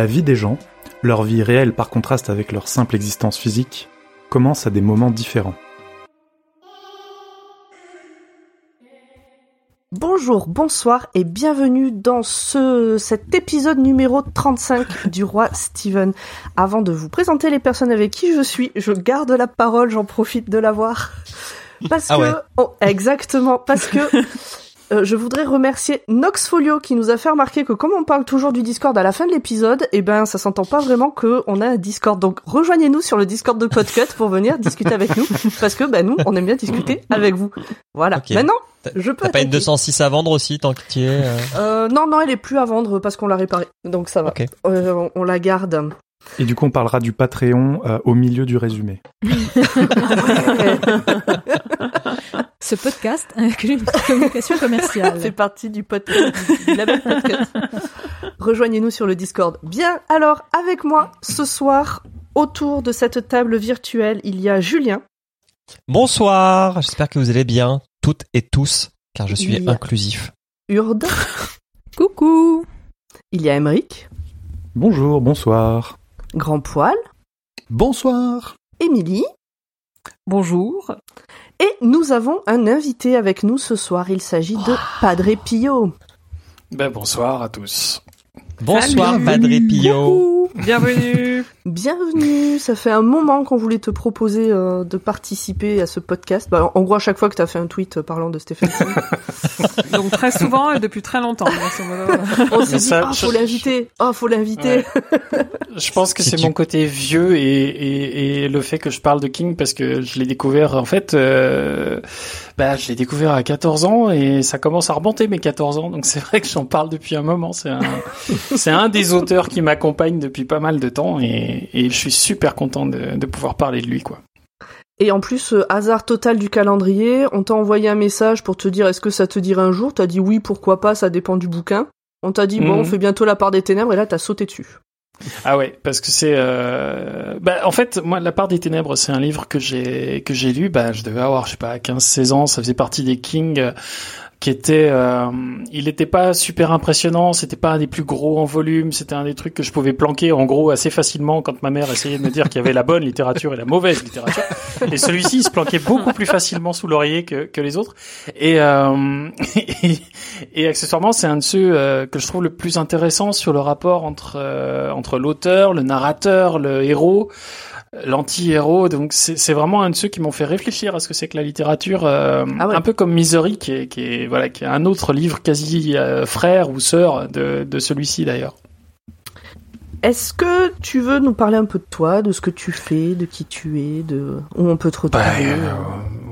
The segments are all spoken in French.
La vie des gens, leur vie réelle par contraste avec leur simple existence physique, commence à des moments différents. Bonjour, bonsoir et bienvenue dans ce, cet épisode numéro 35 du roi Steven. Avant de vous présenter les personnes avec qui je suis, je garde la parole, j'en profite de l'avoir. Parce Ah que, ouais. oh, exactement, parce que euh, je voudrais remercier Noxfolio qui nous a fait remarquer que comme on parle toujours du Discord à la fin de l'épisode, eh ben ça s'entend pas vraiment que on a un Discord. Donc rejoignez-nous sur le Discord de Podcut pour venir discuter avec nous, parce que ben nous on aime bien discuter avec vous. Voilà. Maintenant, T'as- je peux. T'as pas une attaquer. 206 à vendre aussi tant que tu y es euh Euh, non, non, elle est plus à vendre parce qu'on l'a réparée. Donc ça va. Euh, on, on la garde. Et du coup, on parlera du Patreon euh, au milieu du résumé. Ce podcast inclut une communication commerciale. fait partie du podcast, du label podcast. Rejoignez-nous sur le Discord. Bien, alors, avec moi, ce soir, autour de cette table virtuelle, il y a Julien. Bonsoir, j'espère que vous allez bien, toutes et tous, car je suis Il y a- inclusif. Urde. Coucou Il y a Emeric. Bonjour, bonsoir. Grand Poil. Bonsoir. Émilie. Bonjour. Et nous avons un invité avec nous ce soir. Il s'agit de Padre Pio. Ben, bonsoir à tous. Bonsoir, Salut. Padre Pio. Bienvenue. Bienvenue, ça fait un moment qu'on voulait te proposer euh, de participer à ce podcast. Bah, en gros, à chaque fois que tu as fait un tweet euh, parlant de Stéphane King, Donc très souvent et depuis très longtemps. on s'est dit, ça, ah, je- faut l'inviter, oh, faut l'inviter. Je pense que c'est mon côté vieux et, et, et le fait que je parle de King parce que je l'ai découvert en fait, euh, bah, je l'ai découvert à 14 ans et ça commence à remonter mes 14 ans. Donc c'est vrai que j'en parle depuis un moment. C'est un, c'est un des auteurs qui m'accompagne depuis pas mal de temps et, et je suis super content de, de pouvoir parler de lui quoi. Et en plus, euh, hasard total du calendrier, on t'a envoyé un message pour te dire est-ce que ça te dirait un jour? T'as dit oui, pourquoi pas, ça dépend du bouquin. On t'a dit bon, Mhm. on fait bientôt la part des ténèbres et là t'as sauté dessus. Ah ouais, parce que c'est, euh... bah, en fait, moi, La part des ténèbres, c'est un livre que j'ai que j'ai lu. Bah, je devais avoir, je sais pas, 15-16 ans. Ça faisait partie des Kings, euh, qui était, euh, il était pas super impressionnant. C'était pas un des plus gros en volume. C'était un des trucs que je pouvais planquer en gros assez facilement quand ma mère essayait de me dire qu'il y avait la bonne littérature et la mauvaise littérature. Et celui-ci, il se planquait beaucoup plus facilement sous l'oreiller que que les autres. Et euh, et, et accessoirement, c'est un de ceux euh, que je trouve le plus intéressant sur le rapport entre euh, entre l'auteur, le narrateur, le héros, l'anti-héros. Donc c'est vraiment un de ceux qui m'ont fait réfléchir à ce que c'est que la littérature, euh, Ah ouais. un peu comme Misery, qui est, qui est voilà, qui est un autre livre quasi euh, frère ou sœur de de celui-ci d'ailleurs. Est-ce que tu veux nous parler un peu de toi, de ce que tu fais, de qui tu es, de où on peut te retrouver? euh,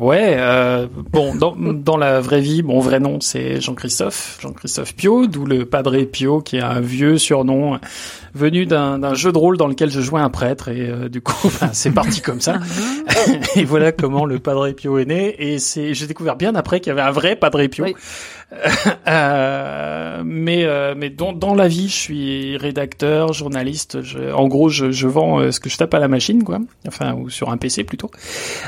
ouais, euh, bon, dans, dans la vraie vie, mon vrai nom c'est Jean-Christophe, Jean-Christophe Pio, d'où le Padre Pio, qui est un vieux surnom venu d'un jeu de rôle dans lequel je jouais un prêtre, et euh, du coup, ben, c'est parti comme ça. et voilà comment le Padre Pio est né, et c'est, j'ai découvert bien après qu'il y avait un vrai Padre Pio. Oui. Euh, mais euh, mais dans, dans la vie, je suis rédacteur, journaliste. Je, en gros, je, je vends euh, ce que je tape à la machine, quoi. Enfin, ou sur un PC plutôt.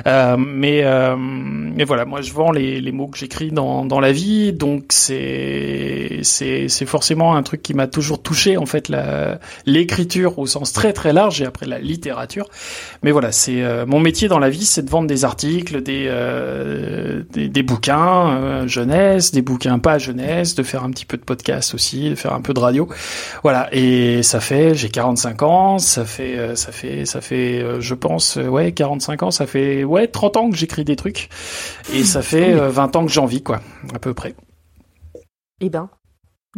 Euh, mais euh, mais voilà, moi, je vends les, les mots que j'écris dans dans la vie, donc c'est c'est c'est forcément un truc qui m'a toujours touché en fait la l'écriture au sens très très large et après la littérature. Mais voilà, c'est euh, mon métier dans la vie, c'est de vendre des articles, des euh, des, des bouquins euh, jeunesse, des bouquins pas jeunesse, de faire un petit peu de podcast aussi, de faire un peu de radio. Voilà, et ça fait j'ai 45 ans, ça fait euh, ça fait ça fait euh, je pense euh, ouais 45 ans, ça fait ouais 30 ans que j'écris des trucs et ça fait euh, 20 ans que j'en vis quoi, à peu près. Eh ben,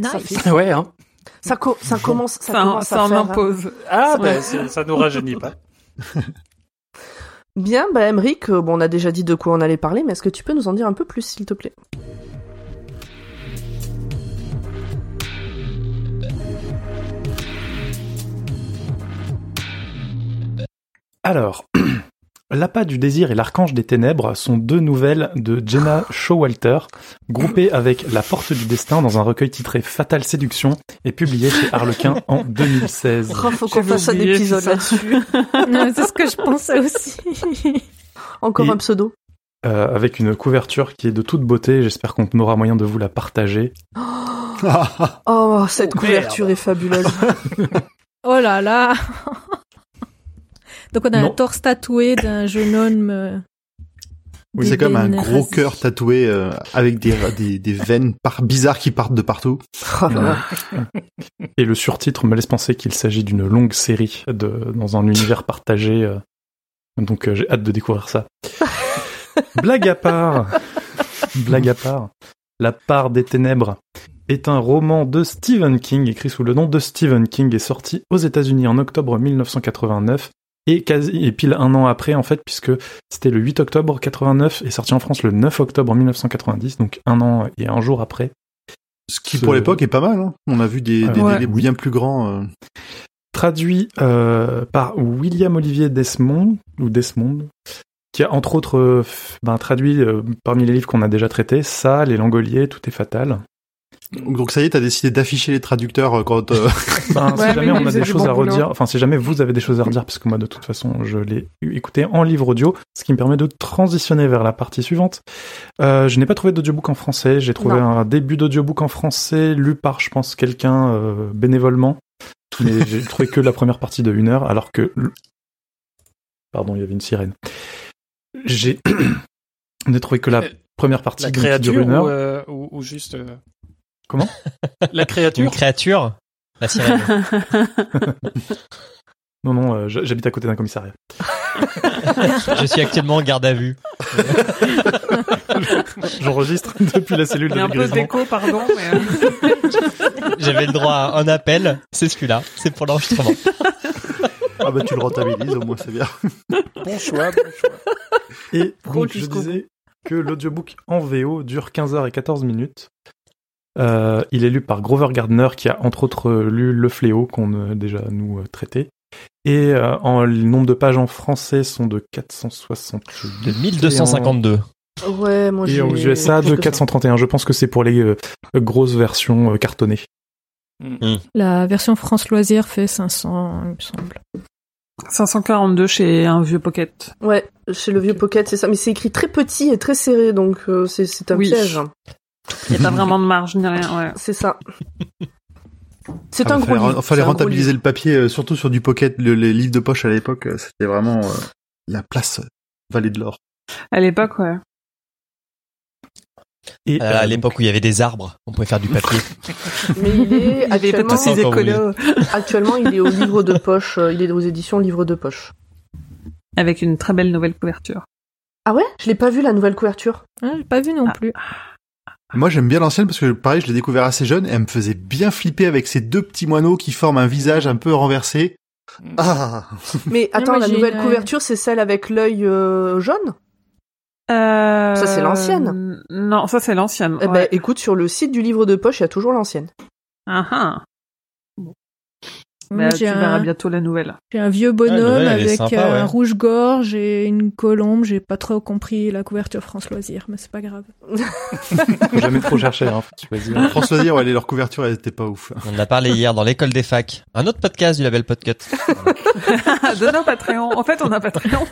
ça, Nice fait- Ouais hein. ça, co- ça commence, ça, Ça, en- commence ça à en faire. impose. Ah Ça- ben ça nous rajeunit pas. Bien, bah Emeric, euh, bon, on a déjà dit de quoi on allait parler, mais est-ce que tu peux nous en dire un peu plus, s'il te plaît? Alors, L'appât du désir et l'archange des ténèbres sont deux nouvelles de Jenna Showalter, groupées avec La porte du destin dans un recueil titré Fatale séduction et publié chez Harlequin en 2016. Oh, faut qu'on fasse un épisode là-dessus. C'est ce que je pensais aussi. Encore Et- un pseudo. Euh, avec une couverture qui est de toute beauté, j'espère qu'on aura moyen de vous la partager. Oh, cette Oh, couverture merde. est fabuleuse. Oh là là Donc on a Non. un torse tatoué d'un jeune homme. euh, Oui, c'est comme un gros cœur tatoué euh, avec des, des, des veines par bizarres qui partent de partout. Et le surtitre me laisse penser qu'il s'agit d'une longue série de, dans un univers partagé. euh, donc euh, j'ai hâte de découvrir ça. Blague à part. Blague à part. La part des ténèbres est un roman de Stephen King écrit sous le nom de Stephen King et sorti aux États-Unis en octobre 1989 et quasi et pile un an après en fait puisque c'était le 8 octobre 89 et sorti en France le 9 octobre 1990 donc un an et un jour après. Ce qui Ce- pour l'époque est pas mal. Hein. On a vu des, des Ouais. délais bien plus grands. euh. traduit euh, par William Olivier Desmond ou Desmond qui a entre autres euh, ben, traduit euh, parmi les livres qu'on a déjà traités ça, Les Langoliers, Tout est fatal. Donc ça y est, t'as décidé d'afficher les traducteurs euh, quand. euh, Ben, Ouais, si jamais mais on a des choses bon à boulot. redire, enfin si jamais vous avez des choses à redire, parce que moi de toute façon je l'ai écouté en livre audio, ce qui me permet de transitionner vers la partie suivante. Euh, je n'ai pas trouvé d'audiobook en français, j'ai trouvé Non. un début d'audiobook en français lu par je pense quelqu'un euh, bénévolement, mais j'ai trouvé que la première partie de une heure, alors que pardon il y avait une sirène. J'ai j'ai trouvé que la Euh, première partie La donc, qui dure créature une heure. ou, euh, ou, ou juste... Comment? La Une créature? Créature La sirène. Non non, euh, j'habite à côté d'un commissariat. Je suis actuellement en garde à vue. J'enregistre depuis la cellule Il de y a un peu d'écho, pardon, mais euh, J'avais le droit à un appel. C'est celui-là. C'est pour l'enregistrement. ah bah tu le rentabilises, au moins c'est bien. Bon choix, bon choix. Et donc, je disais que l'audiobook en VO dure 15h14 minutes. Euh, il est lu par Grover Gardner, qui a entre autres lu Le Fléau, qu'on a déjà nous euh, traité. Et euh, en, le nombre de pages en français sont de 460. De 1252. Ouais, moi Et j'ai. aux USA de que ça. 431. Je pense que c'est pour les euh, grosses versions euh, cartonnées. La version France Loisir fait 500, il me semble. 542 chez un vieux pocket. Ouais, chez le vieux Pocket, c'est ça. Mais c'est écrit très petit et très serré, donc euh, c'est c'est un Oui. piège. Il n'y a pas vraiment de marge ni rien, ouais. C'est ça. C'est Ah, un gros fallait, livre. fallait un gros rentabiliser livre. le papier, euh, surtout sur du pocket. Le- les livres de poche à l'époque, euh, c'était vraiment euh, la place vallée de l'or. À l'époque, ouais. Et Euh, euh, à l'époque où il y avait des arbres, on pouvait faire du papier. Mais il est Il actuellement, pas tous ces Encore écolos actuellement, il est au livre de poche. euh, Il est aux éditions livre de poche. avec une très belle nouvelle couverture. Ah ouais? Je l'ai pas vu la nouvelle couverture. Ah, j'ai pas vu non Ah. Moi, j'aime bien l'ancienne parce que, pareil, je l'ai découvert assez jeune et elle me faisait bien flipper avec ces deux petits moineaux qui forment un visage un peu renversé. Ah Mais attends, la nouvelle une- couverture, c'est celle avec l'œil euh, jaune Euh... Ça, c'est l'ancienne. Non, ça c'est l'ancienne. Eh ben, écoute, sur le site du livre de poche, il y a toujours l'ancienne. Ah, ah. Moi, Bah, j'ai tu verras un, bientôt la nouvelle. j'ai un vieux Ah, bonhomme est avec sympa, ouais. un rouge-gorge et une colombe. J'ai pas trop compris la couverture France Loisir, mais c'est pas grave. faut jamais trop chercher, hein, faut choisir. François dire, ouais, leur couverture, elle était pas ouf. On en a parlé hier dans l'école des facs. Un autre podcast du label Podcut. Donne un Patreon. En fait, on a Patreon.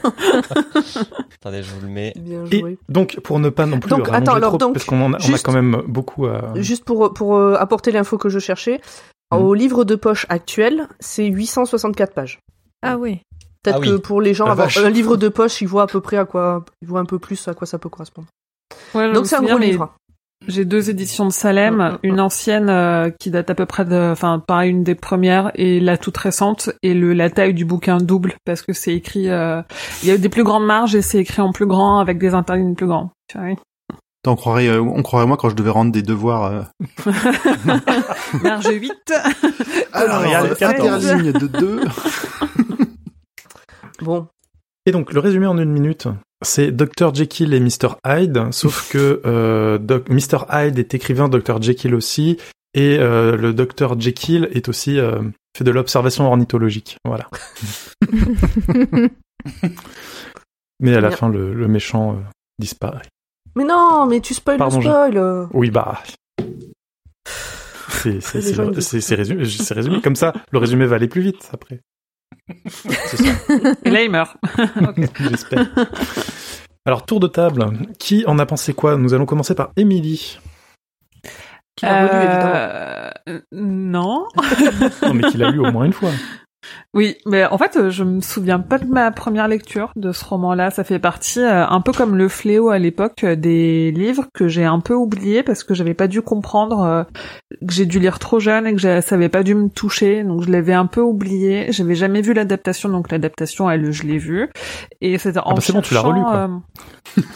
Attendez, je vous le mets. Bien Et joué. donc, pour ne pas non plus Donc, rallonger attends, alors, trop, donc, parce qu'on en a, on a juste- quand même beaucoup à... Juste pour, pour euh, apporter l'info que je cherchais. Au livre de poche actuel, c'est 864 pages. Ah oui. Peut-être Ah oui. que pour les gens, avoir un livre de poche, ils voient à peu près à quoi, ils voient un peu plus à quoi ça peut correspondre. Ouais, Donc c'est un gros livre. J'ai deux éditions de Salem, Mm, mm, une ancienne euh, qui date à peu près de, enfin, pareil, une des premières, et la toute récente, et le la taille du bouquin double parce que c'est écrit, euh, il y a des plus grandes marges et c'est écrit en plus grand avec des interlignes plus grands. Tu vois, oui. On croirait, euh, on croirait moi quand je devais rendre des devoirs. Euh... Marge 8. Alors, euh, 14. interligne de 2. Bon, Et donc, le résumé en une minute, c'est Dr. Jekyll et Mr. Hyde, sauf que euh, Doc- Mr. Hyde est écrivain, Dr. Jekyll aussi, et euh, le Dr. Jekyll est aussi euh, fait de l'observation ornithologique. Voilà. Mais à la Bien. fin, le, le méchant euh, disparaît. Mais non, mais tu spoil Pardon, le je- spoil. euh. Oui, bah. C'est c'est- Les c'est- gens, ils c'est- c'est résumé. Comme ça, le résumé va aller plus vite après. C'est ça. Et là, il meurt. J'espère. Alors, tour de table. Qui en a pensé quoi? Nous allons commencer par Émilie. Qui l'a relu, évidemment. Euh, non. Non, mais qui l'a lu au moins une fois. Oui, mais en fait, euh, je me souviens pas de ma première lecture de ce roman-là. Ça fait partie, euh, un peu comme Le Fléau à l'époque, euh, des livres que j'ai un peu oubliés parce que j'avais pas dû comprendre, que j'ai dû lire trop jeune et que ça avait pas dû me toucher. Donc je l'avais un peu oublié. J'avais jamais vu l'adaptation, donc l'adaptation, elle, je l'ai vue. Et c'était en Ah bah c'est bon, tu l'as relu, quoi.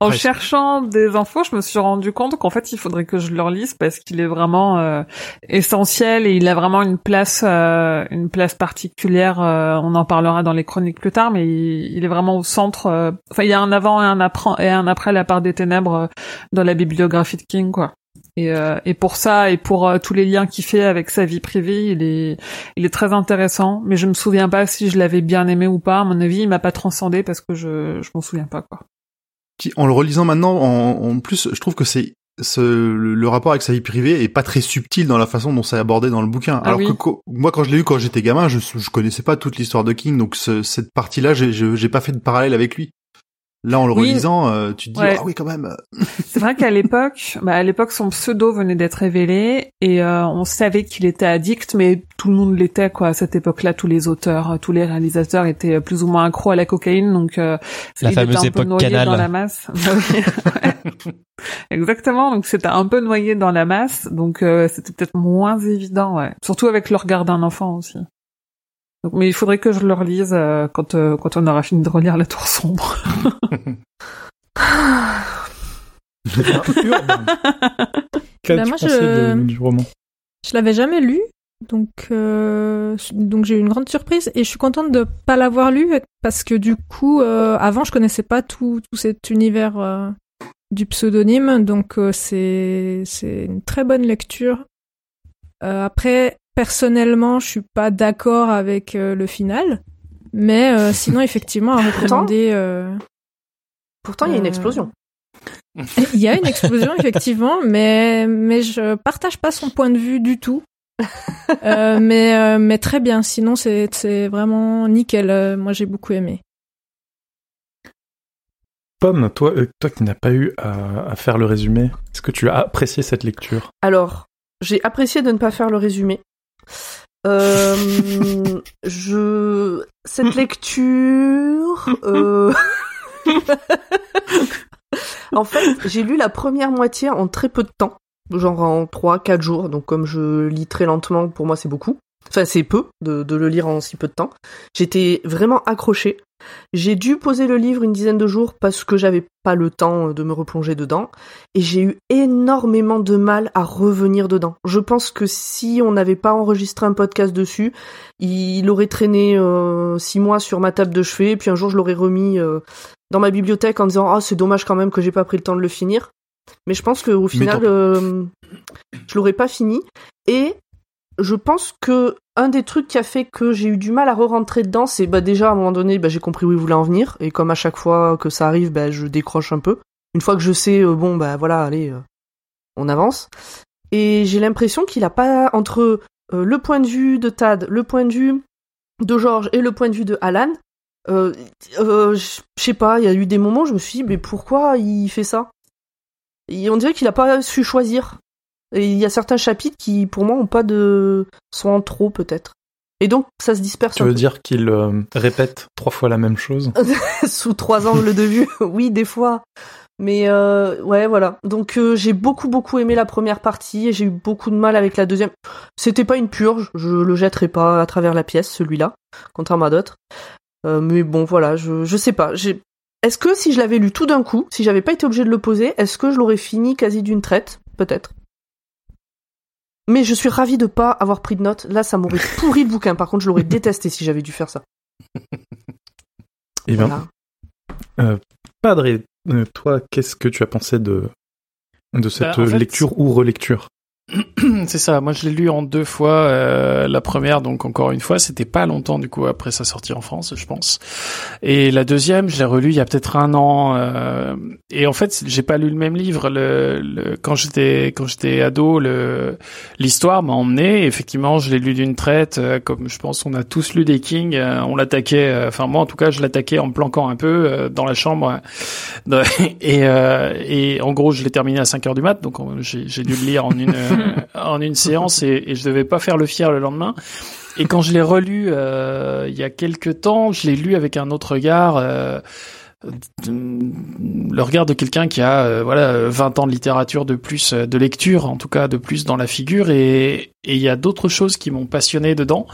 en Presque. cherchant des infos, je me suis rendu compte qu'en fait, il faudrait que je le relise parce qu'il est vraiment essentiel et il a vraiment une place, euh, une place particulière. euh, on en parlera dans les chroniques plus tard, mais il, est vraiment au centre. euh, Enfin, il y a un avant et un après, la part des ténèbres dans la bibliographie de King, quoi. Et, pour ça et pour tous les liens qu'il fait avec sa vie privée, il est, il est très intéressant. Mais je me souviens pas si je l'avais bien aimé ou pas. À mon avis, il m'a pas transcendé parce que je, je m'en souviens pas, quoi. En le relisant maintenant, en, en plus, je trouve que c'est ce, le, le rapport avec sa vie privée est pas très subtil dans la façon dont c'est abordé dans le bouquin. Ah Alors oui. que co- moi, quand je l'ai lu quand j'étais gamin, je, je connaissais pas toute l'histoire de King, donc ce- cette partie-là, j'ai pas fait de parallèle avec lui. Là, en le Oui. relisant, euh, tu te dis Ouais. ah oui quand même. C'est vrai qu'à l'époque, bah à l'époque, son pseudo venait d'être révélé et euh, on savait qu'il était addict, mais tout le monde l'était quoi. À cette époque-là, tous les auteurs, euh, tous les réalisateurs étaient euh, plus ou moins accros à la cocaïne, donc euh, La il fameuse était un peu époque noyé Canal. dans la masse. Bah. Exactement, donc c'était un peu noyé dans la masse, donc euh, c'était peut-être moins évident, ouais. Surtout avec le regard d'un enfant aussi. Donc, mais il faudrait que je le relise euh, quand euh, quand on aura fini de relire La Tour sombre. Qu'as-tu Bah, pensé je- de- du roman Je l'avais jamais lu, donc euh, donc j'ai eu une grande surprise et je suis contente de pas l'avoir lu parce que du coup, euh, avant, je connaissais pas tout, tout cet univers euh, du pseudonyme, donc euh, c'est c'est une très bonne lecture. Euh, après, personnellement, je suis pas d'accord avec euh, le final, mais euh, sinon, effectivement, à recommander. euh, Pourtant, il y a une explosion. Il y a une explosion effectivement, mais mais je partage pas son point de vue du tout. Euh, mais euh, mais très bien. Sinon c'est c'est vraiment nickel. Euh, moi j'ai beaucoup aimé. Pomme, toi, euh, toi qui n'as pas eu à, à faire le résumé, est-ce que tu as apprécié cette lecture? Alors, j'ai apprécié de ne pas faire le résumé. Euh, cette lecture. euh, en fait, j'ai lu la première moitié en très peu de temps, genre en 3-4 jours. Donc, comme je lis très lentement, pour moi, c'est beaucoup. Enfin, c'est peu de, de le lire en si peu de temps. J'étais vraiment accrochée. J'ai dû poser le livre une dizaine de jours parce que j'avais pas le temps de me replonger dedans. Et j'ai eu énormément de mal à revenir dedans. Je pense que si on n'avait pas enregistré un podcast dessus, il aurait traîné euh, six mois sur ma table de chevet, puis un jour je l'aurais remis euh, dans ma bibliothèque en disant ah c'est dommage quand même que j'ai pas pris le temps de le finir. Mais je pense qu'au final, euh, je l'aurais pas fini. Et je pense que un des trucs qui a fait que j'ai eu du mal à re-rentrer dedans, c'est bah déjà à un moment donné, bah, j'ai compris où il voulait en venir, et comme à chaque fois que ça arrive, bah, je décroche un peu. Une fois que je sais, euh, bon bah voilà, allez, euh, on avance. Et j'ai l'impression qu'il a pas entre euh, le point de vue de Tad, le point de vue de George et le point de vue de Alan. Je je sais pas, il y a eu des moments où je me suis dit, mais pourquoi il fait ça? Et On dirait qu'il a pas su choisir. Et il y a certains chapitres qui, pour moi, ont pas de. sont en trop, peut-être. Et donc, ça se disperse Tu veux dire qu'il euh, répète trois fois la même chose? Sous trois angles de vue. oui, des fois. Mais euh, ouais, voilà. Donc euh, j'ai beaucoup beaucoup aimé la première partie et j'ai eu beaucoup de mal avec la deuxième. C'était pas une purge, je le jetterai pas à travers la pièce celui-là, contrairement à d'autres. Euh, mais bon, voilà, je je sais pas. J'ai. Est-ce que si je l'avais lu tout d'un coup, si j'avais pas été obligé de le poser, est-ce que je l'aurais fini quasi d'une traite? Peut-être. Mais je suis ravie de pas avoir pris de notes. Là, ça m'aurait pourri le bouquin. Par contre, je l'aurais détesté si j'avais dû faire ça. Eh bien, Voilà. Padre, euh, toi, qu'est-ce que tu as pensé de, de cette Bah, en fait, lecture ou relecture? C'est ça. Moi, je l'ai lu en deux fois. euh, la première, donc encore une fois, c'était pas longtemps du coup après sa sortie en France, je pense. Et la deuxième, je l'ai relu il y a peut-être un an. euh, et en fait, j'ai pas lu le même livre. Le, le- quand j'étais quand j'étais ado, l'histoire m'a emmené. Effectivement, je l'ai lu d'une traite. euh, comme je pense, on a tous lu des King. euh, on l'attaquait. euh, Enfin, moi, en tout cas, je l'attaquais en me planquant un peu euh, dans la chambre. et, et en gros, je l'ai terminé à 5 heures du mat. Donc, on- j'ai j'ai dû le lire en une en une séance et, et je devais pas faire le fier le lendemain. Et quand je l'ai relu euh, il y a quelques temps, je l'ai lu avec un autre regard. Euh, le regard de quelqu'un qui a euh, voilà 20 ans de littérature de plus de lecture en tout cas de plus dans la figure et il y a d'autres choses qui m'ont passionné dedans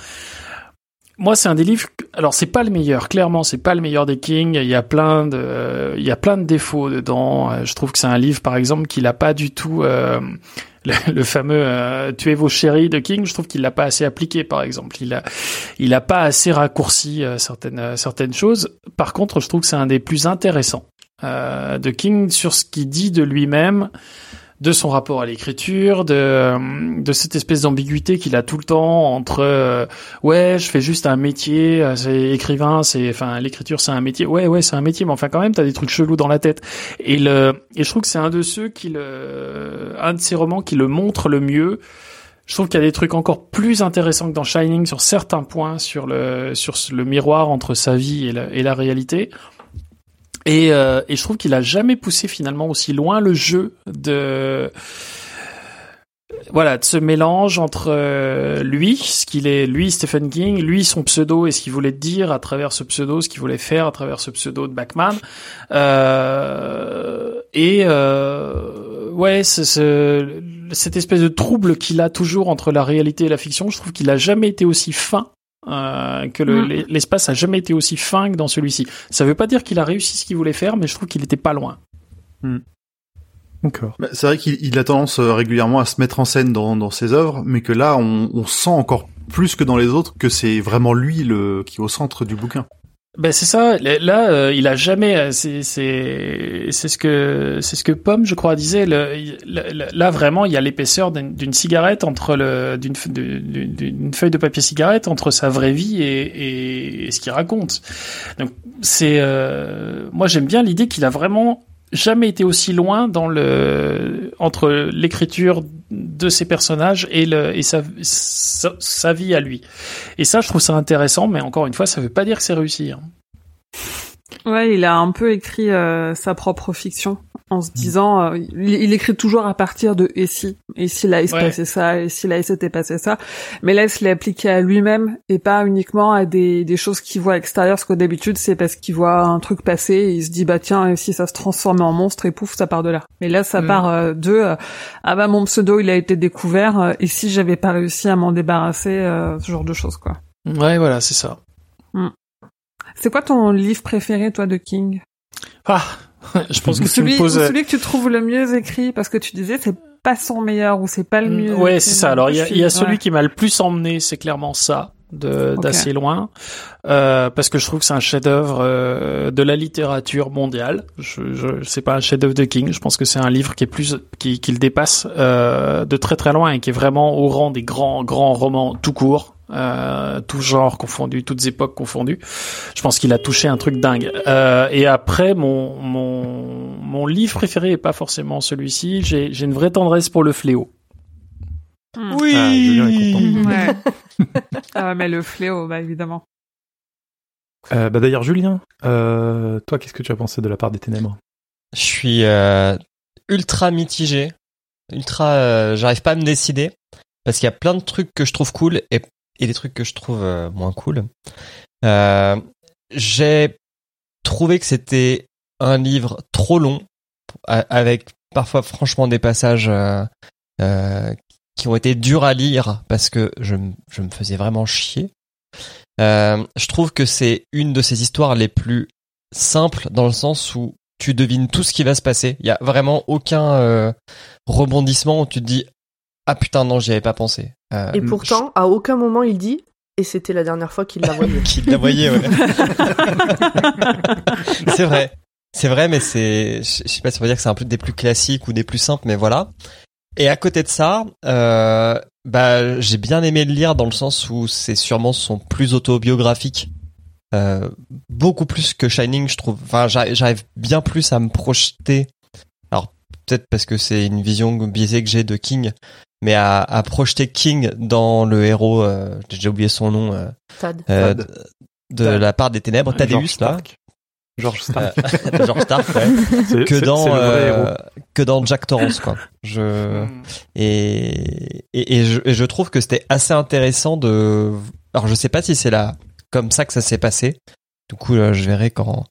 moi, c'est un des livres. Alors, c'est pas le meilleur. Clairement, c'est pas le meilleur des Kings. Il y a plein de, il y a plein de défauts dedans. Je trouve que c'est un livre, par exemple, qui n'a pas du tout euh, le, fameux euh, "tuez vos chéris" de King. Je trouve qu'il l'a pas assez appliqué, par exemple. Il a, il a pas assez raccourci euh, certaines euh, certaines choses. Par contre, je trouve que c'est un des plus intéressants de King sur ce qu'il dit de lui-même de son rapport à l'écriture, de, euh, de cette espèce d'ambiguïté qu'il a tout le temps entre euh, ouais, je fais juste un métier, euh, c'est écrivain, c'est enfin l'écriture c'est un métier. Ouais ouais, c'est un métier mais enfin quand même tu as des trucs chelous dans la tête. Et le et je trouve que c'est un de ceux qui le un de ces romans qui le montre le mieux. Je trouve qu'il y a des trucs encore plus intéressants que dans Shining sur certains points sur le sur le miroir entre sa vie et la, et la réalité. Et, euh, et je trouve qu'il a jamais poussé finalement aussi loin le jeu de voilà de ce mélange entre euh, lui, ce qu'il est, lui Stephen King, lui son pseudo et ce qu'il voulait dire à travers ce pseudo, ce qu'il voulait faire à travers ce pseudo de Bachman, euh, et euh, ouais, ce, ce, cette espèce de trouble qu'il a toujours entre la réalité et la fiction, je trouve qu'il a jamais été aussi fin euh, que l'espace a jamais été aussi fin que dans celui-ci. Ça veut pas dire qu'il a réussi ce qu'il voulait faire, mais je trouve qu'il était pas loin. D'accord. Bah, c'est vrai qu'il il a tendance euh, régulièrement à se mettre en scène dans, dans ses œuvres, mais que là, on, on sent encore plus que dans les autres que c'est vraiment lui le qui est au centre du bouquin. Ben c'est ça. Là, euh, il a jamais. euh, C'est c'est c'est ce que c'est ce que Pomme, je crois, disait. Là, vraiment, il y a l'épaisseur d'une cigarette entre le d'une d'une feuille de papier cigarette entre sa vraie vie et, et, et ce qu'il raconte. Donc c'est euh, moi j'aime bien l'idée qu'il a vraiment jamais été aussi loin dans le entre l'écriture de ses personnages et le et sa, sa vie à lui. Et ça, je trouve ça intéressant, mais encore une fois, ça veut pas dire que c'est réussi. hein. Ouais, il a un peu écrit euh, sa propre fiction en Mm. se disant, euh, il, il écrit toujours à partir de et si, et si là il se Ouais. passait ça, et si là il s'était passé ça, mais là il se l'est appliqué à lui-même et pas uniquement à des, des choses qu'il voit à l'extérieur, parce que d'habitude c'est parce qu'il voit un truc passer et il se dit bah tiens et si ça se transforme en monstre et pouf ça part de là. Mais là ça Mm. part euh, de euh, ah bah mon pseudo il a été découvert euh, et si j'avais pas réussi à m'en débarrasser, euh, ce genre de choses quoi. Ouais, voilà, c'est ça. C'est quoi ton livre préféré toi de King? Ah, je pense que tu celui, me poses. ou celui que tu trouves le mieux écrit parce que tu disais c'est pas son meilleur ou c'est pas le mieux. Mm, Ouais, c'est ça. Alors il y a, il y a Ouais. celui qui m'a le plus emmené, c'est clairement ça, d'assez loin, euh, parce que je trouve que c'est un chef-d'œuvre euh, de la littérature mondiale. Je, je c'est pas un chef-d'œuvre de King. Je pense que c'est un livre qui est plus, qui, qui le dépasse euh, de très très loin et qui est vraiment au rang des grands grands romans tout court. Euh, tout genre confondu, toutes époques confondues. Je pense qu'il a touché un truc dingue. Euh, et après, mon, mon, mon livre préféré est pas forcément celui-ci. J'ai j'ai une vraie tendresse pour le fléau. Mm. Oui. Ah, Julien est content. Ouais. ah, mais le fléau, bah évidemment. Euh, bah d'ailleurs, Julien, euh, toi, qu'est-ce que tu as pensé de la part des ténèbres? Je suis euh, ultra mitigé, ultra. euh, J'arrive pas à me décider parce qu'il y a plein de trucs que je trouve cool et, et des trucs que je trouve euh, moins cool. Euh, J'ai trouvé que c'était un livre trop long, avec parfois franchement des passages euh, euh, qui ont été durs à lire parce que je, je me faisais vraiment chier. Euh, je trouve que c'est une de ces histoires les plus simples dans le sens où tu devines tout ce qui va se passer. Il y a vraiment aucun euh, rebondissement où tu te dis ah putain non j'y avais pas pensé. Euh, Et pourtant, à aucun moment il dit et c'était la dernière fois qu'il la voyait. qui la voyait ouais. c'est vrai. C'est vrai mais c'est je je sais pas si on va dire que c'est un peu des plus classiques ou des plus simples mais voilà. Et à côté de ça, euh, bah j'ai bien aimé le lire dans le sens où c'est sûrement son plus autobiographique. Euh, beaucoup plus que Shining, je trouve. Enfin, j'arrive bien plus à me projeter. Alors peut-être parce que c'est une vision biaisée que j'ai de King, mais à, à projeter King dans le héros. euh, J'ai déjà oublié son nom. euh, Tad. euh, Tad. de Tad. la part des ténèbres, George Thaddeus là. Stark. George Stark. euh, George Stark, ouais, que dans euh, que dans Jack Torrance quoi. Je Mm. et et, et je, et je trouve que c'était assez intéressant de. Alors je sais pas si c'est là comme ça que ça s'est passé. Du coup, euh, je verrai quand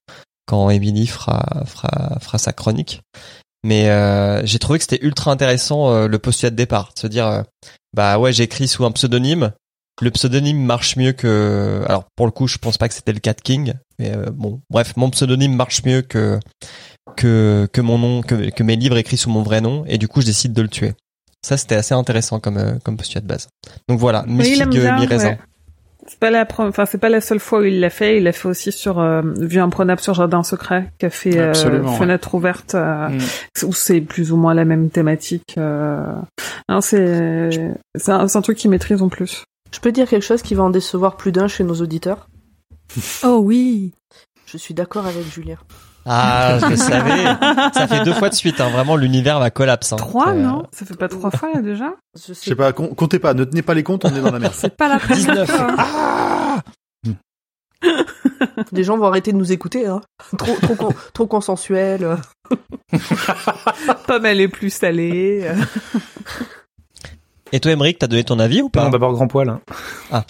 quand Emily fera fera fera sa chronique. Mais euh, j'ai trouvé que c'était ultra intéressant euh, le postulat de départ, de se dire euh, bah ouais j'écris sous un pseudonyme. Le pseudonyme marche mieux que alors pour le coup je pense pas que c'était le de King, mais euh, bon bref mon pseudonyme marche mieux que que que mon nom que que mes livres écrits sous mon vrai nom et du coup je décide de le tuer. Ça c'était assez intéressant comme euh, comme postulat de base. Donc voilà, mi-figue bien, mi-raisin. ouais. C'est pas la enfin c'est pas la seule fois où il l'a fait. Il l'a fait aussi sur euh, Vue imprenable sur Jardin secret, qui a fait euh, ouais. Fenêtre ouverte, euh, Mm. où c'est plus ou moins la même thématique. Euh... Non, c'est c'est un, c'est un truc qu'il maîtrise en plus. Je peux dire quelque chose qui va en décevoir plus d'un chez nos auditeurs? Oh oui. Je suis d'accord avec Julien. Ah, je le savais. Ça fait deux fois de suite. Hein. Vraiment, l'univers va collapse. Hein. Trois, euh, non? Ça fait pas trois fois là déjà? Je Je sais pas, com- comptez pas, ne tenez pas les comptes, on est dans la merde. C'est pas la première 19. fois. Ah Les gens vont arrêter de nous écouter, hein. Trop, trop, con- trop consensuel. Pomme elle est plus salée. Et toi, Emmerich, t'as donné ton avis ou pas Non, d'abord grand poil. hein.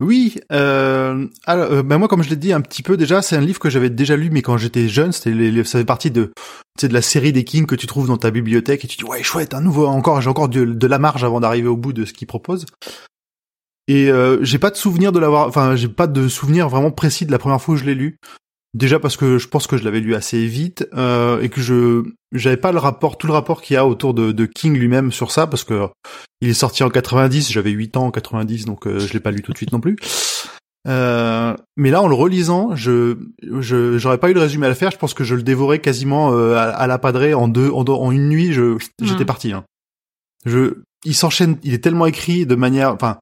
Oui, euh, alors, euh, ben moi, comme je l'ai dit un petit peu déjà, c'est un livre que j'avais déjà lu, mais quand j'étais jeune, c'était les, les- ça fait partie de, tu sais, de la série des Kings que tu trouves dans ta bibliothèque et tu dis ouais chouette, un nouveau, encore, j'ai encore de, de la marge avant d'arriver au bout de ce qu'il propose. Et euh, j'ai pas de souvenir de l'avoir, enfin j'ai pas de souvenir vraiment précis de la première fois où je l'ai lu. Déjà parce que je pense que je l'avais lu assez vite euh, et que je j'avais pas le rapport, tout le rapport qu'il y a autour de, de King lui-même sur ça parce que il est sorti en 90, j'avais 8 ans en 90 donc euh, je l'ai pas lu tout de suite non plus. Euh, mais là en le relisant, je je j'aurais pas eu le résumé à le faire, je pense que je le dévorais quasiment euh, à, à la padrée en deux en, une nuit, je j'étais Mm. parti hein. Je il s'enchaîne, il est tellement écrit de manière enfin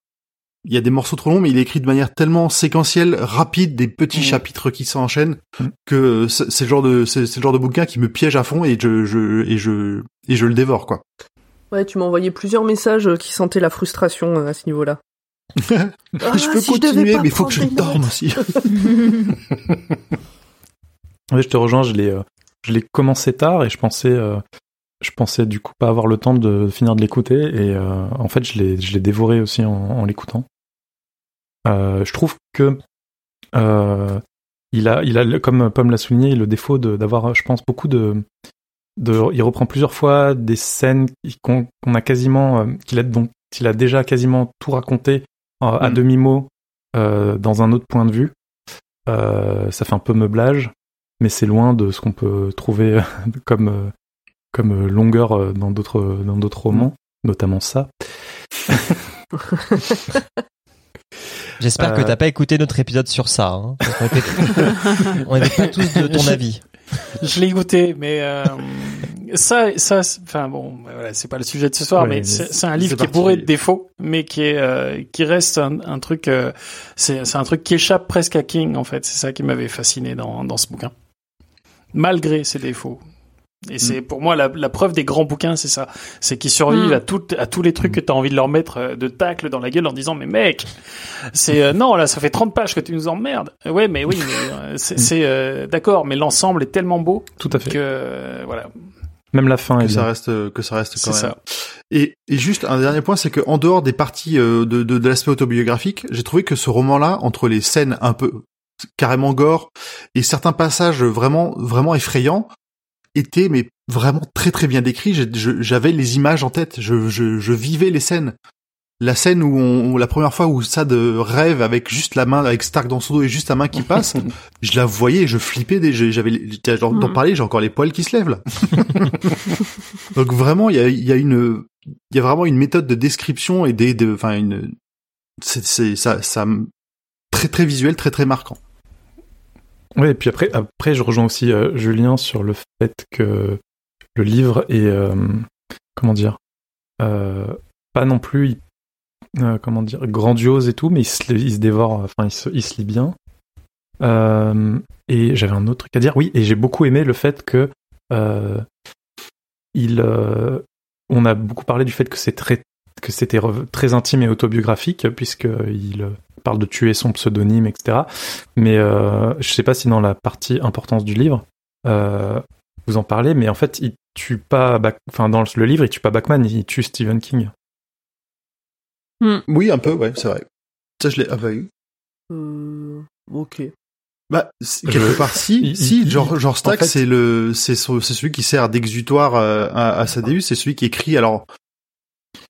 il y a des morceaux trop longs, mais il est écrit de manière tellement séquentielle, rapide, des petits Mm. chapitres qui s'enchaînent, Mm. que c'est le genre de c'est le genre de bouquin qui me piège à fond et je je et je et je le dévore quoi. Ouais, tu m'as envoyé plusieurs messages qui sentaient la frustration euh, à ce niveau-là. Ah, je peux si continuer, pas mais il faut que je dorme aussi. Oui, je te rejoins. Je l'ai, euh, je l'ai commencé tard et je pensais, euh, je pensais du coup pas avoir le temps de finir de l'écouter et euh, en fait je l'ai, je l'ai dévoré aussi en, en l'écoutant. Euh, je trouve que euh, il a, il a, le- comme Pomme l'a souligné, le défaut de- d'avoir, je pense, beaucoup de, de, il reprend plusieurs fois des scènes qu'on, qu'on a quasiment, euh, qu'il a donc, il a déjà quasiment tout raconté euh, à Mm. demi mot euh, dans un autre point de vue. Euh, ça fait un peu meublage mais c'est loin de ce qu'on peut trouver comme euh, comme euh, longueur euh, dans d'autres dans d'autres romans, notamment ça. J'espère que Euh, t'as pas écouté notre épisode sur ça. Hein, on n'était pas tous de ton avis. Je l'ai goûté, mais euh, ça, ça, c'est- enfin bon, voilà, c'est pas le sujet de ce soir, Ouais, mais c'est un livre qui est bourré de défauts, mais qui est, euh, qui reste un, un truc, euh, c'est un truc qui échappe presque à King en fait. C'est ça qui m'avait fasciné dans dans ce bouquin, malgré ses défauts. Et c'est pour moi la, la preuve des grands bouquins, c'est ça, c'est qu'ils survivent Mm. à tout, à tous les trucs que t'as envie de leur mettre euh, de tacle dans la gueule en disant mais mec, c'est euh, non là ça fait 30 pages que tu nous emmerdes. Euh, Ouais mais oui mais euh, c'est c'est, euh, d'accord mais l'ensemble est tellement beau Tout à fait. que euh, voilà Même la fin est que ça bien. reste que ça reste quand c'est même. ça. Et, et juste un dernier point, c'est que en dehors des parties euh, de, de, de l'aspect autobiographique, j'ai trouvé que ce roman-là, entre les scènes un peu carrément gore et certains passages vraiment vraiment effrayants, était mais vraiment très très bien décrit. J'avais les images en tête, je, je, je vivais les scènes. La scène où, on, où la première fois où Sad rêve avec juste la main, avec Stark dans son dos et juste la main qui passe, je la voyais, je flippais, j'avais, d'en Mm. parler, j'ai encore les poils qui se lèvent là. Donc vraiment, il y a, il y a une, il y a vraiment une méthode de description et des, de, enfin une, c'est, c'est ça, ça, très très visuel, très très marquant. Oui, et puis après, après, je rejoins aussi euh, Julien sur le fait que le livre est, euh, comment dire, euh, pas non plus, comment dire, grandiose et tout, mais il se, il se dévore, enfin, il se, il se lit bien. Et j'avais un autre truc à dire, oui, et j'ai beaucoup aimé le fait que il, on a beaucoup parlé du fait que c'est très que c'était très intime et autobiographique puisque il parle de tuer son pseudonyme, etc. Mais euh, je sais pas si dans la partie importance du livre, euh, vous en parlez, mais en fait, il tue pas, Bach- enfin dans le livre, il tue pas Bachman, il tue Stephen King. Oui, un peu, ouais, c'est vrai. Ça, je l'ai. Ah bah oui. Euh, ok. Bah, Je- quelque part, si, il- si, il- genre, genre Stack, fait- c'est le, c'est celui qui sert d'exutoire euh, à, à sa début, c'est celui qui écrit. Alors,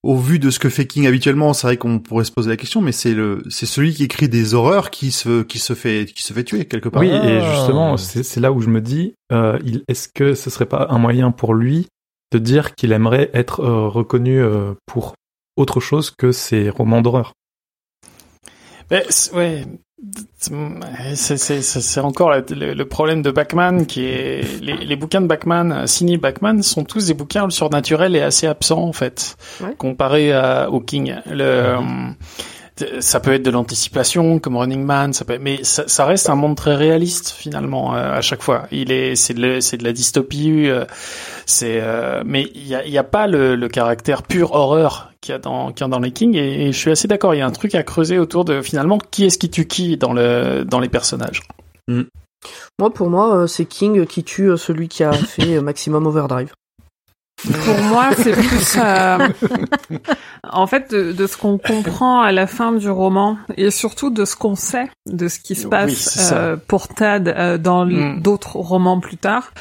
au vu de ce que fait King habituellement, c'est vrai qu'on pourrait se poser la question, mais c'est le, c'est celui qui écrit des horreurs qui se, qui se fait, qui se fait tuer quelque part. Oui, et Ah. justement, c'est c'est là où je me dis, euh, est-ce que ce serait pas un moyen pour lui de dire qu'il aimerait être euh, reconnu euh, pour autre chose que ses romans d'horreur? Ben, ouais. C'est, encore le, le- le problème de Bachman qui est les, les bouquins de Bachman euh, signés Bachman sont tous des bouquins surnaturels et assez absents en fait Ouais. comparé à, au King. Le, euh, ça peut être de l'anticipation comme Running Man, ça peut, mais ça, ça reste un monde très réaliste finalement euh, à chaque fois. Il est c'est de, le- c'est de la dystopie, euh, c'est euh, mais il y a, y a pas le, le caractère pur horreur qu'il y a dans qu'il y a dans les King et, et je suis assez d'accord. Il y a un truc à creuser autour de finalement qui est-ce qui tue qui dans le dans les personnages. Moi, pour moi, euh, c'est King qui tue euh, celui qui a fait euh, Maximum Overdrive. Pour moi, c'est plus euh, en fait de, de ce qu'on comprend à la fin du roman et surtout de ce qu'on sait de ce qui se passe euh, pour Tad euh, dans Mm. d'autres romans plus tard.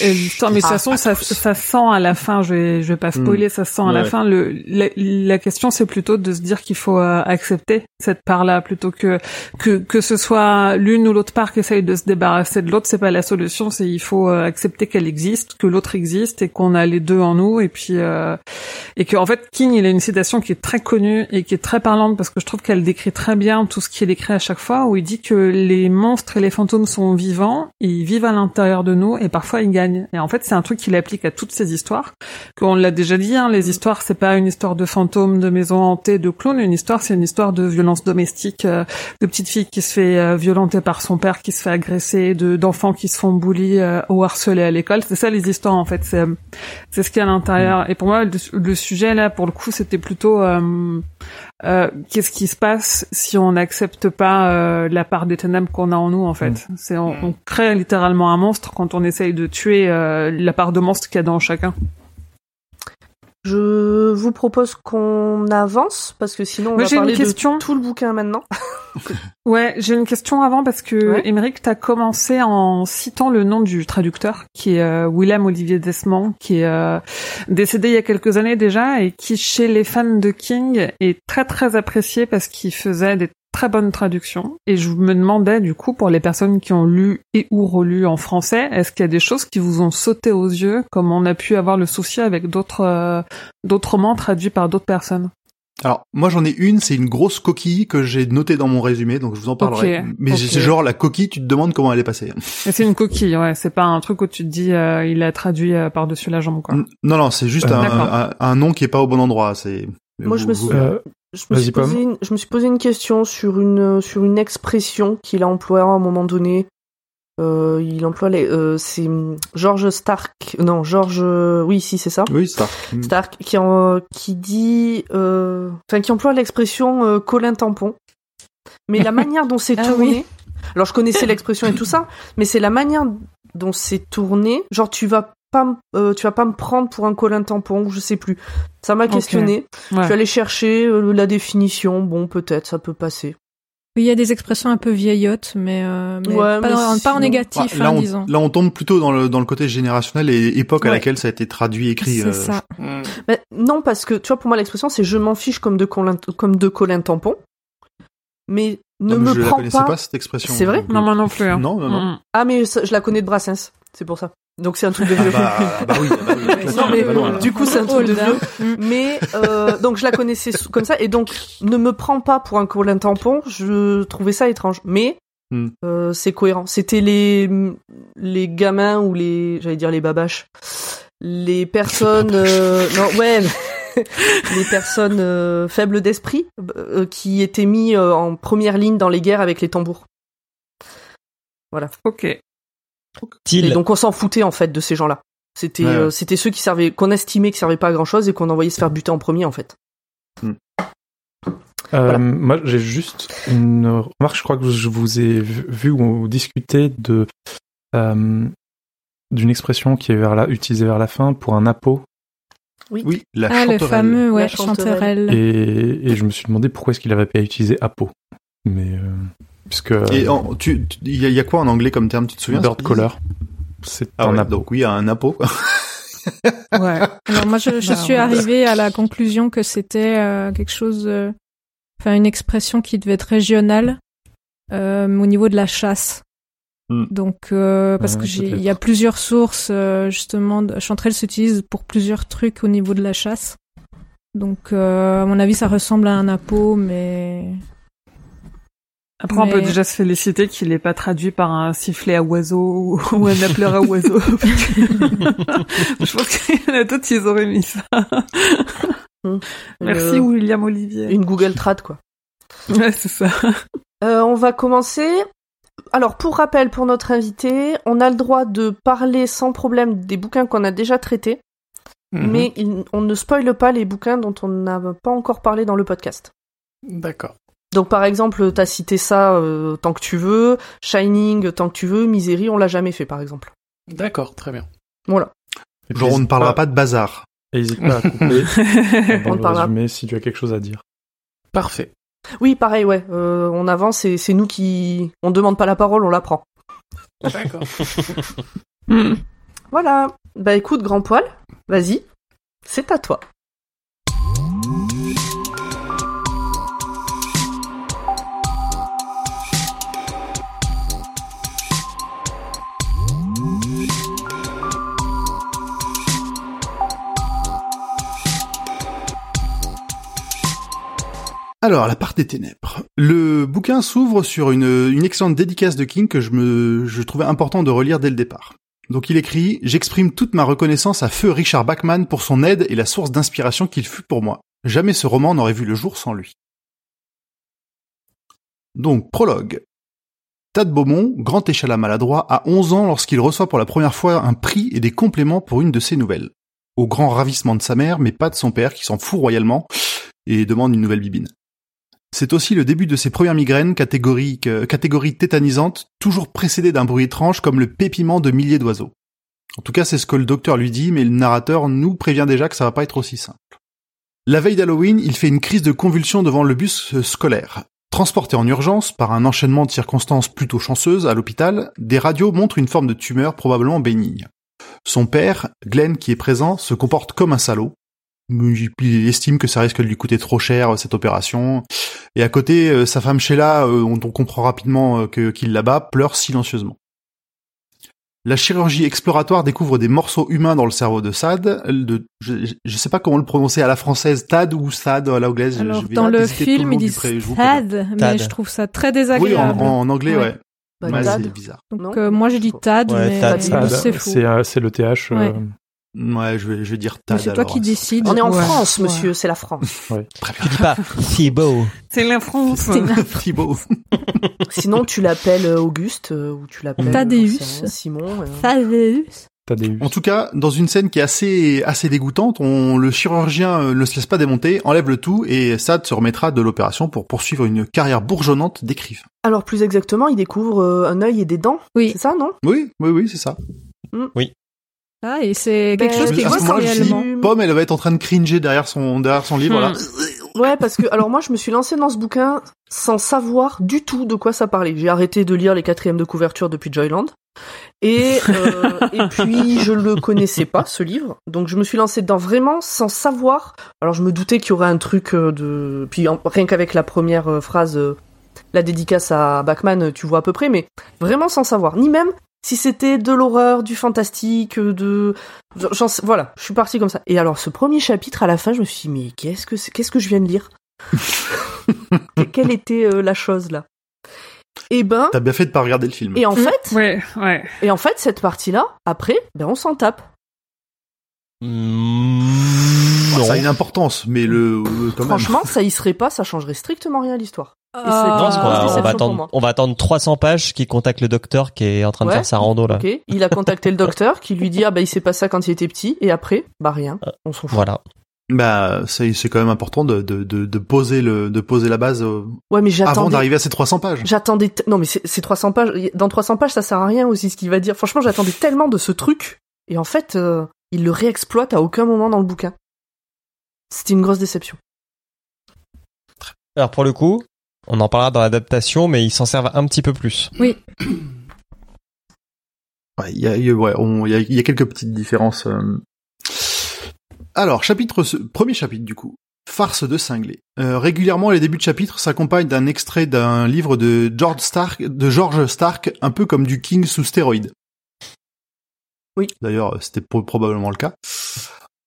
Et mais de toute Ah, façon, ça, ça sent à la fin. Je vais, je vais pas spoiler. Ça sent à la fin. Le, la, la question, c'est plutôt de se dire qu'il faut euh, accepter cette part-là plutôt que que que ce soit l'une ou l'autre part qui essaye de se débarrasser de l'autre. C'est pas la solution. C'est il faut euh, accepter qu'elle existe, que l'autre existe et qu'on a les deux nous. Et puis euh, et que en fait King, il a une citation qui est très connue et qui est très parlante parce que je trouve qu'elle décrit très bien tout ce qui est décrit à chaque fois. Où il dit que les monstres et les fantômes sont vivants, ils vivent à l'intérieur de nous et parfois ils gagnent. Et en fait, c'est un truc qu'il applique à toutes ces histoires. Qu'on l'a déjà dit, hein, les histoires, c'est pas une histoire de fantômes, de maisons hantées, de clowns. Une histoire, c'est une histoire de violence domestique, euh, de petite fille qui se fait euh, violenter par son père, qui se fait agresser, de d'enfants qui se font bully euh, ou harceler à l'école. C'est ça les histoires en fait. C'est euh, c'est ce à l'intérieur. Et pour moi, le, le sujet là, pour le coup, c'était plutôt euh, euh, qu'est-ce qui se passe si on n'accepte pas euh, la part des ténèbres qu'on a en nous en fait. C'est on, on crée littéralement un monstre quand on essaye de tuer euh, la part de monstre qu'il y a dans chacun. Je vous propose qu'on avance parce que sinon on Moi, va une parler question. de tout le bouquin maintenant. Ouais, j'ai une question avant parce que Ouais. Émeric, t'as commencé en citant le nom du traducteur qui est euh, Willem Olivier Desmond, qui est euh, décédé il y a quelques années déjà et qui chez les fans de King est très très apprécié parce qu'il faisait des très bonnes traductions. Et je me demandais du coup pour les personnes qui ont lu et ou relu en français, est-ce qu'il y a des choses qui vous ont sauté aux yeux, comme on a pu avoir le souci avec d'autres euh, d'autres romans traduits par d'autres personnes? Alors, moi, j'en ai une, c'est une grosse coquille que j'ai notée dans mon résumé, donc je vous en parlerai. Mais c'est genre la coquille, tu te demandes comment elle est passée. C'est une coquille, ouais. C'est pas un truc où tu te dis euh, il a traduit euh, par-dessus la jambe, quoi. Non, non, c'est juste Euh, un, D'accord. un, un nom qui est pas au bon endroit. C'est. Moi, je me Euh, Je me, suis posé une, je me suis posé une question sur une, sur une expression qu'il a employée à un moment donné. Euh, il emploie les, euh, c'est hum, George Stark, non, George, euh, oui, si, c'est ça. Oui, Stark. Mm. Stark qui, en, qui dit, euh, enfin, qui emploie l'expression euh, Colin tampon. Mais la manière dont c'est Ah tourné, oui. alors je connaissais l'expression et tout ça, mais c'est la manière dont c'est tourné. Genre, tu vas pas, euh, tu vas pas me prendre pour un Colin tampon, ou je sais plus. Ça m'a questionné. Je Ouais. suis allée chercher euh, la définition. Bon, peut-être, ça peut passer. Il y a des expressions un peu vieillottes, mais, euh, mais Ouais, pas, mais en, pas en sinon- négatif, Ouais, là, hein, on, disons. là, on tombe plutôt dans le, dans le côté générationnel et époque à laquelle ça a été traduit, écrit. C'est euh, ça. Mm. Mais non, parce que tu vois, pour moi, l'expression c'est je m'en fiche comme de Colin, comme de Colin tampon. Mais ne non, mais me je la prends connaissais pas. pas. cette expression. C'est vrai? Donc, Non, moi non plus. hein. Non, non, non. Mm, Ah, mais ça, je la connais de Brassens. C'est pour ça. Donc c'est un truc de Ah vieux. bah, ah bah oui, ah bah oui, Non, mais loin, du coup, c'est un truc de vieux. Mais euh, donc je la connaissais comme ça et donc ne me prends pas pour un Colin tampon. Je trouvais ça étrange, mais Hmm. euh, c'est cohérent. C'était les les gamins ou les j'allais dire les babaches, les personnes euh, non ouais les personnes euh, faibles d'esprit euh, qui étaient mis euh, en première ligne dans les guerres avec les tambours. Ok. Et donc on s'en foutait en fait de ces gens-là. C'était Ouais, euh, c'était ceux qui servaient qu'on estimait qui servaient pas à grand chose et qu'on envoyait se faire buter en premier en fait. Hmm. Euh. Moi, j'ai juste une remarque. Je crois que je vous ai vu ou discuté de euh, d'une expression qui est vers la, utilisée vers la fin pour un apo. Oui, la Ah, le chanterelle. fameux, ouais, La chanterelle. chanterelle. Et, et je me suis demandé pourquoi est-ce qu'il avait pas utilisé apo. Mais euh, puisque Et en- tu, tu- il y, a- il y a quoi en anglais comme terme, tu te souviens bird color, c'est Ah un ouais, donc oui, un apo. quoi. Ouais. Alors moi, je, je Bah, suis ouais. arrivée à la conclusion que c'était euh, quelque chose, euh, enfin une expression qui devait être régionale euh, au niveau de la chasse. Hmm. Donc euh, parce Ouais, que il y a plusieurs sources euh, justement. de- Chanterelle s'utilise pour plusieurs trucs au niveau de la chasse. Donc euh, à mon avis, ça ressemble à un apo, mais Après, on peut déjà se féliciter qu'il n'est pas traduit par un sifflet à oiseau ou un appeleur à oiseau. Je pense qu'il y en a d'autres, ils auraient mis ça. Merci Euh, William Olivier. Une Google Trad, quoi. Ouais, c'est ça. Euh, on va commencer. Alors, pour rappel, pour notre invité, on a le droit de parler sans problème des bouquins qu'on a déjà traités, Mhm. mais il- on ne spoile pas les bouquins dont on n'a pas encore parlé dans le podcast. D'accord. Donc, par exemple, t'as cité ça euh, tant que tu veux, Shining tant que tu veux, Misery, on l'a jamais fait, par exemple. D'accord, très bien. Voilà. Et Genre, on ne parlera pas de bazar. N'hésite pas à couper dans On le parlera. résumé si tu as quelque chose à dire. Parfait. Oui, pareil, ouais. euh, on avance et c'est nous qui... On demande pas la parole, on la prend. D'accord. Voilà. Bah écoute, grand poil, vas-y, c'est à toi. Alors, la part des ténèbres. Le bouquin s'ouvre sur une, excellente dédicace de King que je trouvais important de relire dès le départ. Donc il écrit « J'exprime toute ma reconnaissance à feu Richard Bachman pour son aide et la source d'inspiration qu'il fut pour moi. Jamais ce roman n'aurait vu le jour sans lui. » Donc, prologue. Tad Beaumont, grand échalas maladroit, a 11 ans lorsqu'il reçoit pour la première fois un prix et des compléments pour une de ses nouvelles. Au grand ravissement de sa mère, mais pas de son père qui s'en fout royalement et demande une nouvelle bibine. C'est aussi le début de ses premières migraines, catégorie, catégorie tétanisante, toujours précédée d'un bruit étrange comme le pépiment de milliers d'oiseaux. En tout cas, c'est ce que le docteur lui dit, mais le narrateur nous prévient déjà que ça va pas être aussi simple. La veille d'Halloween, il fait une crise de convulsion devant le bus scolaire. Transporté en urgence par un enchaînement de circonstances plutôt chanceuses à l'hôpital, des radios montrent une forme de tumeur probablement bénigne. Son père, Glenn, qui est présent, se comporte comme un salaud. Il estime que ça risque de lui coûter trop cher cette opération. Et à côté, euh, sa femme Sheila, euh, dont on comprend rapidement euh, que qu'il la bat, pleure silencieusement. La chirurgie exploratoire découvre des morceaux humains dans le cerveau de Sad. euh, De, je, je sais pas comment le prononcer à la française, Tad ou Sad à la anglaise. alors je vais dans le film ils disent. Tad, mais Tad. je trouve ça très Oui, désagréable. en, en anglais, Ouais. ouais. Bah, Ouais, c'est bizarre. Donc euh, moi j'ai dit Tad, Ouais, mais c'est euh, le TH. euh, Ouais. Ouais, je vais, je vais dire Tad. C'est toi alors. qui décides. On est en Ouais. France, Ouais. monsieur, c'est la France. Très bien. Tu dis pas Thibaut. C'est la France. Thibaut. Sinon, tu l'appelles euh, Auguste euh, ou tu l'appelles Thaddeus. sais rien, Simon. euh. Thaddeus. En tout cas, dans une scène qui est assez assez dégoûtante, on, le chirurgien euh, ne se laisse pas démonter, enlève le tout et Sad se remettra de l'opération pour poursuivre une carrière bourgeonnante d'écrivain. Alors plus exactement, il découvre euh, un œil et des dents. Oui. C'est ça, non? Oui, oui, oui, c'est ça. Ah, et c'est quelque Ben, chose qui réellement. Pomme, elle va être en train de cringer derrière son derrière son livre. Hmm. Là. Ouais, parce que alors moi, je me suis lancée dans ce bouquin sans savoir du tout de quoi ça parlait. J'ai arrêté de lire les quatrièmes de couverture depuis Joyland. Et, euh, et puis je le connaissais pas ce livre, donc je me suis lancée dedans vraiment sans savoir. Alors je me doutais qu'il y aurait un truc euh, de, puis en- rien qu'avec la première euh, phrase, la dédicace à Bachman, tu vois à peu près, mais vraiment sans savoir, ni même si c'était de l'horreur, du fantastique, de, j'en sais- voilà, je suis partie comme ça. Et alors ce premier chapitre à la fin, je me suis dit mais qu'est-ce que c'est- qu'est-ce que je viens de lire? Quelle était euh, la chose là? Et ben, T'as bien fait de pas regarder le film. et en Mm. fait, Ouais, ouais. et en fait, cette partie-là, après, ben on s'en tape. Mm, non. ça a une importance, mais le quand même. Franchement, ça y serait pas, ça changerait strictement rien à l'histoire. Ah. Non, on va attendre, moi. on va attendre 300 pages qui contacte le docteur qui est en train de faire sa rando là. Il a contacté le docteur qui lui dit ah bah il s'est passé ça quand il était petit et après bah rien, on s'en fout. Voilà. Bah, c'est c'est quand même important de, de, de, de poser le de poser la base euh, Ouais, mais avant d'arriver à ces 300 pages. J'attendais. t- Non, mais c'est c'est 300 pages. Dans 300 pages, ça sert à rien aussi ce qu'il va dire. Franchement, j'attendais tellement de ce truc. Et en fait, euh, il le réexploite à aucun moment dans le bouquin. C'était une grosse déception. Alors pour le coup, on en parlera dans l'adaptation, mais ils s'en servent un petit peu plus. Ouais, il y a, il y a- ouais, on- il y a, il y a quelques petites différences. euh. Alors, chapitre, premier chapitre du coup. Farce de cinglé. Euh, régulièrement, les débuts de chapitre s'accompagnent d'un extrait d'un livre de George Stark, de George Stark, un peu comme du King sous stéroïde. Oui. D'ailleurs, c'était pro- probablement le cas.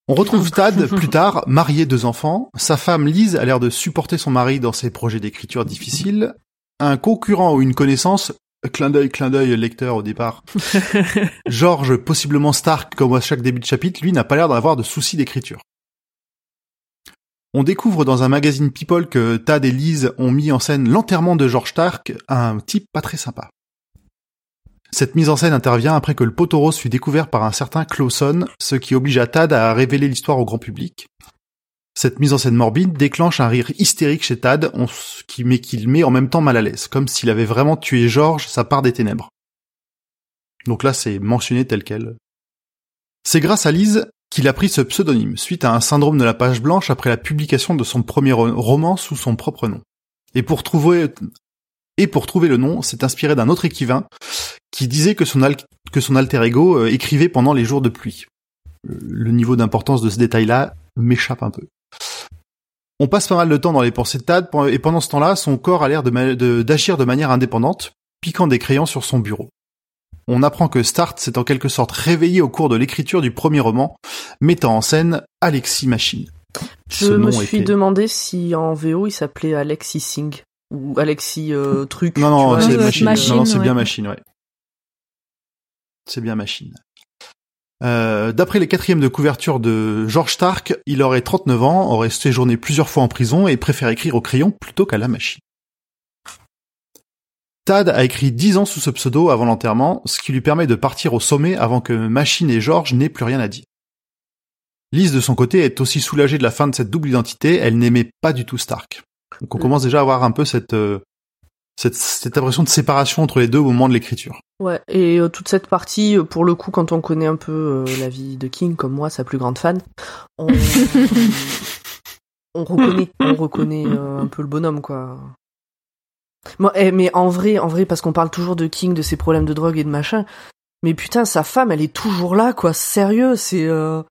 On retrouve Tad plus tard, marié, deux enfants. Sa femme Lise a l'air de supporter son mari dans ses projets d'écriture difficiles. Un concurrent ou une connaissance, clin d'œil, clin d'œil, lecteur au départ. George, possiblement Stark, comme à chaque début de chapitre, lui n'a pas l'air d'avoir de soucis d'écriture. On découvre dans un magazine People que Tad et Lise ont mis en scène l'enterrement de George Stark, un type pas très sympa. Cette mise en scène intervient après que le poteau rose fut découvert par un certain Clawson, ce qui obligea Tad à révéler l'histoire au grand public. Cette mise en scène morbide déclenche un rire hystérique chez Tad, mais qu'il met en même temps mal à l'aise, comme s'il avait vraiment tué George, sa part des ténèbres. Donc là, c'est mentionné tel quel. C'est grâce à Lise qu'il a pris ce pseudonyme, suite à un syndrome de la page blanche après la publication de son premier ro- roman sous son propre nom. Et pour trouver, et pour trouver le nom, s'est inspiré d'un autre écrivain qui disait que son, al- que son alter ego euh, écrivait pendant les jours de pluie. Euh, Le niveau d'importance de ce détail-là m'échappe un peu. On passe pas mal de temps dans les pensées de Tad, et pendant ce temps-là, son corps a l'air de ma- de- d'agir de manière indépendante, piquant des crayons sur son bureau. On apprend que Start s'est en quelque sorte réveillé au cours de l'écriture du premier roman, mettant en scène Alexis Machine. Je me suis était- demandé si en VO il s'appelait Alexis Singh ou Alexis euh, truc. Non, non, c'est ouais, machine. Machine, Non, non, c'est ouais. bien machine, ouais. C'est bien machine. Euh, D'après les quatrièmes de couverture de George Stark, il aurait 39 ans, aurait séjourné plusieurs fois en prison et préfère écrire au crayon plutôt qu'à la machine. Tad a écrit 10 ans sous ce pseudo avant l'enterrement, ce qui lui permet de partir au sommet avant que Machine et George n'aient plus rien à dire. Lise de son côté est aussi soulagée de la fin de cette double identité, elle n'aimait pas du tout Stark. Donc on commence déjà à avoir un peu cette, euh, cette, cette impression de séparation entre les deux au moment de l'écriture. Ouais, et euh, toute cette partie, euh, pour le coup, quand on connaît un peu euh, la vie de King, comme moi, sa plus grande fan, on, on reconnaît, on reconnaît euh, un peu le bonhomme, quoi. Moi, eh, mais en vrai, en vrai, parce qu'on parle toujours de King, de ses problèmes de drogue et de machin, mais putain, sa femme, elle est toujours là, quoi. Sérieux, c'est. Euh...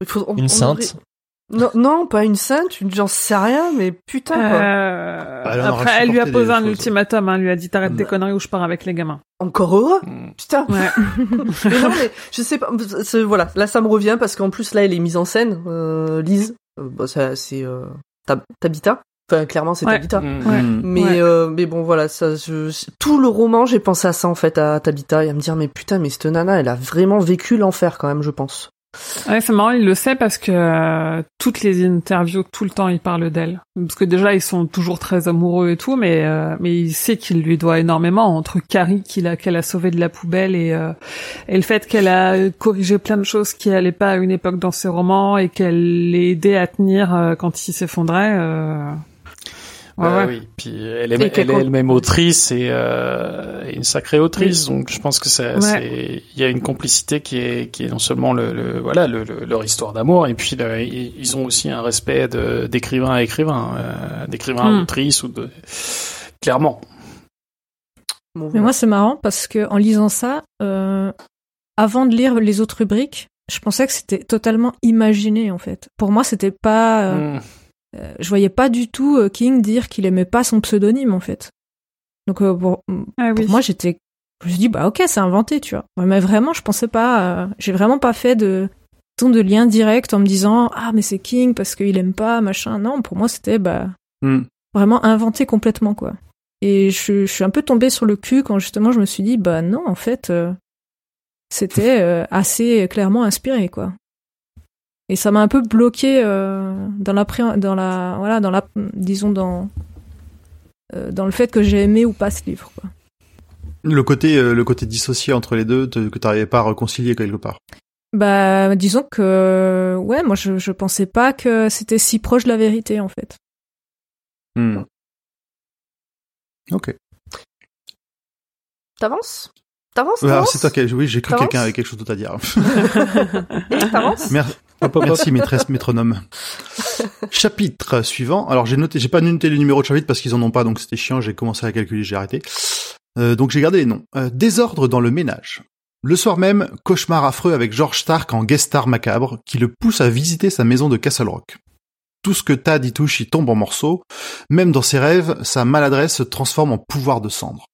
il faut- on- Une sainte. devrait- Non, non, pas une sainte, une j'en sais rien, mais putain, quoi. Euh, Bah, elle après, elle lui a posé un choses. ultimatum, hein, elle lui a dit t'arrêtes tes Bah. conneries ou je pars avec les gamins. Encore heureux, Mm. putain. Ouais. mais non, mais je sais pas. Voilà, là ça me revient parce qu'en plus là elle est mise en scène. Euh, Lise, euh, bah, ça c'est euh, Tab- Tabitha. Enfin clairement c'est Ouais. Tabitha. Mm. Ouais. Mais Ouais. euh, mais bon voilà, ça je, tout le roman j'ai pensé à ça en fait à Tabitha et à me dire mais putain mais cette nana elle a vraiment vécu l'enfer quand même je pense. Ouais, c'est marrant, il le sait parce que euh, toutes les interviews, tout le temps, il parle d'elle. Parce que déjà, ils sont toujours très amoureux et tout, mais euh, mais il sait qu'il lui doit énormément entre Carrie qu'il a qu'elle a sauvé de la poubelle et euh, et le fait qu'elle a corrigé plein de choses qui allaient pas à une époque dans ses romans et qu'elle l'ait aidé à tenir euh, quand il s'effondrait. Euh... Ouais, Bah ouais. oui, puis elle est, elle elle-même autrice et, euh, et une sacrée autrice, donc je pense que ça, Ouais. c'est, il y a une complicité qui est, qui est non seulement le, le- voilà, le, le- leur histoire d'amour, et puis le- ils ont aussi un respect de, d'écrivain à écrivain, euh, d'écrivain à Hmm. autrice ou de, clairement. Bon, Mais voilà. moi, c'est marrant parce que en lisant ça, euh, avant de lire les autres rubriques, je pensais que c'était totalement imaginé en fait. Pour moi, c'était pas. euh, Hmm. Euh, je voyais pas du tout euh, King dire qu'il aimait pas son pseudonyme en fait. Donc euh, pour, Ah oui. pour moi, j'étais. Je me suis dit bah ok, c'est inventé, tu vois. Ouais, Mais vraiment, je pensais pas. euh, J'ai vraiment pas fait de ton de lien direct en me disant ah mais c'est King parce qu'il aime pas machin. Non, pour moi c'était bah Hmm. vraiment inventé complètement quoi. Et je, je suis un peu tombée sur le cul quand justement je me suis dit bah non en fait euh, c'était euh, assez clairement inspiré quoi. Et ça m'a un peu bloqué euh, dans la dans la voilà dans la disons dans euh, dans le fait que j'ai aimé ou pas ce livre quoi. Le côté, euh, le côté dissocié entre les deux, te- que t'arrivais pas à réconcilier quelque part? Bah, disons que, ouais, moi, je, je pensais pas que c'était si proche de la vérité, en fait. Hmm. Ok. T'avances? T'avances Alors, T'avances? c'est toi qui, oui, j'ai cru que T'avances? quelqu'un avait quelque chose d'autre à dire. Eh, T'avances Mer- Merci maîtresse métronome. chapitre suivant. Alors j'ai noté, j'ai pas noté les numéros de chapitre parce qu'ils en ont pas, donc c'était chiant. J'ai commencé à calculer, j'ai arrêté. Euh, donc j'ai gardé les noms. Euh, désordre dans le ménage. Le soir même, cauchemar affreux avec George Stark en guest star macabre qui le pousse à visiter sa maison de Castle Rock. Tout ce que Tad y touche y tombe en morceaux. Même dans ses rêves, sa maladresse se transforme en pouvoir de cendre.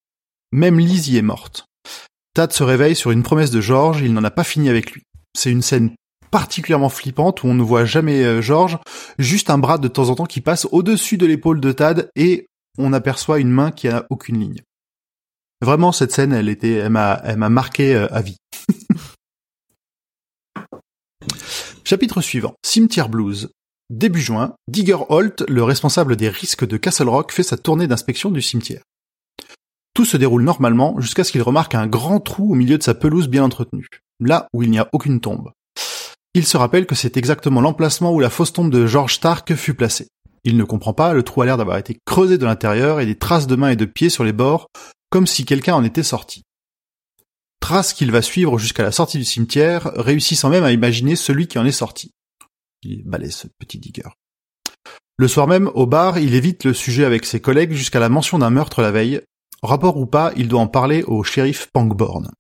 Même Lizzie est morte. Tad se réveille sur une promesse de George, il n'en a pas fini avec lui. C'est une scène particulièrement flippante où on ne voit jamais euh, George, juste un bras de temps en temps qui passe au-dessus de l'épaule de Tad et on aperçoit une main qui a aucune ligne. Vraiment, cette scène, elle était, elle m'a, elle m'a marqué euh, à vie. Chapitre suivant. Cimetière Blues. Début juin, Digger Holt, le responsable des risques de Castle Rock, fait sa tournée d'inspection du cimetière. Tout se déroule normalement jusqu'à ce qu'il remarque un grand trou au milieu de sa pelouse bien entretenue, là où il n'y a aucune tombe. Il se rappelle que c'est exactement l'emplacement où la fausse tombe de George Stark fut placée. Il ne comprend pas, le trou a l'air d'avoir été creusé de l'intérieur et des traces de mains et de pieds sur les bords, comme si quelqu'un en était sorti. Traces qu'il va suivre jusqu'à la sortie du cimetière, réussissant même à imaginer celui qui en est sorti. Il ce petit digger. Le soir même, au bar, il évite le sujet avec ses collègues jusqu'à la mention d'un meurtre la veille. Rapport ou pas, il doit en parler au shérif Pangborn.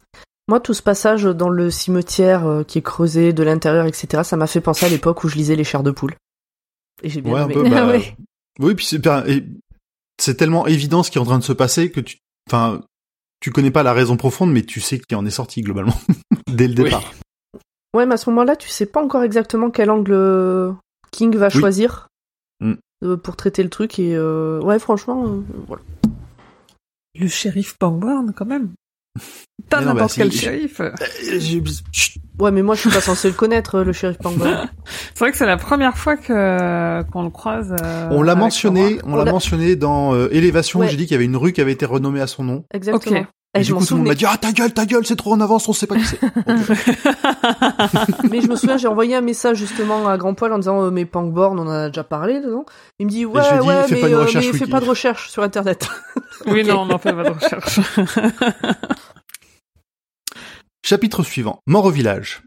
Moi, tout ce passage dans le cimetière euh, qui est creusé de l'intérieur, etc., ça m'a fait penser à l'époque où je lisais Les chairs de poule. Et j'ai bien Ouais, un peu, bah, Ah ouais. Oui, puis c'est bien- et c'est tellement évident ce qui est en train de se passer que tu, enfin, tu connais pas la raison profonde, mais tu sais qui en est sorti globalement dès le Oui. départ. Ouais, mais à ce moment-là, tu sais pas encore exactement quel angle euh, King va Oui. choisir Mm. euh, pour traiter le truc. Et euh, ouais, franchement, euh, voilà. Le shérif Pangborn, quand même. Pas n'importe bah, quel shérif. Euh. Ouais, mais moi, je suis pas censé le connaître, euh, le shérif Pangborn. C'est vrai que c'est la première fois que qu'on le croise. euh, On l'a mentionné, on On l'a mentionné dans euh, Élévation. Ouais. J'ai dit qu'il y avait une rue qui avait été renommée à son nom. Exactement. Et, Et, je du m'en coup, tout le monde m'a dit ah ta gueule, ta gueule, c'est trop en avance, on sait pas qui c'est. Mais je me souviens, j'ai envoyé un message justement à Grand Poil en disant euh, mais Pangborn, on en a déjà parlé dedans. Il me dit ouais, ouais, fais mais, pas de euh, recherche mais fais wiki. pas de recherche sur Internet. Oui, Ok. non, on n'en fait pas de recherche. Chapitre suivant. Mort au village.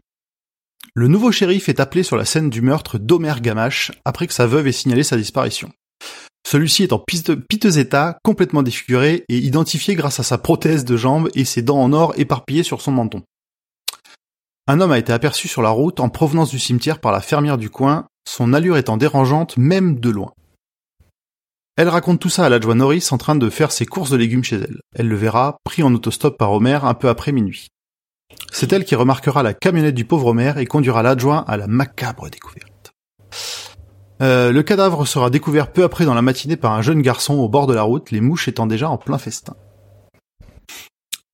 Le nouveau shérif est appelé sur la scène du meurtre d'Omer Gamache après que sa veuve ait signalé sa disparition. Celui-ci est en piteux état, complètement défiguré et identifié grâce à sa prothèse de jambe et ses dents en or éparpillées sur son menton. Un homme a été aperçu sur la route en provenance du cimetière par la fermière du coin, son allure étant dérangeante même de loin. Elle raconte tout ça à l'adjoint Norris en train de faire ses courses de légumes chez elle. Elle le verra, pris en autostop par Homer un peu après minuit. C'est elle qui remarquera la camionnette du pauvre Homer et conduira l'adjoint à la macabre découverte. Euh, le cadavre sera découvert peu après dans la matinée par un jeune garçon au bord de la route, les mouches étant déjà en plein festin.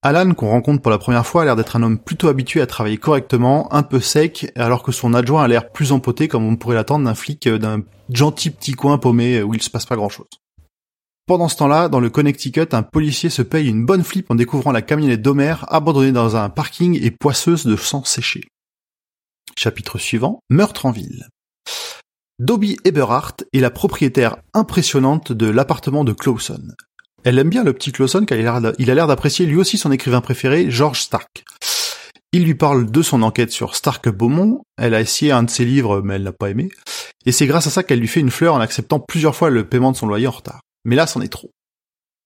Alan, qu'on rencontre pour la première fois, a l'air d'être un homme plutôt habitué à travailler correctement, un peu sec, alors que son adjoint a l'air plus empoté comme on pourrait l'attendre d'un flic euh, d'un gentil petit coin paumé euh, où il se passe pas grand chose. Pendant ce temps-là, dans le Connecticut, un policier se paye une bonne flip en découvrant la camionnette d'Homer abandonnée dans un parking et poisseuse de sang séché. Chapitre suivant, meurtre en ville. Dobby Eberhardt est la propriétaire impressionnante de l'appartement de Clawson. Elle aime bien le petit Clawson car il a l'air d'apprécier lui aussi son écrivain préféré, George Stark. Il lui parle de son enquête sur Stark Beaumont, elle a essayé un de ses livres mais elle n'a pas aimé, et c'est grâce à ça qu'elle lui fait une fleur en acceptant plusieurs fois le paiement de son loyer en retard. Mais là, c'en est trop.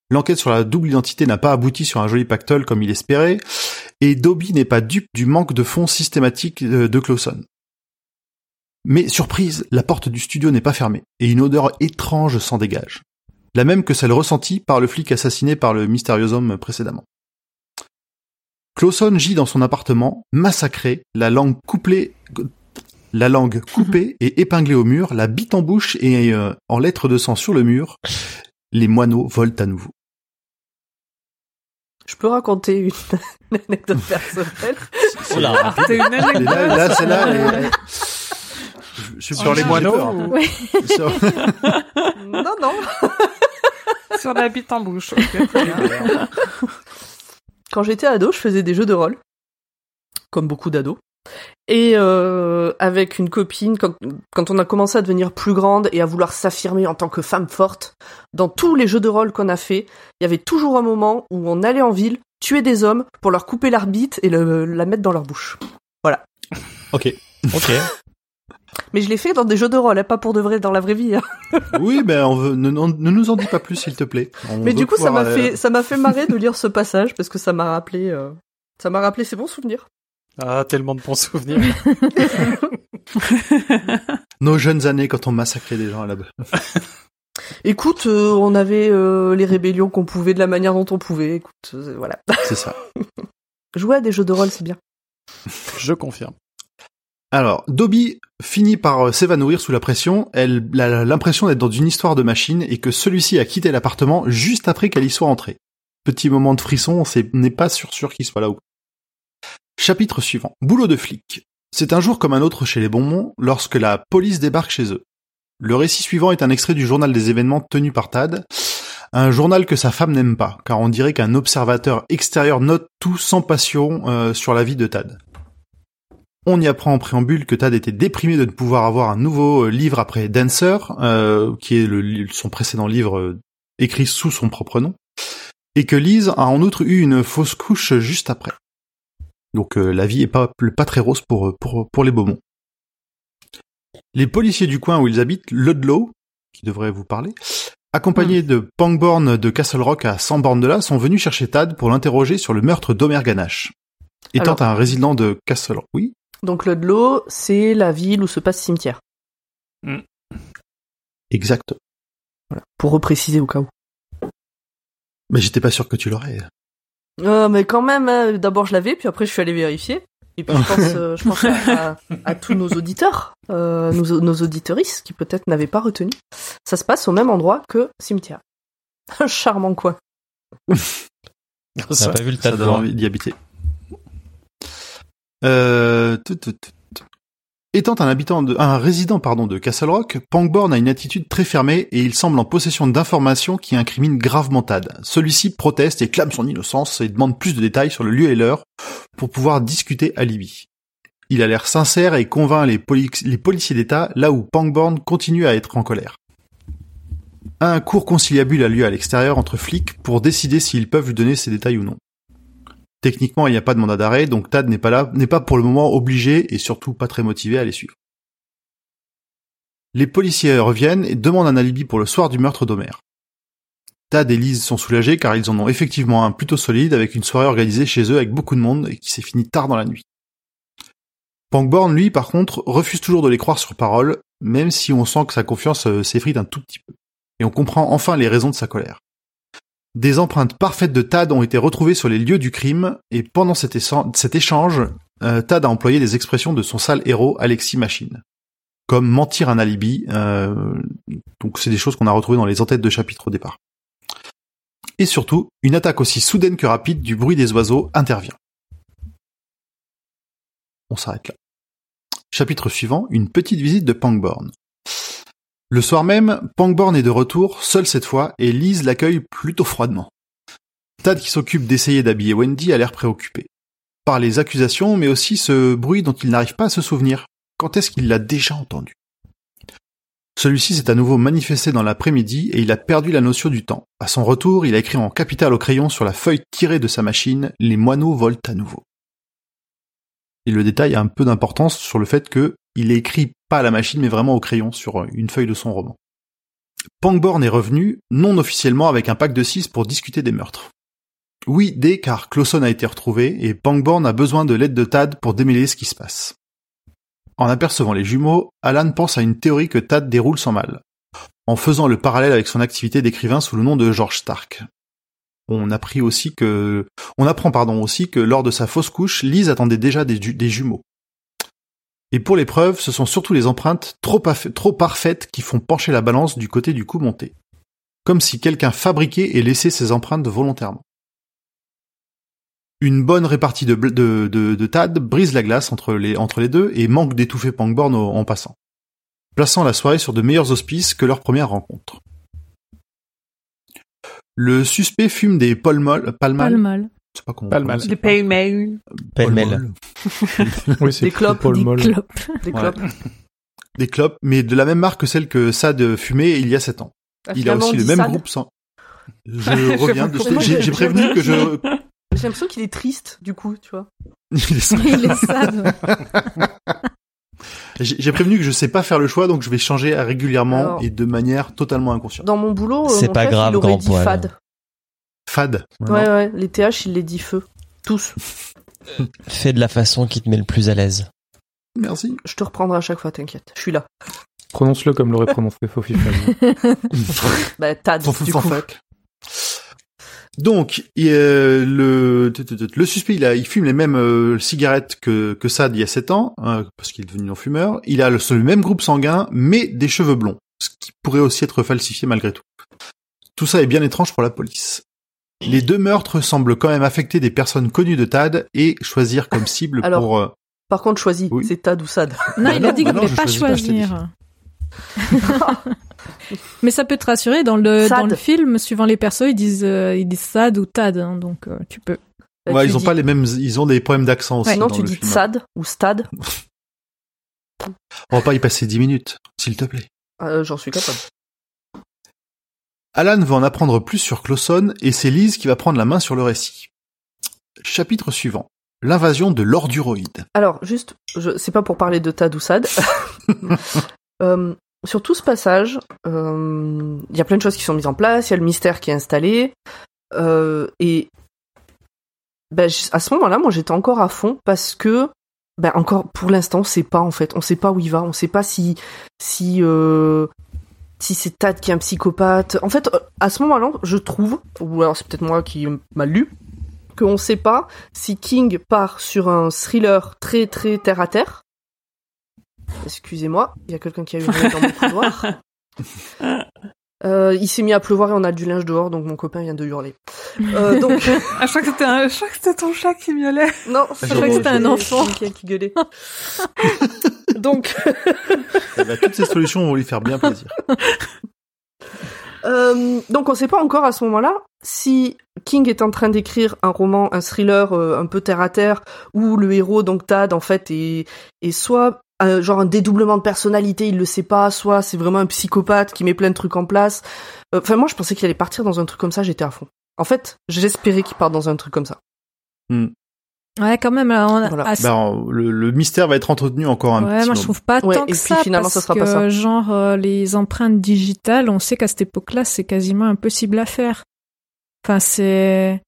L'enquête sur la double identité n'a pas abouti sur un joli pactole comme il espérait, et Dobby n'est pas dupe du manque de fonds systématique euh, de Clawson. Mais surprise, la porte du studio n'est pas fermée, et une odeur étrange s'en dégage. La même que celle ressentie par le flic assassiné par le mystérieux homme précédemment. Clawson gît dans son appartement, massacré, la langue couplée, la langue coupée et épinglée au mur, la bite en bouche et euh, en lettres de sang sur le mur. Les moineaux volent à nouveau. Je peux raconter une, anecdote personnelle? Oh là. Là, là c'est là. Je- Sur les moineaux peur. ou- Ouais. Sur- non, non. sur la bite en bouche. ok, très bien. Quand j'étais ado, je faisais des jeux de rôle. Comme beaucoup d'ados. Et euh, avec une copine, quand, quand on a commencé à devenir plus grande et à vouloir s'affirmer en tant que femme forte, dans tous les jeux de rôle qu'on a fait, il y avait toujours un moment où on allait en ville, tuer des hommes pour leur couper l'arbitre et le, la mettre dans leur bouche. Voilà. Ok. Ok. Mais je l'ai fait dans des jeux de rôle, hein, pas pour de vrai dans la vraie vie. hein. Oui, ben on veut, ne, ne- ne nous en dis pas plus, s'il te plaît. On Mais du coup, ça m'a euh, fait, ça m'a fait marrer de lire ce passage parce que ça m'a rappelé, euh, ça m'a rappelé ces bons souvenirs. Ah, tellement de bons souvenirs. nos jeunes années quand on massacrait des gens à la base. Écoute, euh, on avait euh, les rébellions qu'on pouvait de la manière dont on pouvait. Écoute, euh, voilà. C'est ça. Jouer à des jeux de rôle, c'est bien. Je confirme. Alors, Dobby finit par euh, s'évanouir sous la pression. Elle a l'impression d'être dans une histoire de machine et que celui-ci a quitté l'appartement juste après qu'elle y soit entrée. Petit moment de frisson, on n'est pas sûr sûr qu'il soit là ou pas. Chapitre suivant. Boulot de flic. C'est un jour comme un autre chez les Bonbons lorsque la police débarque chez eux. Le récit suivant est un extrait du journal des événements tenu par Tad. Un journal que sa femme n'aime pas, car on dirait qu'un observateur extérieur note tout sans passion euh, sur la vie de Tad. On y apprend en préambule que Tad était déprimé de ne pouvoir avoir un nouveau euh, livre après Dancer, euh, qui est le, son précédent livre euh, écrit sous son propre nom, et que Lise a en outre eu une fausse couche juste après. Donc euh, la vie est pas, pas très rose pour, pour, pour les Beaumont. Les policiers du coin où ils habitent, Ludlow, qui devrait vous parler, accompagnés de Pangborn de Castle Rock à 100 bornes de là, sont venus chercher Tad pour l'interroger sur le meurtre d'Omer Ganache. Étant Alors- un résident de Castle Rock, oui, Donc Ludlow, c'est la ville où se passe le cimetière. exact. Voilà. Pour repréciser au cas où. Mais j'étais pas sûr que tu l'aurais. Euh, mais quand même, hein, d'abord je l'avais, puis après je suis allé vérifier. Et puis je pense, euh, je pense à, à tous nos auditeurs, euh, nos, nos auditeuristes qui peut-être n'avaient pas retenu. Ça se passe au même endroit que cimetière. Un charmant coin. On n'a pas vu le Ça tas d'y habiter. Euh. Étant un habitant de, un résident de Castle Rock, Pangborn a une attitude très fermée et il semble en possession d'informations qui incriminent gravement Tad. Celui-ci proteste et clame son innocence et demande plus de détails sur le lieu et l'heure pour pouvoir discuter à Libye. Il a l'air sincère et convainc les, les policiers d'État là où Pangborn continue à être en colère. Un court conciliabule a lieu à l'extérieur entre flics pour décider s'ils peuvent lui donner ces détails ou non. Techniquement, il n'y a pas de mandat d'arrêt, donc Tad n'est pas là, n'est pas pour le moment obligé et surtout pas très motivé à les suivre. Les policiers reviennent et demandent un alibi pour le soir du meurtre d'Homer. Tad et Lise sont soulagés car ils en ont effectivement un plutôt solide avec une soirée organisée chez eux avec beaucoup de monde et qui s'est finie tard dans la nuit. Pangborn, lui, par contre, refuse toujours de les croire sur parole, même si on sent que sa confiance euh, s'effrite un tout petit peu. Et on comprend enfin les raisons de sa colère. Des empreintes parfaites de Tad ont été retrouvées sur les lieux du crime, et pendant cet, échan- cet échange, euh, Tad a employé les expressions de son sale héros Alexis Machine. Comme mentir un alibi, euh, donc c'est des choses qu'on a retrouvées dans les entêtes de chapitre au départ. Et surtout, une attaque aussi soudaine que rapide du bruit des oiseaux intervient. On s'arrête là. Chapitre suivant, une petite visite de Pangborn. Le soir même, Pangborn est de retour, seul cette fois, et Lise l'accueille plutôt froidement. Tad qui s'occupe d'essayer d'habiller Wendy a l'air préoccupé. Par les accusations, mais aussi ce bruit dont il n'arrive pas à se souvenir. Quand est-ce qu'il l'a déjà entendu? Celui-ci s'est à nouveau manifesté dans l'après-midi et il a perdu la notion du temps. À son retour, il a écrit en capital au crayon sur la feuille tirée de sa machine « Les moineaux volent à nouveau ». Et le détail a un peu d'importance sur le fait que il est écrit pas à la machine mais vraiment au crayon sur une feuille de son roman. Pangborn est revenu, non officiellement avec un pack de 6 pour discuter des meurtres. Oui, dès car Clawson a été retrouvé et Pangborn a besoin de l'aide de Tad pour démêler ce qui se passe. En apercevant les jumeaux, Alan pense à une théorie que Tad déroule sans mal, en faisant le parallèle avec son activité d'écrivain sous le nom de George Stark. On apprit aussi que, on apprend pardon aussi que lors de sa fausse couche, Lise attendait déjà des jumeaux. Et pour les preuves, ce sont surtout les empreintes trop, parfaites qui font pencher la balance du côté du coup monté. Comme si quelqu'un fabriquait et laissait ses empreintes volontairement. Une bonne répartie de, Tad brise la glace entre les, deux et manque d'étouffer Pangborn en passant, plaçant la soirée sur de meilleurs auspices que leur première rencontre. Le suspect fume des palmol, Pas le mal. C'est pas comment. Pas le mal. Les pay-mail. Pêle-mêle. Oui, c'est Des clopes, Paul Des Moll. clopes. Des Ouais. clopes. Des clopes, mais de la même marque que celle que Sad fumait il y a 7 ans. Ah, Il a aussi le même sad. groupe sans. Je reviens de. J'ai prévenu que je. J'ai l'impression qu'il est triste, du coup, tu vois. Il est sad. Il est sad. J'ai prévenu que je sais pas faire le choix, donc je vais changer régulièrement Alors- et de manière totalement inconsciente. Dans mon boulot, euh, C'est pas chef, grave, il aurait grand dit poil. Fade. Fad. Ouais, ouais, les TH, il les dit feu. Tous. Fais de la façon qui te met le plus à l'aise. Merci. Je te reprendrai à chaque fois, t'inquiète. Je suis là. Prononce-le comme l'aurait prononcé Fofi Fab. Bah, Tad, Fan- du fan- coup. Donc, il, euh, le, le suspect, il, a, il fume les mêmes euh, cigarettes que, que Sad il y a 7 ans, euh, parce qu'il est devenu non-fumeur. Il a le, le même groupe sanguin, mais des cheveux blonds, ce qui pourrait aussi être falsifié malgré tout. Tout ça est bien étrange pour la police. Les deux meurtres semblent quand même affecter des personnes connues de Tad et choisir comme cible Alors, pour... euh, Par contre, choisis. Oui. C'est Tad ou Sad. Non, Bah il non, a dit bah qu'il non, voulait je pas choisis pas, je t'ai dit. choisir. Mais ça peut te rassurer, dans le, Sad. dans le film, suivant les persos, ils disent, euh, ils disent sad ou tad, hein, donc euh, tu peux. Bah, ouais, tu ils ont dis- pas les mêmes... Ils ont des problèmes d'accent aussi Sinon, dans tu le dis film. Sad ou Stad. On va pas y passer 10 minutes, s'il te plaît. Euh, J'en suis capable. Alan veut en apprendre plus sur Clawson et c'est Liz qui va prendre la main sur le récit. Chapitre suivant. L'invasion de l'orduroïde. Alors, juste, je, c'est pas pour parler de Tad ou Sad. Euh, sur tout ce passage, euh, il y a plein de choses qui sont mises en place, il y a le mystère qui est installé, euh, et ben, à ce moment-là, moi j'étais encore à fond parce que, ben encore pour l'instant, on sait pas en fait, on sait pas où il va, on sait pas si si euh, si c'est Tad qui est un psychopathe. En fait, euh, à ce moment-là, je trouve, ou alors c'est peut-être moi qui mal lu, qu'on sait pas si King part sur un thriller très très terre à terre. Excusez-moi, il y a quelqu'un qui a hurlé dans mon couloir. Euh, il s'est mis à pleuvoir et on a du linge dehors, donc mon copain vient de hurler. Euh, donc, Ah, je crois que c'était un- je crois que c'était ton chat qui miaulait. non, Je c'est crois que c'était un enfant. Mickaël qui gueulait. donc, Eh ben, toutes ces solutions vont lui faire bien plaisir. Euh, donc on sait pas encore à ce moment-là si King est en train d'écrire un roman, un thriller euh, un peu terre à terre, où le héros donc Tad en fait est, est soit un, genre un dédoublement de personnalité, il le sait pas, soit c'est vraiment un psychopathe qui met plein de trucs en place. Euh, Enfin moi je pensais qu'il allait partir dans un truc comme ça, j'étais à fond. En fait, j'espérais qu'il parte dans un truc comme ça. Ouais, quand même. là, on a- Voilà. à ce- Ben, le, le mystère va être entretenu encore un ouais, petit moi je trouve pas Ouais, tant et que puis ça finalement, parce ça sera que pas ça. genre euh, les empreintes digitales, on sait qu'à cette époque-là, c'est quasiment impossible à faire. Enfin, c'est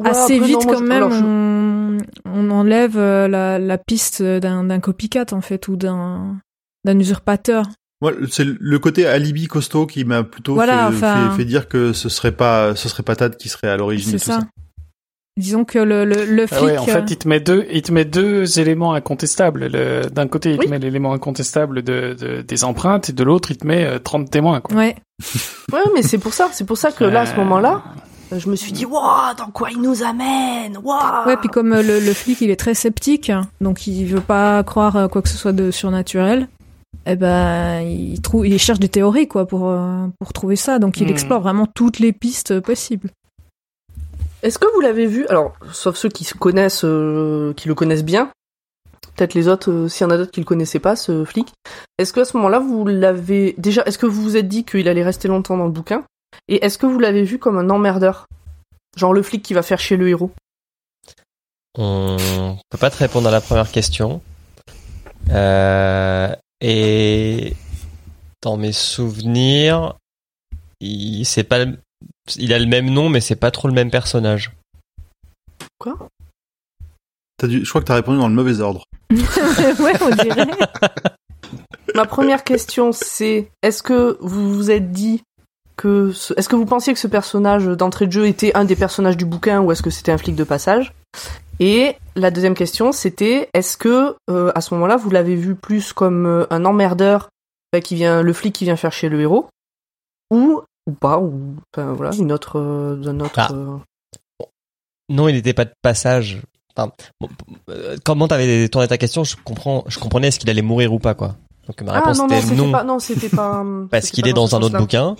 Ouais, assez après, vite non, moi, quand je- même. alors, je- on, on enlève euh, la, la piste d'un d'un copycat en fait ou d'un d'un usurpateur. Moi, c'est le côté alibi costaud qui m'a plutôt Voilà, fait, enfin- fait- fait dire que ce serait pas, ce serait pas Tad qui serait à l'origine de tout ça. ça. Disons que le, le, le Ah flic. ouais, en euh, fait, il te met deux, il te met deux éléments incontestables. Le- D'un côté, il Oui. te met l'élément incontestable de, de- des empreintes, et de l'autre, il te met euh, 30 témoins. Quoi. Ouais. Ouais, mais c'est pour ça, c'est pour ça que là à ce Euh, moment-là, je me suis dit waouh, dans quoi il nous amène? Waouh Ouais, puis comme euh, le, le flic il est très sceptique, donc il veut pas croire euh, quoi que ce soit de surnaturel, eh ben il trouve, il cherche des théories quoi pour euh, pour trouver ça, donc il Hmm. explore vraiment toutes les pistes possibles. Est-ce que vous l'avez vu? Alors, sauf ceux qui se connaissent, euh, qui le connaissent bien. Peut-être les autres, euh, s'il y en a d'autres qui le connaissaient pas, ce flic. Est-ce que à ce moment-là, vous l'avez déjà Est-ce que vous vous êtes dit qu'il allait rester longtemps dans le bouquin? Et est-ce que vous l'avez vu comme un emmerdeur? Genre le flic qui va faire chier le héros? On peut pas te répondre à la première question. Euh, et dans mes souvenirs, il c'est pas le- il a le même nom mais c'est pas trop le même personnage. T'as dû, je crois que t'as répondu dans le mauvais ordre. ouais, on dirait. Ma première question, c'est est-ce que vous vous êtes dit que ce- est-ce que vous pensiez que ce personnage d'entrée de jeu était un des personnages du bouquin ou est-ce que c'était un flic de passage? Et la deuxième question, c'était est-ce que euh, à ce moment-là, vous l'avez vu plus comme euh, un emmerdeur bah, qui vient, le flic qui vient faire chier le héros, ou ou pas, ou enfin voilà, une autre, euh, d'un autre. Ah. euh, Non, il n'était pas de passage. Enfin, bon, euh, comment t'avais tourné ta question, je comprends, je comprenais est-ce qu'il allait mourir ou pas quoi. Donc ma Ah réponse non non, était non pas, non c'était pas. euh, parce qu'il est dans un autre bouquin.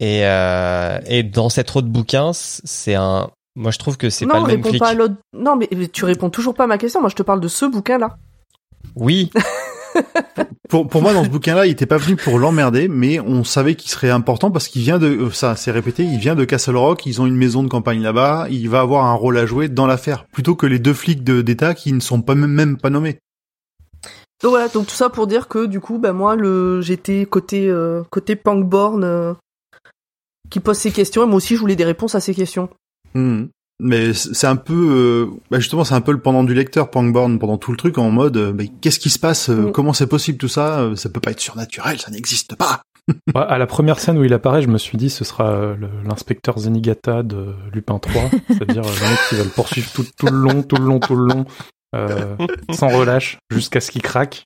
Et euh, et dans cet autre bouquin, c'est un Moi, je trouve que c'est non, pas le même réponds clic. pas à l'autre. Non, mais tu réponds toujours pas à ma question. Moi, je te parle de ce bouquin-là. Oui, Pour, pour moi, dans ce bouquin-là, il était pas venu pour l'emmerder, mais on savait qu'il serait important parce qu'il vient de, euh, ça c'est répété, il vient de Castle Rock, ils ont une maison de campagne là-bas, il va avoir un rôle à jouer dans l'affaire, plutôt que les deux flics de- d'État qui ne sont pas même, même pas nommés. Donc voilà, donc tout ça pour dire que du coup, bah moi, le j'étais côté euh, côté Punkborn euh, qui pose ses questions et moi aussi je voulais des réponses à ces questions. Mhm. Mais c'est un peu, euh, bah justement, c'est un peu le pendant du lecteur Punkborn pendant tout le truc en mode, euh, mais qu'est-ce qui se passe, euh, Mm. comment c'est possible tout ça, euh, ça peut pas être surnaturel, ça n'existe pas. Ouais, à la première scène où il apparaît, je me suis dit ce sera l'inspecteur Zenigata de Lupin 3, c'est-à-dire le mec qui va le poursuivre tout, tout le long, tout le long, tout le long, euh, sans relâche, jusqu'à ce qu'il craque.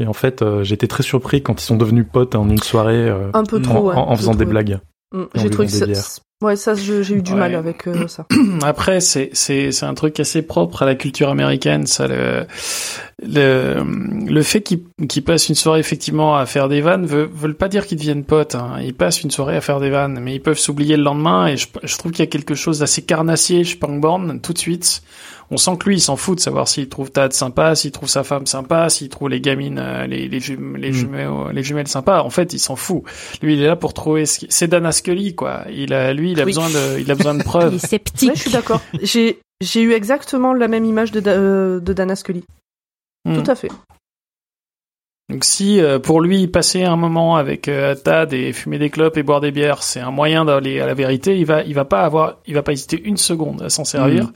Et en fait, euh, j'étais très surpris quand ils sont devenus potes en une soirée Un peu en, trop, ouais. en- en je faisant des blagues. Mm, J'ai trouvé que ça, ouais, ça j'ai eu du mal avec euh, ça. Après, c'est c'est c'est un truc assez propre à la culture américaine, ça le le le fait qu'ils qu'ils passent une soirée effectivement à faire des vannes veut veulent pas dire qu'ils deviennent potes. Hein. Ils passent une soirée à faire des vannes, mais ils peuvent s'oublier le lendemain. Et je, je trouve qu'il y a quelque chose d'assez carnassier chez Punkborn tout de suite. On sent que lui, il s'en fout de savoir s'il trouve Tad sympa, s'il trouve sa femme sympa, s'il trouve les gamines, euh, les les, Mm. jumelles, les jumelles sympas. En fait, il s'en fout. Lui, il est là pour trouver. ce qui- C'est Dana Scully, quoi. Il a, lui, il a Oui. besoin de, il a besoin de Il preuves. est sceptique. Ouais, je suis d'accord. J'ai j'ai eu exactement la même image de Da- euh, de Dana Scully. Mm. Tout à fait. Donc si euh, pour lui passer un moment avec euh, Tad et fumer des clopes et boire des bières, c'est un moyen d'aller à la vérité, il va il va pas avoir il va pas hésiter une seconde à s'en servir.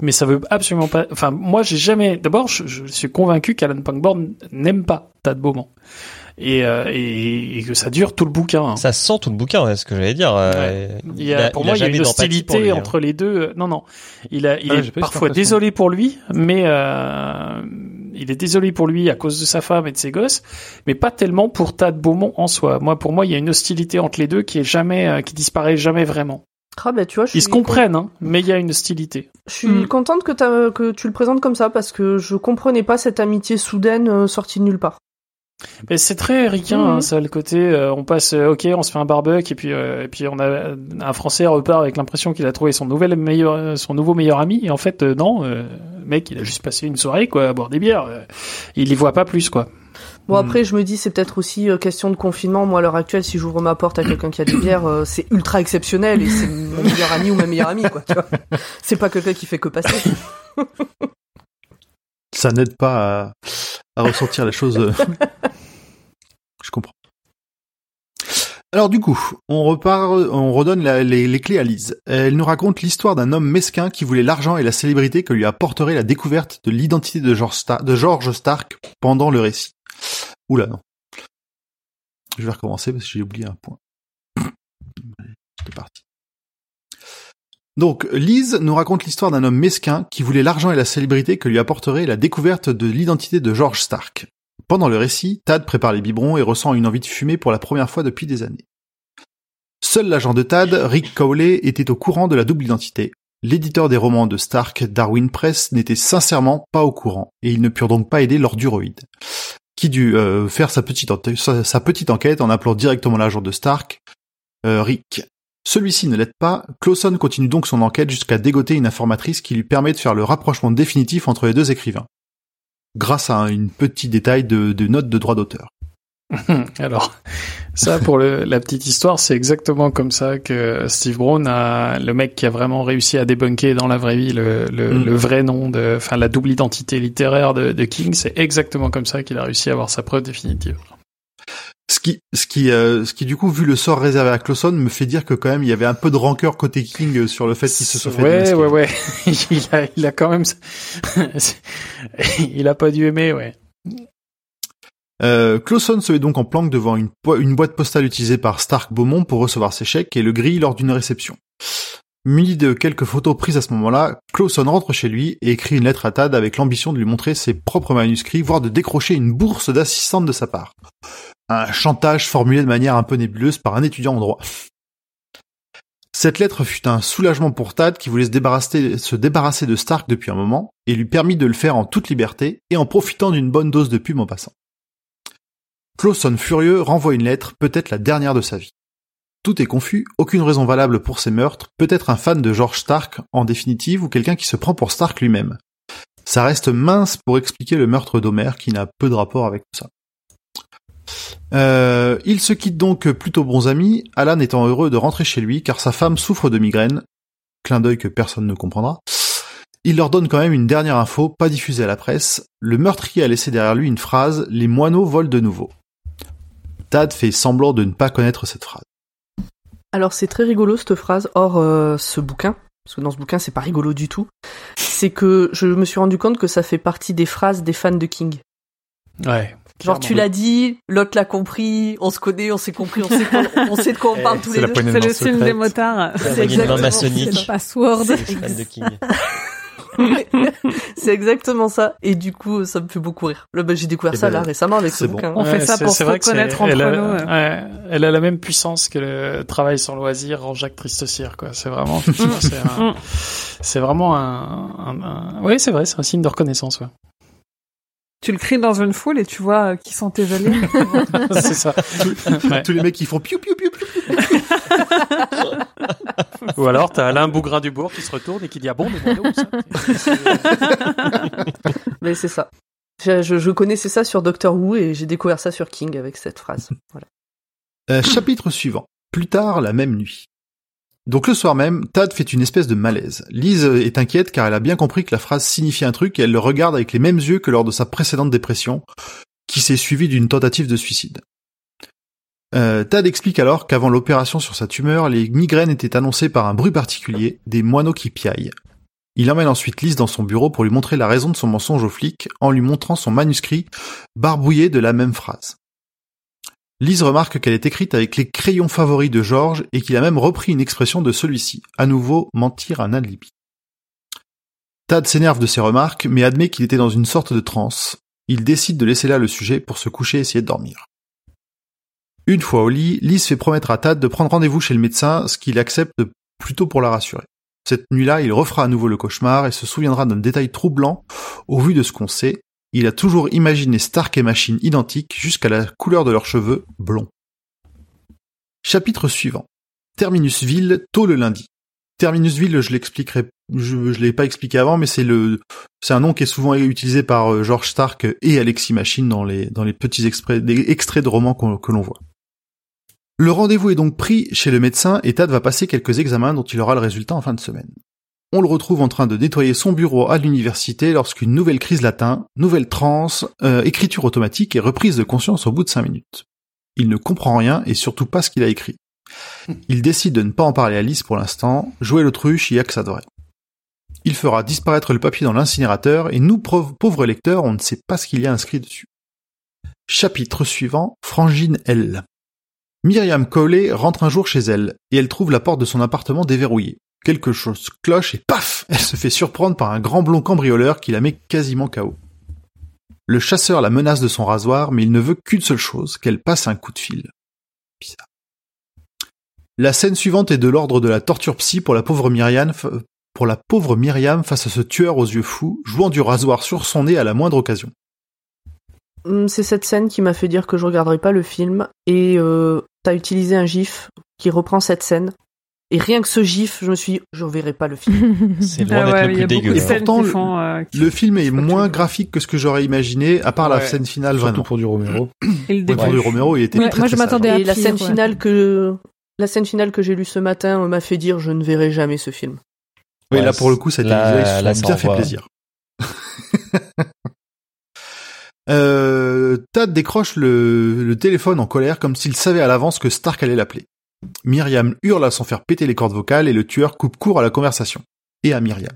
Mais ça veut absolument pas enfin moi j'ai jamais d'abord je, je suis convaincu qu'Alan Punkborn n'aime pas Tad Beaumont. Et, euh, et, et que ça dure tout le bouquin. hein. ça sent tout le bouquin, c'est ce que j'allais dire. euh, Il y a, pour moi, il y a une hostilité lui, hein. entre les deux. Non, non. Il, a, il Ah, est parfois désolé pour lui, mais euh, il est désolé pour lui à cause de sa femme et de ses gosses, mais pas tellement pour Tad Beaumont en soi. Moi, pour moi, il y a une hostilité entre les deux qui est jamais, euh, qui disparaît jamais vraiment. Ah bah tu vois, je Ils suis se comprennent, hein, mais il y a une hostilité. Je suis Mm. contente que tu le présentes comme ça parce que je comprenais pas cette amitié soudaine euh, sortie de nulle part. Mais c'est très ricain, Mhm. hein, ça, le côté, euh, on passe, euh, ok, on se fait un barbecue, et puis, euh, et puis on a un Français repart avec l'impression qu'il a trouvé son nouvel meilleur, son nouveau meilleur ami, et en fait, euh, non, euh, le mec, il a juste passé une soirée, quoi, à boire des bières. euh, il y voit pas plus, quoi. Bon Hmm. après je me dis c'est peut-être aussi euh, question de confinement. Moi à l'heure actuelle si j'ouvre ma porte à quelqu'un qui a des bières euh, c'est ultra exceptionnel et c'est mon meilleur ami ou ma meilleure amie quoi. C'est pas quelqu'un qui fait que passer. Ça n'aide pas à, à ressentir les choses. euh. Je comprends. Alors du coup, on repart, on redonne les, clés à Lise. Elle nous raconte l'histoire d'un homme mesquin qui voulait l'argent et la célébrité que lui apporterait la découverte de l'identité de George, Star- de George Stark pendant le récit. Oula non. Je vais recommencer parce que j'ai oublié un point. C'est parti. Donc, Lise nous raconte l'histoire d'un homme mesquin qui voulait l'argent et la célébrité que lui apporterait la découverte de l'identité de George Stark. Pendant le récit, Tad prépare les biberons et ressent une envie de fumer pour la première fois depuis des années. Seul l'agent de Tad, Rick Cowley, était au courant de la double identité. L'éditeur des romans de Stark, Darwin Press, n'était sincèrement pas au courant, et ils ne purent donc pas aider Lord Duroid, qui dut euh, faire sa petite enquête en appelant directement l'agent de Stark, euh, Rick. Celui-ci ne l'aide pas, Clawson continue donc son enquête jusqu'à dégoter une informatrice qui lui permet de faire le rapprochement définitif entre les deux écrivains, grâce à un une petit détail de, de notes de droit d'auteur. Alors, ça pour le, la petite histoire, c'est exactement comme ça que Steve Brown a le mec qui a vraiment réussi à débunker dans la vraie vie le, le, Mm. le vrai nom de, enfin la double identité littéraire de, de King. C'est exactement comme ça qu'il a réussi à avoir sa preuve définitive. Ce qui, ce qui, euh, ce qui du coup, vu le sort réservé à Clawson, me fait dire que quand même il y avait un peu de rancœur côté King euh, sur le fait qu'il se soit fait Ouais, ouais, ouais. il a, il a quand même, il a pas dû aimer, ouais. Euh, Clawson se met donc en planque devant une, boîte postale utilisée par Stark Beaumont pour recevoir ses chèques et le grille lors d'une réception. Muni de quelques photos prises à ce moment-là, Clawson rentre chez lui et écrit une lettre à Tad avec l'ambition de lui montrer ses propres manuscrits, voire de décrocher une bourse d'assistante de sa part. Un chantage formulé de manière un peu nébuleuse par un étudiant en droit. Cette lettre fut un soulagement pour Tad qui voulait se débarrasser, se débarrasser de Stark depuis un moment et lui permit de le faire en toute liberté et en profitant d'une bonne dose de pub en passant. Clawson furieux renvoie une lettre, peut-être la dernière de sa vie. Tout est confus, aucune raison valable pour ces meurtres, peut-être un fan de George Stark en définitive ou quelqu'un qui se prend pour Stark lui-même. Ça reste mince pour expliquer le meurtre d'Homer qui n'a peu de rapport avec tout ça. Euh, ils se quittent donc plutôt bons amis, Alan étant heureux de rentrer chez lui car sa femme souffre de migraine, clin d'œil que personne ne comprendra. Il leur donne quand même une dernière info, pas diffusée à la presse. Le meurtrier a laissé derrière lui une phrase, les moineaux volent de nouveau. Tad fait semblant de ne pas connaître cette phrase. Alors c'est très rigolo cette phrase, hors euh, ce bouquin, parce que dans ce bouquin c'est pas rigolo du tout. C'est que je me suis rendu compte que ça fait partie des phrases des fans de King. Ouais. Genre tu l'as dit, l'autre l'a compris, on se connaît, on s'est compris, on sait, on sait de quoi on parle tous les deux. C'est le film des motards. C'est exactement- maçonnique. le password. C'est exactement ça. Et du coup, ça me fait beaucoup rire. Là, bah, j'ai découvert Eh ça ben, là récemment avec ce bon. bouquin. On fait ça pour se reconnaître entre elle a, nous. ouais. ouais, elle a la même puissance que le travail sans loisir en Jacques Tristecir, quoi. C'est vraiment, c'est un- Mm. c'est vraiment un, un, un- oui, c'est vrai, c'est un signe de reconnaissance, ouais. Tu le cries dans une foule et tu vois euh, qui sont tes alliés. c'est ça. Ouais. Tous les mecs qui font piou piou piou piou. Ou alors, t'as Alain Bougrain-Dubourg qui se retourne et qui dit, ah bon, mais où ça? Mais c'est ça. Je, je, je connaissais ça sur Doctor Who et j'ai découvert ça sur King avec cette phrase. Voilà. Euh, chapitre suivant. Plus tard, la même nuit. Donc le soir même, Tad fait une espèce de malaise. Lise est inquiète car elle a bien compris que la phrase signifie un truc et elle le regarde avec les mêmes yeux que lors de sa précédente dépression, qui s'est suivie d'une tentative de suicide. Euh, Tad explique alors qu'avant l'opération sur sa tumeur, les migraines étaient annoncées par un bruit particulier, des moineaux qui piaillent. Il emmène ensuite Lise dans son bureau pour lui montrer la raison de son mensonge au flic en lui montrant son manuscrit barbouillé de la même phrase. Lise remarque qu'elle est écrite avec les crayons favoris de George et qu'il a même repris une expression de celui-ci, à nouveau mentir un alibi. Tad s'énerve de ces remarques, mais admet qu'il était dans une sorte de transe. Il décide de laisser là le sujet pour se coucher et essayer de dormir. Une fois au lit, Lise fait promettre à Tad de prendre rendez-vous chez le médecin, ce qu'il accepte plutôt pour la rassurer. Cette nuit-là, il refera à nouveau le cauchemar et se souviendra d'un détail troublant au vu de ce qu'on sait, il a toujours imaginé Stark et Machine identiques jusqu'à la couleur de leurs cheveux blonds. Chapitre suivant. Terminusville, tôt le lundi. Terminusville, je l'expliquerai, je, l'ai pas expliqué avant, mais c'est le, c'est un nom qui est souvent utilisé par euh, George Stark et Alexis Machine dans les, petits extraits, de romans que l'on voit. Le rendez-vous est donc pris chez le médecin et Tad va passer quelques examens dont il aura le résultat en fin de semaine. On le retrouve en train de nettoyer son bureau à l'université lorsqu'une nouvelle crise l'atteint, nouvelle transe, euh, écriture automatique et reprise de conscience au bout de cinq minutes. Il ne comprend rien et surtout pas ce qu'il a écrit. Il décide de ne pas en parler à Alice pour l'instant, jouer l'autruche, il y a. Il fera disparaître le papier dans l'incinérateur et nous, pauvres pauvres lecteurs, on ne sait pas ce qu'il y a inscrit dessus. Chapitre suivant, Frangine L. Myriam Cowley rentre un jour chez elle, et elle trouve la porte de son appartement déverrouillée. Quelque chose cloche et paf Elle se fait surprendre par un grand blond cambrioleur qui la met quasiment KO. Le chasseur la menace de son rasoir, mais il ne veut qu'une seule chose, qu'elle passe un coup de fil. La scène suivante est de l'ordre de la torture psy pour la pauvre Myriam, pour la pauvre Myriam face à ce tueur aux yeux fous, jouant du rasoir sur son nez à la moindre occasion. Hum, C'est cette scène qui m'a fait dire que je regarderai pas le film et euh, t'as utilisé un gif qui reprend cette scène. Et rien que ce gif, je me suis dit, je verrai pas le film. C'est Ah loin ouais, d'être le plus dégueu. de hein. Pourtant, le- font, euh, qui- Le film est moins graphique que ce que j'aurais imaginé, à part la scène finale Surtout vraiment. pour du Romero. et le Ouais, pour du Romero, il était Ouais, très, moi, très je m'attendais à Et la scène ouais. finale que la scène finale que j'ai lue ce matin m'a fait dire je ne verrai jamais ce film. Oui, Ouais, là pour le coup, ça a bien fait plaisir. euh, Tad décroche le, le téléphone en colère comme s'il savait à l'avance que Stark allait l'appeler. Myriam hurle à s'en faire péter les cordes vocales et le tueur coupe court à la conversation. Et à Myriam.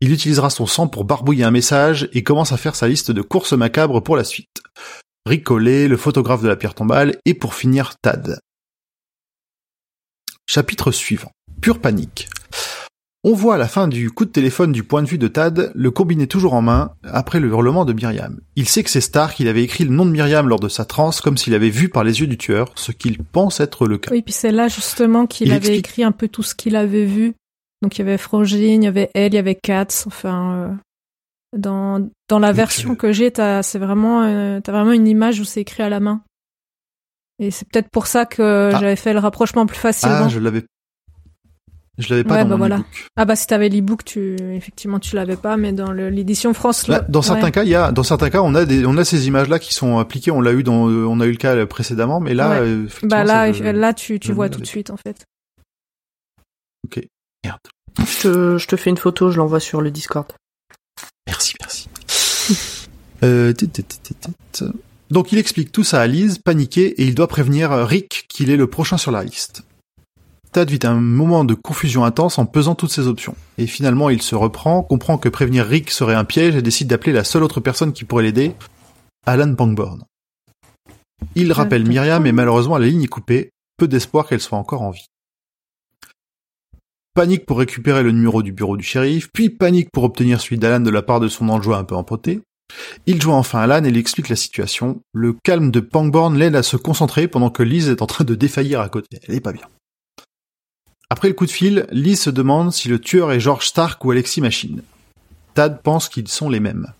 Il utilisera son sang pour barbouiller un message et commence à faire sa liste de courses macabres pour la suite. Ricolet, le photographe de la pierre tombale, et pour finir Tad. Chapitre suivant. Pure panique. On voit à la fin du coup de téléphone du point de vue de Tad, le combiné toujours en main, après le hurlement de Myriam. Il sait que c'est Stark, il avait écrit le nom de Myriam lors de sa transe, comme s'il avait vu par les yeux du tueur, ce qu'il pense être le cas. Oui, puis c'est là justement qu'il Il avait explique- écrit un peu tout ce qu'il avait vu. Donc il y avait Frangine, il y avait elle, il y avait Katz. Enfin, euh, dans dans la Donc, version euh, que j'ai, t'as c'est vraiment euh, t'as vraiment une image où c'est écrit à la main. Et c'est peut-être pour ça que Ah. j'avais fait le rapprochement plus facilement. Ah, je l'avais. Je l'avais pas Ouais, dans bah mon voilà. Ah bah si t'avais l'ebook, tu effectivement tu l'avais pas, mais dans le- l'édition France. Là, dans certains ouais. cas, il y a, dans certains cas, on a des, on a ces images-là qui sont appliquées. On l'a eu dans, euh, on a eu le cas précédemment, mais là, Ouais. euh, effectivement, Bah là, là tu, tu vois tout de suite en fait. Ok. Merde. Je te, je te fais une photo, je l'envoie sur le Discord. Merci, merci. Euh, tit, tit, tit, tit, tit. Donc il explique tout ça à Liz, paniqué, et il doit prévenir Rick qu'il est le prochain sur la liste. Tad vit un moment de confusion intense en pesant toutes ses options. Et finalement, il se reprend, comprend que prévenir Rick serait un piège et décide d'appeler la seule autre personne qui pourrait l'aider, Alan Pangborn. Il rappelle Myriam, mais malheureusement la ligne est coupée, peu d'espoir qu'elle soit encore en vie. Panique pour récupérer le numéro du bureau du shérif, puis panique pour obtenir celui d'Alan de la part de son enjoint un peu empoté. Il joint enfin Alan et lui explique la situation. Le calme de Pangborn l'aide à se concentrer pendant que Liz est en train de défaillir à côté. Elle est pas bien. Après le coup de fil, Liz se demande si le tueur est George Stark ou Alexis Machine. Tad pense qu'ils sont les mêmes.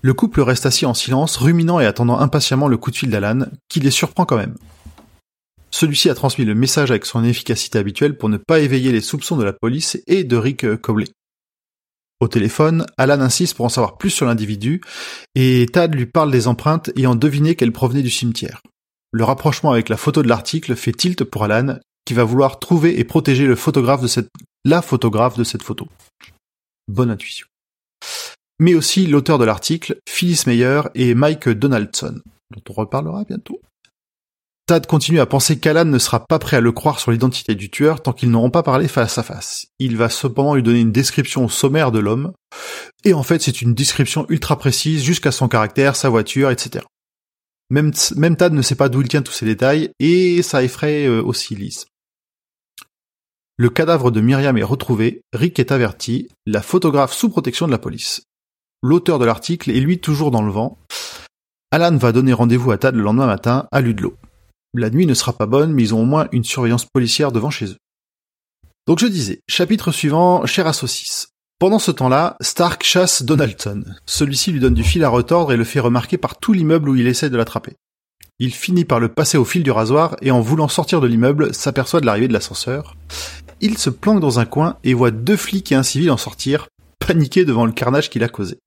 Le couple reste assis en silence, ruminant et attendant impatiemment le coup de fil d'Alan, qui les surprend quand même. Celui-ci a transmis le message avec son efficacité habituelle pour ne pas éveiller les soupçons de la police et de Rick euh, Cobley. Au téléphone, Alan insiste pour en savoir plus sur l'individu, et Tad lui parle des empreintes ayant deviné qu'elles provenaient du cimetière. Le rapprochement avec la photo de l'article fait tilt pour Alan, qui va vouloir trouver et protéger le photographe de cette, la photographe de cette photo. Bonne intuition. Mais aussi l'auteur de l'article, Phyllis Meyer et Mike Donaldson, dont on reparlera bientôt. Tad continue à penser qu'Alan ne sera pas prêt à le croire sur l'identité du tueur tant qu'ils n'auront pas parlé face à face. Il va cependant lui donner une description sommaire de l'homme, et en fait c'est une description ultra précise jusqu'à son caractère, sa voiture, etc. Même, même Tad ne sait pas d'où il tient tous ces détails, et ça effraie euh, aussi Liz. Le cadavre de Myriam est retrouvé, Rick est averti, la photographe sous protection de la police. L'auteur de l'article est lui toujours dans le vent. Alan va donner rendez-vous à Tad le lendemain matin à Ludlow. La nuit ne sera pas bonne, mais ils ont au moins une surveillance policière devant chez eux. Donc je disais, chapitre suivant, cher à saucisse. Pendant ce temps-là, Stark chasse Donaldson. Celui-ci lui donne du fil à retordre et le fait remarquer par tout l'immeuble où il essaie de l'attraper. Il finit par le passer au fil du rasoir et en voulant sortir de l'immeuble, s'aperçoit de l'arrivée de l'ascenseur. Il se planque dans un coin et voit deux flics et un civil en sortir, paniqués devant le carnage qu'il a causé.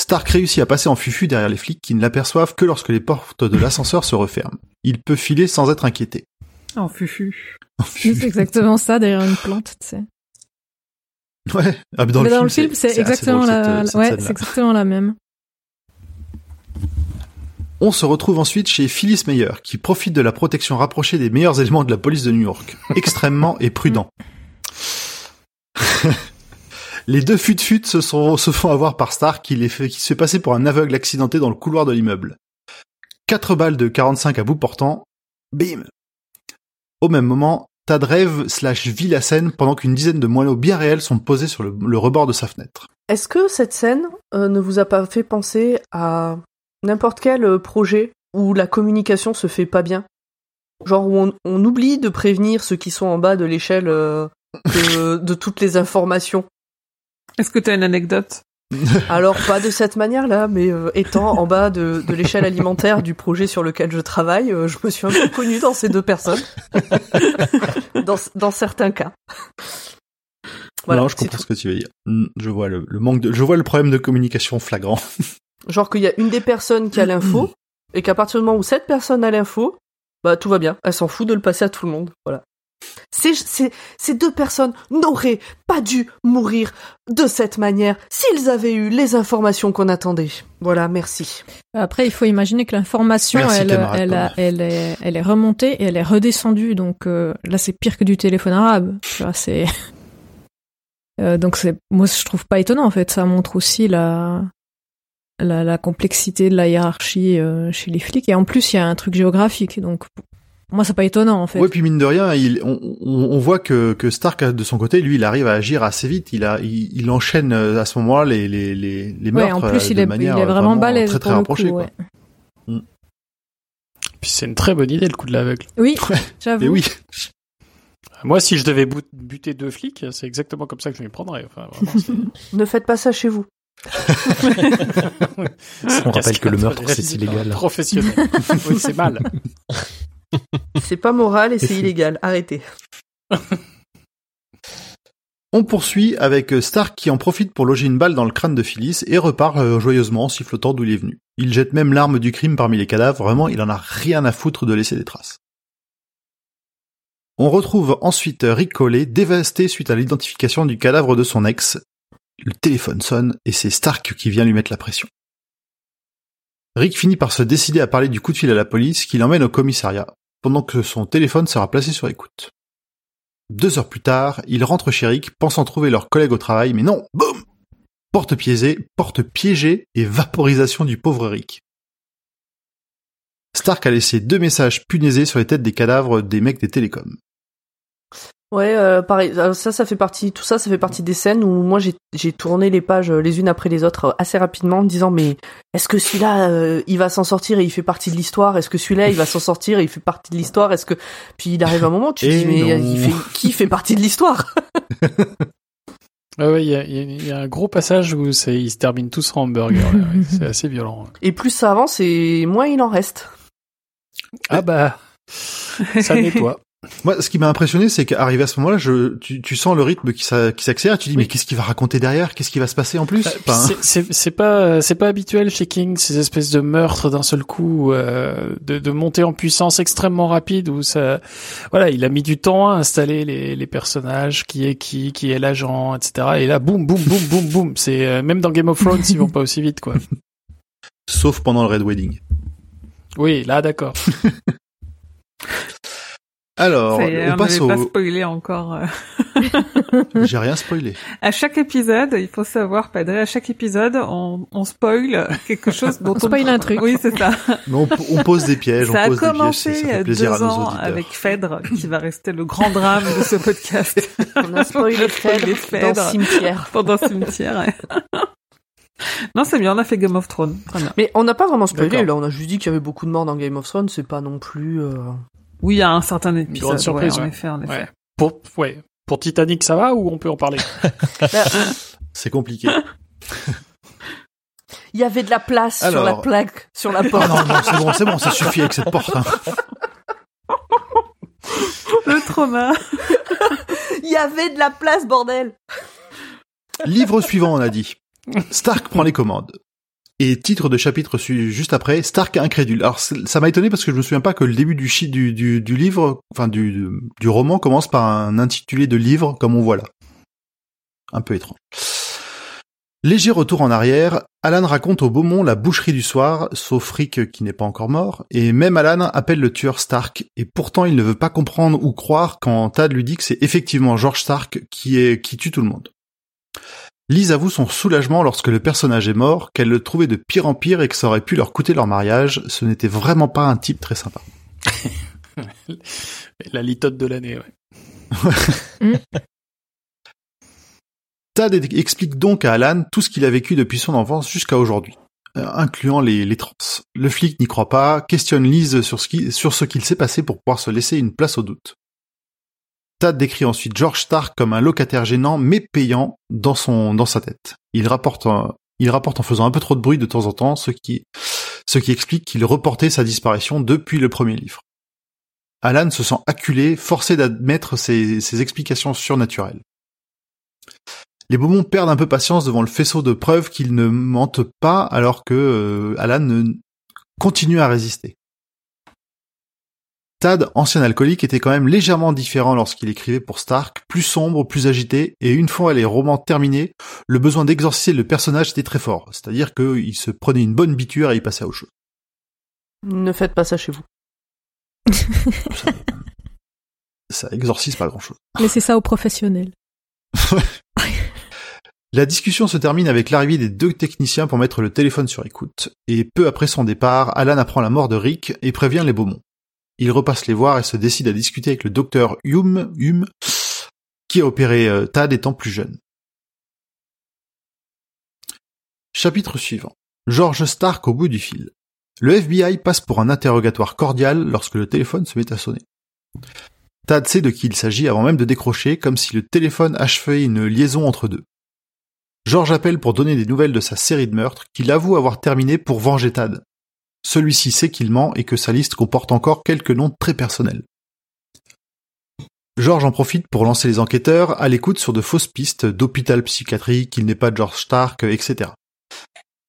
Stark réussit à passer en fufu derrière les flics qui ne l'aperçoivent que lorsque les portes de l'ascenseur se referment. Il peut filer sans être inquiété. Fufu. En fufu. C'est exactement ça derrière une plante, tu sais. Ouais. Ah, mais dans Mais le dans film, le film, c'est assez exactement drôle, la, cette- cette ouais, scène-là. c'est exactement la même. On se retrouve ensuite chez Phyllis Meyer, qui profite de la protection rapprochée des meilleurs éléments de la police de New York. Extrêmement et prudent. les deux fut-fut se, sont- se font avoir par Stark, qui, les fait, qui se fait passer pour un aveugle accidenté dans le couloir de l'immeuble. Quatre balles de 45 à bout portant. Bim Au même moment, Tad rêve slash vit la scène pendant qu'une dizaine de moineaux bien réels sont posés sur le, le rebord de sa fenêtre. Est-ce que cette scène euh, ne vous a pas fait penser à n'importe quel euh, projet où la communication se fait pas bien Genre où on, on oublie de prévenir ceux qui sont en bas de l'échelle euh, de, de toutes les informations. Est-ce que t'as une anecdote? Alors pas de cette manière-là, mais euh, étant en bas de, de l'échelle alimentaire du projet sur lequel je travaille, euh, je me suis un peu connue dans ces deux personnes. dans, dans certains cas. Voilà, non, je comprends ce que tu veux dire. Hmm, Je vois le, le manque de, je vois le problème de communication flagrant. Genre qu'il y a une des personnes qui a l'info, et qu'à partir du moment où cette personne a l'info, bah tout va bien. Elle s'en fout de le passer à tout le monde. Voilà. Ces, ces, ces deux personnes n'auraient pas dû mourir de cette manière s'ils avaient eu les informations qu'on attendait. Voilà, merci. Après, il faut imaginer que l'information, Merci, elle, camarade elle, a- elle, est, elle est remontée et elle est redescendue. Donc euh, là, c'est pire que du téléphone arabe. Tu vois, c'est. Euh, donc c'est, moi, je trouve pas étonnant en fait. Ça montre aussi la la, la complexité de la hiérarchie euh, chez les flics. Et en plus, il y a un truc géographique. Donc moi, c'est pas étonnant en fait. Ouais, puis mine de rien, il, on, voit que, que Stark de son côté, lui, il arrive à agir assez vite. Il a, il, il enchaîne euh, à ce moment-là les les les, les Ouais, meurtres en plus, euh, il de est, il manière est vraiment balèze très très le rapprochée. coup. quoi. ouais. Puis c'est une très bonne idée le coup de l'aveugle. Oui, Ouais. j'avoue. Et oui, Moi, si je devais buter deux flics, c'est exactement comme ça que je m'y prendrais. Enfin, vraiment, Ne faites pas ça chez vous. On rappelle que le meurtre, c'est illégal. Professionnel. oui, c'est mal. C'est pas moral et c'est illégal. Arrêtez. On poursuit avec Stark qui en profite pour loger une balle dans le crâne de Phyllis et repart euh, joyeusement en sifflotant d'où il est venu. Il jette même l'arme du crime parmi les cadavres, vraiment il en a rien à foutre de laisser des traces. On retrouve ensuite Rick Collet dévasté suite à l'identification du cadavre de son ex. Le téléphone sonne et c'est Stark qui vient lui mettre la pression. Rick finit par se décider à parler du coup de fil à la police qui l'emmène au commissariat, pendant que son téléphone sera placé sur écoute. Deux heures plus tard, il rentre chez Rick, pensant trouver leur collègue au travail, mais non, boum Porte piégée, porte piégée et vaporisation du pauvre Rick. Stark a laissé deux messages punaisés sur les têtes des cadavres des mecs des télécoms. Ouais, euh, pareil. euh, Ça, ça fait partie. Tout ça, ça fait partie des scènes où moi j'ai j'ai tourné les pages euh, les unes après les autres euh, assez rapidement, en me disant mais est-ce que celui-là euh, il va s'en sortir et il fait partie de l'histoire? Est-ce que celui-là il va s'en sortir et il fait partie de l'histoire? Est-ce que puis il arrive un moment où tu te dis mais non. il fait qui fait partie de l'histoire? Ouais, ouais, il y a, il y a- il y a un gros passage où c'est, ils se terminent tous en hamburger. là, ouais. C'est assez violent. Et plus ça avance et moins il en reste. Ah bah, ça nettoie. Moi, ce qui m'a impressionné, c'est qu'arrivé à ce moment-là, je, tu, tu sens le rythme qui, s'a- qui s'accélère. Tu dis, mais qu'est-ce qu'il va raconter derrière? Qu'est-ce qui va se passer en plus? Euh, Enfin, c'est- pas c'est pas habituel chez King ces espèces de meurtres d'un seul coup euh, de, de montée en puissance extrêmement rapide où ça voilà il a mis du temps à installer les, les personnages qui est qui qui est l'agent etc et là boum boum boum boum boum. C'est euh, même dans Game of Thrones ils vont pas aussi vite quoi. Sauf pendant le Red Wedding. oui là d'accord Alors, on on passe n'avait pas au... spoilé encore. euh. J'ai rien spoilé. À chaque épisode, il faut savoir, Padré, à chaque épisode, on, on spoil quelque chose dont On spoil un truc. Oui, c'est ça. Mais on, on pose des pièges, ça on a pose des pièges, commencé ça, il ça y a fait plaisir deux à nos ans auditeurs. avec Phèdre, qui va rester le grand drame de ce podcast. On a spoilé spoilé Phèdre dans Phèdre. Cimetière. Pendant cimetière. ouais. non, c'est bien, on a fait Game of Thrones. Très bien. Mais on n'a pas vraiment spoilé là. On a juste dit qu'il y avait beaucoup de morts dans Game of Thrones. C'est pas non plus. euh, Oui, il y a un certain épisode. grande surprise, ouais, en effet, en effet. ouais pour ouais pour Titanic ça va ou on peut en parler? Bah, C'est compliqué. Il y avait de la place sur la plaque, sur la Oh porte. non, non, c'est bon, c'est bon, ça suffit avec cette porte. hein. Le trauma. Il y avait de la place, bordel. Livre suivant, on a dit. Stark prend les commandes. Et titre de chapitre juste après, Stark incrédule. Alors ça m'a étonné parce que je me souviens pas que le début du, du, du livre, enfin du, du roman commence par un intitulé de livre comme on voit là. Un peu étrange. Léger retour en arrière, Alan raconte au Beaumont la boucherie du soir, sauf Rick qui n'est pas encore mort, et même Alan appelle le tueur Stark, et pourtant il ne veut pas comprendre ou croire quand Tad lui dit que c'est effectivement George Stark qui est, qui tue tout le monde. Lise avoue son soulagement lorsque le personnage est mort, qu'elle le trouvait de pire en pire et que ça aurait pu leur coûter leur mariage. Ce n'était vraiment pas un type très sympa. la litote de l'année ouais Tad é- explique donc à Alan tout ce qu'il a vécu depuis son enfance jusqu'à aujourd'hui, euh, incluant les, les trans. Le flic n'y croit pas, questionne Lise sur ce qui- sur ce qu'il s'est passé pour pouvoir se laisser une place au doute. Décrit ensuite George Stark comme un locataire gênant mais payant dans sa tête. Il rapporte en faisant un peu trop de bruit de temps en temps, ce qui explique qu'il reportait sa disparition depuis le premier livre. Alan se sent acculé, forcé d'admettre ses, explications surnaturelles. Les Beaumont perdent un peu patience devant le faisceau de preuves qu'ils ne mentent pas alors que euh, Alan continue à résister. Tad, ancien alcoolique, était quand même légèrement différent lorsqu'il écrivait pour Stark, plus sombre, plus agité, et une fois les romans terminés, le besoin d'exorciser le personnage était très fort, c'est-à-dire qu'il se prenait une bonne biture et il passait à autre chose. Ne faites pas ça chez vous. Ça exorcise pas grand-chose. Laissez ça aux professionnels. La discussion se termine avec l'arrivée des deux techniciens pour mettre le téléphone sur écoute, et peu après son départ, Alan apprend la mort de Rick et prévient les Beaumont. Il repasse les voir et se décide à discuter avec le docteur Hume, Hume qui a opéré euh, Tad étant plus jeune. Chapitre suivant. George Stark au bout du fil. Le FBI passe pour un interrogatoire cordial lorsque le téléphone se met à sonner. Tad sait de qui il s'agit avant même de décrocher, comme si le téléphone achevait une liaison entre deux. George appelle pour donner des nouvelles de sa série de meurtres qu'il avoue avoir terminé pour venger Tad. Celui-ci sait qu'il ment et que sa liste comporte encore quelques noms très personnels. George en profite pour lancer les enquêteurs à l'écoute sur de fausses pistes d'hôpital psychiatrique, qu'il n'est pas George Stark, etc.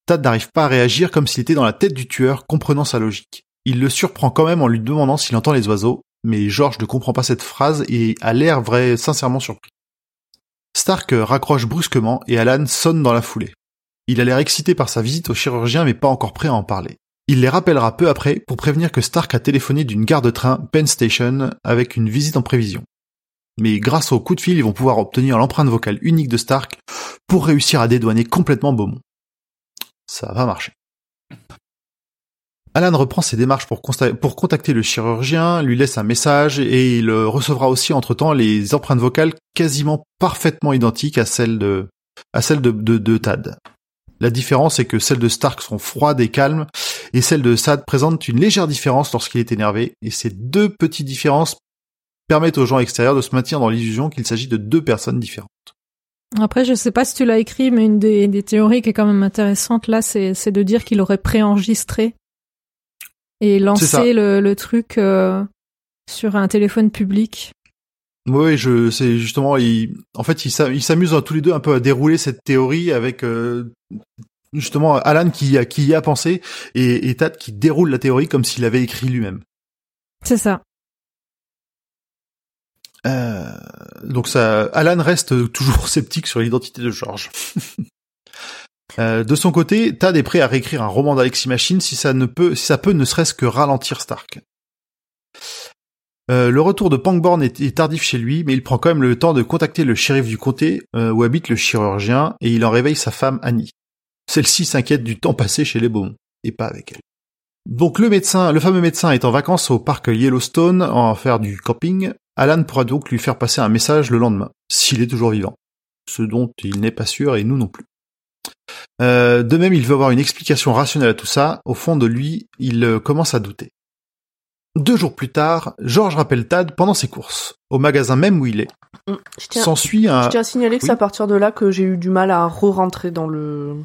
Tad n'arrive pas à réagir comme s'il était dans la tête du tueur, comprenant sa logique. Il le surprend quand même en lui demandant s'il entend les oiseaux, mais George ne comprend pas cette phrase et a l'air vrai sincèrement surpris. Stark raccroche brusquement et Alan sonne dans la foulée. Il a l'air excité par sa visite au chirurgien mais pas encore prêt à en parler. Il les rappellera peu après pour prévenir que Stark a téléphoné d'une gare de train Penn Station avec une visite en prévision. Mais grâce au coup de fil, ils vont pouvoir obtenir l'empreinte vocale unique de Stark pour réussir à dédouaner complètement Beaumont. Ça va marcher. Alan reprend ses démarches pour, contacter le chirurgien, lui laisse un message et il recevra aussi entre-temps les empreintes vocales quasiment parfaitement identiques à celles de, de Tad. La différence est que celles de Stark sont froides et calmes et celles de Tad présentent une légère différence lorsqu'il est énervé et ces deux petites différences permettent aux gens extérieurs de se maintenir dans l'illusion qu'il s'agit de deux personnes différentes. Après, je sais pas si tu l'as écrit, mais une des, des, théories qui est quand même intéressante là, c'est de dire qu'il aurait préenregistré et lancer le, le, truc euh, sur un téléphone public. Oui, je c'est justement il en fait ils s'amusent tous les deux un peu à dérouler cette théorie avec euh, justement Alan qui qui y a pensé et, et Tad qui déroule la théorie comme s'il avait écrit lui-même. C'est ça. Euh, donc ça, Alan reste toujours sceptique sur l'identité de George. Euh, de son côté, Tad est prêt à réécrire un roman d'Alexis Machine si ça ne peut, si ça peut ne serait-ce que ralentir Stark. Euh, le retour de Pangborn est, tardif chez lui, mais il prend quand même le temps de contacter le shérif du comté euh, où habite le chirurgien et il en réveille sa femme Annie. Celle-ci s'inquiète du temps passé chez les Beaumont et pas avec elle. Donc le médecin, le fameux médecin est en vacances au parc Yellowstone en faire du camping. Alan pourra donc lui faire passer un message le lendemain, s'il est toujours vivant. Ce dont il n'est pas sûr et nous non plus. Euh, de même, il veut avoir une explication rationnelle à tout ça. Au fond de lui, il euh, commence à douter. Deux jours plus tard, George rappelle Tad pendant ses courses, au magasin même où il est. Mm, je tiens, S'ensuit un... Je tiens à signaler que c'est à partir de là que j'ai eu du mal à re-rentrer dans le...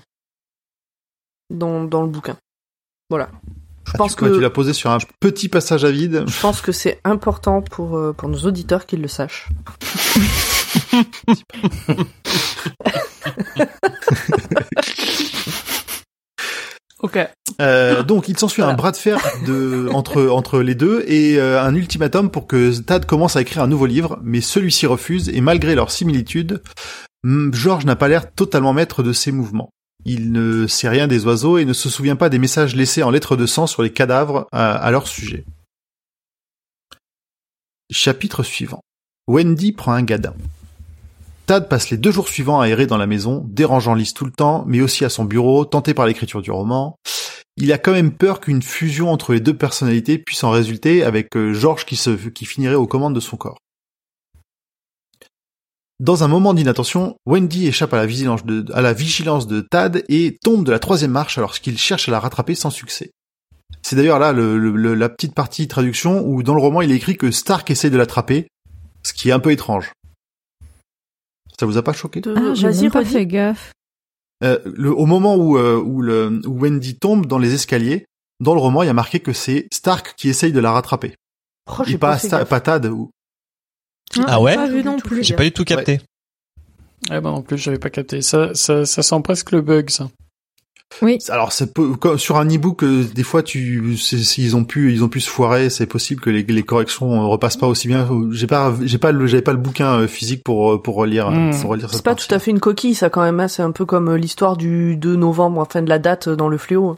Dans, dans le bouquin. Voilà. Je ah, pense tu, que tu l'as posé sur un petit passage à vide. Je pense que c'est important pour euh, pour nos auditeurs qu'ils le sachent. ok. Euh, donc il s'ensuit un bras de fer de, entre, entre les deux et euh, un ultimatum pour que Tad commence à écrire un nouveau livre, mais celui-ci refuse et malgré leur similitude, George n'a pas l'air totalement maître de ses mouvements. Il ne sait rien des oiseaux et ne se souvient pas des messages laissés en lettres de sang sur les cadavres à, leur sujet. Chapitre suivant. Wendy prend un gadin. Tad passe les deux jours suivants à errer dans la maison, dérangeant Lise tout le temps, mais aussi à son bureau, tenté par l'écriture du roman. Il a quand même peur qu'une fusion entre les deux personnalités puisse en résulter avec euh, George qui finirait aux commandes de son corps. Dans un moment d'inattention, Wendy échappe à la, vigilance de, à la vigilance de Tad et tombe de la troisième marche alors qu'il cherche à la rattraper sans succès. C'est d'ailleurs là le, la petite partie traduction où dans le roman il est écrit que Stark essaie de l'attraper, ce qui est un peu étrange. Ça vous a pas choqué ah, pas fait gaffe. Euh, le, au moment où, euh, où, le, où Wendy tombe dans les escaliers, dans le roman, il y a marqué que c'est Stark qui essaye de la rattraper. Oh, et pas, pas, pas Tad. Ou... Ah, ah ouais pas vu non plus. J'ai pas du tout capté. Ouais. Eh ben non plus, j'avais pas capté. Ça, ça, ça sent presque le bug, ça. Oui. Alors c'est sur un e-book euh, des fois tu s'ils ont pu ils ont pu se foirer, c'est possible que les, les corrections repassent pas aussi bien. J'ai pas j'ai pas le j'avais pas le bouquin euh, physique pour euh, pour relire pour relire C'est pas tout à fait une coquille ça quand même, hein. c'est un peu comme l'histoire du 2 novembre enfin de la date dans le fléau.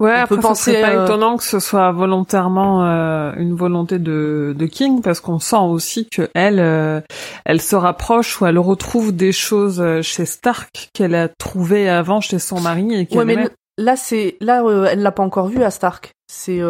Ouais, on après, peut penser pas étonnant que ce soit volontairement euh, une volonté de, de King parce qu'on sent aussi que elle, euh, elle se rapproche ou elle retrouve des choses euh, chez Stark qu'elle a trouvées avant chez son mari et qu'elle ouais, mais là c'est là elle l'a pas encore vu à Stark. C'est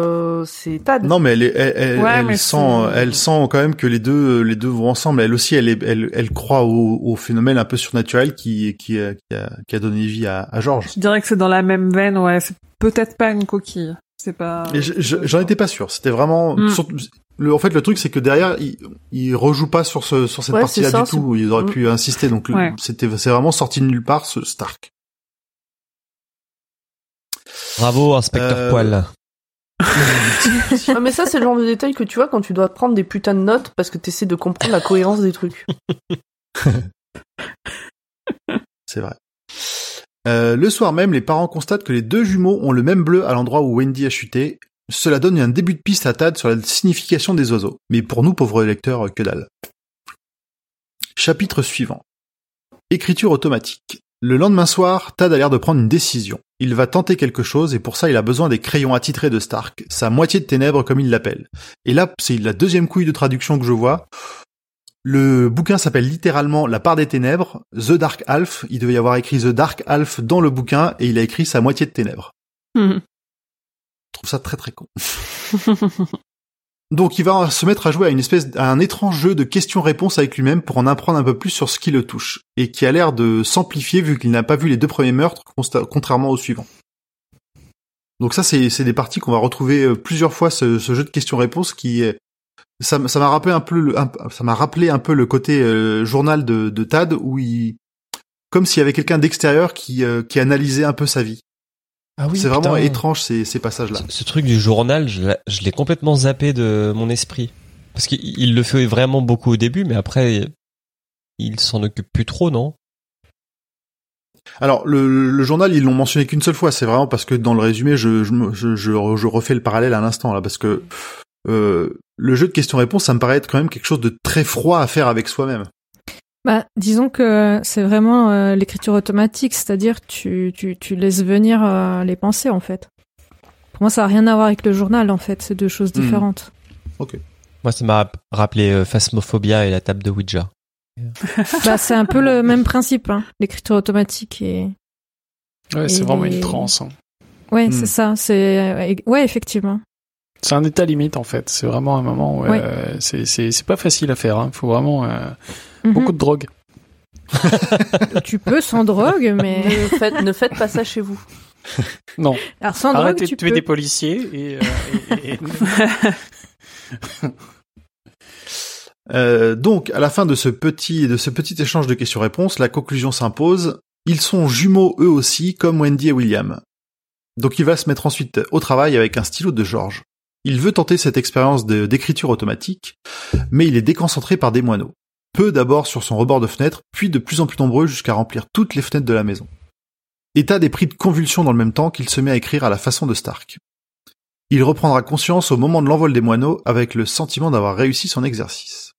c'est Tad. Non mais elle elle, elle, sent elle sent quand même que les deux les deux vont ensemble. Elle aussi elle est, elle elle croit au, au phénomène un peu surnaturel qui qui a, qui a, qui a donné vie à, à George. Je dirais que c'est dans la même veine ouais peut-être pas une coquille. C'est pas. J'en étais pas sûr. C'était vraiment. Mm. Le, en fait, le truc, c'est que derrière, il, il rejoue pas sur ce, sur cette Ouais, partie-là c'est ça, du tout. Ils auraient Mm. pu insister. Donc, Ouais. c'était, c'est vraiment sorti de nulle part, ce Stark. Bravo, inspecteur Euh, Poil. Ah, mais ça, c'est le genre de détail que tu vois quand tu dois prendre des putains de notes parce que t'essaies de comprendre la cohérence des trucs. C'est vrai. Euh, le soir même, les parents constatent que les deux jumeaux ont le même bleu à l'endroit où Wendy a chuté. Cela donne un début de piste à Tad sur la signification des oiseaux. Mais pour nous, pauvres lecteurs, que dalle. Chapitre suivant. Écriture automatique. Le lendemain soir, Tad a l'air de prendre une décision. Il va tenter quelque chose et pour ça il a besoin des crayons attitrés de Stark, sa moitié de ténèbres comme il l'appelle. Et là, c'est la deuxième couille de traduction que je vois. Le bouquin s'appelle littéralement La part des ténèbres, The Dark Half. Il devait y avoir écrit The Dark Half dans le bouquin et il a écrit sa moitié de ténèbres. Mhm. Je trouve ça très très con. Donc il va se mettre à jouer à une espèce, à un étrange jeu de questions-réponses avec lui-même pour en apprendre un peu plus sur ce qui le touche et qui a l'air de s'amplifier vu qu'il n'a pas vu les deux premiers meurtres contrairement au suivant. Donc ça c'est des parties qu'on va retrouver euh, plusieurs fois ce, jeu de questions-réponses qui est ça m'a rappelé un peu le, ça m'a rappelé un peu le côté euh, journal de, Tad où il comme s'il y avait quelqu'un d'extérieur qui euh, qui analysait un peu sa vie. Ah oui, c'est vraiment étrange ces ces passages là. Ce, ce truc du journal, je l'ai- je l'ai complètement zappé de mon esprit. Parce qu'il il le fait vraiment beaucoup au début, mais après, il s'en occupe plus trop, non? Alors le, le journal ils l'ont mentionné qu'une seule fois, c'est vraiment parce que dans le résumé je je, me- je, je, je refais le parallèle à l'instant là parce que euh, le jeu de questions-réponses ça me paraît être quand même quelque chose de très froid à faire avec soi-même. Bah, disons que c'est vraiment euh, l'écriture automatique, c'est-à-dire tu, tu, tu laisses venir euh, les pensées en fait. Pour moi, ça n'a rien à voir avec le journal en fait, c'est deux choses Hmm. différentes. Moi, ça m'a rappelé euh, Phasmophobia et la table de Ouija. bah, c'est un peu le même principe, hein, l'écriture automatique et Ouais, c'est vraiment les- une transe. hein. ouais, Hmm. c'est ça, c'est ouais effectivement. C'est un état limite en fait. C'est vraiment un moment où Ouais. euh, c'est pas facile à faire. Hein. Faut vraiment euh, Mhm. beaucoup de drogue. Tu peux sans drogue, mais ne, faites, ne faites pas ça chez vous. Non. alors sans Arrêtez drogue de tu tuer peux. des policiers et, euh, et- et- Euh, donc à la fin de ce petit de ce petit échange de questions-réponses, la conclusion s'impose. Ils sont jumeaux eux aussi, comme Wendy et William. Donc il va se mettre ensuite au travail avec un stylo de George. Il veut tenter cette expérience d'écriture automatique, mais il est déconcentré par des moineaux. Peu d'abord sur son rebord de fenêtre, puis de plus en plus nombreux jusqu'à remplir toutes les fenêtres de la maison. État des pris de convulsion dans le même temps qu'il se met à écrire à la façon de Stark. Il reprendra conscience au moment de l'envol des moineaux avec le sentiment d'avoir réussi son exercice.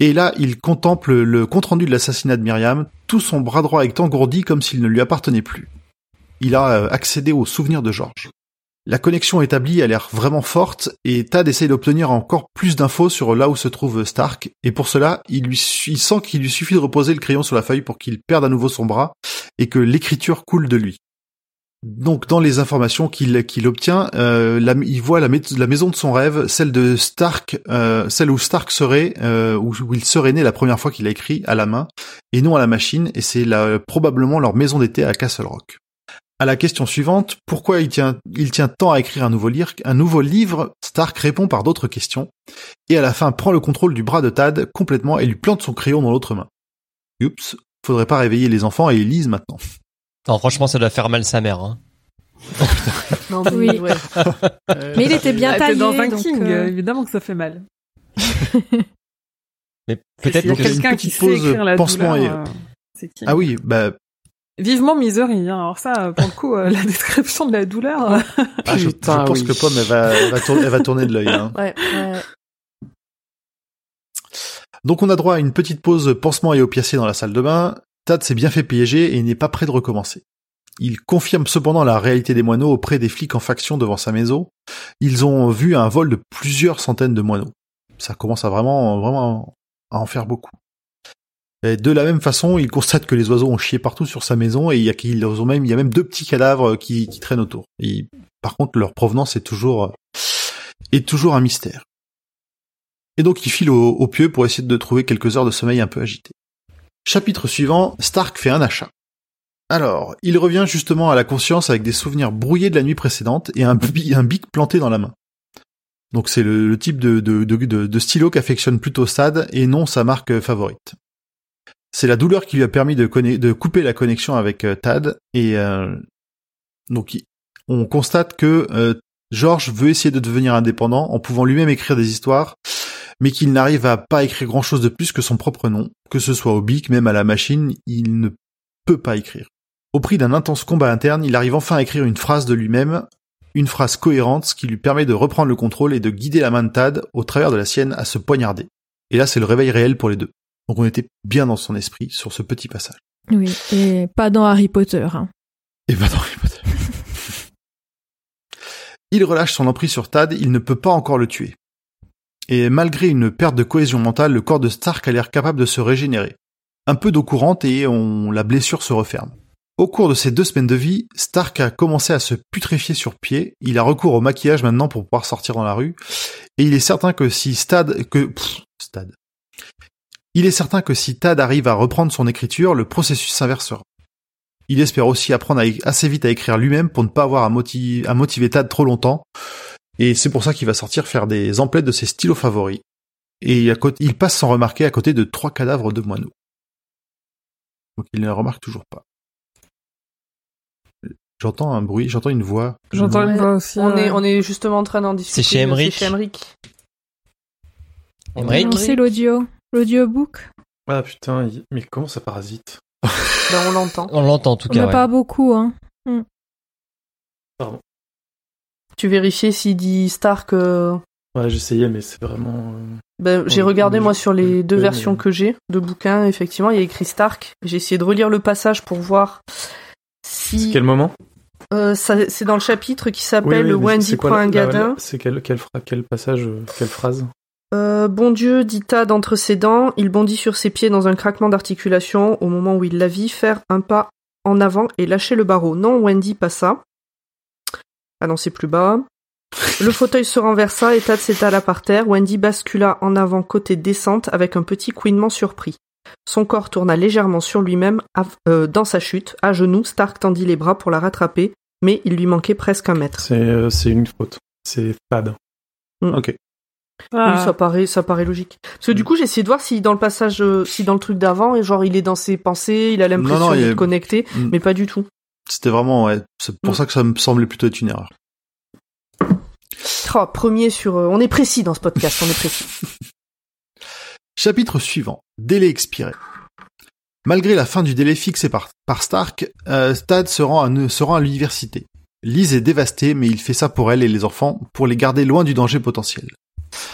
Et là, il contemple le compte-rendu de l'assassinat de Myriam, tout son bras droit est engourdi comme s'il ne lui appartenait plus. Il a euh, accédé aux souvenirs de George. La connexion établie a l'air vraiment forte et Tad essaye d'obtenir encore plus d'infos sur là où se trouve Stark et pour cela, il, lui, il sent qu'il lui suffit de reposer le crayon sur la feuille pour qu'il perde à nouveau son bras et que l'écriture coule de lui. Donc dans les informations qu'il obtient, euh, il voit la, mais- la maison de son rêve, celle de Stark, euh, celle où Stark serait, euh, où, où il serait né la première fois qu'il a écrit à la main et non à la machine, et c'est probablement leur maison d'été à Castle Rock. À la question suivante, pourquoi il tient, il tient tant à écrire un nouveau, lire, un nouveau livre, Stark répond par d'autres questions, et à la fin prend le contrôle du bras de Tad complètement et lui plante son crayon dans l'autre main. Oups, faudrait pas réveiller les enfants et ils lisent maintenant. Non, franchement, ça doit faire mal sa mère. Hein. Non, mais Oui. ouais. Euh, Mais il était bien taillé, dans king, euh, évidemment que ça fait mal. Mais peut-être une quelqu'un qui sait écrire la pansement douleur. et- euh, Ah oui, bah Vivement Misery, hein. Alors ça, euh, pour le coup, euh, la description de la douleur. euh, Ah, je, Putain, je pense oui. que Pomme, elle va, elle va, tourner, elle va tourner de l'œil. Hein. Ouais, ouais. Donc on a droit à une petite pause pansement et opiacé dans la salle de bain. Tad s'est bien fait piéger et il n'est pas prêt de recommencer. Il confirme cependant la réalité des moineaux auprès des flics en faction devant sa maison. Ils ont vu un vol de plusieurs centaines de moineaux. Ça commence à vraiment, vraiment à en faire beaucoup. De la même façon, il constate que les oiseaux ont chié partout sur sa maison et il y a, même, deux petits cadavres qui, traînent autour. Par contre, leur provenance est toujours, est toujours un mystère. Et donc il file au, pieu pour essayer de trouver quelques heures de sommeil un peu agité. Chapitre suivant, Stark fait un achat. Alors, il revient justement à la conscience avec des souvenirs brouillés de la nuit précédente et un, un bic planté dans la main. Donc c'est le, type de, de, stylo qu'affectionne plutôt Stad et non sa marque favorite. C'est la douleur qui lui a permis de, couper la connexion avec euh, Tad et euh, donc on constate que euh, George veut essayer de devenir indépendant en pouvant lui-même écrire des histoires, mais qu'il n'arrive à pas écrire grand-chose de plus que son propre nom, que ce soit au bic, même à la machine, il ne peut pas écrire. Au prix d'un intense combat interne, il arrive enfin à écrire une phrase de lui-même, une phrase cohérente, ce qui lui permet de reprendre le contrôle et de guider la main de Tad au travers de la sienne à se poignarder. Et là, c'est le réveil réel pour les deux. Donc on était bien dans son esprit sur ce petit passage. Oui, et pas dans Harry Potter. hein. Et pas dans Harry Potter. il relâche son emprise sur Tad, il ne peut pas encore le tuer. Et malgré une perte de cohésion mentale, le corps de Stark a l'air capable de se régénérer. Un peu d'eau courante et on, la blessure se referme. Au cours de ces deux semaines de vie, Stark a commencé à se putréfier sur pied. Il a recours au maquillage maintenant pour pouvoir sortir dans la rue. Et il est certain que si Stad, que, pff, Stad. Il est certain que si Tad arrive à reprendre son écriture, le processus s'inversera. Il espère aussi apprendre assez vite à écrire lui-même pour ne pas avoir à, motiver, à motiver Tad trop longtemps. Et c'est pour ça qu'il va sortir faire des emplettes de ses stylos favoris. Et il passe sans remarquer à côté de trois cadavres de moineaux. Donc il ne remarque toujours pas. J'entends un bruit, j'entends une voix. J'entends une voix aussi. On ouais. est, on est justement en train d'en discuter. C'est chez Non, C'est l'audio? L'audiobook. Ah putain, il- mais comment ça parasite Ben, on l'entend. On l'entend en tout On cas. ouais. pas beaucoup, hein. Tu vérifiais s'il dit Stark. euh, Ouais, j'essayais, mais c'est vraiment. euh, Ben, j'ai regardé mais moi sur les deux versions mais- que j'ai de bouquins. Effectivement, il y a écrit Stark. J'ai essayé de relire le passage pour voir C'est si quel moment euh, ça- c'est dans le chapitre qui Oui, s'appelle oui, mais Wendy c'est prend un gadin. C'est quel, quel, passage, quelle phrase Euh, bon Dieu, dit Tad entre ses dents, il bondit sur ses pieds dans un craquement d'articulation au moment où il la vit faire un pas en avant et lâcher le barreau. Non, Wendy passa. Ah non, c'est plus bas. Le fauteuil se renversa et Tad s'étala par terre. Wendy bascula en avant côté descente avec un petit couinement surpris. Son corps tourna légèrement sur lui-même euh, dans sa chute. À genoux, Stark tendit les bras pour la rattraper, mais il lui manquait presque un mètre. C'est euh, une faute. C'est Tad. Ok. Ah. Oui, ça paraît, ça paraît logique. Parce que du coup, j'ai essayé de voir si dans le passage, euh, si dans le truc d'avant, et genre il est dans ses pensées, il a l'impression d'être connecté, Mm. mais pas du tout. C'était vraiment, ouais, c'est pour Mm. ça que ça me semblait plutôt être une erreur. Oh, premier sur, euh, on est précis dans ce podcast, on est précis. Chapitre suivant. Délai expiré. Malgré la fin du délai fixé par, par Stark, euh, Tad se rend, à, se rend à l'université. Liz est dévastée, mais il fait ça pour elle et les enfants, pour les garder loin du danger potentiel.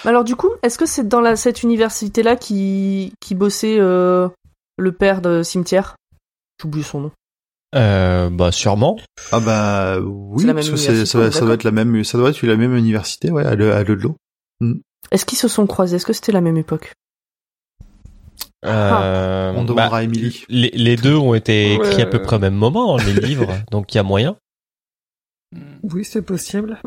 Alors du coup, est-ce que c'est dans la, cette université-là qui, qui bossait euh, le père de cimetière? J'ai oublié son nom. Euh, bah sûrement. Ah bah oui, C'est la parce même que ça, ça doit être la même, ça doit être la même université, ouais, à, le, à Ludlow. Est-ce qu'ils se sont croisés? Est-ce que c'était la même époque? Euh, On bah, demandera à Emily. les, les deux ont été écrits Ouais. à peu près au même moment, les livres, donc il y a moyen. Oui, c'est possible.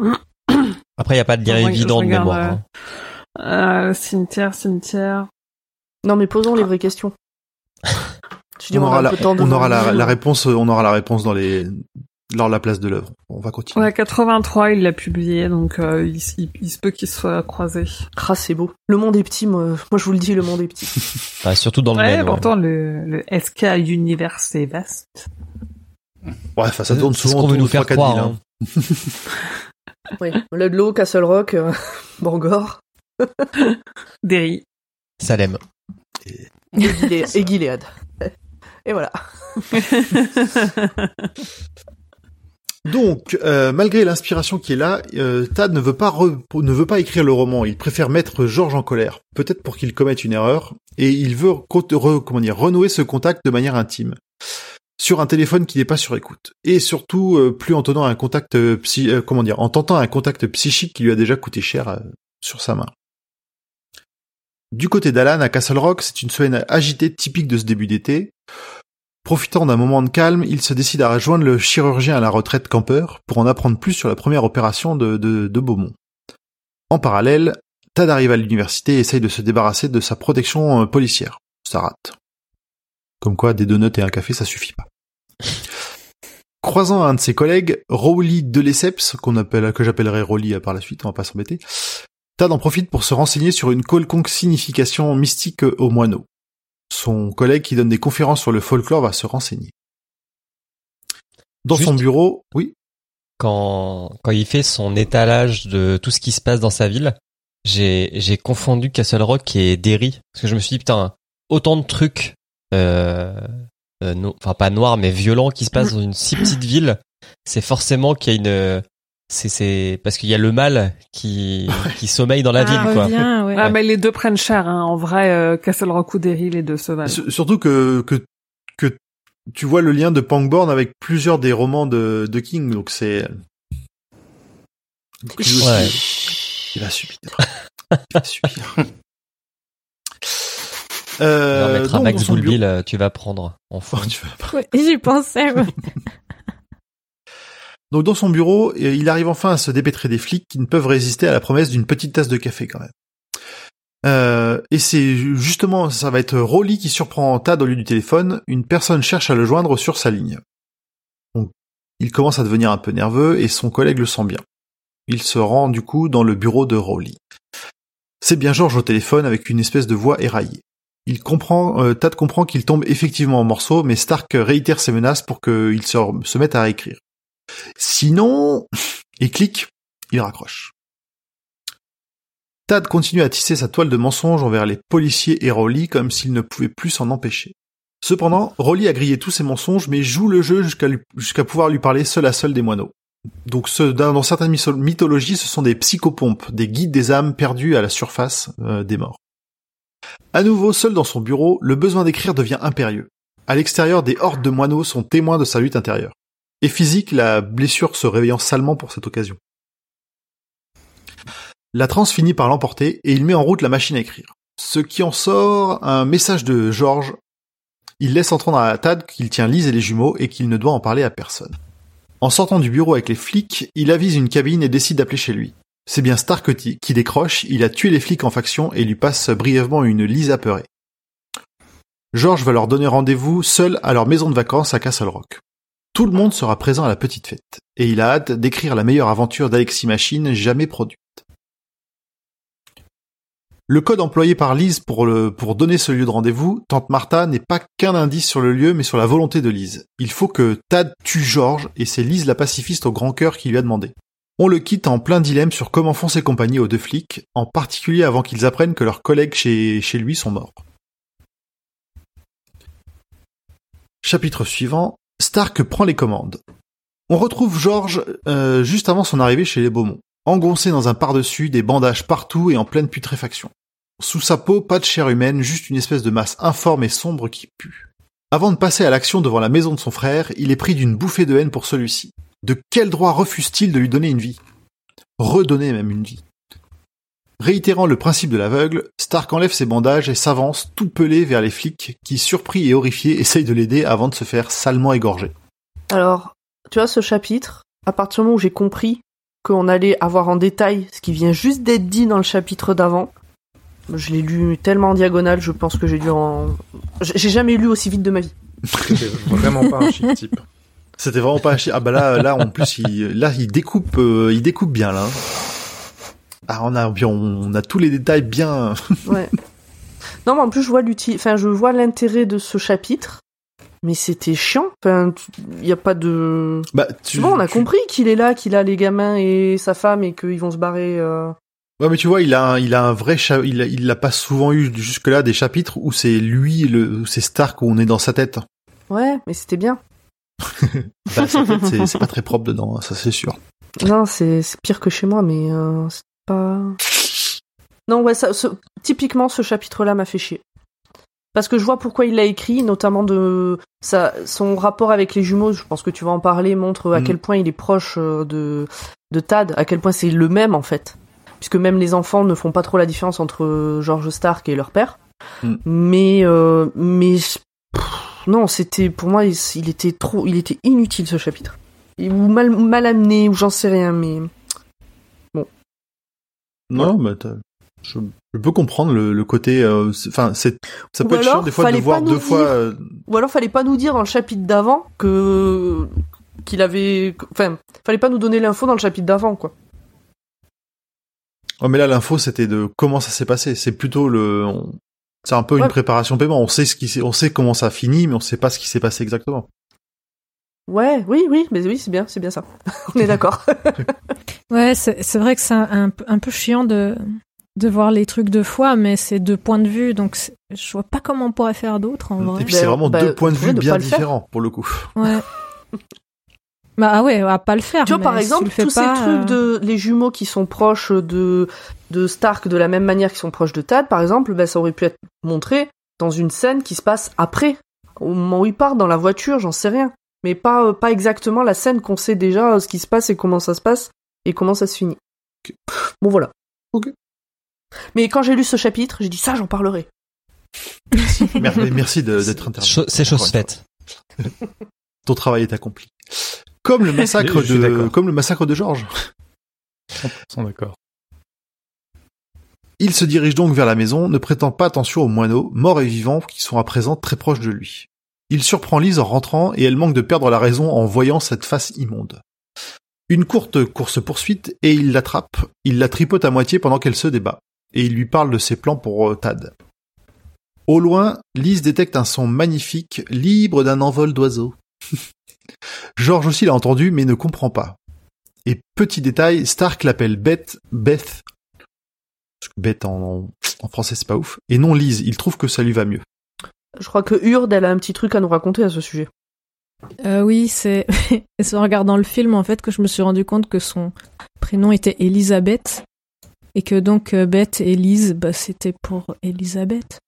Après, il n'y a pas de lien évident de mémoire. euh, hein. Euh, cimetière, cimetière. Non, mais posons les vraies questions. On aura, la, peu de temps on devant aura la, nous. la réponse, on aura la réponse dans les, lors de la place de l'œuvre. On va continuer. Ouais, 83, il l'a publié, donc euh, il, il- il se peut qu'ils soient croisés. Ah, c'est beau. Le monde est petit, moi, moi je vous le dis, le monde est petit. Bah, surtout dans le Ouais, Maine. ouais. pourtant le, le SK Univers c'est vaste. Ouais, enfin, ça tourne C'est ce souvent qu'on veut autour nous de faire 3-4 croire. villes, hein. Oui. Ludlow, Castle Rock, euh, Bangor Derry. Salem. et Gilead. et Gilead. Et voilà. Donc, euh, malgré l'inspiration qui est là, euh, Tad ne veut pas re- ne veut pas écrire le roman. Il préfère mettre George en colère, peut-être pour qu'il commette une erreur, et il veut co- re- comment dire renouer ce contact de manière intime sur un téléphone qui n'est pas sur écoute, et surtout euh, plus en tenant un contact euh, euh, comment dire, en tentant un contact psychique qui lui a déjà coûté cher sur sa main. Du côté d'Alan à Castle Rock, c'est une semaine agitée typique de ce début d'été. Profitant d'un moment de calme, il se décide à rejoindre le chirurgien à la retraite campeur pour en apprendre plus sur la première opération de, de, de Beaumont. En parallèle, Tad arrive à l'université et essaye de se débarrasser de sa protection policière. Ça rate. Comme quoi, des donuts et un café, ça suffit pas. Croisant un de ses collègues, Rowley de Lesseps, qu'on appelle, que j'appellerai Rowley par la suite, on va pas s'embêter, Tad en profite pour se renseigner sur une quelconque signification mystique aux moineaux. Son collègue qui donne des conférences sur le folklore va se renseigner. Dans son bureau, oui, quand quand il fait son étalage de tout ce qui se passe dans sa ville, j'ai j'ai confondu Castle Rock et Derry parce que je me suis dit putain autant de trucs euh, euh, no- enfin pas noirs mais violents qui se passent dans une si petite ville, c'est forcément qu'il y a une c'est c'est parce qu'il y a le mal qui qui sommeille dans la Ah, ville quoi. revient, ouais. Ah, mais les deux prennent cher, hein. En vrai, euh, Castle Rock ou Derry, les deux se valent. S- Surtout que, que, que tu vois le lien de Pangborn avec plusieurs des romans de, de King, donc c'est... Ouais. Il va subir. Il va subir. Euh, mettre un Max euh, tu vas prendre en fond. bureau- Oh, tu vas- Ouais, j'y pensais, ouais. Donc dans son bureau, euh, il arrive enfin à se dépêtrer des flics qui ne peuvent résister à la promesse d'une petite tasse de café quand même. Euh, et c'est justement, ça va être Rolly qui surprend Tad au lieu du téléphone. Une personne cherche à le joindre sur sa ligne. Donc, il commence à devenir un peu nerveux et son collègue le sent bien. Il se rend du coup dans le bureau de Rolly. C'est bien George au téléphone avec une espèce de voix éraillée. Il comprend, euh, Tad comprend qu'il tombe effectivement en morceaux, mais Stark réitère ses menaces pour qu'il se, mette à réécrire. Sinon, et clique, il raccroche. Tad continue à tisser sa toile de mensonges envers les policiers et Rolly comme s'il ne pouvait plus s'en empêcher. Cependant, Rolly a grillé tous ses mensonges mais joue le jeu jusqu'à pouvoir lui parler seul à seul des moineaux. Donc ce- dans, certaines mythologies, ce sont des psychopompes, des guides des âmes perdus à la surface euh, des morts. À nouveau, seul dans son bureau, le besoin d'écrire devient impérieux. À l'extérieur, des hordes de moineaux sont témoins de sa lutte intérieure et physique, la blessure se réveillant salement pour cette occasion. La transe finit par l'emporter et il met en route la machine à écrire. Ce qui en sort un message de George. Il laisse entendre à Tad qu'il tient Lise et les jumeaux et qu'il ne doit en parler à personne. En sortant du bureau avec les flics, il avise une cabine et décide d'appeler chez lui. C'est bien Stark qui décroche, il a tué les flics en faction et lui passe brièvement une Lise apeurée. George va leur donner rendez-vous seul à leur maison de vacances à Castle Rock. Tout le monde sera présent à la petite fête, et il a hâte d'écrire la meilleure aventure d'Alexis Machine jamais produite. Le code employé par Lise pour donner ce lieu de rendez-vous, Tante Martha, n'est pas qu'un indice sur le lieu, mais sur la volonté de Lise. Il faut que Tad tue George, et c'est Lise la pacifiste au grand cœur qui lui a demandé. On le quitte en plein dilemme sur comment font ses compagnies aux deux flics, en particulier avant qu'ils apprennent que leurs collègues chez, lui sont morts. Chapitre suivant, Stark prend les commandes. On retrouve George euh, juste avant son arrivée chez les Beaumont, engoncé dans un par-dessus, des bandages partout et en pleine putréfaction. Sous sa peau, pas de chair humaine, juste une espèce de masse informe et sombre qui pue. Avant de passer à l'action devant la maison de son frère, il est pris d'une bouffée de haine pour celui-ci. De quel droit refuse-t-il de lui donner une vie? Redonner même une vie. Réitérant le principe de l'aveugle, Stark enlève ses bandages et s'avance tout pelé vers les flics qui, surpris et horrifiés, essayent de l'aider avant de se faire salement égorger. Alors, tu vois, ce chapitre, à partir du moment où j'ai compris qu'on allait avoir en détail ce qui vient juste d'être dit dans le chapitre d'avant, je l'ai lu tellement en diagonale, je pense que j'ai lu en... J'ai jamais lu aussi vite de ma vie. C'était vraiment pas un chic type. C'était vraiment pas Ah bah là, là en plus, il, là il découpe, euh, il découpe bien là. Ah on a, on, a tous les détails bien. Ouais. non, mais en plus, je vois l'uti... enfin, je vois l'intérêt de ce chapitre. Mais c'était chiant. Enfin, il y a pas de. Bah tu. Bon, on a tu- compris qu'il est là, qu'il a les gamins et sa femme et qu'ils vont se barrer. euh, Ouais mais tu vois, il a, un, il a un vrai, cha... il, a, il a pas souvent eu jusque là des chapitres où c'est lui, le, c'est Stark où on est dans sa tête. Ouais, mais c'était bien. Bah, sa c'est, pas très propre dedans, ça c'est sûr. Non, c'est pire que chez moi, mais euh, c'est pas. Non, ouais, ça, ce- typiquement, ce chapitre-là m'a fait chier. Parce que je vois pourquoi il l'a écrit, notamment de ça, son rapport avec les jumeaux. Je pense que tu vas en parler, montre à Mhm. quel point il est proche euh, de de Tad, à quel point c'est le même en fait. Puisque même les enfants ne font pas trop la différence entre George Stark et leur père. Mhm. Mais euh, mais pff, non, c'était pour moi, il, il était trop, il était inutile ce chapitre. Ou mal mal amené, ou j'en sais rien, mais Non, mais t'as- je, je peux comprendre le, le côté. euh, c'est- Enfin, c'est, ça Ou peut être alors, chiant des fois de voir deux fois. euh, Ou alors fallait pas nous dire dans le chapitre d'avant que qu'il avait enfin fallait pas nous donner l'info dans le chapitre d'avant quoi. Ouais, mais là, l'info, c'était de comment ça s'est passé. C'est plutôt le, c'est un peu Ouais. une préparation paiement. On sait ce qui s'est, on sait comment ça finit, mais on sait pas ce qui s'est passé exactement. Ouais, oui, oui, mais oui, c'est bien, c'est bien ça. On est d'accord. Ouais, c'est c'est vrai que c'est un, un peu- chiant de, de voir les trucs deux fois, mais c'est deux points de vue, donc je vois pas comment on pourrait faire d'autre en vrai. Et puis Ben, c'est vraiment bah, deux points de vue ne bien différents pour le coup. Ouais. bah ah ouais, à pas le faire. tu vois, mais par exemple, tous pas, ces trucs euh, de les jumeaux qui sont proches de de Stark de la même manière qu'ils sont proches de Tad, par exemple, ben, ça aurait pu être montré dans une scène qui se passe après, au moment où ils partent dans la voiture, j'en sais rien, mais pas euh, pas exactement la scène qu'on sait déjà euh, ce qui se passe et comment ça se passe et comment ça se finit. Bon voilà. Ok. Mais quand j'ai lu ce chapitre, j'ai dit ça, j'en parlerai. Mer- Merci de- d'être intervenu. C'est chose faite. Ton travail est accompli. Comme le massacre de, comme le massacre de Georges. 100% d'accord. Il se dirige donc vers la maison, ne prêtant pas attention aux moineaux, morts et vivants, qui sont à présent très proches de lui. Il surprend Lise en rentrant et elle manque de perdre la raison en voyant cette face immonde. Une courte course-poursuite et il l'attrape, il la tripote à moitié pendant qu'elle se débat, et il lui parle de ses plans pour euh, Tad. Au loin, Lise détecte un son magnifique, libre d'un envol d'oiseaux. George aussi l'a entendu, mais ne comprend pas. Et petit détail, Stark l'appelle Beth, Beth, parce que Beth en, en français c'est pas ouf, et non Lise, il trouve que ça lui va mieux. Je crois que Urde, elle a un petit truc à nous raconter à ce sujet. Euh, oui, c'est c'est en regardant le film en fait que je me suis rendu compte que son prénom était Elisabeth et que donc euh, Beth et Lise, bah, c'était pour Elisabeth.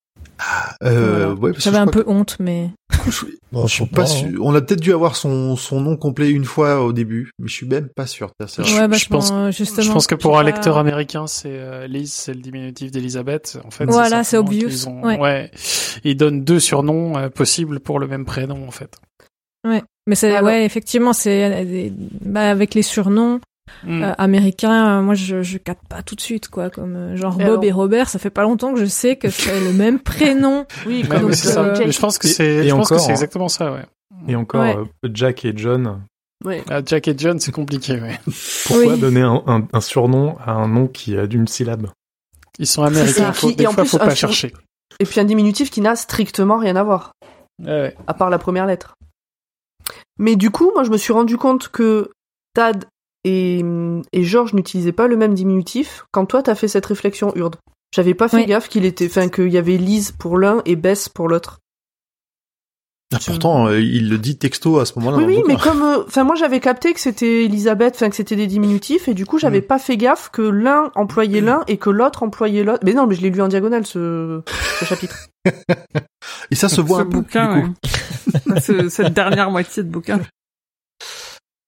Euh, ouais, J'avais un peu honte, mais que- je, Bon, je suis pas sûr. On a peut-être dû avoir son, son nom complet une fois au début, mais je suis même pas sûr. C'est- Je- ouais, je pense- justement. Je pense que pour un pas- lecteur américain, c'est euh, Liz, c'est le diminutif d'Elisabeth. En fait, Voilà, c'est obvious, qu'ils ont- ouais. Ils donnent deux surnoms euh, possibles pour le même prénom, en fait. Mais c'est Alors- ouais, effectivement, c'est euh, bah, avec les surnoms Mm. euh, américains. euh, moi, je je capte pas tout de suite quoi, comme euh, genre Et Bob alors et Robert. Ça fait pas longtemps que je sais que c'est le même prénom. Oui, Ouais, donc, c'est ça. euh, Mais je pense que c'est, je pense que c'est hein. exactement ça, ouais. Et encore, Ouais. euh, Jack et John, Ouais. Ah, Jack et John, c'est compliqué, ouais. pourquoi Oui. donner un, un- un surnom à un nom qui a d'une syllabe Ils sont américains. Faut, Qui- des fois, plus, faut pas sur- chercher. Et puis un diminutif qui n'a strictement rien à voir, Ouais, ouais. à part la première lettre. Mais du coup, moi, je me suis rendu compte que Tad et, et Georges n'utilisaient pas le même diminutif quand toi, t'as fait cette réflexion, Urde. J'avais pas fait Oui. gaffe qu'il était, enfin, qu'il y avait Lise pour l'un et Bess pour l'autre. Ah, pourtant, euh, il le dit texto à ce moment-là. Oui, oui, mais comme, euh, enfin, moi, j'avais capté que c'était Elisabeth, enfin, que c'était des diminutifs, et du coup, j'avais Mm. pas fait gaffe que l'un employait l'un et que l'autre employait l'autre. Mais non, mais je l'ai lu en diagonale, ce, ce chapitre. Et ça se voit Ce un peu, bouquin, du coup. ouais. Ce- cette dernière moitié de bouquin.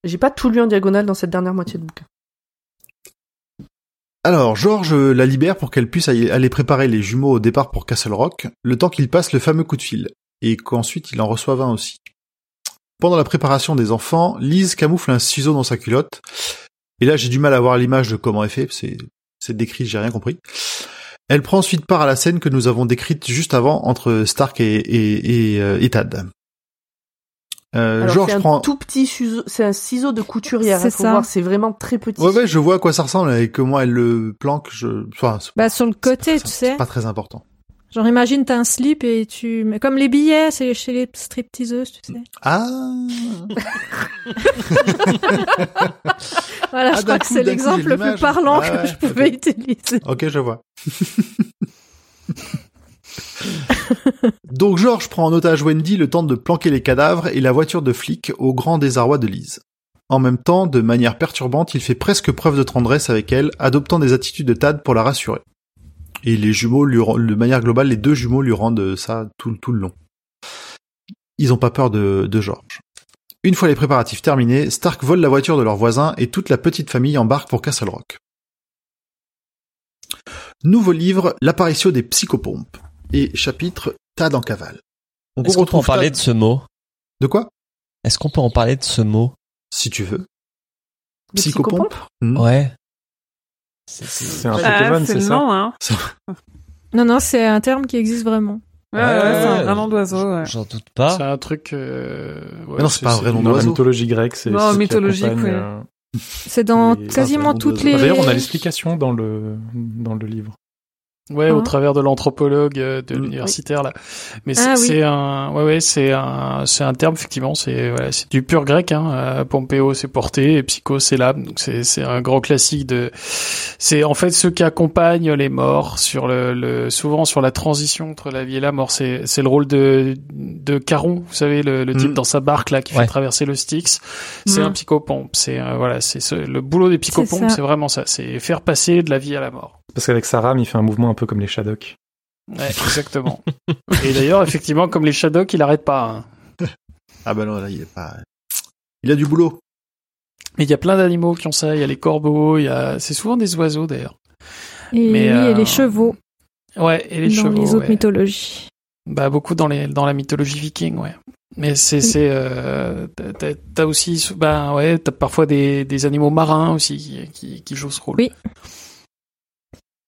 J'ai pas tout lu en diagonale dans cette dernière moitié de bouquin. Alors, George euh, la libère pour qu'elle puisse aller préparer les jumeaux au départ pour Castle Rock, le temps qu'il passe le fameux coup de fil, et qu'ensuite il en reçoive un aussi. Pendant la préparation des enfants, Lise camoufle un ciseau dans sa culotte, et là j'ai du mal à voir l'image de comment elle fait, c'est c'est décrit, j'ai rien compris. Elle prend ensuite part à la scène que nous avons décrite juste avant entre Stark et, et, et, euh, et Tad. Euh, Alors, c'est un prend... tout petit ciseau, c'est un ciseau de couturière, C'est hein, faut ça. voir, c'est vraiment très petit. Ouais, ouais, je vois à quoi ça ressemble et comment elle le planque. Je... Enfin, c'est Bah sur le c'est côté, pas- tu c'est sais. pas très important. Genre imagine t'as un slip et tu mais comme les billets, c'est chez les stripteaseuses, tu sais. Ah Voilà, Ah, je d'un crois que c'est l'exemple le plus parlant Ah que je pouvais utiliser. Ok, je vois. Donc George prend en otage Wendy le temps de planquer les cadavres et la voiture de flic au grand désarroi de Lise. En même temps, de manière perturbante, il fait presque preuve de tendresse avec elle, adoptant des attitudes de Tad pour la rassurer. Et les jumeaux, lui, de manière globale, les deux jumeaux lui rendent ça tout, le long. Ils ont pas peur de George. Une fois les préparatifs terminés, Stark vole la voiture de leur voisin et toute la petite famille embarque pour Castle Rock. Nouveau livre, l'apparition des psychopompes. Et chapitre, Tad en cavale. Donc Est-ce qu'on peut en parler Tad- de ce mot? De quoi? Est-ce qu'on peut en parler de ce mot? Si tu veux. Psychopompe Hmm. Ouais. C'est un Ah, Pokémon, c'est ça? nom, hein. Non non, c'est un terme qui existe vraiment. Ouais, ouais, Ouais, c'est un ouais. vrai nom d'oiseau, ouais. J'en doute pas. C'est un truc. euh, ouais, Mais non, c'est pas un vrai nom Dans la d'oiseau. mythologie grecque, c'est Non, mythologique, oui. euh, C'est dans quasiment Ah, toutes les. D'ailleurs, on a l'explication dans le dans le livre. Ouais, au Ah. travers de l'anthropologue euh, de Mm. l'universitaire là. Mais Ah, c'est oui. un, ouais, ouais, c'est un, c'est un terme effectivement. C'est voilà, c'est du pur grec. Hein. Euh, Pompéo, c'est porté, et Psycho, c'est l'âme. Donc c'est c'est un grand classique de. C'est en fait ceux qui accompagnent les morts sur le, le souvent sur la transition entre la vie et la mort. C'est c'est le rôle de de Caron, vous savez, le, le type Mm. dans sa barque là qui Ouais. fait traverser le Styx. C'est Mm. un psychopompe. C'est euh, voilà, c'est ce- le boulot des psychopompes, c'est vraiment ça. C'est faire passer de la vie à la mort. Parce qu'avec sa rame, il fait un mouvement un peu comme les Shadok. Ouais, exactement. Et d'ailleurs, effectivement, comme les Shadok, il arrête pas. hein. Ah bah non, là, il est pas... Il a du boulot. Mais il y a plein d'animaux qui ont ça. Il y a les corbeaux, il y a. C'est souvent des oiseaux d'ailleurs. Et, Mais, oui, euh, et les chevaux Ouais, et les dans chevaux. les autres ouais. mythologies. Bah beaucoup dans les dans la mythologie viking, ouais. Mais c'est c'est euh, t'as aussi bah ouais t'as parfois des des animaux marins aussi qui qui, qui jouent ce rôle. Oui.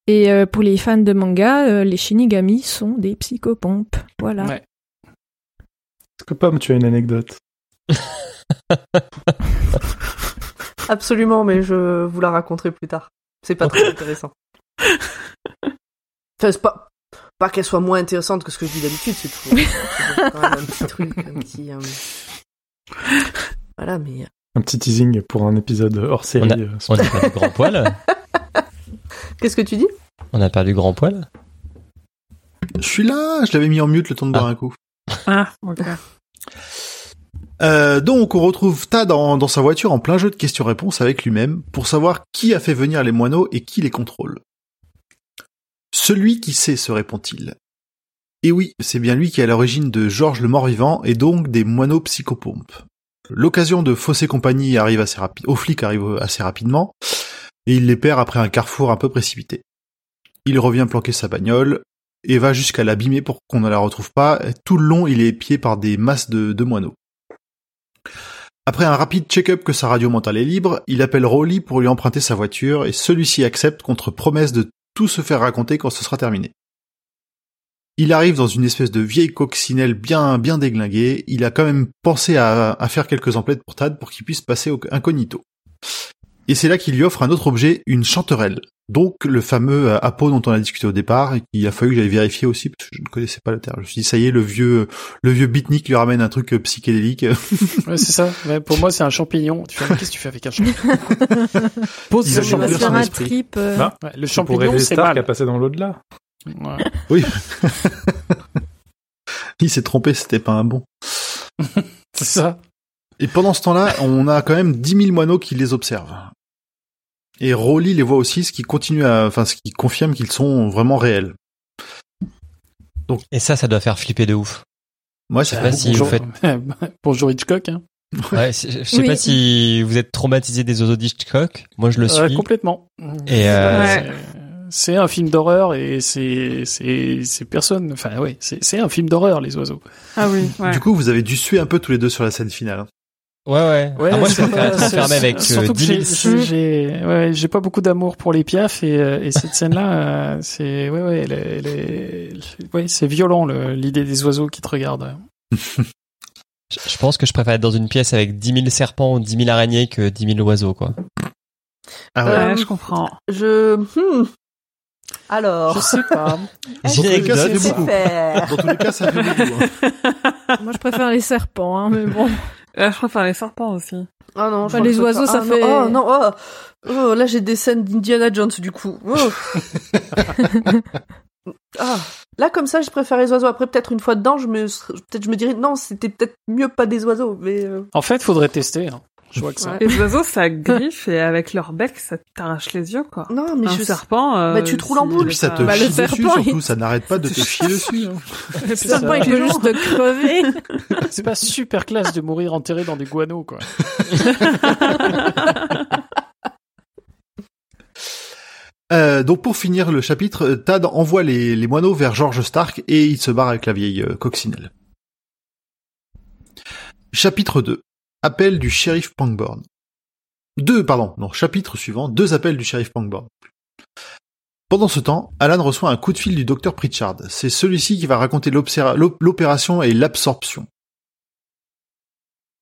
Et euh, pour les fans de manga, euh, les Shinigami sont des psychopompes. Voilà. Ouais. Est-ce que Pomme, tu as une anecdote? Absolument, mais je vous la raconterai plus tard. C'est pas très intéressant. Enfin, c'est pas, pas qu'elle soit moins intéressante que ce que je dis d'habitude, c'est quand même un petit truc, un petit, euh, Voilà, mais. Un petit teasing pour un épisode hors série. On a- euh, On a perdu grand poil. Qu'est-ce que tu dis? On a perdu grand poil. Je suis là, je l'avais mis en mute le temps de boire un coup. Ah, ok. Euh, donc on retrouve Tad dans, dans sa voiture en plein jeu de questions-réponses avec lui-même pour savoir qui a fait venir les moineaux et qui les contrôle. Celui qui sait, se répond-il. Et oui, c'est bien lui qui est à l'origine de Georges le mort-vivant et donc des moineaux psychopompes. L'occasion de fausser compagnie arrive assez rapide, aux flics arrive assez rapidement, et il les perd après un carrefour un peu précipité. Il revient planquer sa bagnole, et va jusqu'à l'abîmer pour qu'on ne la retrouve pas. Tout le long, il est épié par des masses de, moineaux. Après un rapide check-up que sa radio mentale est libre, il appelle Rowley pour lui emprunter sa voiture et celui-ci accepte contre promesse de tout se faire raconter quand ce sera terminé. Il arrive dans une espèce de vieille coccinelle bien bien déglinguée. Il a quand même pensé à, faire quelques emplettes pour Tad pour qu'il puisse passer incognito. Et c'est là qu'il lui offre un autre objet, une chanterelle. Donc le fameux euh, Apo dont on a discuté au départ et qu'il a fallu que j'aille vérifier aussi parce que je ne connaissais pas le terme. Je me suis dit ça y est, le vieux le vieux beatnik lui ramène un truc euh, psychédélique. Ouais, c'est ça. Ouais, pour moi, c'est un champignon. Tu fais, mais qu'est-ce que tu fais avec un champignon Pose ce champignon. son un esprit. trip. euh, Ah. Ouais, le champignon, c'est mal. a passé dans l'au-delà. Ouais. oui. il s'est trompé, c'était pas un bon. C'est ça. Et pendant ce temps-là, on a quand même 10 000 moineaux qui les observent. Et Rowley les voit aussi, ce qui continue à, enfin, ce qui confirme qu'ils sont vraiment réels. Et ça, ça doit faire flipper de ouf. Moi, sais ça pas si beaucoup. vous faites- Bonjour Hitchcock. Hein. Ouais, je sais Oui. pas si vous êtes traumatisé des oiseaux d'Hitchcock. Moi, je le Euh, suis. complètement. Et, euh, Ouais. C'est- un film d'horreur et c'est c'est c'est personne. Enfin c'est c'est un film d'horreur les oiseaux. Ah oui, ouais. Du coup, vous avez dû suer un peu tous les deux sur la scène finale. Ouais, ouais. Ouais, Ah, moi, je préfère être enfermé avec surtout euh, que 10 000 j'ai- ouais, pas beaucoup d'amour pour les piafs et, euh, et cette scène-là, euh, c'est ouais ouais, ouais, c'est violent le- l'idée des oiseaux qui te regardent. Je pense que je préfère être dans une pièce avec 10 000 serpents ou 10 000 araignées que 10 000 oiseaux, quoi. Ah Ouais, Euh, je comprends. Je. hmm. Alors. Je sais pas. J'ai une tous les cas, c'est Je beaucoup. Dans tous les cas, ça fait beaucoup. hein. Moi, je préfère les serpents, hein, mais bon. Euh, je préfère les serpents aussi. Ah non, je Bah, les oiseaux, ah ça non, fait- Oh non, oh, Oh, là j'ai des scènes d'Indiana Jones du coup. Oh. ah, là comme ça, je préfère les oiseaux. Après, peut-être une fois dedans, je me, peut-être je me dirais non, c'était peut-être mieux pas des oiseaux, mais. euh, En fait, faudrait tester. Hein. Je vois que ça. Ouais. Les oiseaux, ça griffe et avec leur bec, ça t'arrache les yeux, quoi. Non, mais Un je. serpent. euh, Bah, tu te roules en boule. Et puis ça te Bah, le chie dessus, serpent, il- surtout. Ça n'arrête pas de te chier dessus. hein. Le serpent, il peut juste te crever. C'est pas super classe de mourir enterré dans des guano quoi. Euh, donc pour finir le chapitre, euh, Tad envoie les, les moineaux vers George Stark et il se barre avec la vieille euh, coccinelle. Chapitre 2. Appel du shérif Pangborn. Deux, pardon, non, chapitre suivant, deux appels du shérif Pangborn. Pendant ce temps, Alan reçoit un coup de fil du docteur Pritchard. C'est celui-ci qui va raconter l'opération et l'absorption.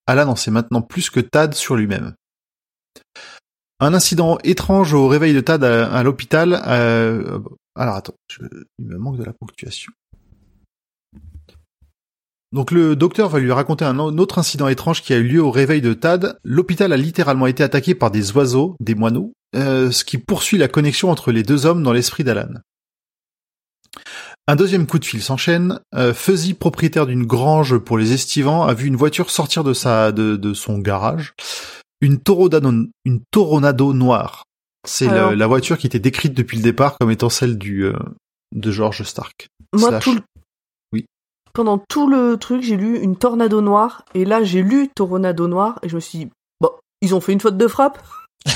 Alan en sait maintenant plus que Tad sur lui-même. Un incident étrange au réveil de Tad à, l'hôpital. euh, alors attends, il me manque de la ponctuation. Donc le docteur va lui raconter un au- autre incident étrange qui a eu lieu au réveil de Tad. L'hôpital a littéralement été attaqué par des oiseaux, des moineaux, euh, ce qui poursuit la connexion entre les deux hommes dans l'esprit d'Alan. Un deuxième coup de fil s'enchaîne. Euh, Fuzzy, propriétaire d'une grange pour les estivants, a vu une voiture sortir de sa de, de son garage. Une Toronado, une Toronado noire. C'est la voiture qui était décrite depuis le départ comme étant celle du euh, de George Stark. Moi, Slash. tout le... Pendant tout le truc, j'ai lu une tornado noire, et là, j'ai lu Tornado noir, et je me suis dit, bon, ils ont fait une faute de frappe.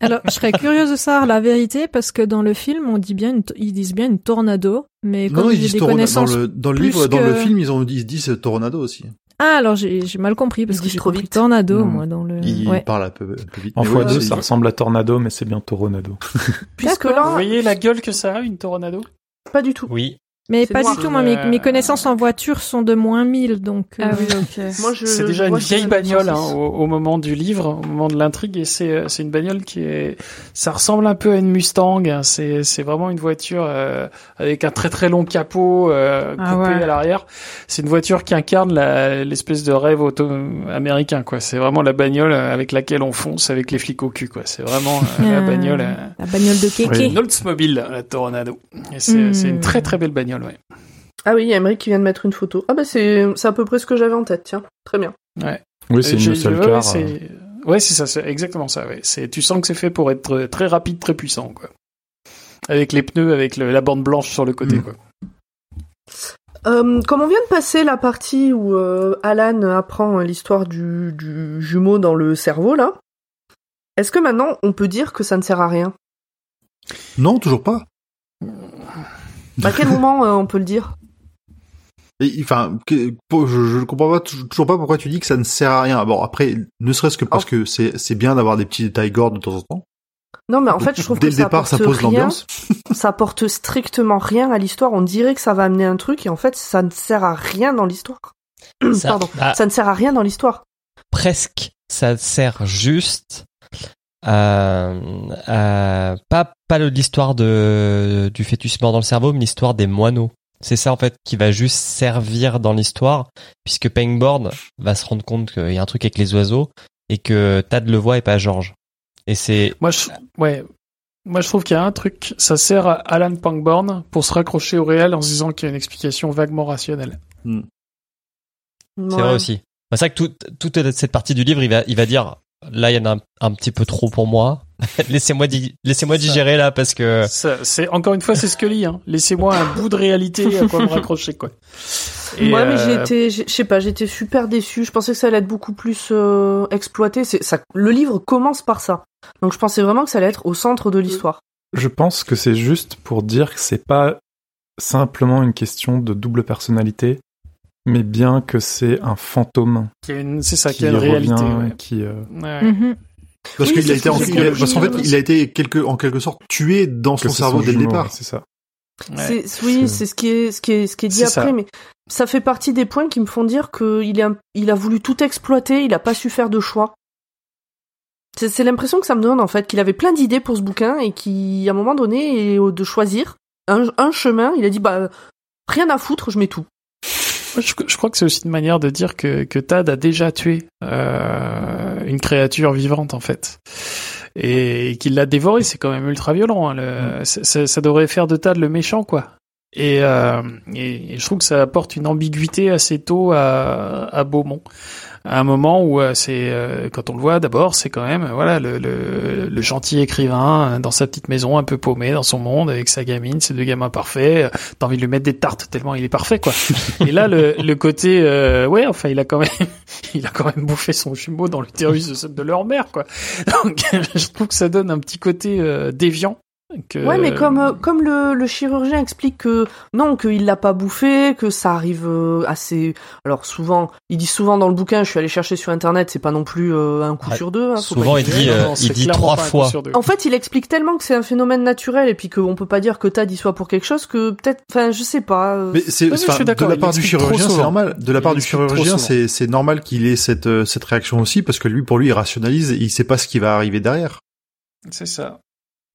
Alors, je serais curieuse de savoir la vérité parce que dans le film, on dit bien, une ils disent bien une tornado, mais Non, comme ils j'ai disent des dans connaissances. le dans le dans le film, ils ont dit ils disent Tornado aussi. Ah, alors j'ai j'ai mal compris parce Ils que disent j'ai trop compris vite. tornado, moi, dans le. Ils Ouais. parlent un peu, un peu vite. En fois ouais, deux, ça ressemble à Tornado, mais c'est bien Toronado. Puisque D'accord. Vous là, voyez la gueule que ça a, une Tornado? Pas du tout. Oui. Mais pas noir. du tout, moi, mes, Euh, mes connaissances en voiture sont de moins 1000, donc. Ah euh, oui, ok. Moi, je, C'est je déjà une vieille bagnole hein, 106. au, au moment du livre, au moment de l'intrigue, et c'est euh, c'est une bagnole qui est, ça ressemble un peu à une Mustang. hein. C'est c'est vraiment une voiture euh, avec un très très long capot euh, coupé Ah ouais. à l'arrière. C'est une voiture qui incarne la- l'espèce de rêve auto américain quoi. C'est vraiment la bagnole avec laquelle on fonce avec les flics au cul quoi. C'est vraiment euh, la euh, bagnole. euh, La bagnole de Kéké. c'est une Oldsmobile, la Tornado. Et c'est Hmm. c'est une très très belle bagnole, ouais. Ah oui, il y a Emery qui vient de mettre une photo. Ah bah c'est c'est à peu près ce que j'avais en tête, tiens. Très bien. Oui, c'est Euh, j'ai- une muscle ouais, ouais, car. euh, c'est ouais, c'est ça, c'est exactement ça. Ouais. C'est tu sens que c'est fait pour être très rapide, très puissant, quoi. Avec les pneus, avec le- la bande blanche sur le côté, Mm. quoi. Euh, comme on vient de passer la partie où euh, Alan apprend l'histoire du, du jumeau dans le cerveau, là, est-ce que maintenant on peut dire que ça ne sert à rien? Non, toujours pas. À quel moment euh, on peut le dire? Et, Enfin, que- pour- je, je ne comprends pas tou- toujours pas pourquoi tu dis que ça ne sert à rien. Bon, après, ne serait-ce que parce Oh. que c'est c'est bien d'avoir des petits détails gore de temps en temps. Non, mais en fait, je trouve dès que le ça départ, ça apporte pose rien. l'ambiance. Ça apporte strictement rien à l'histoire. On dirait que ça va amener un truc et en fait, ça ne sert à rien dans l'histoire. Ça- Pardon. bah, Ça ne sert à rien dans l'histoire. presque. Ça sert juste euh, euh, pas pas l'histoire de du fœtus mort dans le cerveau, mais l'histoire des moineaux. C'est ça en fait qui va juste servir dans l'histoire, puisque Pangborn va se rendre compte qu'il y a un truc avec les oiseaux et que Tad le voit et pas George. Et c'est Moi, je, ouais. Moi, je trouve qu'il y a un truc. Ça sert à Alan Pangborn pour se raccrocher au réel en se disant qu'il y a une explication vaguement rationnelle. c'est Ouais. vrai aussi. C'est ça que toute toute cette partie du livre, il va il va dire là il y en a un, un petit peu trop pour moi. laissez-moi di- laissez-moi Ça. digérer là parce que c'est encore une fois, c'est Scully. Hein. Laissez-moi un bout de réalité à quoi me raccrocher, quoi. Et, ouais, mais euh, j'ai été, je sais pas, j'étais super déçue. Je pensais que ça allait être beaucoup plus euh, exploité. C'est ça. Le livre commence par ça. Donc je pensais vraiment que ça allait être au centre de l'histoire. Je pense que c'est juste pour dire que c'est pas simplement une question de double personnalité, mais bien que c'est un fantôme qu'il C'est ça, qui qu'il y a une réalité. ouais. qui euh, Ouais. Mhm. Parce Oui, qu'il a été, en, parce qu'en fait, il a été quelque, en quelque sorte tué dans son cerveau dès le départ. c'est ça. Ouais. Oui, C'est- ce qui est ce qui est ce qui est dit après, ça. mais ça fait partie des points qui me font dire que il a il a voulu tout exploiter, il a pas su faire de choix. C'est l'impression que ça me donne en fait qu'il avait plein d'idées pour ce bouquin et qui à un moment donné de choisir un, un chemin, il a dit bah rien à foutre, je mets tout. Je, je crois que c'est aussi une manière de dire que, que Tad a déjà tué euh, une créature vivante en fait et qu'il l'a dévoré. C'est quand même ultra violent. hein, le- ça, ça- ça devrait faire de Tad le méchant quoi. Et, euh, et, et je trouve que ça apporte une ambiguïté assez tôt à, à Beaumont. À un moment où euh, c'est euh, quand on le voit d'abord, c'est quand même voilà le, le, le gentil écrivain euh, dans sa petite maison un peu paumé dans son monde avec sa gamine, ses deux gamins parfaits. T'as envie de lui mettre des tartes tellement il est parfait quoi. Et là, le, le côté, euh, ouais, enfin, il a quand même, il a quand même bouffé son jumeau dans l'utérus de, de leur mère, quoi. Donc, je trouve que ça donne un petit côté euh, déviant Que... Ouais, mais comme euh, comme le, le chirurgien explique que non, qu'il l'a pas bouffé, que ça arrive euh, assez. Alors souvent, il dit souvent dans le bouquin, je suis allé chercher sur internet, c'est pas non plus euh, un coup sur deux. hein, faut souvent, pas il dit, euh, non, il dit trois fois. En fait, il explique tellement que c'est un phénomène naturel et puis qu'on peut pas dire que Tad y soit pour quelque chose que peut-être, enfin, je sais pas. euh, Mais c'est Ouais, mais je enfin, suis de la part du chirurgien, c'est normal. De la Il part du chirurgien, c'est c'est normal qu'il ait cette euh, cette réaction aussi parce que lui, pour lui, il rationalise et il sait pas ce qui va arriver derrière. C'est ça.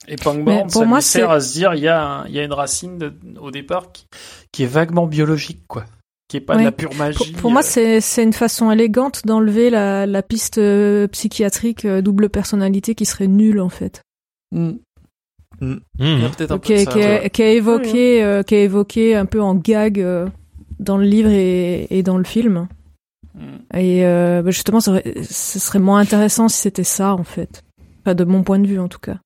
Et Pangborn, pour ça moi, lui sert c'est- à se dire, il y a, un- il y a une racine de- au départ qui, qui est vaguement biologique, quoi. Qui est pas de la pure magie. Pour, pour moi, euh, c'est une façon élégante d'enlever la, la piste euh, psychiatrique euh, double personnalité qui serait nulle en fait. il y a peut-être un peu Qui de est, ça, qui est- ouais. qui est évoqué, euh, qui est évoqué un peu en gag euh, dans le livre et, et dans le film. Hmm. Et euh, bah, justement, ça aurait- ce serait moins intéressant si c'était ça en fait. Enfin, de mon point de vue en tout cas.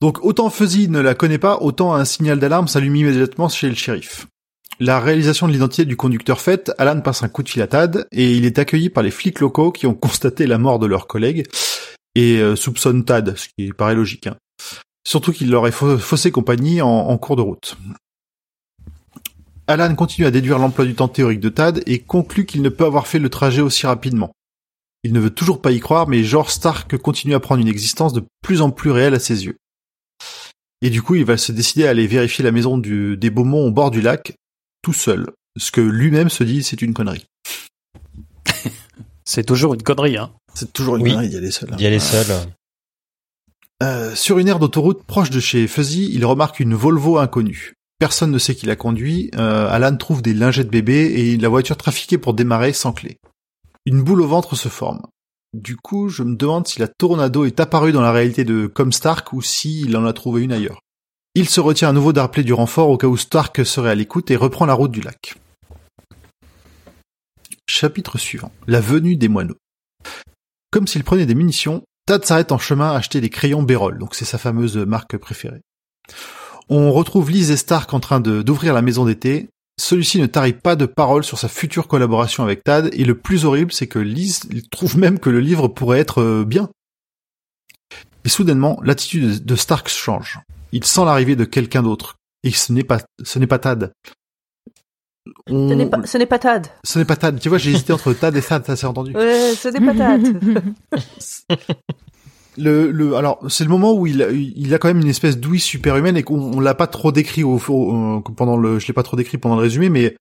Donc autant Fuzzy ne la connaît pas, autant un signal d'alarme s'allume immédiatement chez le shérif. La réalisation de l'identité du conducteur faite, Alan passe un coup de fil à Tad et il est accueilli par les flics locaux qui ont constaté la mort de leur collègue et euh, soupçonnent Tad, ce qui paraît logique. hein. Surtout qu'il leur est fa- faussé compagnie en cours de route. Alan continue à déduire l'emploi du temps théorique de Tad et conclut qu'il ne peut avoir fait le trajet aussi rapidement. Il ne veut toujours pas y croire, mais George Stark continue à prendre une existence de plus en plus réelle à ses yeux. Et du coup, il va se décider à aller vérifier la maison du, des Beaumont au bord du lac, tout seul. Ce que lui-même se dit, c'est une connerie. C'est toujours une connerie, hein. C'est toujours une Oui. connerie d'y aller seul. D'y aller seul. Euh, sur une aire d'autoroute proche de chez Fuzzy, il remarque une Volvo inconnue. Personne ne sait qui la conduit. Euh, Alan trouve des lingettes bébés et la voiture trafiquée pour démarrer sans clé. Une boule au ventre se forme. Du coup, je me demande si la Tornado est apparue dans la réalité de Comstark ou s'il en a trouvé une ailleurs. Il se retient à nouveau d'appeler du renfort au cas où Stark serait à l'écoute et reprend la route du lac. Chapitre suivant. La venue des moineaux. Comme s'il prenait des munitions, Tad s'arrête en chemin à acheter des crayons Bérol, donc c'est sa fameuse marque préférée. On retrouve Liz et Stark en train d'ouvrir la maison d'été. Celui-ci ne tarit pas de paroles sur sa future collaboration avec Tad, et le plus horrible, c'est que Liz trouve même que le livre pourrait être euh, bien. Et soudainement, l'attitude de Stark change. Il sent l'arrivée de quelqu'un d'autre. Et ce n'est pas, ce n'est pas Tad. On- Ce n'est pas, ce n'est pas Tad. ce n'est pas Tad. Tu vois, j'ai hésité entre Tad et Tad, ça s'est entendu. Ouais, ce n'est pas Tad. Le, le, alors c'est le moment où il, a- il a quand même une espèce d'ouïe superhumaine et qu'on on l'a pas trop décrit au, au- pendant le, je l'ai pas trop décrit pendant le résumé, mais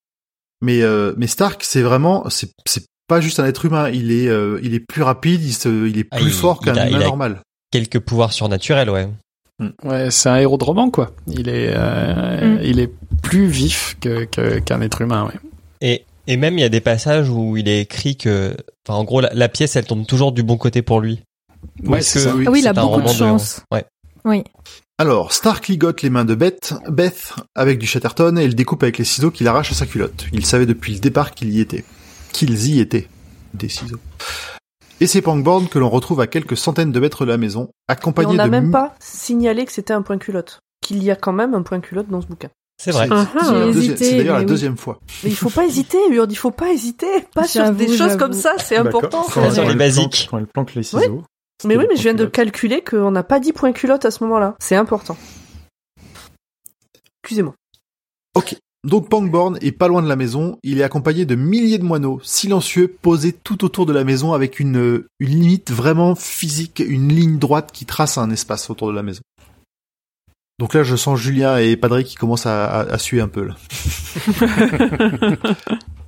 mais euh, mais Stark c'est vraiment c'est c'est pas juste un être humain, il est euh, il est plus rapide, il se, il est Ah, plus il- fort qu'un humain il a- normal. Quelques pouvoirs surnaturels, ouais. Ouais, c'est un héros de roman, quoi. Il est, euh, Mm. il est plus vif que, que- qu'un être humain, ouais. Et, et même, il y a des passages où il est écrit que, enfin, en gros, la, la pièce, elle tourne toujours du bon côté pour lui. Ouais, Parce c'est que- ça. Oui. Ah oui, il a beaucoup de de- chance. ouais. Oui. Alors Stark ligote les mains de Beth, Beth avec du Chatterton et le découpe avec les ciseaux qu'il arrache à sa culotte. Il savait depuis le départ qu'il y était, qu'ils y étaient, des ciseaux. Et c'est Pangborn que l'on retrouve à quelques centaines de mètres de la maison, accompagné on n'a de même pas signalé que c'était un point culotte. Qu'il y a quand même un point culotte dans ce bouquin. C'est vrai. C'est- Ah, c'est hésité, C'est d'ailleurs la oui. deuxième fois. Mais il faut pas hésiter, Urde, il faut pas hésiter. Pas sur des choses comme ça, c'est Bah, important. quand- c'est quand elle les basiques. Quand elle planque les ciseaux. Mais oui, mais je viens de le calculer qu'on n'a pas dit point culotte à ce moment-là. C'est important. Excusez-moi. Donc Pangborn est pas loin de la maison, il est accompagné de milliers de moineaux, silencieux, posés tout autour de la maison avec une, une limite vraiment physique, une ligne droite qui trace un espace autour de la maison. Donc là, je sens Julien et Padre qui commencent à, à, à suer un peu. Là.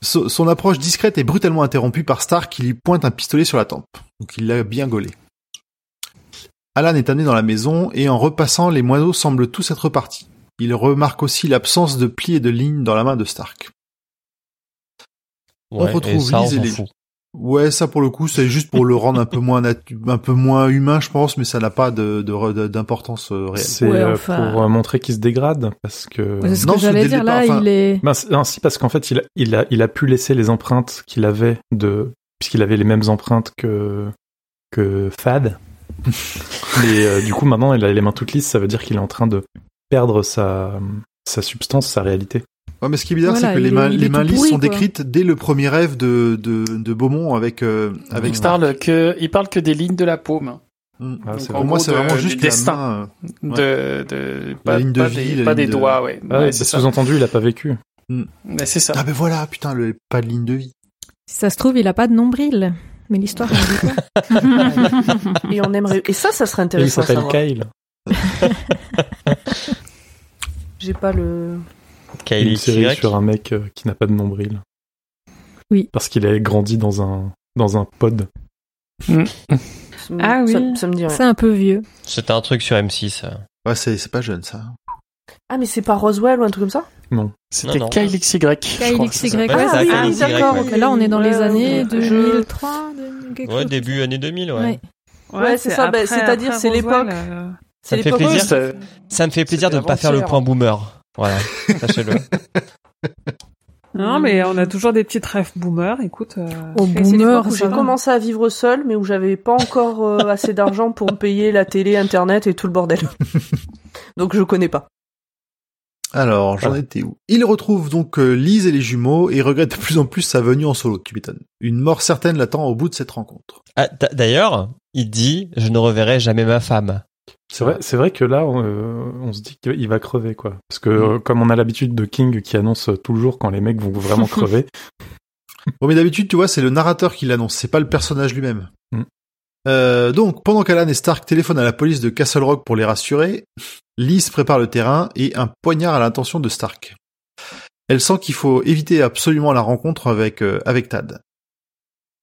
So- son approche discrète est brutalement interrompue par Stark qui lui pointe un pistolet sur la tempe. Donc il l'a bien gaulé. Alan est amené dans la maison et en repassant, les moineaux semblent tous être partis. Il remarque aussi l'absence de plis et de lignes dans la main de Stark. On retrouve et ça, on Liz et les-. Ouais, ça pour le coup, c'est juste pour le rendre un peu moins un peu moins humain, je pense, mais ça n'a pas de de- de- d'importance euh, réelle. C'est Ouais, euh, enfin. pour euh, montrer qu'il se dégrade parce que. C'est ce Non, que j'allais dire là, enfin- il est. Ben, non, si, parce qu'en fait, il a, il a, il a pu laisser les empreintes qu'il avait de, puisqu'il avait les mêmes empreintes que, que Fad. Et euh, du coup, maintenant, il a les mains toutes lisses, ça veut dire qu'il est en train de perdre sa, sa substance, sa réalité. Ouais, mais ce qui est bizarre, Voilà, c'est que il les il les mains lisses sont quoi. décrites dès le premier rêve de, de, de Beaumont avec, euh, avec Il Stark. parle que, il parle que des lignes de la paume. Mm. Ah, Donc, c'est en Pour moi, gros, c'est vraiment juste la destin. main, euh, de, de pas, ligne de pas vie, des, pas des de- doigts, ouais. Ah, Ouais, bah. Sous-entendu, il a pas vécu. Mais c'est ça. Ah ben voilà, putain, le pas de ligne de vie. Si ça se trouve, il a pas de nombril. Mais l'histoire, Et on aimerait. Et ça, ça serait Et il intéressant. à s'appelle. Kyle. J'ai pas le. Kylie Une série Y. sur un mec euh, qui n'a pas de nombril. Oui. Parce qu'il a grandi dans un dans un pod. Ah oui. Ça, ça me dit rien. C'est un peu vieux. C'était un truc sur M6. euh. Ouais, c'est c'est pas jeune ça. Ah, mais c'est pas Roswell ou un truc comme ça? C'était Non, non. Kyle XY. je crois, c'est XY, ça. Ouais, Ah, c'est oui, d'accord. ouais. ok. Là, on est dans les années ouais. Je- 2003, de- quelque Ouais, chose. début année 2000, ouais. Ouais. Ouais, c'est ça, bah, c'est-à-dire, c'est l'époque. euh, Ça me fait plaisir. Ça- Ça me fait plaisir de ne C'était pas faire le point boomer. Voilà, sachez-le. Non, mais on a toujours des petites rêves boomer, écoute. euh, c'est boomer, j'ai commencé à vivre seule, mais où j'avais pas encore euh, assez d'argent pour me payer la télé, internet et tout le bordel. Donc je connais pas. Alors, j'en Voilà. étais où? Il retrouve donc euh, Lise et les jumeaux et regrette de plus en plus sa venue en solo, tu m'étonnes. Une mort certaine l'attend au bout de cette rencontre. Ah, D'ailleurs, il dit Je ne reverrai jamais ma femme. C'est vrai, c'est vrai que là, on, euh, on se dit qu'il va crever, quoi. Parce que euh, comme on a l'habitude de King qui annonce tout le jour quand les mecs vont vraiment crever, Bon, mais d'habitude, tu vois, c'est le narrateur qui l'annonce, c'est pas le personnage lui-même. Mm. Euh, donc, pendant qu'Alan et Stark téléphonent à la police de Castle Rock pour les rassurer, Lise prépare le terrain et un poignard à l'intention de Stark. Elle sent qu'il faut éviter absolument la rencontre avec, euh, avec Tad.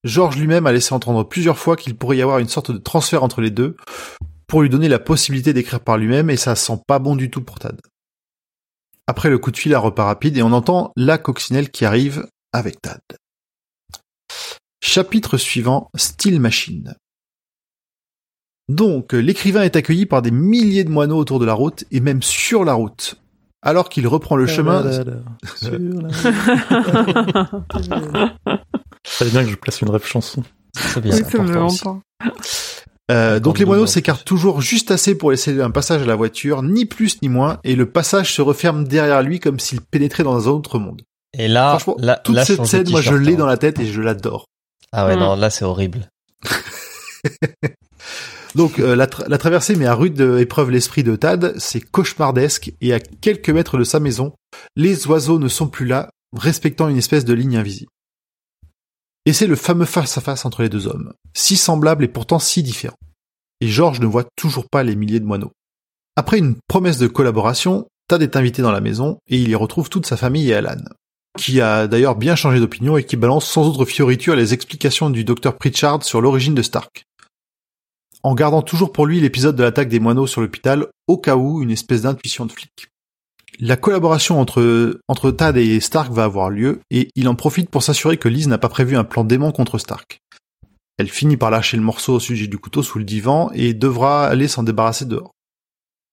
George lui-même a laissé entendre plusieurs fois qu'il pourrait y avoir une sorte de transfert entre les deux pour lui donner la possibilité d'écrire par lui-même et ça sent pas bon du tout pour Tad. Après le coup de fil à repas rapide et on entend la coccinelle qui arrive avec Tad. Chapitre suivant, Steel Machine. Donc, l'écrivain est accueilli par des milliers de moineaux autour de la route et même sur la route. Alors qu'il reprend le chemin, bien que je place une rêve chanson. C'est bien. Oui, ça. me. Euh, donc les moineaux s'écartent toujours juste assez pour laisser un passage à la voiture, ni plus ni moins, et le passage se referme derrière lui comme s'il pénétrait dans un autre monde. Et là, Franchement, là, toute là, cette scène, moi je l'ai hein. dans la tête et je l'adore. Ah ouais, Mm. non, là, c'est horrible. Donc euh, la, tra- la traversée met à rude euh, épreuve l'esprit de Tad, c'est cauchemardesque, et à quelques mètres de sa maison, les oiseaux ne sont plus là, respectant une espèce de ligne invisible. Et c'est le fameux face-à-face entre les deux hommes, si semblables et pourtant si différents. Et George ne voit toujours pas les milliers de moineaux. Après une promesse de collaboration, Tad est invité dans la maison, et il y retrouve toute sa famille et Alan, qui a d'ailleurs bien changé d'opinion et qui balance sans autre fioriture les explications du docteur Pritchard sur l'origine de Stark en gardant toujours pour lui l'épisode de l'attaque des moineaux sur l'hôpital, au cas où une espèce d'intuition de flic. La collaboration entre, entre Tad et Stark va avoir lieu, et il en profite pour s'assurer que Liz n'a pas prévu un plan dément contre Stark. Elle finit par lâcher le morceau au sujet du couteau sous le divan et devra aller s'en débarrasser dehors.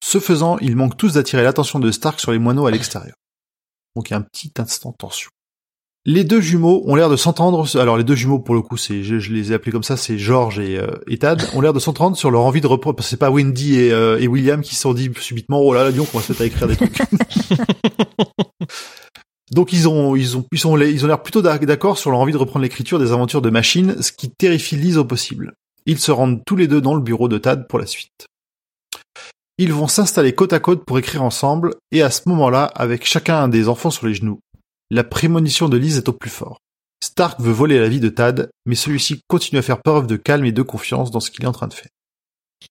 Ce faisant, ils manquent tous d'attirer l'attention de Stark sur les moineaux à l'extérieur. Donc il y a un petit instant de tension. Les deux jumeaux ont l'air de s'entendre. Alors les deux jumeaux, pour le coup, c'est je, je les ai appelés comme ça, c'est George et, euh, et Tad, ont l'air de s'entendre sur leur envie de reprendre. Parce que c'est pas Wendy et, euh, et William qui se sont dit subitement, oh là là, disons qu'on va se mettre à écrire des trucs. Donc ils ont ils ont ils sont ils ont l'air plutôt d'ac- d'accord sur leur envie de reprendre l'écriture des aventures de machine, ce qui terrifie Lise au possible. Ils se rendent tous les deux dans le bureau de Tad pour la suite. Ils vont s'installer côte à côte pour écrire ensemble, et à ce moment-là, avec chacun un des enfants sur les genoux, la prémonition de Lise est au plus fort. Stark veut voler la vie de Tad, mais celui-ci continue à faire preuve de calme et de confiance dans ce qu'il est en train de faire.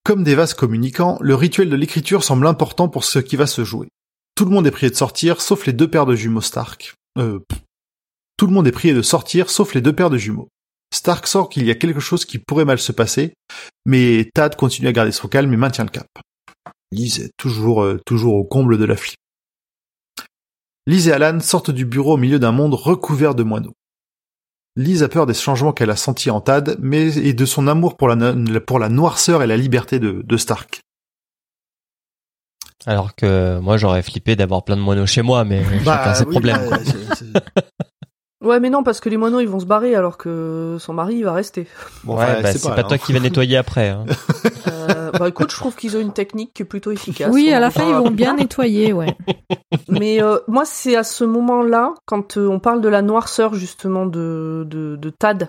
Comme des vases communicants, le rituel de l'écriture semble important pour ce qui va se jouer. Tout le monde est prié de sortir, sauf les deux paires de jumeaux Stark. Euh. Tout le monde est prié de sortir, sauf les deux paires de jumeaux. Stark sort qu'il y a quelque chose qui pourrait mal se passer, mais Tad continue à garder son calme et maintient le cap. Lise est toujours, euh, toujours au comble de la flip. Lise et Alan sortent du bureau au milieu d'un monde recouvert de moineaux. Lise a peur des changements qu'elle a sentis en Tad, mais et de son amour pour la, no- pour la noirceur et la liberté de, de Stark. Alors que moi, j'aurais flippé d'avoir plein de moineaux chez moi, mais chacun ses oui, problèmes. bah, Ouais, mais non, parce que les moineaux, ils vont se barrer alors que son mari, il va rester. Bon, ouais, enfin, bah, c'est c'est pas, pas, toi qui vas nettoyer après. Hein. Euh, bah écoute, je trouve qu'ils ont une technique qui est plutôt efficace. Oui, à la fin, ils vont bien nettoyer, ouais. Mais euh, moi, c'est à ce moment-là, quand euh, on parle de la noirceur justement de, de, de Tad,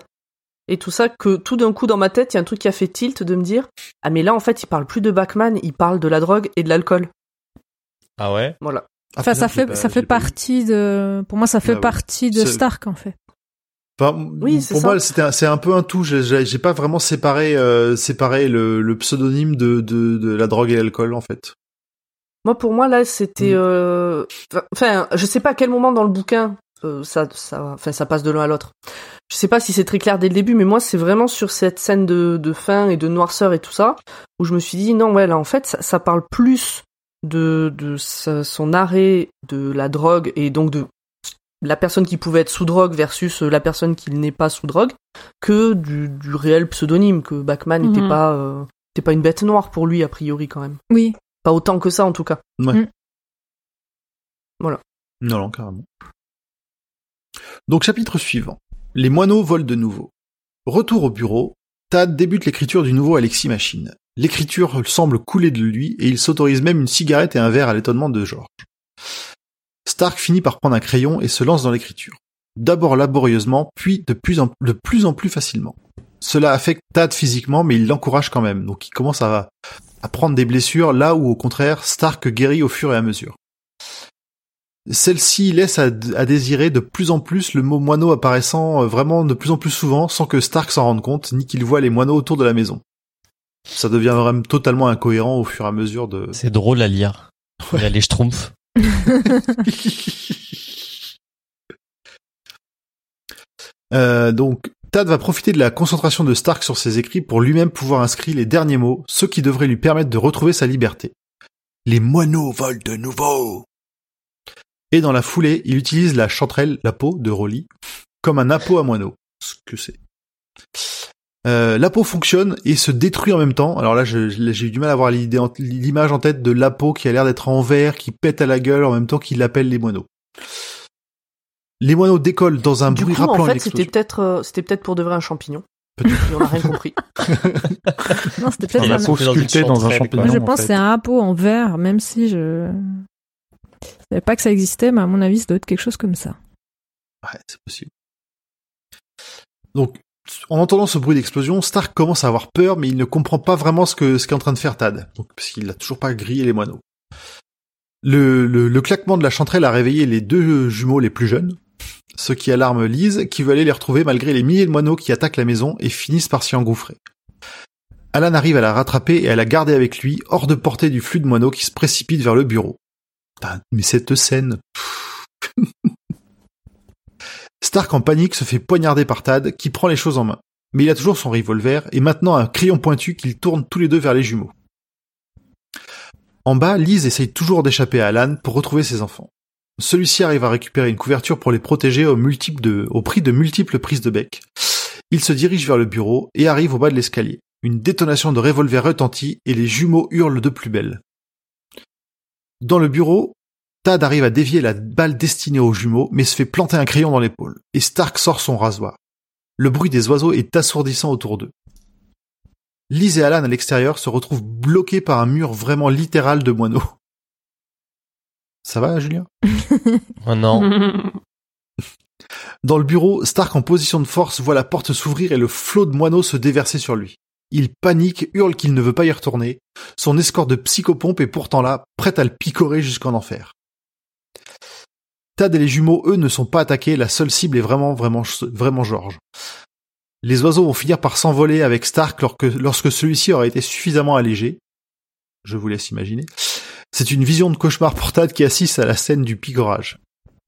et tout ça que tout d'un coup dans ma tête, il y a un truc qui a fait tilt de me dire ah mais là en fait, il parle plus de Batman, il parle de la drogue et de l'alcool. Ah ouais? Voilà. Ah, Enfin, ça fait, pas- ça fait partie de, pour moi, ça fait partie de Stark, en fait. Enfin, Oui, c'est pour ça. moi, c'était un- c'est un peu un tout. J'ai- pas vraiment séparé euh, séparé le, le pseudonyme de, de, de la drogue et l'alcool en fait. Moi, pour moi, là, c'était. Mm. euh, Enfin, je sais pas à quel moment dans le bouquin euh, ça, ça, enfin, ça passe de l'un à l'autre. Je sais pas si c'est très clair dès le début, mais moi, c'est vraiment sur cette scène de, de fin et de noirceur et tout ça où je me suis dit non, ouais, là, en fait, ça, ça parle plus de, de sa- son arrêt de la drogue et donc de la personne qui pouvait être sous drogue versus la personne qui n'est pas sous drogue que du, du réel pseudonyme que Bachman n'était Mhm. pas euh, n'était pas une bête noire pour lui a priori quand même. Oui. Pas autant que ça en tout cas. Non, non, carrément. Donc chapitre suivant. Les moineaux volent de nouveau. Retour au bureau, Tad débute l'écriture du nouveau Alexis Machine. L'écriture semble couler de lui et il s'autorise même une cigarette et un verre à l'étonnement de George. Stark finit par prendre un crayon et se lance dans l'écriture. D'abord laborieusement, puis de plus en, plus en plus facilement. Cela affecte Tad physiquement, mais il l'encourage quand même, donc il commence à, à prendre des blessures là où au contraire Stark guérit au fur et à mesure. Celle-ci laisse à, à désirer de plus en plus le mot moineau apparaissant euh, vraiment de plus en plus souvent sans que Stark s'en rende compte ni qu'il voit les moineaux autour de la maison. Ça devient vraiment totalement incohérent au fur et à mesure de... C'est drôle à lire. Il y a les schtroumpfs. Euh, donc, Tad va profiter de la concentration de Stark sur ses écrits pour lui-même pouvoir inscrire les derniers mots, ceux qui devraient lui permettre de retrouver sa liberté. Les moineaux volent de nouveau. Et dans la foulée, il utilise la chanterelle, la peau de Rolly, comme un appôt à moineaux. Ce que c'est. Euh, l'appôt fonctionne et se détruit en même temps. Alors là, j'ai eu du mal à avoir l'image en tête de l'appôt qui a l'air d'être en verre, qui pète à la gueule en même temps qu'il appelle les moineaux. Les moineaux décollent dans un Du bruit coup, rappelant en fait, c'était peut-être euh, c'était peut-être pour de vrai un champignon. Et on n'a rien compris. Non, c'était peut-être Un la dans une sculpté dans un champignon. je en pense que c'est un pot en verre, même si je... je savais pas que ça existait, mais à mon avis, ça doit être quelque chose comme ça. Ouais, c'est possible. Donc, en entendant ce bruit d'explosion, Stark commence à avoir peur, mais il ne comprend pas vraiment ce que ce qu'est en train de faire Tad, donc parce qu'il n'a toujours pas grillé les moineaux. Le, le, le claquement de la chanterelle a réveillé les deux jumeaux les plus jeunes, ce qui alarme Lise, qui veut aller les retrouver malgré les milliers de moineaux qui attaquent la maison et finissent par s'y engouffrer. Alan arrive à la rattraper et à la garder avec lui, hors de portée du flux de moineaux qui se précipite vers le bureau. Mais cette scène... Stark en panique se fait poignarder par Tad, qui prend les choses en main. Mais il a toujours son revolver, et maintenant un crayon pointu qu'ils tournent tous les deux vers les jumeaux. En bas, Lise essaye toujours d'échapper à Alan pour retrouver ses enfants. Celui-ci arrive à récupérer une couverture pour les protéger au, au prix de multiples prises de bec. Il se dirige vers le bureau et arrive au bas de l'escalier. Une détonation de revolver retentit et les jumeaux hurlent de plus belle. Dans le bureau, Tad arrive à dévier la balle destinée aux jumeaux, mais se fait planter un crayon dans l'épaule, et Stark sort son rasoir. Le bruit des oiseaux est assourdissant autour d'eux. Liz et Alan à l'extérieur se retrouvent bloqués par un mur vraiment littéral de moineaux. Ça va, Julien? Oh non. Dans le bureau, Stark en position de force voit la porte s'ouvrir et le flot de moineaux se déverser sur lui. Il panique, hurle qu'il ne veut pas y retourner. Son escorte de psychopompe est pourtant là, prête à le picorer jusqu'en enfer. Tad et les jumeaux, eux, ne sont pas attaqués, la seule cible est vraiment, vraiment, vraiment George. Les oiseaux vont finir par s'envoler avec Stark lorsque, lorsque celui-ci aura été suffisamment allégé. Je vous laisse imaginer. C'est une vision de cauchemar pour Tad qui assiste à la scène du picorage.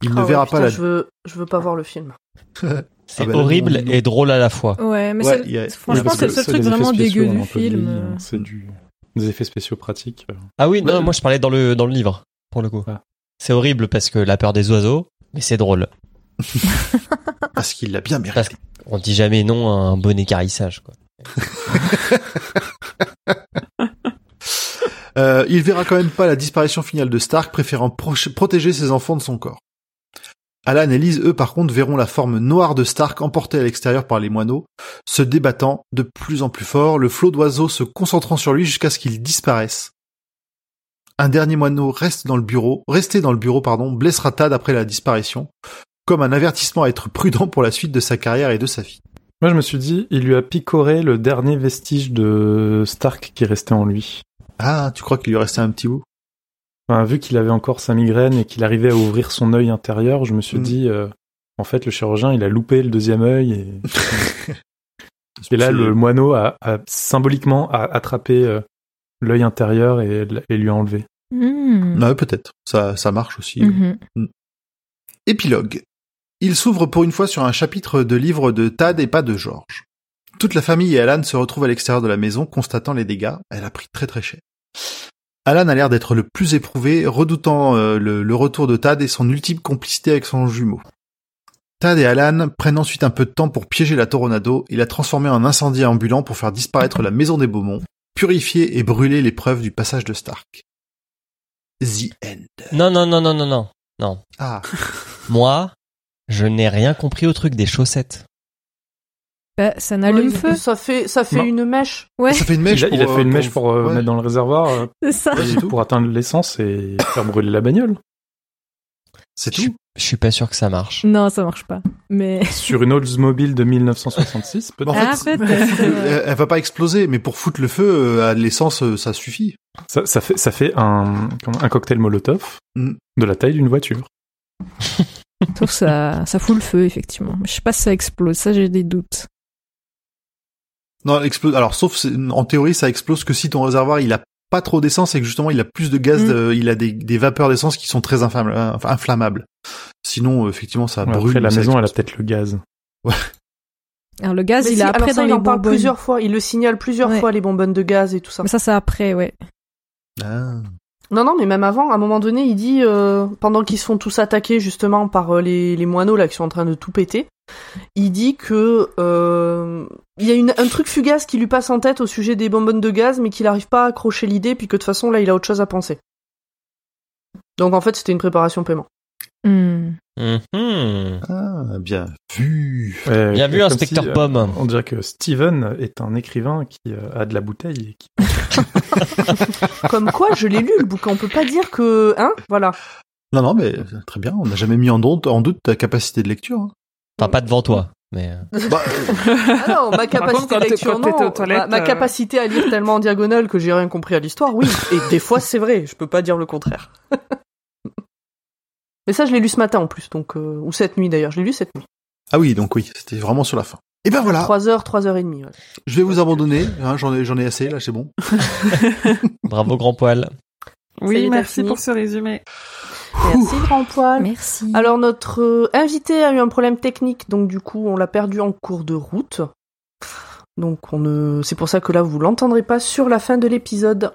Il ne Ah ouais, verra putain, pas la... Je veux, je veux pas voir le film. C'est Ah bah là, horrible non, non. et drôle à la fois. Ouais, mais Ouais, c'est- a- franchement, c'est le seul c'est truc des effets vraiment spéciaux, dégueu du film. C'est du des effets spéciaux pratiques. Ah oui, non, Ouais. moi je parlais dans le dans le livre pour le coup. Ah. C'est horrible parce que la peur des oiseaux, mais c'est drôle. Parce qu'il l'a bien mérité. Parce On dit jamais non à un bon écarissage quoi. Euh, il verra quand même pas la disparition finale de Stark, préférant protéger ses enfants de son corps. Alan et Liz, eux, par contre, verront la forme noire de Stark emportée à l'extérieur par les moineaux, se débattant de plus en plus fort, le flot d'oiseaux se concentrant sur lui jusqu'à ce qu'il disparaisse. Un dernier moineau reste dans le bureau, resté dans le bureau, pardon, blessera Tad après la disparition, comme un avertissement à être prudent pour la suite de sa carrière et de sa vie. Moi, je me suis dit, il lui a picoré le dernier vestige de Stark qui restait en lui. Ah, tu crois qu'il lui restait un petit bout? Enfin, vu qu'il avait encore sa migraine et qu'il arrivait à ouvrir son œil intérieur, je me suis Mm. dit, euh, en fait, le chirurgien, il a loupé le deuxième œil et, et là, le moineau a, a symboliquement a attrapé euh, l'œil intérieur et, et lui a enlevé. Hmm. Ouais, peut-être. Ça, ça marche aussi. Mhm. Épilogue. Il s'ouvre pour une fois sur un chapitre de livre de Tad et pas de George. Toute la famille et Alan se retrouvent à l'extérieur de la maison, constatant les dégâts. Elle a pris très très cher. Alan a l'air d'être le plus éprouvé, redoutant euh, le, le retour de Tad et son ultime complicité avec son jumeau. Tad et Alan prennent ensuite un peu de temps pour piéger la Toronado et la transformer en incendie ambulant pour faire disparaître la maison des Beaumont, purifier et brûler les preuves du passage de Stark. The End. Non, non, non, non, non, non. Non. Ah, Moi, je n'ai rien compris au truc des chaussettes. Bah, ça n'allume Ouais, feu. Ça fait, ça fait Non. une mèche. Ouais, ça fait une mèche il a, il a pour, fait une euh, mèche pour euh, ouais. mettre dans le réservoir euh, c'est ça. Pour atteindre l'essence et faire brûler la bagnole. C'est Je, suis- tout. Je suis pas sûr que ça marche. Non, ça marche pas. Mais Sur une Oldsmobile de 1966, peut-être. En fait, Ah, elle, elle va pas exploser, mais pour foutre le feu euh, à l'essence, euh, ça suffit. Ça, ça fait, ça fait un, cocktail Molotov Mm. de la taille d'une voiture. Sauf ça, ça fout le feu, effectivement. Je sais pas si ça explose. Ça, j'ai des doutes. Non, elle explose. Alors, sauf en théorie, ça explose que si ton réservoir il a pas trop d'essence et que justement il a plus de gaz, Mm. de- il a des, des vapeurs d'essence qui sont très euh, enfin, inflammables. Sinon, euh, effectivement, ça Ouais, brûle. Après, la maison, elle a peut-être le gaz. Alors, le gaz, Mais il si, alors après ça, dans il les en parle plusieurs fois. Il le signale plusieurs Ouais. fois, les bonbonnes de gaz et tout ça. Mais ça, c'est après, ouais. Ah. Non, non, mais même avant, à un moment donné, il dit, euh, pendant qu'ils se font tous attaquer justement par euh, les, les moineaux là qui sont en train de tout péter, il dit que euh, il y a une, un truc fugace qui lui passe en tête au sujet des bonbonnes de gaz, mais qu'il n'arrive pas à accrocher l'idée, puis que de toute façon là, il a autre chose à penser. Donc en fait, c'était une préparation paiement. Hmm. Mhm. Ah, bien vu. Bien vu, inspecteur si, euh, Pomme. On dirait que Steven est un écrivain qui euh, a de la bouteille et qui Comme quoi, je l'ai lu le bouquin. On peut pas dire que, hein, voilà. Non, non, mais euh, très bien. On n'a jamais mis en doute, en doute ta capacité de lecture. hein. Enfin, pas devant toi, mais euh, Bah, euh, Ah non, ma capacité contre, quand de t'es- lecture, non. ma, ma capacité à lire tellement en diagonale que j'ai rien compris à l'histoire, oui. Et des fois, c'est vrai. Je peux pas dire le contraire. Mais ça, je l'ai lu ce matin en plus, donc euh, ou cette nuit d'ailleurs. Je l'ai lu cette nuit. ah oui, donc oui, c'était vraiment sur la fin. Et ben voilà, 3 heures, 3 heures et demie. voilà. je vais vous abandonner. hein, j'en ai, j'en ai assez là, c'est bon. bravo grand poil. Oui, Salut, merci pour ce résumé. Merci grand poil. Merci. Alors notre euh, invité a eu un problème technique, donc du coup on l'a perdu en cours de route. Donc on ne, c'est pour ça que là vous l'entendrez pas sur la fin de l'épisode.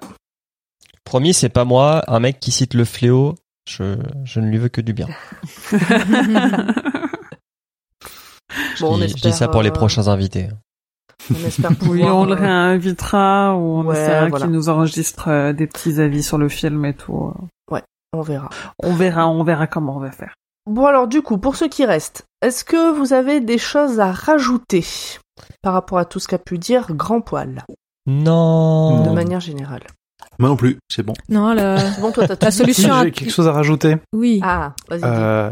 Promis, c'est pas moi, un mec qui cite le fléau. Je, je ne lui veux que du bien. Je, Bon, on dis, je espère, dis ça pour les euh, prochains invités. On espère Oui, pouvoir. on le euh, réinvitera ou on Ouais, essaiera voilà. qu'il nous enregistre euh, des petits avis sur le film et tout. on verra. On verra, on verra comment on va faire. Bon alors du coup, pour ceux qui restent, est-ce que vous avez des choses à rajouter par rapport à tout ce qu'a pu dire Grand Poil, Non. de manière générale Moi non plus, c'est bon. Non, la, C'est bon, toi t'as tout la solution. j'ai quelque chose à rajouter. Oui. Ah, vas-y. Euh,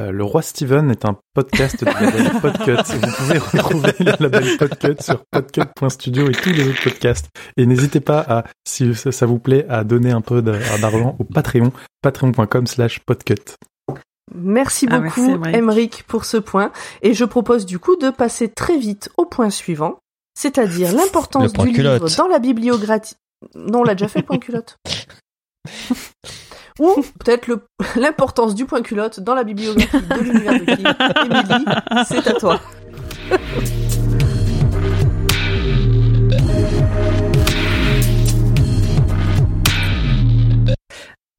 euh, le roi Steven est un podcast du label Podcut. Vous pouvez retrouver le label Podcut sur podcut.studio et tous les autres podcasts. Et n'hésitez pas à, si ça vous plaît, à donner un peu de- d'argent au Patreon, patreon.com slash podcut. Merci Ah, beaucoup, Émeric. Émeric, pour ce point. Et je propose du coup de passer très vite au point suivant, c'est-à-dire l'importance du livre culotte. dans la bibliographie. Non, on l'a déjà fait le point culotte. Ou peut-être l'importance du point culotte dans la bibliographie de l'univers de qui Émilie, c'est à toi.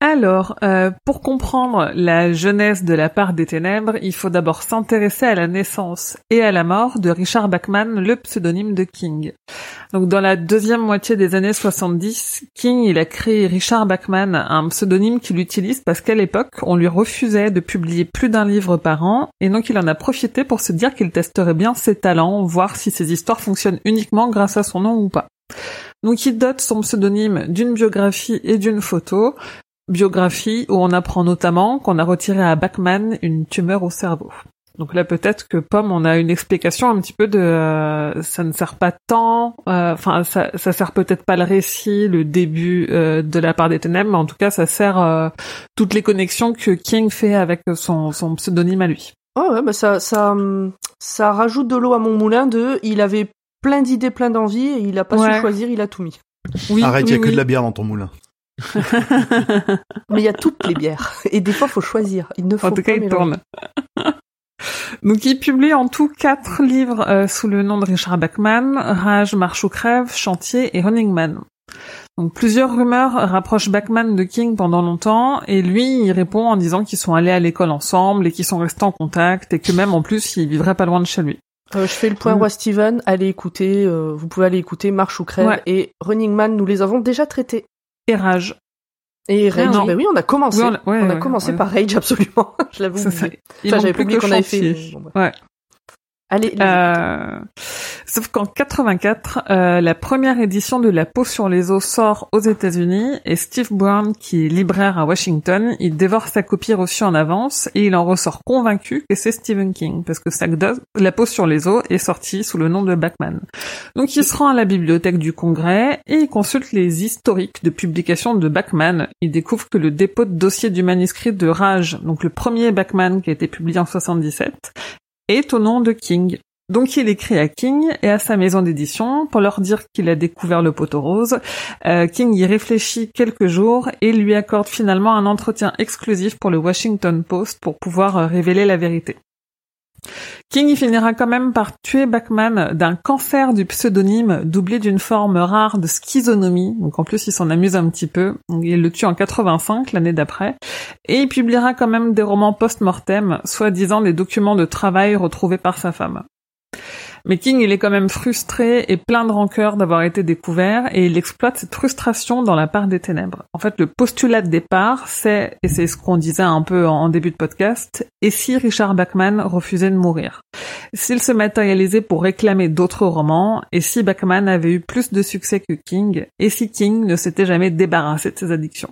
Alors, euh, pour comprendre la jeunesse de la part des ténèbres, il faut d'abord s'intéresser à la naissance et à la mort de Richard Bachman, le pseudonyme de King. Donc, dans la deuxième moitié des années 70, King, il a créé Richard Bachman, un pseudonyme qu'il utilise parce qu'à l'époque, on lui refusait de publier plus d'un livre par an, et donc il en a profité pour se dire qu'il testerait bien ses talents, voir si ses histoires fonctionnent uniquement grâce à son nom ou pas. Donc il dote son pseudonyme d'une biographie et d'une photo, biographie où on apprend notamment qu'on a retiré à Bachman une tumeur au cerveau. Donc là, peut-être que Pomme, on a une explication un petit peu de euh, ça ne sert pas tant, euh, enfin ça, ça sert peut-être pas le récit, le début euh, de la part des ténèbres, mais en tout cas ça sert euh, toutes les connexions que King fait avec son, son pseudonyme à lui. Oh ouais, bah ça, ça, ça rajoute de l'eau à mon moulin de, il avait plein d'idées, plein d'envies, et il a pas Ouais. su choisir, il a tout mis. Oui, Arrête, il oui, y a que de la bière dans ton moulin. Mais il y a toutes les bières. Et des fois, faut choisir. Il ne faut En tout pas cas, il tourne. Donc, il publie en tout quatre livres euh, sous le nom de Richard Bachman, Rage, Marche ou Crève, Chantier et Running Man. Donc, plusieurs rumeurs rapprochent Bachman de King pendant longtemps, et lui, il répond en disant qu'ils sont allés à l'école ensemble et qu'ils sont restés en contact, et que même en plus, il vivrait pas loin de chez lui. Euh, je fais le point Mm. roi Steven. Allez écouter, euh, vous pouvez aller écouter Marche ou Crève Ouais. et Running Man, nous les avons déjà traités. Et Rage. Et Rage, non. ben oui, on a commencé. On a- ouais, on a ouais, commencé ouais. par Rage, absolument. je. Il Enfin, j'avais plus oublié que qu'on avait fait. Bon. Ouais. Allez, Euh, sauf qu'en 84, euh, la première édition de La peau sur les os sort aux États-Unis et Steve Brown, qui est libraire à Washington, il dévore sa copie reçue en avance et il en ressort convaincu que c'est Stephen King parce que La peau sur les os est sortie sous le nom de Bachman. Donc il se rend à la bibliothèque du Congrès et il consulte les historiques de publication de Bachman. Il découvre que le dépôt de dossier du manuscrit de Rage, donc le premier Bachman qui a été publié en 77, est au nom de King. Donc il écrit à King et à sa maison d'édition pour leur dire qu'il a découvert le poteau rose. Euh, King y réfléchit quelques jours et lui accorde finalement un entretien exclusif pour le Washington Post pour pouvoir euh, révéler la vérité. King y finira quand même par tuer Bachman d'un cancer du pseudonyme doublé d'une forme rare de schizonomie. Donc en plus il s'en amuse un petit peu. Il le tue en 85, l'année d'après. Et il publiera quand même des romans post-mortem, soi-disant des documents de travail retrouvés par sa femme. Mais King, il est quand même frustré et plein de rancœur d'avoir été découvert et il exploite cette frustration dans la part des ténèbres. En fait, le postulat de départ, c'est, et c'est ce qu'on disait un peu en, début de podcast, et si Richard Bachman refusait de mourir? S'il se matérialisait pour réclamer d'autres romans, et si Bachman avait eu plus de succès que King, et si King ne s'était jamais débarrassé de ses addictions?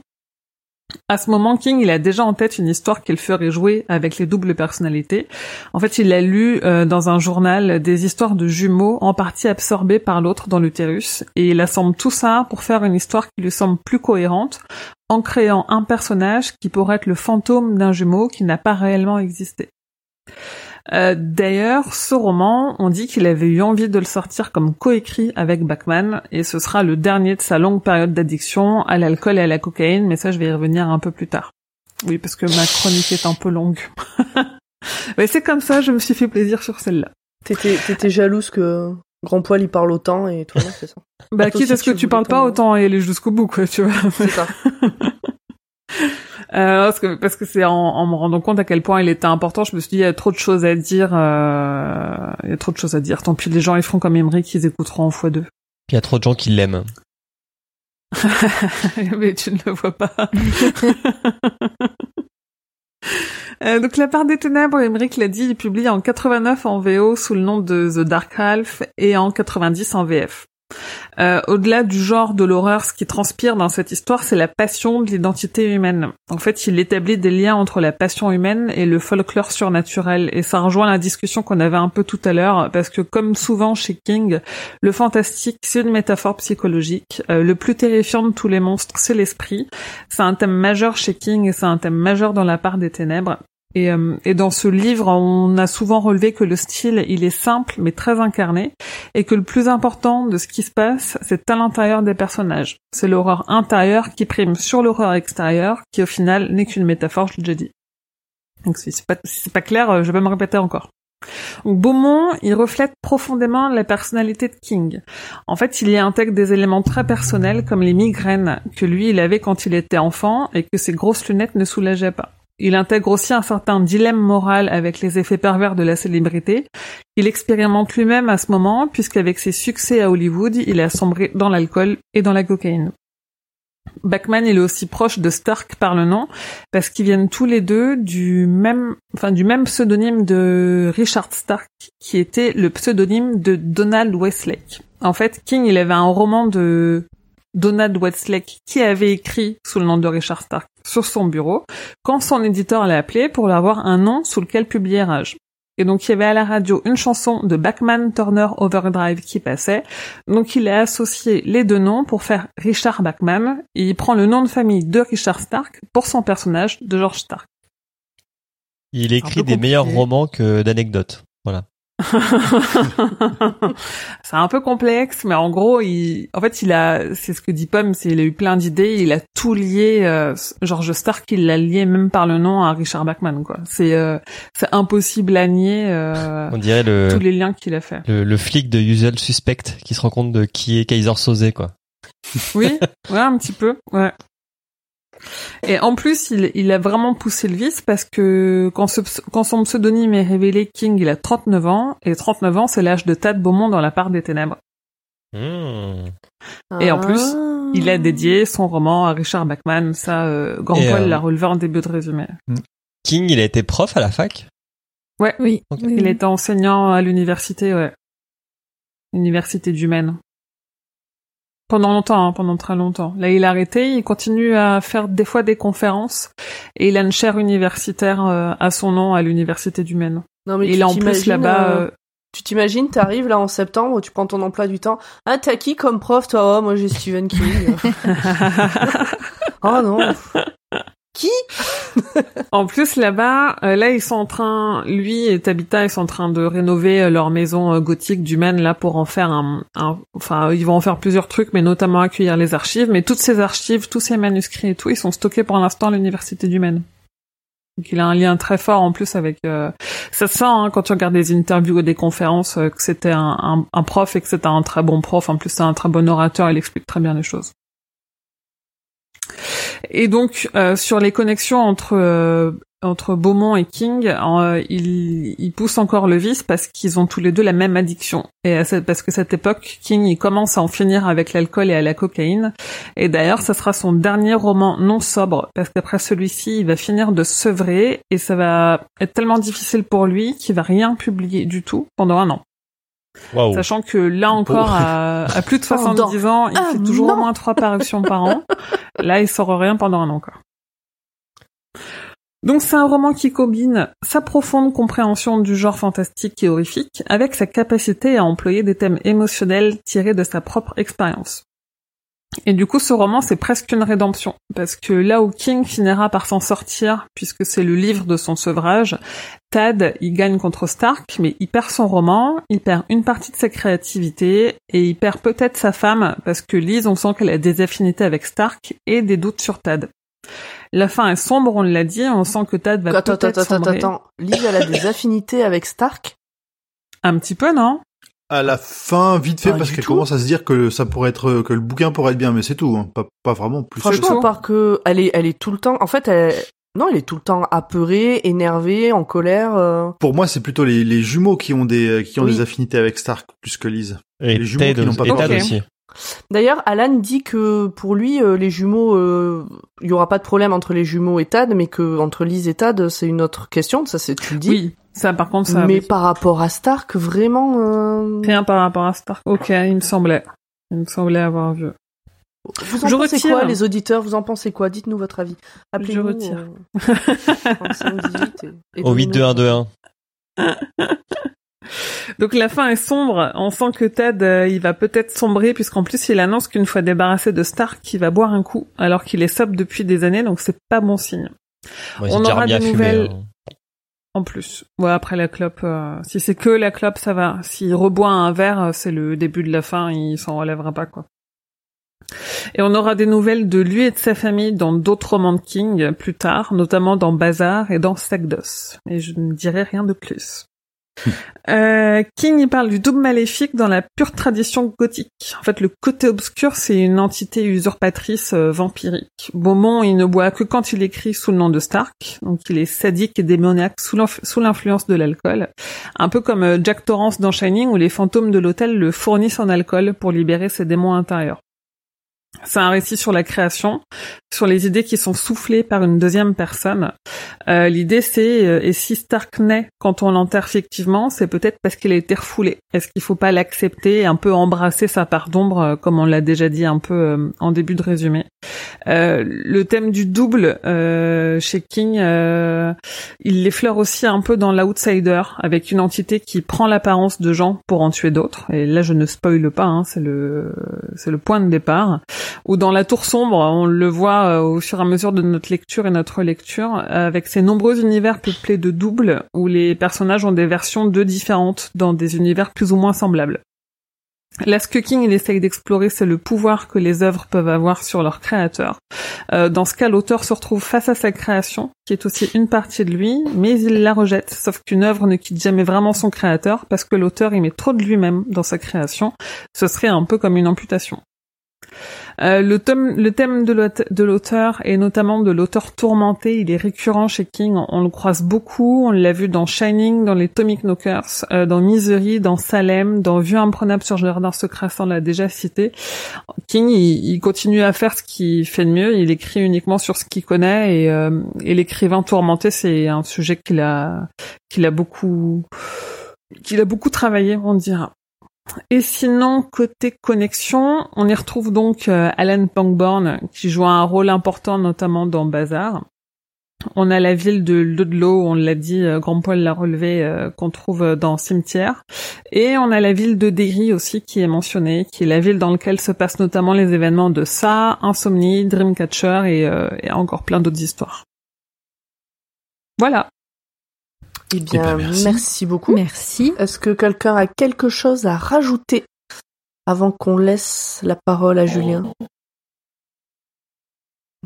À ce moment, King, il a déjà en tête une histoire qu'il ferait jouer avec les doubles personnalités. En fait, il a lu euh, dans un journal des histoires de jumeaux en partie absorbés par l'autre dans l'utérus, et il assemble tout ça pour faire une histoire qui lui semble plus cohérente, en créant un personnage qui pourrait être le fantôme d'un jumeau qui n'a pas réellement existé. Euh, D'ailleurs, ce roman, on dit qu'il avait eu envie de le sortir comme coécrit avec Bachman, et ce sera le dernier de sa longue période d'addiction à l'alcool et à la cocaïne, mais ça je vais y revenir un peu plus tard. Oui, parce que ma chronique est un peu longue. mais c'est comme ça, je me suis fait plaisir sur celle-là. T'étais, jalouse que Grand Poil y parle autant et toi non, c'est ça. Bah, quitte à ce que tu tu parles pas, autant y aller jusqu'au bout, quoi, tu vois. C'est ça. Euh, parce que parce que c'est en, en me rendant compte à quel point il était important, je me suis dit il y a trop de choses à dire, euh, il y a trop de choses à dire. Tant pis, les gens ils feront comme Emery, qu'ils écouteront en fois deux. Il y a trop de gens qui l'aiment. Mais tu ne le vois pas. Euh, donc La part des ténèbres, Emmerich l'a dit, il publie en 89 en VO sous le nom de The Dark Half et en 90 en VF. Euh, Au-delà du genre de l'horreur, ce qui transpire dans cette histoire, c'est la passion de l'identité humaine. En fait, il établit des liens entre la passion humaine et le folklore surnaturel, et ça rejoint la discussion qu'on avait un peu tout à l'heure, parce que comme souvent chez King, le fantastique, c'est une métaphore psychologique. Euh, le plus terrifiant de tous les monstres, c'est l'esprit. C'est un thème majeur chez King et c'est un thème majeur dans la part des ténèbres. Et, euh, et dans ce livre, on a souvent relevé que le style, il est simple mais très incarné, et que le plus important de ce qui se passe, c'est à l'intérieur des personnages. C'est l'horreur intérieure qui prime sur l'horreur extérieure, qui au final n'est qu'une métaphore, je l'ai déjà dit. Donc si c'est pas, si c'est pas clair, euh, je vais me répéter encore. Donc, Beaumont, il reflète profondément la personnalité de King. En fait, il y intègre des éléments très personnels comme les migraines que lui, il avait quand il était enfant et que ses grosses lunettes ne soulageaient pas. Il intègre aussi un certain dilemme moral avec les effets pervers de la célébrité. Il expérimente lui-même à ce moment, puisqu'avec ses succès à Hollywood, il a sombré dans l'alcool et dans la cocaïne. Bachman, il est aussi proche de Stark par le nom, parce qu'ils viennent tous les deux du même, enfin, du même pseudonyme de Richard Stark, qui était le pseudonyme de Donald Westlake. En fait, King, il avait un roman de Donald Westlake qui avait écrit sous le nom de Richard Stark sur son bureau, quand son éditeur l'a appelé pour avoir un nom sous lequel publier Rage. Et donc il y avait à la radio une chanson de Bachman Turner Overdrive qui passait. Donc il a associé les deux noms pour faire Richard Bachman et il prend le nom de famille de Richard Stark pour son personnage de George Stark. Il écrit des meilleurs romans que d'anecdotes. C'est un peu complexe, mais en gros, il, en fait, il a, c'est ce que dit Pomme, c'est il a eu plein d'idées, il a tout lié. Euh, George Stark, il l'a lié même par le nom à Richard Bachman, quoi. C'est, euh, c'est impossible à nier euh, On dirait le, tous les liens qu'il a fait. le, le flic de Usual Suspect qui se rend compte de qui est Kaiser Soze, quoi. Oui, ouais, un petit peu, ouais. Et en plus, il, il a vraiment poussé le vice parce que quand, ce, quand son pseudonyme est révélé, King, il a 39 ans, et 39 ans, c'est l'âge de Tad Beaumont dans La part des ténèbres. Hmm. Et en plus, Ah. Il a dédié son roman à Richard Bachman, ça, euh, Grand Et, Paul euh, l'a relevé en début de résumé. King, il a été prof à la fac? Ouais, Oui. Il était enseignant à l'université, ouais. Université du Maine. Pendant longtemps, hein, pendant très longtemps. Là, il a arrêté, il continue à faire des fois des conférences, et il a une chaire universitaire euh, à son nom à l'université du Maine. Non, mais il est en plus là-bas... euh, euh, Tu t'imagines, t'arrives là en septembre, tu prends ton emploi du temps. Ah, t'as qui comme prof, toi? Oh, moi j'ai Stephen King. oh non. En plus, là-bas, euh, là, ils sont en train, lui et Tabitha, ils sont en train de rénover euh, leur maison euh, gothique du Maine, là, pour en faire un, un- enfin, ils vont en faire plusieurs trucs, mais notamment accueillir les archives. Mais toutes ces archives, tous ces manuscrits et tout, ils sont stockés pour l'instant à l'université du Maine. Donc, il a un lien très fort en plus avec. euh, Ça se sent hein, quand tu regardes des interviews ou des conférences que c'était un, un, un prof et que c'était un très bon prof. En plus, c'est un très bon orateur. Il explique très bien les choses. Et donc euh, sur les connexions entre euh, entre Beaumont et King, euh, il, il pousse encore le vice parce qu'ils ont tous les deux la même addiction. Et parce que cette époque, King il commence à en finir avec l'alcool et à la cocaïne. Et d'ailleurs, ça sera son dernier roman non sobre parce qu'après celui-ci, il va finir de sevrer et ça va être tellement difficile pour lui qu'il va rien publier du tout pendant un an. Waouh. Sachant que là encore, à, à plus de 70 ans, il fait toujours au moins trois parutions par an. Là, il sort rien pendant un an, quoi. Donc c'est un roman qui combine sa profonde compréhension du genre fantastique et horrifique avec sa capacité à employer des thèmes émotionnels tirés de sa propre expérience. Et du coup, ce roman, c'est presque une rédemption, parce que là où King finira par s'en sortir, puisque c'est le livre de son sevrage, Tad, il gagne contre Stark, mais il perd son roman, il perd une partie de sa créativité, et il perd peut-être sa femme, parce que Liz, on sent qu'elle a des affinités avec Stark, et des doutes sur Tad. La fin est sombre, on l'a dit, on sent que Tad va peut-être attends, attends, attends. Liv, elle a des affinités avec Stark? Un petit peu, non? À la fin, vite fait, Pas parce qu'elle commence à se dire que ça pourrait être, que le bouquin pourrait être bien, mais c'est tout, hein. pas, pas vraiment plus. que Franchement, part que elle est, elle est tout le temps, en fait, elle, non, elle est tout le temps apeurée, énervée, en colère. euh. Pour moi, c'est plutôt les, les jumeaux qui ont des, qui ont Oui. des affinités avec Stark plus que Liz. Et les jumeaux Ted qui n'ont pas et Tad pensé. aussi. D'ailleurs, Alan dit que pour lui, euh, les jumeaux, euh, il y aura pas de problème entre les jumeaux et Tad, mais que entre Liz et Tad, c'est une autre question. Ça, c'est tu le dis. Oui, ça par contre, ça... mais oui. par rapport à Stark, vraiment. euh, Rien par rapport à Stark. Ok, il me semblait. Il me semblait avoir vu. Vous en Je pensez retire. quoi, les auditeurs? Vous en pensez quoi? Dites-nous votre avis. Appelez-nous. retire. euh, 35, 18 et- et Au 8 2 1 2 1. Donc la fin est sombre. On sent que Ted, euh, il va peut-être sombrer puisqu'en plus il annonce qu'une fois débarrassé de Stark, il va boire un coup alors qu'il est sobre depuis des années, donc c'est pas bon signe. On aura des nouvelles. hein. En plus. Ouais, après la clope, euh, si c'est que la clope, ça va. S'il reboit un verre, euh, c'est le début de la fin, il s'en relèvera pas, quoi. Et on aura des nouvelles de lui et de sa famille dans d'autres romans de King plus tard, notamment dans Bazar et dans Sagdos. Mais je ne dirai rien de plus. Euh, King il parle du double maléfique dans la pure tradition gothique. En fait, le côté obscur, c'est une entité usurpatrice euh, vampirique. Beaumont, il ne boit que quand il écrit sous le nom de Stark, donc il est sadique et démoniaque sous l'influence de l'alcool. Un peu comme euh, Jack Torrance dans Shining, où les fantômes de l'hôtel le fournissent en alcool pour libérer ses démons intérieurs. C'est un récit sur la création, sur les idées qui sont soufflées par une deuxième personne. Euh, L'idée c'est, euh, et si Stark naît quand on l'enterre effectivement, c'est peut-être parce qu'il a été refoulé. Est-ce qu'il faut pas l'accepter et un peu embrasser sa part d'ombre, euh, comme on l'a déjà dit un peu euh, en début de résumé? Euh, Le thème du double chez King, il l'effleure aussi un peu dans l'outsider, avec une entité qui prend l'apparence de gens pour en tuer d'autres. Et là je ne spoile pas, hein, c'est le c'est le point de départ ou dans La Tour sombre, on le voit euh, au fur et à mesure de notre lecture et notre lecture, avec ces nombreux univers peuplés de doubles, où les personnages ont des versions d'eux différentes dans des univers plus ou moins semblables. Là, ce que King il essaye d'explorer, c'est le pouvoir que les œuvres peuvent avoir sur leur créateur. Euh, dans ce cas, l'auteur se retrouve face à sa création, qui est aussi une partie de lui, mais il la rejette. Sauf qu'une œuvre ne quitte jamais vraiment son créateur, parce que l'auteur y met trop de lui-même dans sa création. Ce serait un peu comme une amputation. Euh, le, thème, de l'auteur et notamment de l'auteur tourmenté, il est récurrent chez King. On, le croise beaucoup. On l'a vu dans Shining, dans les Tomic Knockers, euh, dans Misery, dans Salem, dans Vue imprenable sur Jardin secret, on l'a déjà cité. King, il, continue à faire ce qu'il fait de mieux. Il écrit uniquement sur ce qu'il connaît et, euh, l'écrivain tourmenté, c'est un sujet qu'il a qu'il a beaucoup qu'il a beaucoup travaillé, on dira. Et sinon, côté connexion, on y retrouve donc euh, Alan Pangborn qui joue un rôle important notamment dans Bazar. On a la ville de Ludlow, on l'a dit, euh, Grand Paul l'a relevé, euh, qu'on trouve dans Cimetière. Et on a la ville de Derry aussi qui est mentionnée, qui est la ville dans laquelle se passent notamment les événements de Ça, Insomnie, Dreamcatcher et, et encore plein d'autres histoires. Voilà. Eh, eh bien, ben, merci. beaucoup. Merci. Est-ce que quelqu'un a quelque chose à rajouter avant qu'on laisse la parole à Julien?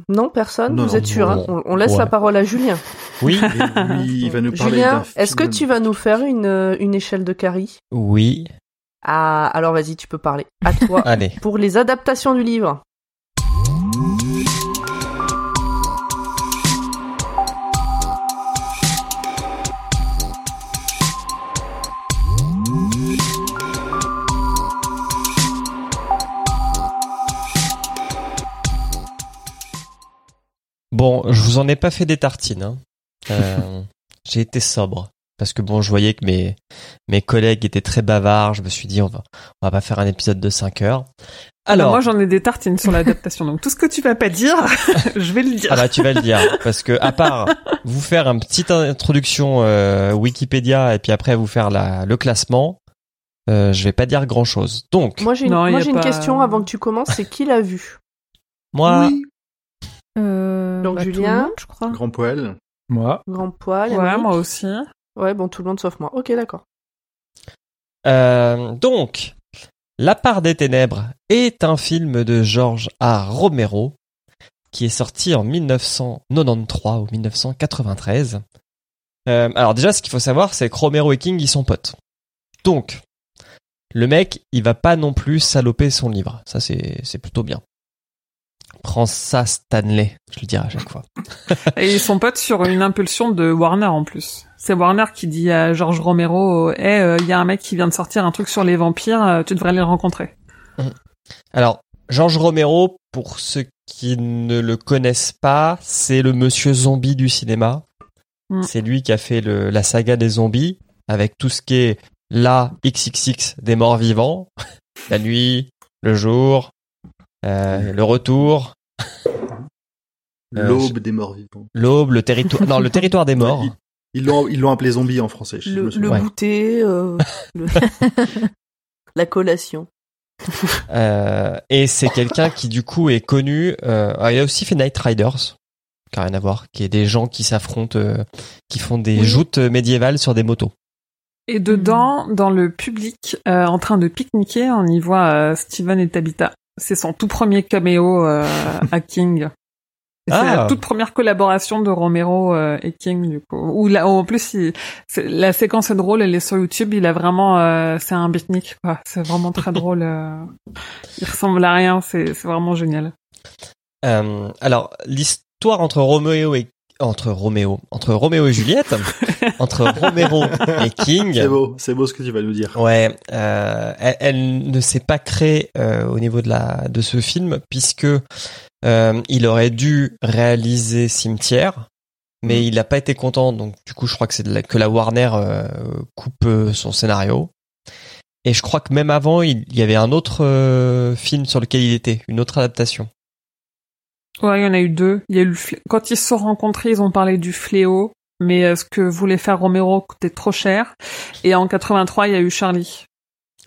Non, personne? Vous êtes sûr hein on, laisse la parole à Julien. Oui. il va nous parler Julien, est-ce que tu vas nous faire une, euh, une échelle de Carrie? Oui. Ah, alors vas-y, tu peux parler. À toi. Allez. Pour les adaptations du livre. Bon, je vous en ai pas fait des tartines. Hein. Euh, j'ai été sobre parce que bon, je voyais que mes mes collègues étaient très bavards. Je me suis dit on va on va pas faire un épisode de 5 heures. Alors, moi j'en ai des tartines sur l'adaptation. donc tout ce que tu vas pas dire, je vais le dire. Ah bah tu vas le dire parce que à part vous faire une petite introduction euh, Wikipédia et puis après vous faire la le classement, euh, je vais pas dire grand chose. Donc moi j'ai une, moi, j'ai une question avant que tu commences, c'est qui l'a vu? Moi, euh, Donc bah, Julien, je crois. Grand poil. Moi. Grand poil. Ouais, moi aussi. Ouais, bon, tout le monde sauf moi. Ok, d'accord. Euh, donc, La part des ténèbres est un film de George A. Romero qui est sorti en 1993 ou 1993. Euh, alors déjà, ce qu'il faut savoir, c'est que Romero et King, ils sont potes. Donc, le mec, il va pas non plus saloper son livre. Ça, c'est plutôt bien. Prends ça, Stanley. Je le dirai à chaque fois. Et ils sont potes sur une impulsion de Warner en plus. C'est Warner qui dit à George Romero, eh, euh, il y a un mec qui vient de sortir un truc sur les vampires, euh, tu devrais les rencontrer. Mmh. Alors, George Romero, pour ceux qui ne le connaissent pas, c'est le monsieur zombie du cinéma. Mmh. C'est lui qui a fait le, la saga des zombies, avec tout ce qui est la XXX des morts vivants, la nuit, le jour, euh, le retour. Euh, L'aube des morts vivants. L'aube, le territoire, non, le territoire des morts. Ils l'ont, ils l'ont appelé zombie en français. le, le goûter, euh, la collation. Euh, et c'est quelqu'un qui du coup est connu. Euh, il a aussi fait Night Riders, qui a rien à voir, qui est des gens qui s'affrontent, qui font des joutes médiévales sur des motos. Et dedans, dans le public, en train de pique-niquer, on y voit Steven et Tabitha. C'est son tout premier caméo euh, à King. C'est la ah. toute première collaboration de Romero euh, et King du coup. Où là, en plus, la séquence est drôle, elle est sur YouTube. Il a vraiment, euh, c'est un beatnik quoi. C'est vraiment très drôle. il ressemble à rien. C'est vraiment génial. alors l'histoire entre Romeo et entre Roméo, entre Roméo et Juliette, entre Romero et King. C'est beau, c'est beau ce que tu vas nous dire. Ouais, euh, elle, elle ne s'est pas créée euh, au niveau de la de ce film puisque euh, il aurait dû réaliser Cimetière, mais il n'a pas été content. Donc du coup, je crois que c'est de la- que la Warner euh, coupe euh, son scénario. Et je crois que même avant, il, il y avait un autre euh, film sur lequel il était, une autre adaptation. Ouais, il y en a eu deux. Il y a eu le flé- quand ils se sont rencontrés, ils ont parlé du fléau, mais euh, ce que voulait faire Romero coûtait trop cher. Et en 83, il y a eu Charlie.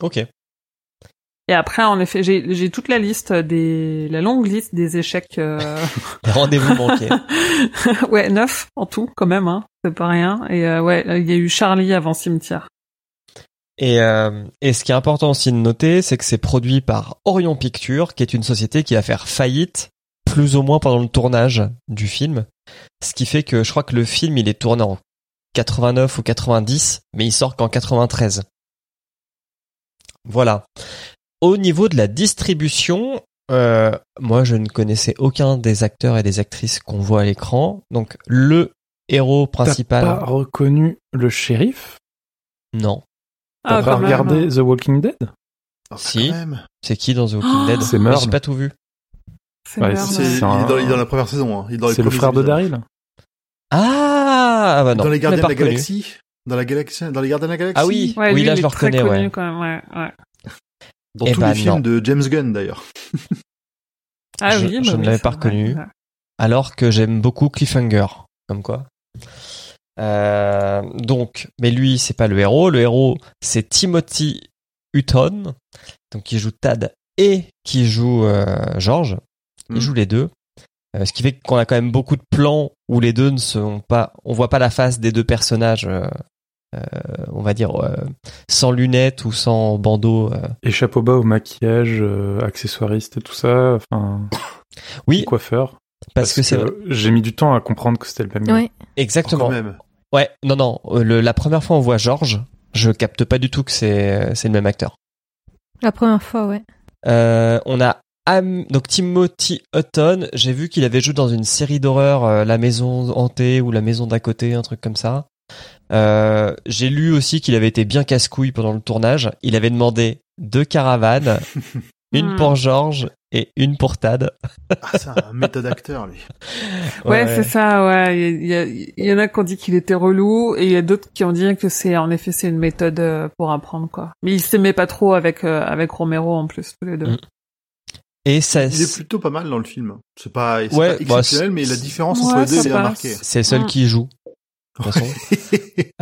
Ok. Et après, en effet, j'ai j'ai toute la liste des la longue liste des échecs. euh, rendez-vous manqués. ouais, neuf en tout quand même, hein. C'est pas rien. Et euh, ouais, il y a eu Charlie avant Cimetière. Et, euh, et ce qui est important aussi de noter, c'est que c'est produit par Orion Pictures, qui est une société qui va faire faillite plus ou moins pendant le tournage du film. Ce qui fait que je crois que le film, il est tourné en 89 ou 90, mais il sort qu'en 93. Voilà. Au niveau de la distribution, euh, moi je ne connaissais aucun des acteurs et des actrices qu'on voit à l'écran. Donc le héros T'as principal, pas reconnu le shérif? Non. T'as pas regardé The Walking Dead? Ah, Si. C'est qui dans The Walking Dead? C'est Merle. J'ai pas tout vu. C'est Ouais, merde. C'est, il, est dans, il est dans la première saison. Hein. Il est dans les C'est le frère de. Daryl Ah, ah bah non. dans les Gardiens de la. Galaxie. Dans la galaxie, dans les Gardiens de la Galaxie. Ah oui, Ouais, oui lui, là il je est le très reconnais, connu ouais. quand même, ouais, ouais. Dans Eh tous ben, les films non. de James Gunn d'ailleurs. Ah Je- oui, je bah ne oui, l'avais pas reconnu. Alors que j'aime beaucoup Cliffhanger, comme quoi. Euh, donc, mais lui, c'est pas le héros. Le héros, c'est Timothy Hutton, donc qui joue Tad et qui joue euh, George. Il Mm. joue les deux. Euh, ce qui fait qu'on a quand même beaucoup de plans où les deux ne sont pas, on voit pas la face des deux personnages, euh, euh, on va dire euh, sans lunettes ou sans bandeau. euh. Et chapeau bas au maquillage, euh, accessoiriste et tout ça, enfin, Oui, coiffeur. parce, que, c'est j'ai mis du temps à comprendre que c'était le même gars. Ouais. exactement. Quand même. Ouais, non, non. le- la première fois on voit George, je capte pas du tout que c'est c'est le même acteur. La première fois, ouais. Euh, on a Am- donc Timothy Hutton. J'ai vu qu'il avait joué dans une série d'horreur, euh, La Maison hantée ou La Maison d'à côté, un truc comme ça. Euh, J'ai lu aussi qu'il avait été bien casse-couille pendant le tournage. Il avait demandé deux caravanes, une Hmm. pour George et une pour Tad. Ah, c'est un méthode acteur lui. Ouais, c'est ça, ouais. Il y, a- il y en a qui ont dit qu'il était relou, et il y a d'autres qui ont dit que c'est, en effet, c'est une méthode euh, pour apprendre, quoi. Mais il s'aimait pas trop avec, euh, avec Romero, en plus, tous les deux. Et ça, Il est plutôt pas mal dans le film. C'est pas, Ouais, pas bah, exceptionnel, mais la différence Ouais, entre les deux est remarquée. c'est le seul qui joue. De toute façon.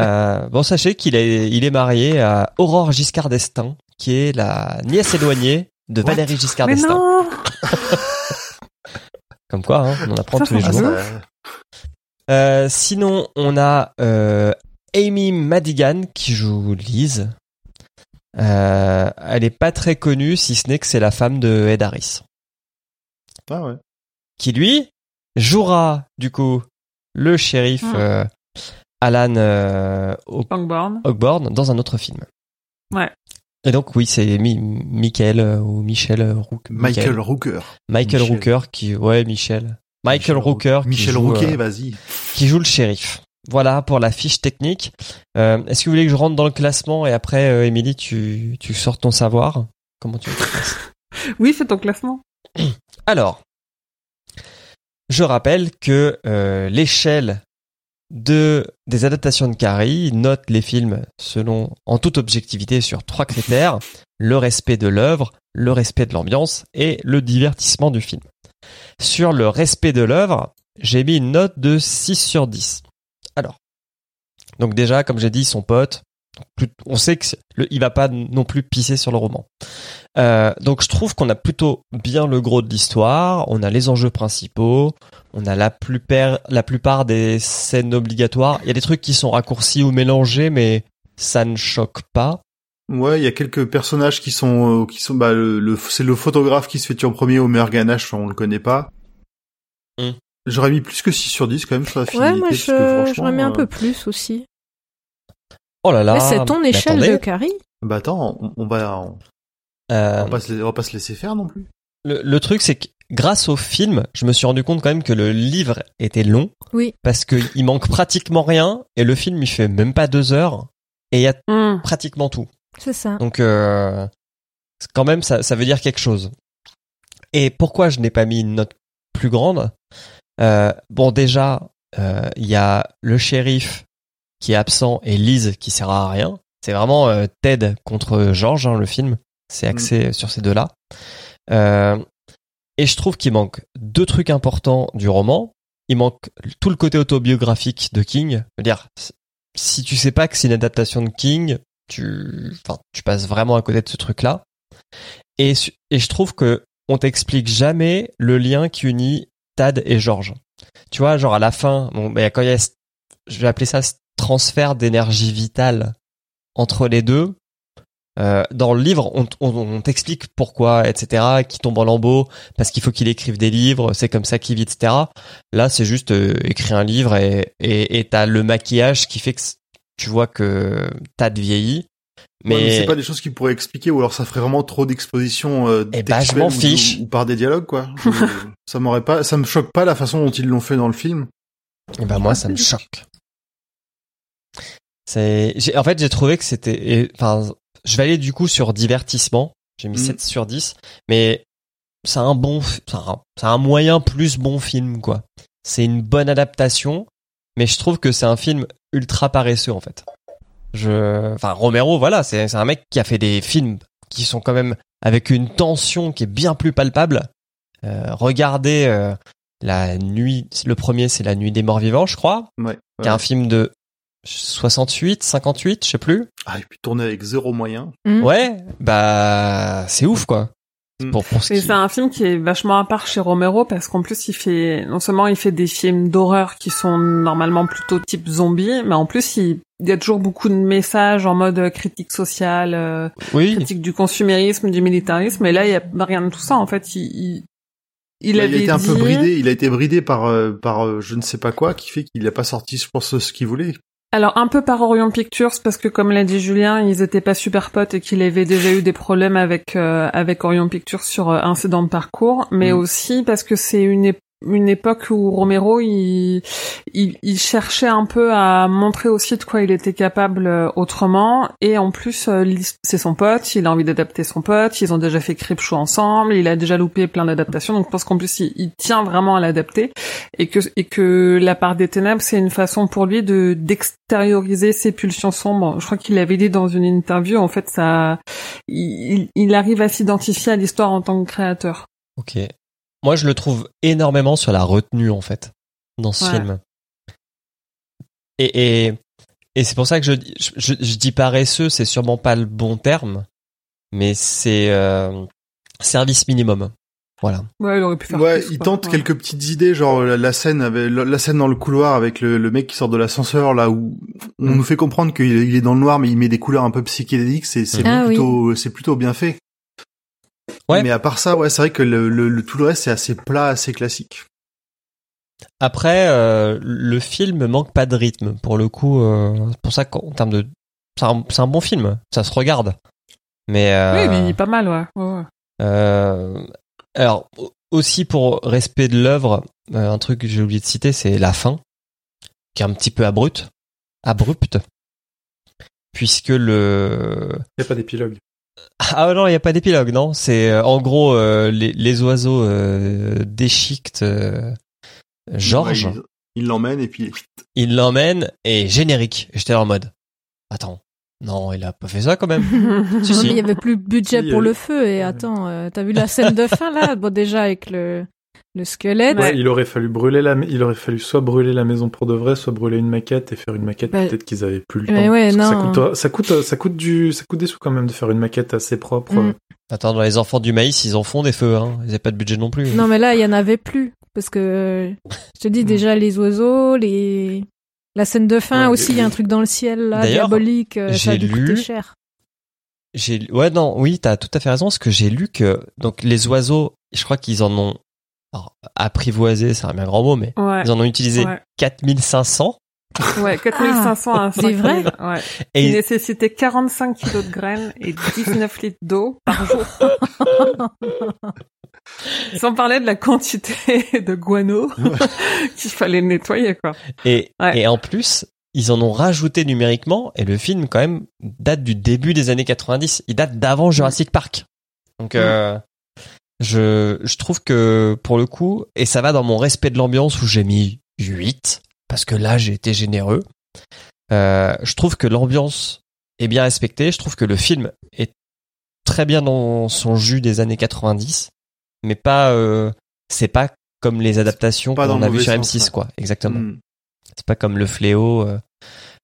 Euh, bon, sachez qu'il est, il est marié à Aurore Giscard d'Estaing, qui est la nièce éloignée de What? Valérie Giscard d'Estaing. Comme quoi, hein, on en apprend Ça, tous les jours. Euh, sinon, on a euh, Amy Madigan qui joue Lise. Euh, elle est pas très connue, si ce n'est que c'est la femme de Ed Harris, ah ouais. qui lui jouera du coup le shérif Hmm. euh, Alan euh. Oakborn dans un autre film. Ouais. Et donc oui, c'est Mi Michael euh, ou Michel Rook. Michael Rooker. Michael Michel. Rooker qui ouais Michel. Michael Rooker Michel Rouquet, euh, vas-y. qui joue le shérif. Voilà pour la fiche technique. Euh, Est-ce que vous voulez que je rentre dans le classement et après, euh, Émilie, tu, tu sors ton savoir? Comment tu veux Oui, fais ton classement. Alors, je rappelle que euh, l'échelle de des adaptations de Carrie note les films selon, en toute objectivité, sur trois critères le respect de l'œuvre, le respect de l'ambiance et le divertissement du film. Sur le respect de l'œuvre, j'ai mis une note de 6 sur 10. Donc déjà, comme j'ai dit, son pote, on sait que le, il va pas non plus pisser sur le roman. Euh, donc je trouve qu'on a plutôt bien le gros de l'histoire, on a les enjeux principaux, on a la plupart, la plupart des scènes obligatoires. Il y a des trucs qui sont raccourcis ou mélangés, mais ça ne choque pas. Ouais, il y a quelques personnages qui sont, euh, qui sont, bah, le, le- c'est le photographe qui se fait tuer en premier au meilleur ganache, on le connaît pas. Hmm. J'aurais mis plus que 6 sur 10 quand même sur la Ouais, fidélité. moi, je, j'aurais mis un euh, peu plus aussi. Oh là là. Mais c'est ton échelle attendez, de Carrie. Bah attends, on, on va, on, euh, on va pas se, la- on va pas se laisser faire non plus. le, le truc, c'est que grâce au film, je me suis rendu compte quand même que le livre était long. Oui. Parce que il manque pratiquement rien et le film il fait même pas deux heures et il y a Hmm. pratiquement tout. C'est ça. Donc euh, quand même ça, ça veut dire quelque chose. Et pourquoi je n'ai pas mis une note plus grande? Euh, Bon déjà, euh, il y a le shérif qui est absent et Liz qui sert à rien. C'est vraiment euh, Ted contre George hein, le film. C'est axé sur ces deux-là. Euh, et je trouve qu'il manque deux trucs importants du roman. Il manque tout le côté autobiographique de King. Dire, si tu sais pas que c'est une adaptation de King, tu, enfin, tu passes vraiment à côté de ce truc-là. Et, et je trouve que on t'explique jamais le lien qui unit Tad et George. Tu vois, genre à la fin, bon, ben, quand il y a, je vais appeler ça ce transfert d'énergie vitale entre les deux. euh, dans le livre, on, on, on t'explique pourquoi, etc., qui tombe en lambeaux, parce qu'il faut qu'il écrive des livres, c'est comme ça qu'il vit, etc. Là, c'est juste euh, écrire un livre et et t'as le maquillage qui fait que tu vois que Tad vieillit. Mais, Mais, c'est pas des choses qui pourraient expliquer ou alors ça ferait vraiment trop d'exposition euh, Eh je m'en ou- fiche. ou, par des dialogues quoi. Ça m'aurait pas, ça me choque pas la façon dont ils l'ont fait dans le film. Eh ben moi, ça me choque. C'est, en fait, j'ai trouvé que c'était, et- enfin, je vais aller du coup sur divertissement. J'ai mis Mm. 7 sur 10, mais c'est un bon, f- c'est un, c'est un moyen plus bon film, quoi. C'est une bonne adaptation, mais je trouve que c'est un film ultra paresseux, en fait. Je, enfin, Romero, voilà, c'est, c'est un mec qui a fait des films qui sont quand même avec une tension qui est bien plus palpable. Euh, regardez euh, la nuit, le premier c'est la nuit des morts vivants, je crois, Ouais. qui est un film de 68, 58, je sais plus. Ah, et puis tourner avec zéro moyen. Mm. Ouais, bah c'est ouf quoi. Mm. Pour, pour ce Et qui- c'est un film qui est vachement à part chez Romero parce qu'en plus il fait non seulement il fait des films d'horreur qui sont normalement plutôt type zombie, mais en plus il, il y a toujours beaucoup de messages en mode euh, critique sociale, euh, Oui, critique du consumérisme, du militarisme. Et là il y a rien de tout ça en fait. Il il, il Bah, avait il a été un peu bridé, il a été bridé par euh, par je ne sais pas quoi qui fait qu'il a pas sorti je pense ce qu'il voulait. Alors un peu par Orion Pictures parce que comme l'a dit Julien, ils étaient pas super potes et qu'il avait déjà eu des problèmes avec euh, avec Orion Pictures sur euh, Incident de parcours, mais Mm. aussi parce que c'est une une époque où Romero il, il il cherchait un peu à montrer aussi de quoi il était capable euh, autrement et en plus euh, c'est son pote, il a envie d'adapter son pote, ils ont déjà fait Creepshow ensemble, il a déjà loupé plein d'adaptations donc je pense qu'en plus il, il tient vraiment à l'adapter et que et que la part des ténèbres c'est une façon pour lui de d'extérioriser ses pulsions sombres. Je crois qu'il l'avait dit dans une interview. En fait, ça, il, il arrive à s'identifier à l'histoire en tant que créateur. ok. Moi je le trouve énormément sur la retenue en fait dans ce Ouais. film. Et et et c'est pour ça que je dis- je, je, dis paresseux, c'est sûrement pas le bon terme, mais c'est euh, service minimum. Voilà. Ouais, il aurait pu faire Ouais, plus, il quoi. tente Ouais. quelques petites idées, genre la, la scène avec la, la scène dans le couloir avec le, le mec qui sort de l'ascenseur là où on Mm. nous fait comprendre qu'il est, il est dans le noir mais il met des couleurs un peu psychédéliques, c'est c'est Ah oui. plutôt c'est plutôt bien fait. Ouais. Mais à part ça, ouais, c'est vrai que le, le, le- tout le reste c'est assez plat, assez classique. Après, euh, le film manque pas de rythme. Pour le coup, euh, c'est pour ça qu'en termes de, c'est un, bon film. Ça se regarde. Mais, euh, Oui, mais il est pas mal, ouais. euh, alors au- aussi pour respect de l'œuvre, euh, un truc que j'ai oublié de citer, c'est la fin, qui est un petit peu abrupte, abrupte, puisque le Il y a pas d'épilogue. Ah non, il y a pas d'épilogue, non. C'est euh, en gros euh, les, les oiseaux euh, déchiquetent euh, Georges. Ouais, il l'emmène et puis il l'emmène et générique. J'étais en mode, attends, non, il a pas fait ça quand même. Si, Non, si. mais il y avait plus de budget Si, pour euh, le feu et attends, euh, t'as vu la scène de fin là? Bon déjà avec le le squelette. Ouais, il aurait fallu brûler la, il aurait fallu soit brûler la maison pour de vrai, soit brûler une maquette et faire une maquette. Bah, Peut-être qu'ils avaient plus le temps. ouais, non. Ça coûte, ça coûte, ça coûte du, ça coûte des sous quand même de faire une maquette assez propre. Mm. Attends, dans les enfants du maïs, ils en font des feux, hein. Ils avaient pas de budget non plus. Non mais là il y en avait plus parce que je te dis Mm. déjà les oiseaux, les la scène de fin Ouais, aussi, il y a un truc dans le ciel là D'ailleurs, diabolique, euh, ça a coûter lu- cher. J'ai, ouais, non, oui, t'as tout à fait raison, parce que j'ai lu que, donc, les oiseaux, je crois qu'ils en ont, alors, apprivoisé, c'est un bien grand mot, mais Ouais. ils en ont utilisé Ouais. 4500. Ouais, 4500 à c'est 5000. vrai Ouais. Et Il nécessitait 45 kilos de graines et 19 litres d'eau par jour. Sans parler de la quantité de guano qu'il fallait nettoyer, quoi. Et, Ouais. et en plus, ils en ont rajouté numériquement et le film quand même date du début des années 90. Il date d'avant Jurassic Park. Donc euh, je je trouve que pour le coup et ça va dans mon respect de l'ambiance où j'ai mis 8 parce que là j'ai été généreux. Euh, je trouve que l'ambiance est bien respectée. Je trouve que le film est très bien dans son jus des années 90, mais pas euh, c'est pas comme les adaptations qu'on a vues sur sens, M6 ouais. quoi. Exactement. Mm. C'est pas comme le fléau euh,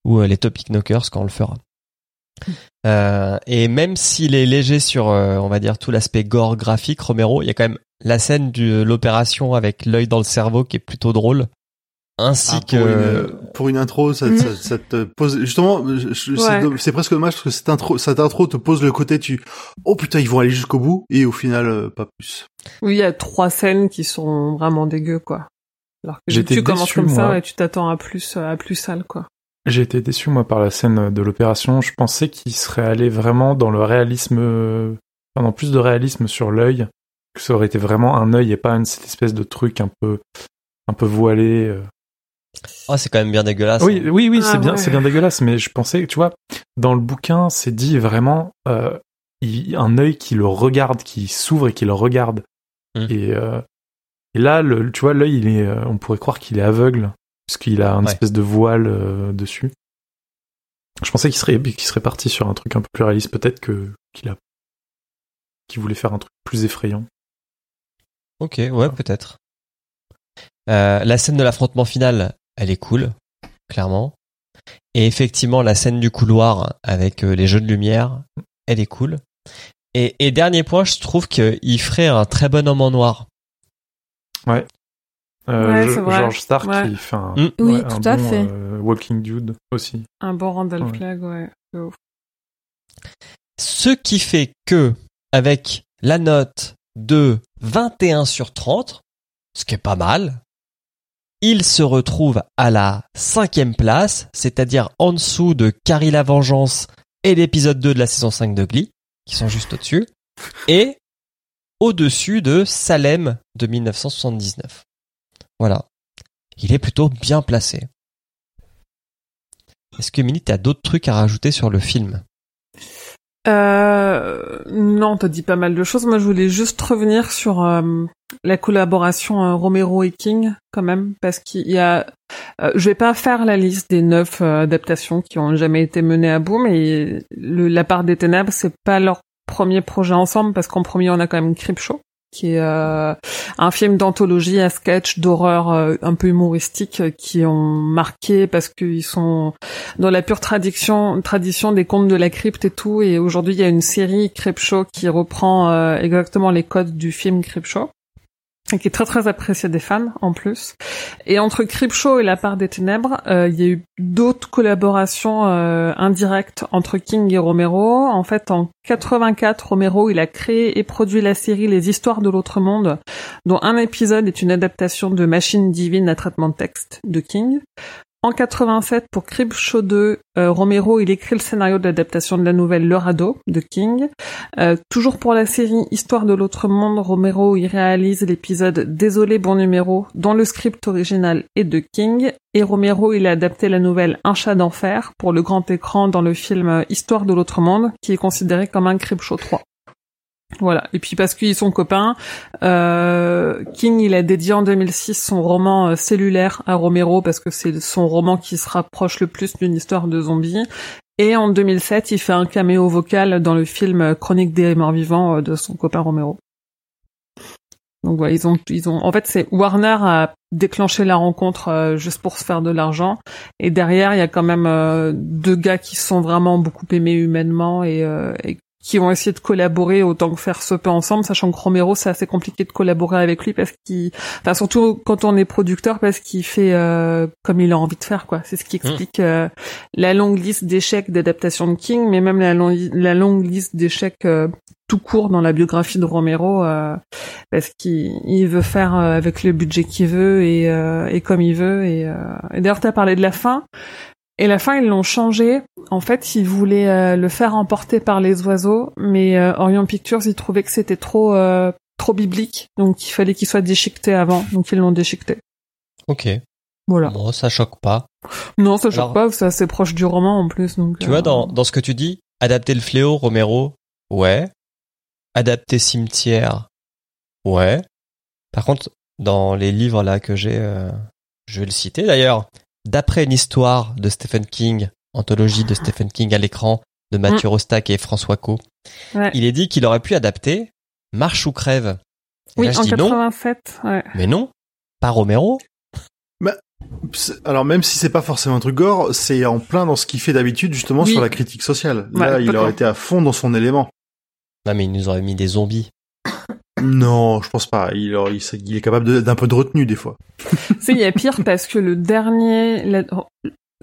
ou euh, les Topic Knockers quand on le fera. Euh, et même s'il est léger sur, euh, on va dire, tout l'aspect gore graphique, Romero, il y a quand même la scène de l'opération avec l'œil dans le cerveau qui est plutôt drôle, ainsi Ah, que pour, une, pour une intro, ça, ça, ça te pose justement. c'est Ouais. do- C'est presque dommage parce que cette intro, cette intro te pose le côté tu. Oh putain, ils vont aller jusqu'au bout et au final euh, pas plus. Oui, il y a trois scènes qui sont vraiment dégueu, quoi. Alors que J'étais tu commences déçu, comme ça, moi. ouais, tu t'attends à plus, à plus sale, quoi. J'ai été déçu moi par la scène de l'opération. Je pensais qu'il serait allé vraiment dans le réalisme, enfin, dans plus de réalisme sur l'œil, que ça aurait été vraiment un œil et pas une cette espèce de truc un peu, un peu voilé. oh, c'est quand même bien dégueulasse. Oui, oui, oui, Ah, c'est bien, ouais. c'est bien dégueulasse. Mais je pensais, tu vois, dans le bouquin, c'est dit vraiment euh, il- un œil qui le regarde, qui s'ouvre et qui le regarde. Mm. Et, euh, et là, le, tu vois, l'œil, il est, on pourrait croire qu'il est aveugle puisqu'il a une Ouais. espèce de voile euh, dessus. Je pensais qu'il serait, qu'il serait parti sur un truc un peu plus réaliste, peut-être que qu'il a, qu'il voulait faire un truc plus effrayant. Ok, ouais, peut-être. Euh, la scène de l'affrontement final, elle est cool, clairement. Et effectivement, la scène du couloir avec euh, les jeux de lumière, elle est cool. Et, et dernier point, je trouve qu'il ferait un très bon homme en noir. Euh, Ouais, Jo- c'est vrai. George Stark, Ouais. il fait un, Mm. Oui, un tout à bon, fait. euh, Walking Dude aussi. Un bon Randall Ouais. Flagg, ouais. ouf. Ce qui fait que, avec la note de 21 sur 30, ce qui est pas mal, il se retrouve à la cinquième place, c'est-à-dire en dessous de Carrie la Vengeance et l'épisode 2 de la saison 5 de Glee, qui sont juste au-dessus, et au-dessus de Salem de 1979. Voilà. Il est plutôt bien placé. Est-ce que Mini, t'as d'autres trucs à rajouter sur le film? Euh, non, t'as dit pas mal de choses. Moi, je voulais juste revenir sur euh, la collaboration euh, Romero et King, quand même, parce qu'il y a. euh, je vais pas faire la liste des neuf adaptations qui ont jamais été menées à bout, mais la part des ténèbres, c'est pas leur premier projet ensemble, parce qu'en premier, on a quand même Creepshow qui est euh, un film d'anthologie à sketch d'horreur euh, un peu humoristique euh, qui ont marqué parce qu'ils sont dans la pure tradition tradition des contes de la crypte et tout. Et aujourd'hui il y a une série Creepshow qui reprend exactement les codes du film Creepshow et qui est très très apprécié des fans en plus. Et entre Creepshow et La part des ténèbres, euh, il y a eu d'autres collaborations euh, indirectes entre King et Romero. En fait, en 84, Romero il a créé et produit la série Les Histoires de l'autre monde, dont un épisode est une adaptation de Machine divine à traitement de texte de King. En 87, pour Creepshow 2, euh, Romero il écrit le scénario de l'adaptation de la nouvelle Le Radeau de King. Euh, toujours pour la série Histoire de l'autre monde, Romero y réalise l'épisode Désolé bon numéro, dont le script original est de King. Et Romero il a adapté la nouvelle Un chat d'enfer pour le grand écran dans le film Histoire de l'autre monde, qui est considéré comme un Creepshow 3. Voilà. Et puis parce qu'ils sont copains, euh, King il a dédié en 2006 son roman euh, cellulaire à Romero parce que c'est son roman qui se rapproche le plus d'une histoire de zombies. Et en 2007, il fait un caméo vocal dans le film euh, Chronique des morts vivants de son copain Romero. Donc voilà, ils ont, ils ont, en fait, c'est Warner a déclenché la rencontre juste pour se faire de l'argent. Et derrière, il y a quand même deux gars qui sont vraiment beaucoup aimés humainement et qui vont essayer de collaborer autant que faire ce peu ensemble, sachant que Romero, c'est assez compliqué de collaborer avec lui parce qu'il, enfin surtout quand on est producteur, parce qu'il fait euh, comme il a envie de faire, quoi. C'est ce qui explique euh, la longue liste d'échecs d'adaptation de King, mais même la, long- la longue liste d'échecs euh, tout court dans la biographie de Romero, euh, parce qu'il il veut faire euh, avec le budget qu'il veut et, euh, et comme il veut. Et, euh, et d'ailleurs, t'as parlé de la fin. Et la fin, ils l'ont changé. En fait, ils voulaient euh, le faire emporter par les oiseaux, mais euh, Orion Pictures, ils trouvaient que c'était trop euh, trop biblique, donc il fallait qu'il soit déchiqueté avant, donc ils l'ont déchiqueté. Ok. Voilà. Bon, ça choque pas. Non, ça choque pas, c'est assez proche du roman en plus, donc. Tu euh, vois, dans, dans ce que tu dis, adapter le fléau, Romero, ouais. Adapter cimetière, ouais. Par contre, dans les livres là que j'ai, euh, je vais le citer d'ailleurs, d'après une histoire de Stephen King, anthologie de Stephen King à l'écran, de Mathieu Rostac et François Co, Ouais. il est dit qu'il aurait pu adapter Marche ou crève. Et Oui, là, je en dis non, 87, ouais. mais non, pas Romero. C'est- Alors même si c'est pas forcément un truc gore, c'est en plein dans ce qu'il fait d'habitude justement Oui. sur la critique sociale. Ouais, Là, il aurait été à fond dans son élément. Non, mais il nous aurait mis des zombies. Non, je pense pas. Il, est capable d'un peu de retenue des fois. Sais, il y a pire parce que le dernier,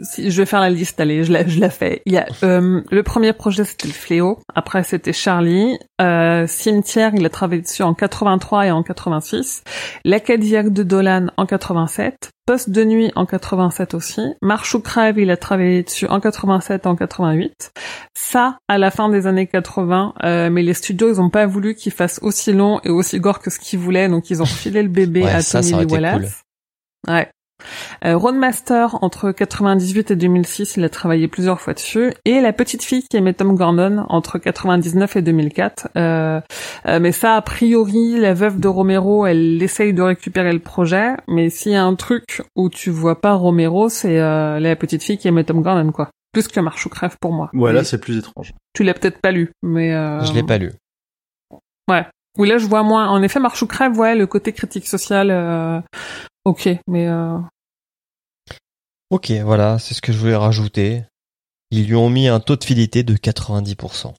si, je vais faire la liste, allez, je la, je la fais. Il y a, euh, le premier projet, c'était le Fléau. Après, c'était Charlie. Euh, Cimetière, il a travaillé dessus en 83 et en 86. L'Acadiaque de Dolan en 87. Poste de nuit en 87 aussi. Marche ou crève, il a travaillé dessus en 87 et en 88. Ça, à la fin des années 80, euh, mais les studios, ils ont pas voulu qu'il fasse aussi long et aussi gore que ce qu'ils voulaient, donc ils ont filé le bébé Ouais, à ça, Tony ça Wallace. Ouais. Euh, Roadmaster, entre 98 et 2006, il a travaillé plusieurs fois dessus. Et La Petite Fille qui aimait Tom Gordon, entre 99 et 2004. Euh, euh, mais ça, a priori, la veuve de Romero, elle essaye de récupérer le projet. Mais s'il y a un truc où tu vois pas Romero, c'est euh, La Petite Fille qui aimait Tom Gordon, quoi. Plus que Marche ou Crève pour moi. Voilà, Mais c'est plus étrange. Tu l'as peut-être pas lu, mais... Euh... Je l'ai pas lu. Ouais. Oui, là, je vois moins. En effet, Marche ou Crève, ouais, le côté critique social, euh... ok, mais... Euh... Ok, voilà, c'est ce que je voulais rajouter. Ils lui ont mis un taux de fidélité de 90%.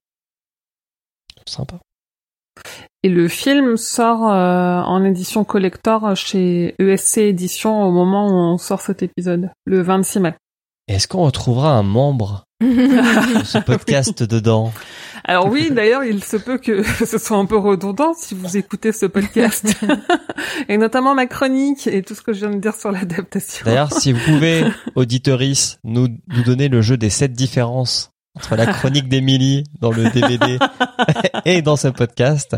Sympa. Et le film sort euh, en édition collector chez ESC Édition au moment où on sort cet épisode, le 26 mai. Est-ce qu'on retrouvera un membre ce podcast dedans Alors oui, d'ailleurs, il se peut que ce soit un peu redondant si vous écoutez ce podcast. et notamment ma chronique et tout ce que je viens de dire sur l'adaptation. D'ailleurs, si vous pouvez, auditeurice, nous, nous donner le jeu des sept différences entre la chronique d'Émilie dans le DVD et dans ce podcast,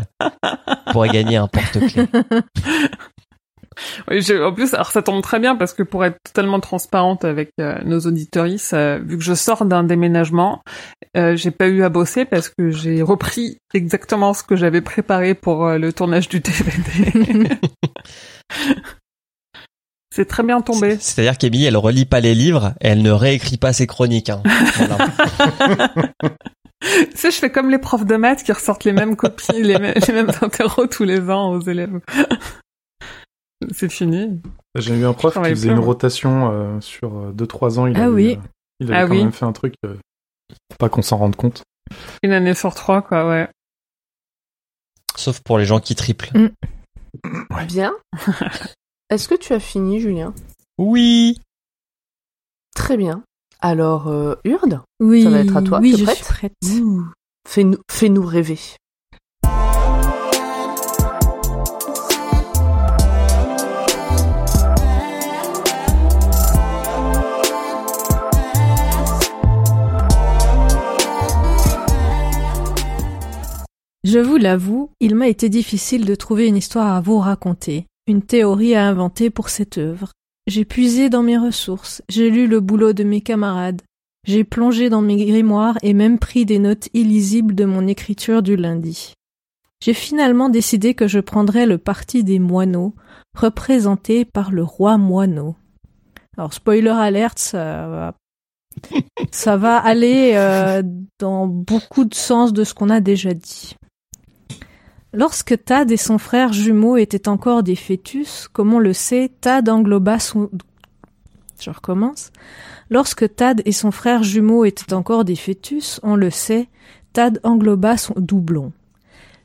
pourrez gagner un porte-clés. Oui, je- en plus, alors ça tombe très bien parce que pour être totalement transparente avec euh, nos auditoristes, euh, vu que je sors d'un déménagement, euh, j'ai pas eu à bosser parce que j'ai repris exactement ce que j'avais préparé pour euh, le tournage du DVD. C'est très bien tombé. C'est-à-dire qu'Émilie, elle relit pas les livres et elle ne réécrit pas ses chroniques. Hein. Voilà. Tu sais, je fais comme les profs de maths qui ressortent les mêmes copies, les, mêmes, les mêmes interros tous les ans aux élèves. C'est fini. J'ai eu un prof qui faisait plus, une rotation euh, sur 2-3 ans. Il Ah avait, oui. euh, il avait Ah quand oui. même fait un truc euh, pour pas qu'on s'en rende compte. Une année sur trois, quoi, ouais. Sauf pour les gens qui triplent. Bien. Est-ce que tu as fini, Julien? Oui. Très bien. Alors, euh, Urde, Oui, Ça va être à toi. Oui, T'es je prête? suis prête. fais-nous fais-nous rêver. Je vous l'avoue, il m'a été difficile de trouver une histoire à vous raconter, une théorie à inventer pour cette œuvre. J'ai puisé dans mes ressources, j'ai lu le boulot de mes camarades, j'ai plongé dans mes grimoires et même pris des notes illisibles de mon écriture du lundi. J'ai finalement décidé que je prendrais le parti des moineaux, représentés par le roi moineau. Alors, spoiler alert, ça va, ça va aller euh, dans beaucoup de sens de ce qu'on a déjà dit. Lorsque Tad et son frère jumeau étaient encore des fœtus, comme on le sait, Tad engloba son... Je recommence. Lorsque Tad et son frère jumeau étaient encore des fœtus, on le sait, Tad engloba son doublon.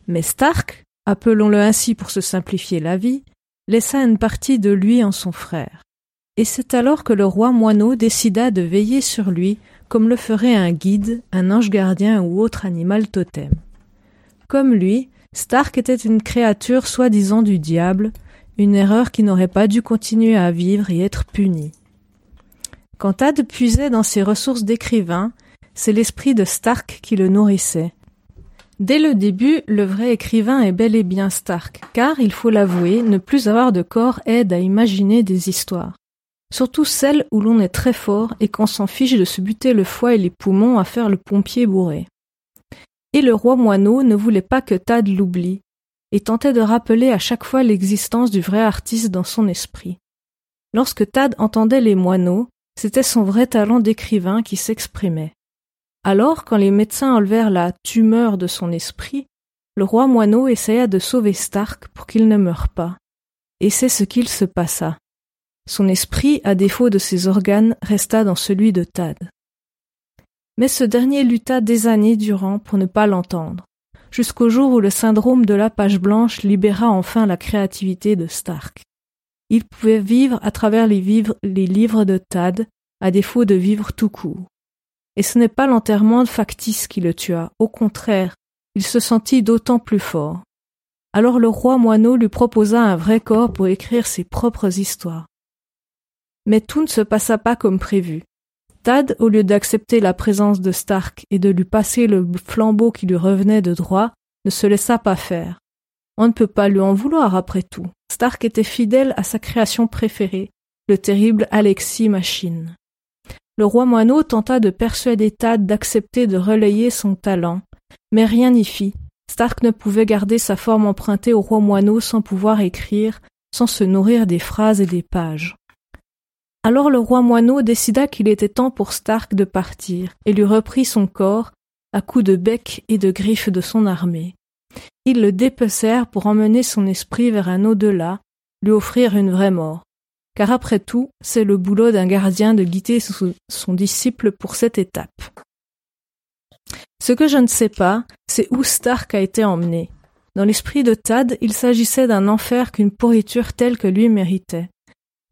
Mais Stark, appelons-le ainsi pour se simplifier la vie, laissa une partie de lui en son frère. Et c'est alors que le roi moineau décida de veiller sur lui comme le ferait un guide, un ange gardien ou autre animal totem. Comme lui, Stark était une créature soi-disant du diable, une erreur qui n'aurait pas dû continuer à vivre et être punie. Quand Tad puisait dans ses ressources d'écrivain, c'est l'esprit de Stark qui le nourrissait. Dès le début, le vrai écrivain est bel et bien Stark, car, il faut l'avouer, ne plus avoir de corps aide à imaginer des histoires. Surtout celles où l'on est très fort et qu'on s'en fiche de se buter le foie et les poumons à faire le pompier bourré. Et le roi moineau ne voulait pas que Tad l'oublie, et tentait de rappeler à chaque fois l'existence du vrai artiste dans son esprit. Lorsque Tad entendait les moineaux, c'était son vrai talent d'écrivain qui s'exprimait. Alors, quand les médecins enlevèrent la tumeur de son esprit, le roi moineau essaya de sauver Stark pour qu'il ne meure pas. Et c'est ce qu'il se passa. Son esprit, à défaut de ses organes, resta dans celui de Tad. Mais ce dernier lutta des années durant pour ne pas l'entendre, jusqu'au jour où le syndrome de la page blanche libéra enfin la créativité de Stark. Il pouvait vivre à travers les, livres de Tad, à défaut de vivre tout court. Et ce n'est pas l'enterrement factice qui le tua, au contraire, il se sentit d'autant plus fort. Alors le roi moineau lui proposa un vrai corps pour écrire ses propres histoires. Mais tout ne se passa pas comme prévu. Tad, au lieu d'accepter la présence de Stark et de lui passer le flambeau qui lui revenait de droit, ne se laissa pas faire. On ne peut pas lui en vouloir après tout. Stark était fidèle à sa création préférée, le terrible Alexis Machine. Le roi moineau tenta de persuader Tad d'accepter de relayer son talent, mais rien n'y fit. Stark ne pouvait garder sa forme empruntée au roi moineau sans pouvoir écrire, sans se nourrir des phrases et des pages. Alors le roi moineau décida qu'il était temps pour Stark de partir, et lui reprit son corps, à coups de bec et de griffes de son armée. Ils le dépecèrent pour emmener son esprit vers un au-delà, lui offrir une vraie mort car après tout, c'est le boulot d'un gardien de guider son disciple pour cette étape. Ce que je ne sais pas, c'est où Stark a été emmené. Dans l'esprit de Tad, il s'agissait d'un enfer qu'une pourriture telle que lui méritait.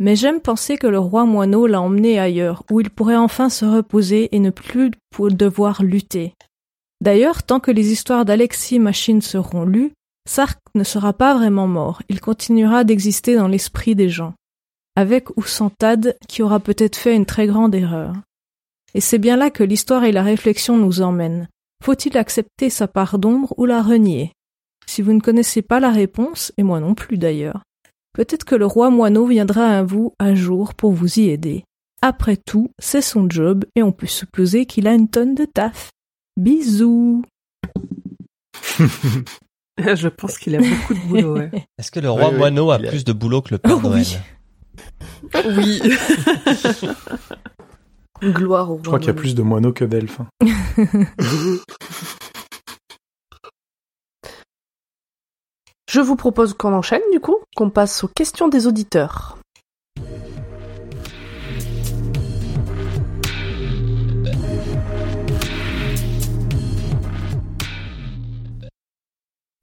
Mais j'aime penser que le roi moineau l'a emmené ailleurs, où il pourrait enfin se reposer et ne plus devoir lutter. D'ailleurs, tant que les histoires d'Alexis Machine seront lues, Stark ne sera pas vraiment mort, il continuera d'exister dans l'esprit des gens avec ou sans Tad, qui aura peut-être fait une très grande erreur. Et c'est bien là que l'histoire et la réflexion nous emmènent. Faut-il accepter sa part d'ombre ou la renier? Si vous ne connaissez pas la réponse, et moi non plus d'ailleurs, peut-être que le roi moineau viendra à vous un jour pour vous y aider. Après tout, c'est son job et on peut supposer qu'il a une tonne de taf. Bisous Je pense qu'il a beaucoup de boulot. Est-ce que le roi moineau a, plus de boulot que le Père Noël oui. Gloire au Je crois qu'il y a plus de moineaux que d'elfes. Je vous propose qu'on enchaîne du coup, qu'on passe aux questions des auditeurs.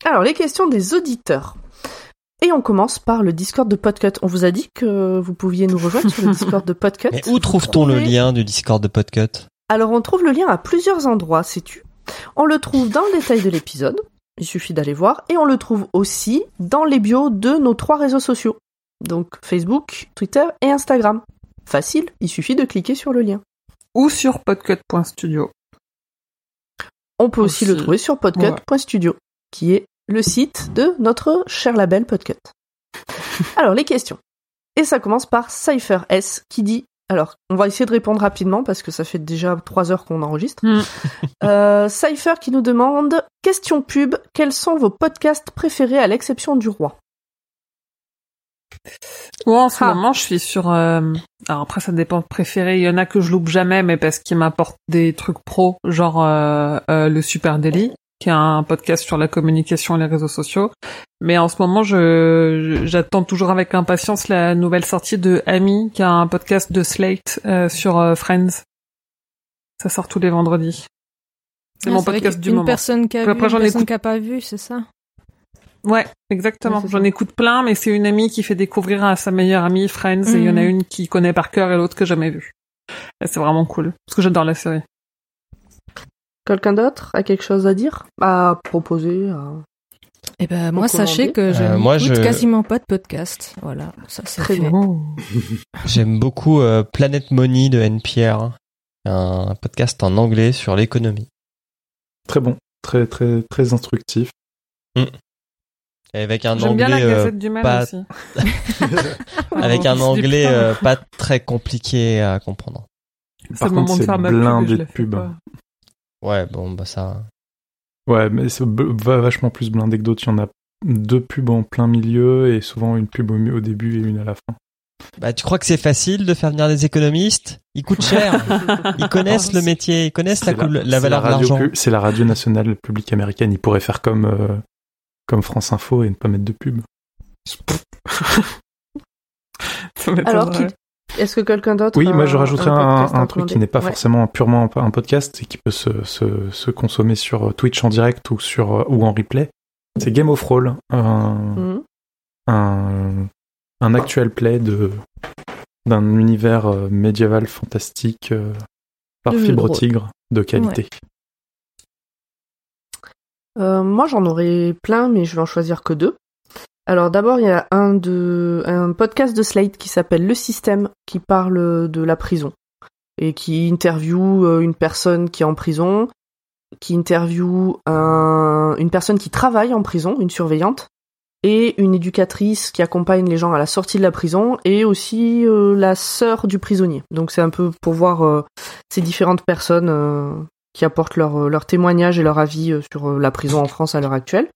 Alors, les questions des auditeurs. Et on commence par le Discord de Podcut. On vous a dit que vous pouviez nous rejoindre sur le Discord de Podcut. Mais où trouve-t-on le lien du Discord de Podcut? Alors on trouve le lien à plusieurs endroits, sais-tu? On le trouve dans le détail de l'épisode, il suffit d'aller voir, et on le trouve aussi dans les bios de nos trois réseaux sociaux. Donc Facebook, Twitter et Instagram. Facile, il suffit de cliquer sur le lien. Ou sur podcut.studio. On peut aussi, le trouver sur podcut.studio, qui est le site de notre cher label Podcut. Alors, les questions. Et ça commence par Cypher S qui dit alors, on va essayer de répondre rapidement parce que ça fait déjà trois heures qu'on enregistre. Mm. euh, Cypher qui nous demande question pub quels sont vos podcasts préférés à l'exception du roi? En ce ah. moment, je suis sur. Euh, alors après, ça dépend de préféré. Il y en a que je loupe jamais, mais parce qu'ils m'apportent des trucs pro, genre euh, le Super Daily qui est un podcast sur la communication et les réseaux sociaux. Mais en ce moment, je j'attends toujours avec impatience la nouvelle sortie de Amy, qui a un podcast de Slate euh, sur euh, Friends. Ça sort tous les vendredis. C'est ah, mon podcast du une moment. Personne qui a vu, une personne qui a pas vu, c'est ça? Ouais, exactement. J'en écoute plein, mais c'est une amie qui fait découvrir à sa meilleure amie Friends, et il y en a mhm. une qui connaît par cœur et l'autre que jamais vue. C'est vraiment cool, parce que j'adore la série. Quelqu'un d'autre a quelque chose à dire À proposer Eh ben moi sachez que je euh, quasiment pas de podcast. Voilà, ça c'est très bien. J'aime beaucoup euh, Planet Money de NPR, un podcast en anglais sur l'économie. Très bon. très très très instructif. Et avec un J'aime bien la anglais, euh, Gazette du Mal pas- aussi. avec un anglais euh, pas très compliqué à comprendre. Par contre, c'est blindé de la fais pub. Ouais, bon, bah ça. Ouais, mais c'est b- va vachement plus blindé que d'autres. Il y en a deux pubs en plein milieu et souvent une pub au, début et une à la fin. Bah, tu crois que c'est facile de faire venir des économistes? Ils coûtent cher. Ils connaissent le métier, ils connaissent la, coul- la valeur de radio l'argent. C'est la radio nationale publique américaine. Ils pourraient faire comme euh, comme France Info et ne pas mettre de pub. Ça. Alors, qui- est-ce que quelqu'un d'autre Oui, moi je rajouterais un, truc qui n'est pas Ouais. forcément purement un, podcast et qui peut se, se, se consommer sur Twitch en direct ou sur euh, ou en replay. C'est Game of Roll, un, Mhm. un, un actual play de d'un univers euh, médiéval fantastique euh, par De Fibre. Tigre de qualité. Euh, moi, j'en aurais plein, mais je vais en choisir que deux. Alors d'abord, il y a un de un podcast de Slate qui s'appelle Le Système, qui parle de la prison et qui interviewe euh, une personne qui est en prison, qui interviewe un- une personne qui travaille en prison, une surveillante, et une éducatrice qui accompagne les gens à la sortie de la prison, et aussi euh, la sœur du prisonnier. Donc c'est un peu pour voir euh, ces différentes personnes qui apportent leur, témoignage et leur avis sur la prison en France à l'heure actuelle.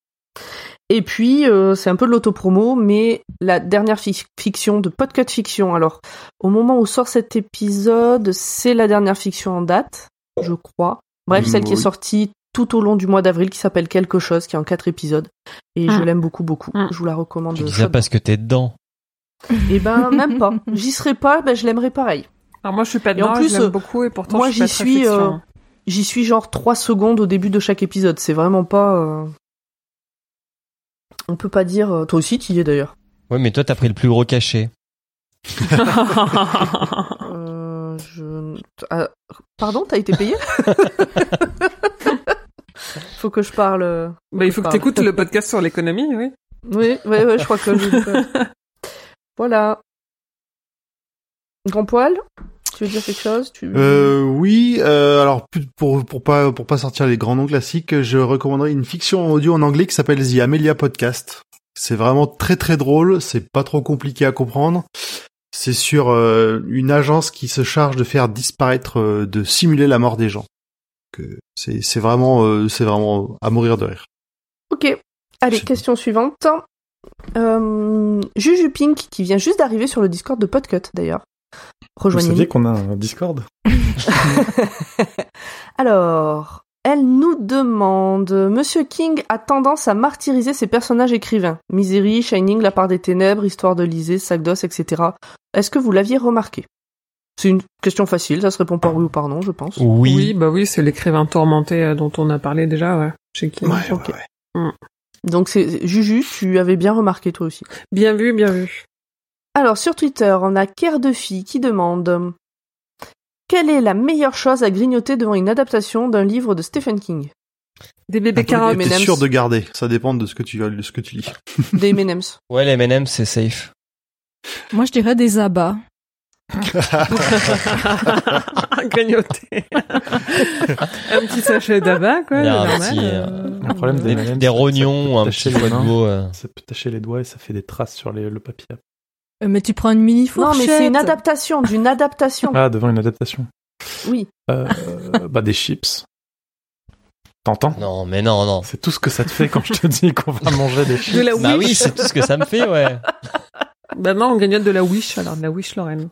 Et puis, euh, c'est un peu de l'autopromo, mais la dernière fic- fiction de Podcut Fiction. Alors, au moment où sort cet épisode, c'est la dernière fiction en date, je crois. Bref, celle qui est sortie tout au long du mois d'avril, qui s'appelle Quelque chose, qui est en quatre épisodes. Et je Mm. l'aime beaucoup, beaucoup. Mm. Je vous la recommande. Tu dis ça parce que t'es dedans. Eh ben, même pas. J'y serais pas, ben, je l'aimerais pareil. Alors moi, je suis pas Et en dedans, plus, je l'aime beaucoup et pourtant moi, je suis pas j'y très suis, fiction. euh, J'y suis genre trois secondes au début de chaque épisode. C'est vraiment pas. euh, On peut pas dire. euh, Toi aussi, tu y es d'ailleurs. Ouais, mais toi, t'as pris le plus gros cachet. Euh, je... Ah, pardon, t'as été payé Faut que je parle. euh, bah, il faut que Pardon. t'écoutes le podcast sur l'économie, oui. Oui, ouais, ouais, je crois que je... Voilà. Grand poil? Tu veux dire quelque chose? Tu... Euh, oui, euh, alors pour pour pas pour pas sortir les grands noms classiques, je recommanderais une fiction audio en anglais qui s'appelle The Amelia Podcast. C'est vraiment très très drôle, c'est pas trop compliqué à comprendre. C'est sur euh, une agence qui se charge de faire disparaître, euh, de simuler la mort des gens. C'est c'est vraiment c'est vraiment à mourir de rire. Ok. Allez, question suivante. Euh, Juju Pink, qui vient juste d'arriver sur le Discord de Podcut, d'ailleurs. Vous saviez qu'on a un Discord Alors, elle nous demande Monsieur King a tendance à martyriser ses personnages écrivains. Misery, Shining, La part des ténèbres, Histoire de Lysée, Sac d'os, etc. Est-ce que vous l'aviez remarqué? C'est une question facile, ça se répond par oui ou par non, je pense. Oui. bah oui, c'est l'écrivain tourmenté euh, dont on a parlé déjà, ouais. Chez qui ok. Donc c'est Juju, tu avais bien remarqué toi aussi. Bien vu, bien vu. Alors sur Twitter, on a Kerr de Fille qui demande Quelle est la meilleure chose à grignoter devant une adaptation d'un livre de Stephen King? Des bébés des T'es M&M's. sûr de garder, ça dépend de ce que tu de ce que tu lis. Des M&M's. Ouais, les M&M, c'est safe. Moi, je dirais des abats. Grignoter. un petit sachet d'abat, quoi. Il y a un petit, euh, Le problème Des, des M&M's, des c'est que rognons un peut petit tacher les foie de veau. euh. Ça peut tacher les doigts et ça fait des traces sur les- le papier. Euh, mais tu prends une mini Non, fourchette. mais c'est une adaptation d'une adaptation. Ah, devant une adaptation. Oui. Euh, bah des chips. T'entends? Non, mais non, non. C'est tout ce que ça te fait quand je te dis qu'on va manger des chips. De la Bah oui, c'est tout ce que ça me fait, ouais. Bah non, on grignote de la Wish, alors de la Wish Lorraine.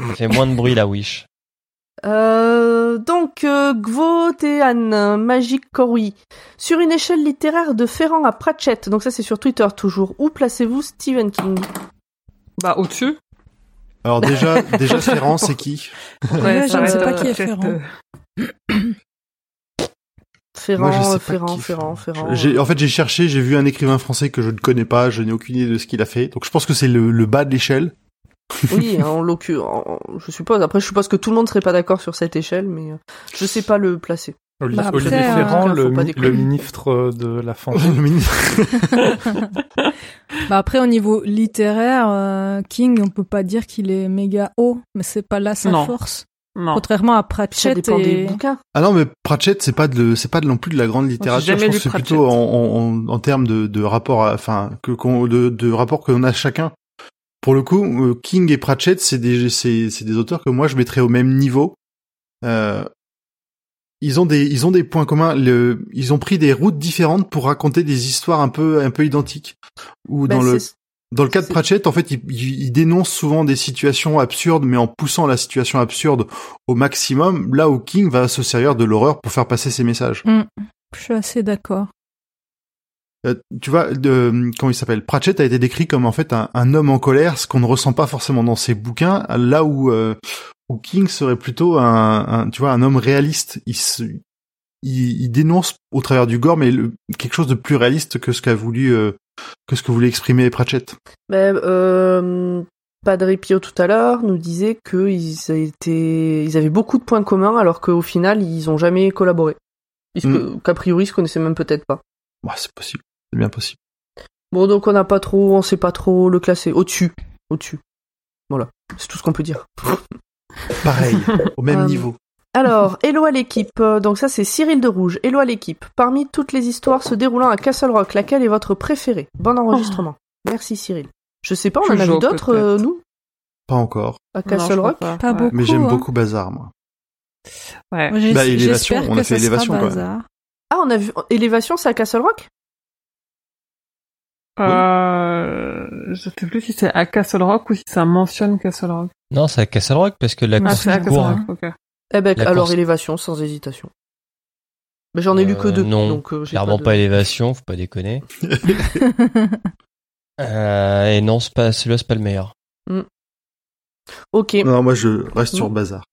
Ça fait moins de bruit, la Wish. Euh, donc, euh, Gvotean, Magic Corui. Sur une échelle littéraire de Ferrand à Pratchett, donc ça c'est sur Twitter toujours, où placez-vous Stephen King? Bah, au-dessus. Alors déjà déjà Ferrand, c'est qui Ouais, je ne sais pas qui est Ferrand. Ferrand, Ferrand, Ferrand, en fait, j'ai cherché, j'ai vu un écrivain français que je ne connais pas, je n'ai aucune idée de ce qu'il a fait. Donc, je pense que c'est le, le bas de l'échelle. Oui, en l'occurrence, je suppose. Après, je suppose que tout le monde serait pas d'accord sur cette échelle, mais euh, je sais pas le placer. Olivier, Bah, après, Olivier euh, Ferrand, le, ministre de la Fantasy. Bah après, au niveau littéraire, euh, King, on peut pas dire qu'il est méga haut, mais c'est pas là sa Non. force. Non. Contrairement à Ça Pratchett dépend des bouquins. Ah non, mais Pratchett, c'est pas de, c'est pas de- non plus de la grande littérature. Je pense c'est plutôt en, en, en, en termes de, de rapport, à- enfin, que qu'on, de, de rapport qu'on a chacun. Pour le coup, euh, King et Pratchett, c'est des, c'est, c'est des auteurs que moi je mettrais au même niveau. Euh, ils ont des, ils ont des points communs. Le, ils ont pris des routes différentes pour raconter des histoires un peu, un peu identiques. Ou Ben, dans le, dans le cas de Pratchett, en fait, il, il, il dénonce souvent des situations absurdes, mais en poussant la situation absurde au maximum. Là où King va se servir de l'horreur pour faire passer ses messages. Mm. Je suis assez d'accord. Euh, tu vois, de, comment il s'appelle? Pratchett a été décrit comme en fait un, un homme en colère, ce qu'on ne ressent pas forcément dans ses bouquins. Là où, euh, où King serait plutôt un, un, tu vois, un homme réaliste. Il, se, il, il dénonce au travers du gore, mais le- quelque chose de plus réaliste que ce qu'a voulu, euh, que ce que voulait exprimer Pratchett. Ben, euh, Padre Pio tout à l'heure nous disait qu'ils étaient, ils avaient beaucoup de points communs alors qu'au final ils ont jamais collaboré. Mm. qu'a priori, ils se connaissaient même peut-être pas. C'est possible, c'est bien possible. Bon, donc on n'a pas trop, on sait pas trop le classer. Au-dessus. Au-dessus. Voilà. C'est tout ce qu'on peut dire. Pareil, au même Euh, niveau. Alors, hello à l'équipe. Euh, Donc ça, c'est Cyril de Rouge. Hello à l'équipe. Parmi toutes les histoires se déroulant à Castle Rock, laquelle est votre préférée? Bon enregistrement. Merci Cyril. Je sais pas, on en a vu d'autres, euh, nous, Pas encore, à Castle Rock? pas. Pas Ouais. beaucoup. mais j'aime hein. beaucoup Bazar, moi. Ouais. Bah, Élévation, on a fait Élévation, quand même. bazar. Ah, on a vu Élévation, c'est à Castle Rock? Euh, je sais plus si c'est à Castle Rock ou si ça mentionne Castle Rock. Non, c'est à Castle Rock parce que la Ah, Ah, course c'est à Castle Rock, ok. Eh ben, La alors course. Élévation, sans hésitation. Mais j'en ai lu que Euh, deux, non, donc euh, j'ai clairement de- pas élévation, faut pas déconner. Euh, et non, c'est pas, celui-là c'est pas le meilleur. Ok. Non, moi je reste sur Mm. Bazar.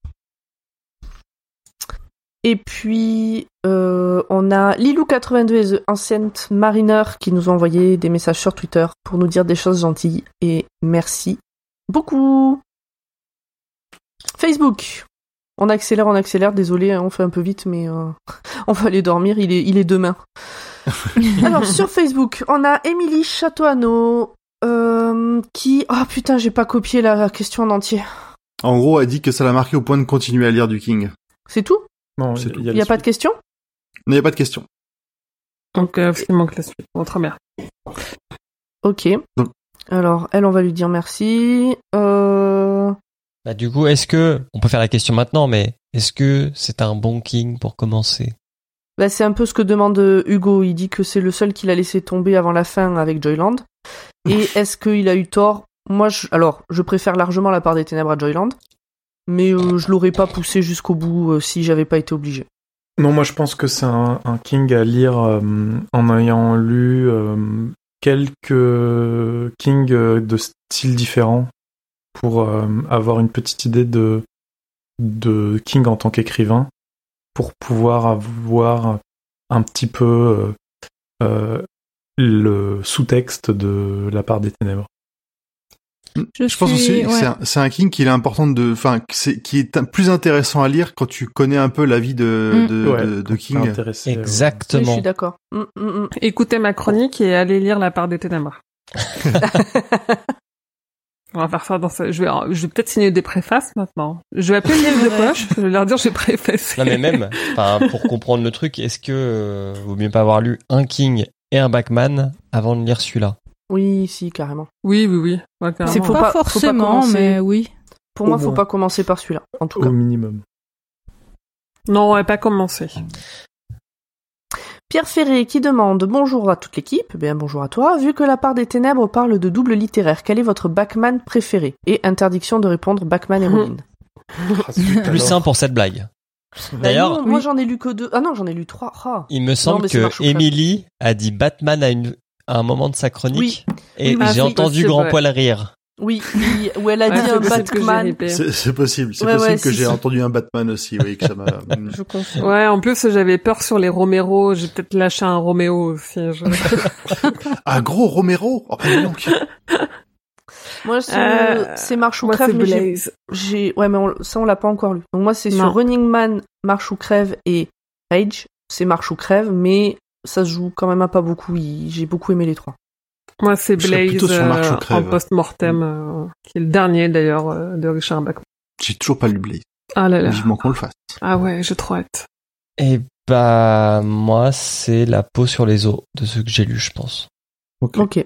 Et puis, euh, on a Lilou82 et The Ancient Mariner qui nous ont envoyé des messages sur Twitter pour nous dire des choses gentilles. Et merci beaucoup. Facebook. On accélère, on accélère. Désolé, hein, on fait un peu vite, mais euh, on va aller dormir. Il est, il est demain. Alors, sur Facebook, on a Émilie Châteauanneau euh, qui... Oh putain, j'ai pas copié la question en entier. En gros, elle dit que ça l'a marqué au point de continuer à lire du King. C'est tout? Non, il a, n'y a le pas de question Il n'y a pas de question. Donc, euh, qu'il manque la suite. Bon, très bien. Ok. Donc- Alors, elle, on va lui dire merci. Euh... Bah, du coup, est-ce que, on peut faire la question maintenant, mais est-ce que c'est un bon king pour commencer? Bah, c'est un peu ce que demande euh, Hugo. Il dit que c'est le seul qu'il a laissé tomber avant la fin avec Joyland. Et est-ce qu'il a eu tort? Moi, je... alors, je préfère largement la part des ténèbres à Joyland. Mais euh, je l'aurais pas poussé jusqu'au bout euh, si j'avais pas été obligé. Non, moi je pense que c'est un, King à lire euh, en ayant lu quelques King euh, de styles différents pour avoir une petite idée de, King en tant qu'écrivain, pour pouvoir avoir un petit peu le sous-texte de la part des ténèbres. Je, Je pense suis- aussi que ouais. c'est un, c'est un King qu'il est important de, enfin, qui est un- plus intéressant à lire quand tu connais un peu la vie de, Mm. de, Ouais, de, King. Oui, je Exactement. suis d'accord. Mm, mm, mm. Écoutez ma chronique et allez lire La part des ténèbres. On va faire ça dans ça. Je vais, je vais peut-être signer des préfaces maintenant. Je vais appeler le livre de poche. Je vais leur dire j'ai préfacé. Non, mais même, enfin, pour comprendre le truc, est-ce que euh, vaut mieux pas avoir lu un King et un Backman avant de lire celui-là? Oui, si, carrément. Oui, oui, oui. Ouais. C'est faut pas, pas- faut pas forcément, commencer. mais oui. Pour Au moi, faut moins. pas commencer par celui-là, en tout cas. au minimum. Non, on va pas commencer. Pierre Ferré qui demande bonjour à toute l'équipe. Eh Bien bonjour à toi. Vu que la part des ténèbres parle de double littéraire, quel est votre Backman préféré? Et interdiction de répondre Backman et Robin. Plus simple pour cette blague. Bah D'ailleurs, non, moi j'en ai lu que deux. Ah non, j'en ai lu trois. Ah. il me semble que. Emily a dit Batman à, une, à un moment de sa chronique et Oui, j'ai entendu Grand. Poil rire. Oui, oui, où elle a Ouais, dit un Batman. C'est possible, c'est Ouais, possible ouais, que j'ai entendu un Batman aussi, oui, que ça m'a. Je confirme. Ouais, en plus, j'avais peur sur les Romero. J'ai peut-être lâché un Roméo aussi. je- ah, gros Romero? Oh, bah, dis donc. Moi, c'est Euh, Marche ou Crève, mais j'ai- Blaze. j'ai. Ouais, mais on- ça, on l'a pas encore lu. Donc, moi, c'est sur. Running Man, Marche ou Crève et Rage. C'est Marche ou Crève, mais ça se joue quand même à pas beaucoup. J'ai beaucoup aimé les trois. Moi, c'est Blaze euh, en post-mortem, euh, qui est le dernier d'ailleurs euh, de Richard Bach. J'ai toujours pas lu Blaze. Ah là là. Vivement qu'on le fasse. Ah ouais, j'ai trop hâte. Et bah moi c'est la peau sur les os de ce que j'ai lu, je pense. Ok. Ok.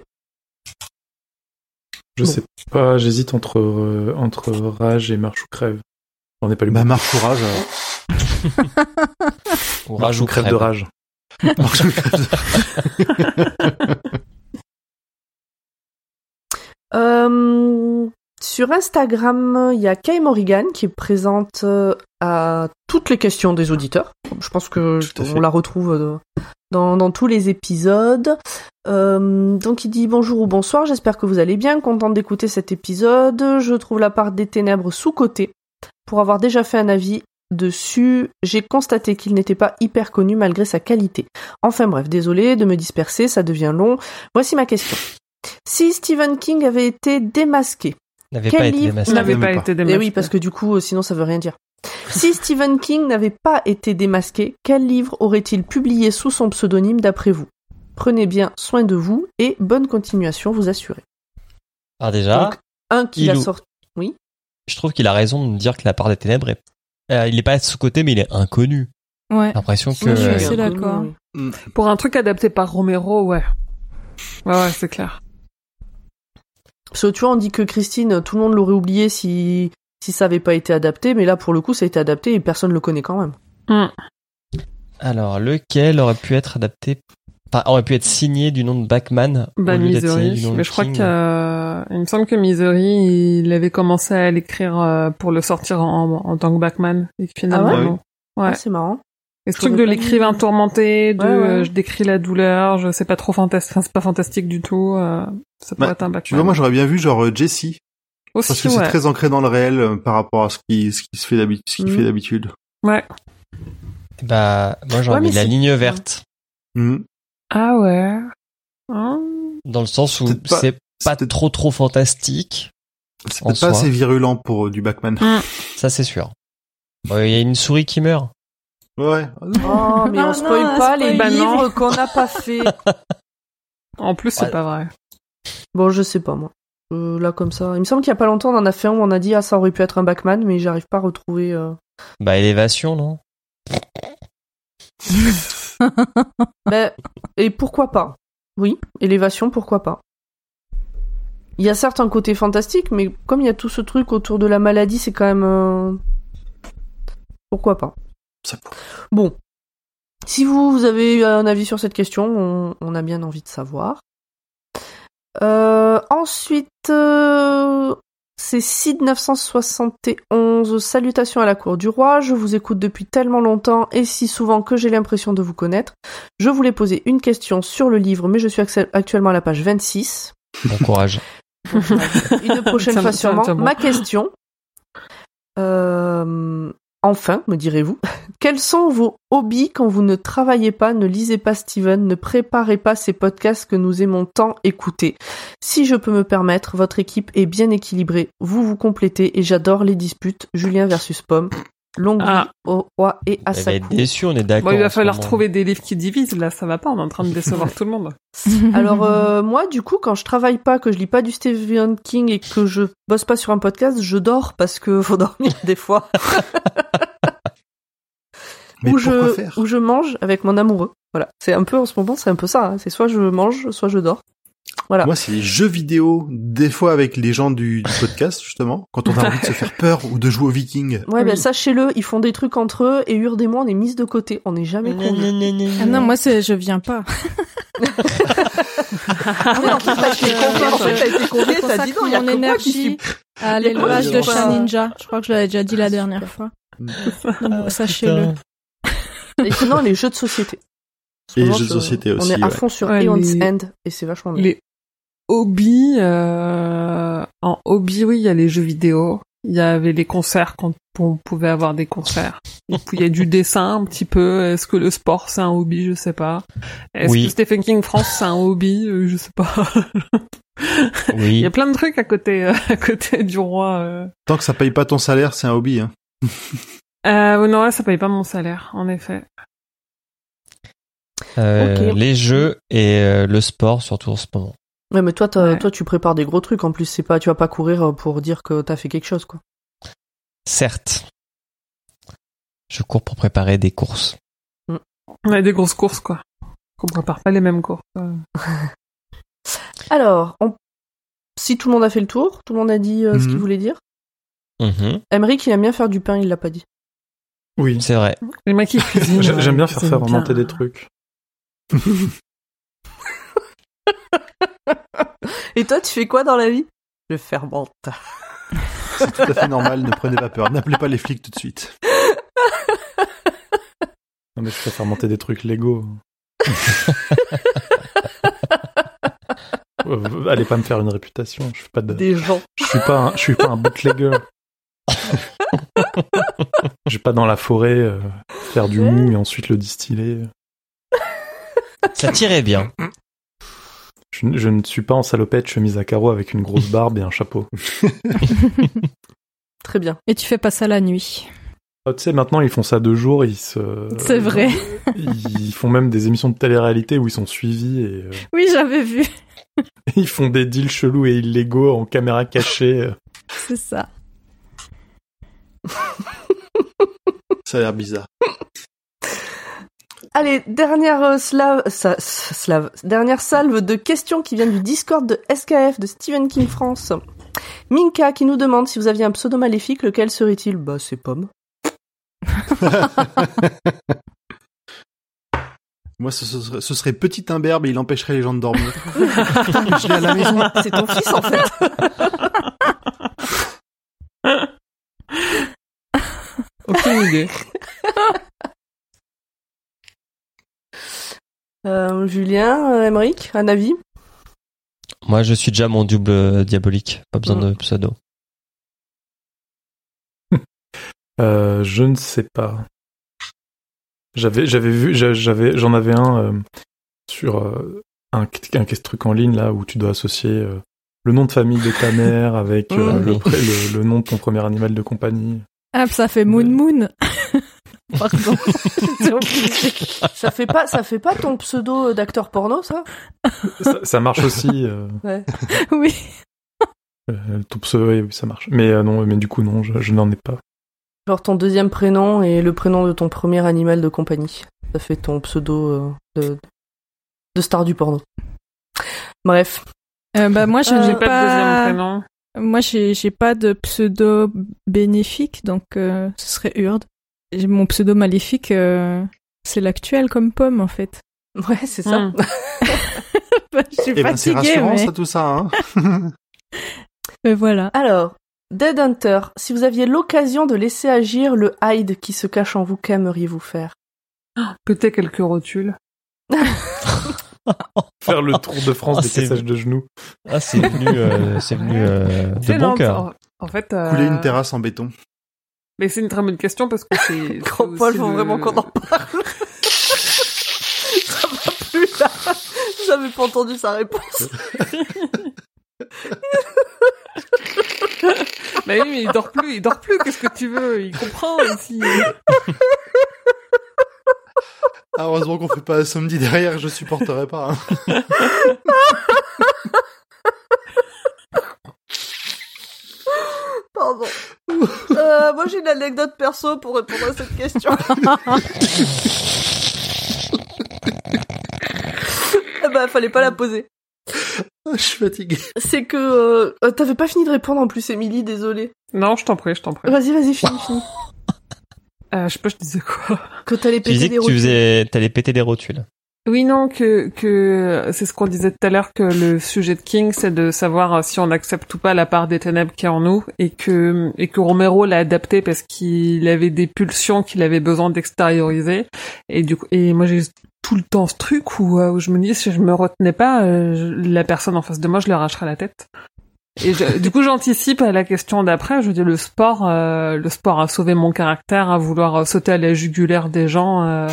Je Bon. sais pas, j'hésite entre, euh, entre Rage et Marche ou Crève. J'en ai pas lu Bah, marche ou rage. Ou Marche ou Crève de Rage. Euh, sur Instagram, il y a Kay Morrigan qui est présente euh, à toutes les questions des auditeurs. Je pense que on la retrouve euh, dans, dans tous les épisodes. Euh, donc il dit bonjour ou bonsoir, j'espère que vous allez bien, contente d'écouter cet épisode. Je trouve la part des ténèbres sous-cotée. Pour avoir déjà fait un avis dessus, j'ai constaté qu'il n'était pas hyper connu malgré sa qualité. Enfin bref, désolé de me disperser, ça devient long. Voici ma question. Si Stephen King avait été démasqué, N'avait Quel pas été livre démasqué. N'avait pas pas. été eh démasqué. oui, parce que du coup, euh, sinon ça veut rien dire. Si Stephen King n'avait pas été démasqué, quel livre aurait-il publié sous son pseudonyme d'après vous? Prenez bien soin de vous et bonne continuation, vous assurez. Alors déjà, Donc, un qui a sorti. je trouve qu'il a raison de me dire que la part des ténèbres est... euh, il est pas sous côté mais il est inconnu. Ouais. J'ai l'impression que Oui, je suis assez d'accord. Oui. Pour un truc adapté par Romero, ouais. Ouais, ouais, c'est clair. Parce que tu vois, on dit que Christine, tout le monde l'aurait oublié si si ça avait pas été adapté, mais là pour le coup, ça a été adapté et personne le connaît quand même. Hmm. alors lequel aurait pu être adapté aurait pu être signé du nom de Bachman Bah, au lieu du de Mais je crois King. que, euh, il me semble que Misery, il avait commencé à l'écrire euh, pour le sortir en, en tant que Batman. Et finalement, Ah ouais. Ah, c'est marrant. Et ce truc de l'écrivain tourmenté, de Ouais, ouais. euh, je décris la douleur, je sais pas trop fantastique, enfin, c'est pas fantastique du tout, euh, ça pourrait Bah, être un Batman. Tu vois, moi, j'aurais bien vu genre euh, Jesse. Aussi, Parce que ouais. c'est très ancré dans le réel euh, par rapport à ce qui, ce qui se fait d'habitude, ce qu'il Mhm. fait d'habitude. Ouais. bah moi j'aurais Ouais, mis la ligne verte Mhm. Ah ouais. Hein dans le sens où pas- c'est pas trop trop fantastique, C'est pas soi. assez virulent pour euh, du Batman. ça c'est sûr. Il y a une souris qui meurt. Ouais. Oh, mais Ah on non, spoil pas les spoil. Bah non. livres qu'on n'a pas fait. En plus, c'est Ouais. pas vrai. Bon, je sais pas moi. Euh, là comme ça, il me semble qu'il y a pas longtemps on en a fait un où on a dit ah ça aurait pu être un Batman, mais j'arrive pas à retrouver. euh, Bah élévation non? Ben, et pourquoi pas? Oui, élévation, pourquoi pas? Il y a certes un côté fantastique, mais comme il y a tout ce truc autour de la maladie, c'est quand même... euh, Pourquoi pas? Ça. Bon. Si vous, vous avez un avis sur cette question, on, on a bien envie de savoir. Euh, ensuite, euh, c'est Sid 971. Salutations à la cour du roi. Je vous écoute depuis tellement longtemps et si souvent que j'ai l'impression de vous connaître. Je voulais poser une question sur le livre, mais je suis actu- actuellement à la page 26. Bon courage. Une prochaine Ça me- fois sûrement. bon. Ma question. Euh, enfin, me direz-vous, quels sont vos hobbies quand vous ne travaillez pas, ne lisez pas Steven, ne préparez pas ces podcasts que nous aimons tant écouter? Si je peux me permettre, votre équipe est bien équilibrée, vous vous complétez et j'adore les disputes. Julien versus Pomme. Longue vie Ah. au roi et à Elle va sa être déçue, on est d'accord. Bon, il va falloir trouver des livres qui divisent, là, ça va pas, on est en train de décevoir tout le monde. Alors euh, moi, du coup, quand je travaille pas, que je lis pas du Stephen King et que je bosse pas sur un podcast, je dors parce que faut dormir des fois. Mais ou pourquoi je faire? ou je mange avec mon amoureux. Voilà, c'est un peu en ce moment, c'est un peu ça. hein. C'est soit je mange, soit je dors. Voilà. Moi, c'est les jeux vidéo, des fois avec les gens du, du podcast, justement, quand on a envie de se faire peur ou de jouer aux vikings. Ouais, Oui. ben sachez-le, ils font des trucs entre eux et Urde et moi, on est mis de côté. On n'est jamais conviés. Ah non, moi c'est, je viens pas. Ah oui, en fait, t'as été convié, en fait, t'as été convié, t'as dit non, il y a mon qui énergie à l'élevage de chat ninja. Je crois que je l'avais déjà dit la dernière fois. Donc, Sachez-le. Et sinon, les jeux de société. Et jeux de société aussi, On est à ouais. fond sur Ouais, Aeon's les- End et c'est vachement bien. Les hobbies, euh, en hobby, oui, il y a les jeux vidéo. Il y avait les concerts quand on pouvait avoir des concerts. Il y a du dessin un petit peu. Est-ce que le sport c'est un hobby? Je sais pas. Est-ce Oui. que Stephen King France c'est un hobby? Euh, Je sais pas. Il Oui. y a plein de trucs à côté, euh, à côté du roi. Euh, Tant que ça paye pas ton salaire, c'est un hobby. Hein. euh non, ouais, ça paye pas mon salaire, en effet. Euh. Les jeux et euh, le sport, surtout en ce moment. Ouais, mais toi, Ouais. toi, tu prépares des gros trucs. En plus, c'est pas, tu vas pas courir pour dire que t'as fait quelque chose, quoi. Certes. Je cours pour préparer des courses. On a des grosses courses, quoi. Qu'on prépare pas les mêmes courses. euh. Alors, on- si tout le monde a fait le tour, tout le monde a dit euh, ce qu'il Mhm. voulait dire. Mhm, Emmerich, il aime bien faire du pain, il l'a pas dit. Oui. C'est vrai. Les mecs qui cuisinent. J'ai- J'aime bien euh, faire fermenter des trucs. Et toi, tu fais quoi dans la vie? Je fermente. C'est tout à fait normal, ne prenez pas peur. N'appelez pas les flics tout de suite. Non, mais je fais fermenter des trucs Lego. Euh, Allez pas me faire une réputation. Je suis pas de, Des gens. je suis pas, un, je suis pas un bootlegger. je vais pas dans la forêt euh, faire du mou et ensuite le distiller. Ça tirait bien. Je, ne- je ne suis pas en salopette, chemise à carreaux avec une grosse barbe et un chapeau. Très bien. Et tu fais pas ça la nuit? Oh, tu sais, maintenant ils font ça deux jours, ils se. C'est vrai. Ils font même des émissions de télé-réalité où ils sont suivis et euh, Oui, j'avais vu. ils font des deals chelous et illégaux en caméra cachée. euh. C'est ça. Ça a l'air bizarre. Allez, dernière euh, slave, sa- sa- slave, dernière salve de questions qui viennent du Discord de SKF de Stephen King France. Minka qui nous demande si vous aviez un pseudo maléfique, lequel serait-il? Bah, c'est Pomme. Moi, ce, ce serait, ce serait petit imberbe et il empêcherait les gens de dormir. Putain, mais je l'ai à la maison. C'est ton fils en fait. Aucune idée. Euh, Julien, euh, Emmerich, un avis Moi, je suis déjà mon double euh, diabolique. Pas besoin de pseudo. Euh, je ne sais pas. J'avais, j'avais vu, j'a- j'avais, j'en avais un euh, sur euh, un, un truc en ligne là où tu dois associer euh, le nom de famille de ta mère avec euh, le, le nom de ton premier animal de compagnie. Ah, ça fait Moon Moon. Pardon. Ça fait pas, ça fait pas ton pseudo d'acteur porno, ça? Ça, ça marche aussi. euh, Oui. euh, ton pseudo, oui, ça marche. Mais euh, non, mais du coup non, je, je n'en ai pas. Genre ton deuxième prénom et le prénom de ton premier animal de compagnie. Ça fait ton pseudo euh, de, de star du porno. Bref. Euh, bah, moi, je Euh, n'ai J'ai pas de deuxième prénom. Moi, j'ai pas de pseudo bénéfique, donc euh, ce serait Urd. J'ai- Mon pseudo maléfique, euh, c'est l'actuel comme pomme, en fait. Ouais, c'est ça. Hmm. je suis Eh ben, c'est fatiguée, rassurant, mais... ça, tout ça, hein. mais voilà. Alors, Dead Hunter, si vous aviez l'occasion de laisser agir le Hyde qui se cache en vous, qu'aimeriez-vous faire? Péter quelques rotules. Faire le tour de France Ah, des cassages de genoux. Ah, c'est venu, euh, c'est venu euh, de C'est bon cœur. En en fait. euh, Couler une terrasse en béton. Mais c'est une très bonne question parce que c'est. Grand Paul, faut le- vraiment qu'on en parle. ça va plus là. J'avais pas entendu sa réponse. Bah oui, mais il dort plus, il dort plus, qu'est-ce que tu veux? Il comprend aussi. Ah, heureusement qu'on fait pas un samedi derrière, je supporterais pas. hein. Euh, moi j'ai une anecdote perso pour répondre à cette question. Ah bah fallait pas la poser. Ah, Je suis fatigué. C'est que euh, t'avais pas fini de répondre en plus, Émilie, désolée. Non, je t'en prie, je t'en prie. Vas-y, vas-y, finis, finis. Euh, je sais pas, je disais quoi Que t'allais Tu péter des tu rotules. faisais, t'allais péter des rotules. Oui, non, que que c'est ce qu'on disait tout à l'heure que le sujet de King, c'est de savoir euh, si on accepte ou pas la part des ténèbres qui est en nous, et que et que Romero l'a adapté parce qu'il avait des pulsions qu'il avait besoin d'extérioriser, et du coup, et moi j'ai tout le temps ce truc où, euh, où je me dis si je me retenais pas, euh, la personne en face de moi, je lui arracherais la tête. Et je- du coup, j'anticipe à la question d'après. Je dis le sport, euh, le sport a sauvé mon caractère à vouloir euh, sauter à la jugulaire des gens, euh,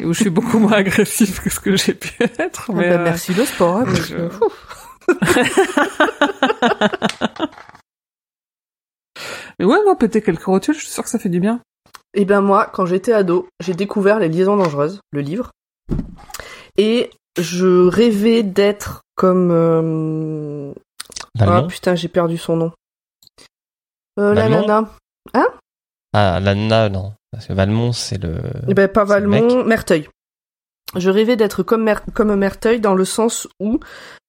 et où je suis beaucoup moins agressif que ce que j'ai pu être. Ah Mais bah, euh, merci le sport. hein, mais parce que- je- mais ouais, moi, péter quelques rotules, je suis sûr que ça fait du bien. Eh ben moi, quand j'étais ado, j'ai découvert Les Liaisons Dangereuses, le livre. Et je rêvais d'être comme... Ah putain, j'ai perdu son nom. Euh, la nana. Ah, la nana, non. Parce que Valmont, c'est le. Eh ben, pas. Valmont, Merteuil. Je rêvais d'être comme, Mer- comme Merteuil dans le sens où,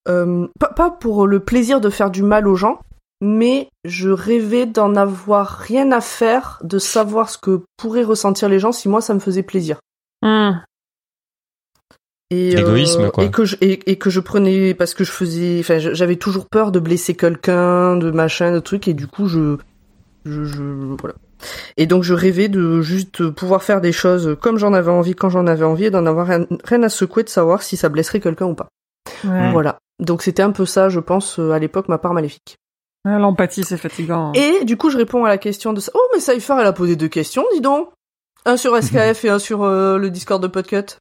euh, pas, pas pour le plaisir de faire du mal aux gens, mais je rêvais d'en avoir rien à faire, de savoir ce que pourraient ressentir les gens si moi ça me faisait plaisir. Hmm. Et, euh, quoi. Et que je, et, et que je prenais, parce que je faisais, enfin, j'avais toujours peur de blesser quelqu'un, de machin, de trucs, et du coup, je, je, je, voilà. Et donc, je rêvais de juste pouvoir faire des choses comme j'en avais envie, quand j'en avais envie, et d'en avoir rien, rien à secouer de savoir si ça blesserait quelqu'un ou pas. Ouais. Voilà. Donc, c'était un peu ça, je pense, euh, à l'époque, ma part maléfique. Ah, L'empathie, c'est fatigant. Et du coup, je réponds à la question de ça. Oh, mais Cypher, elle a posé deux questions, dis donc. Un sur SKF et un sur euh, le Discord de Podcut.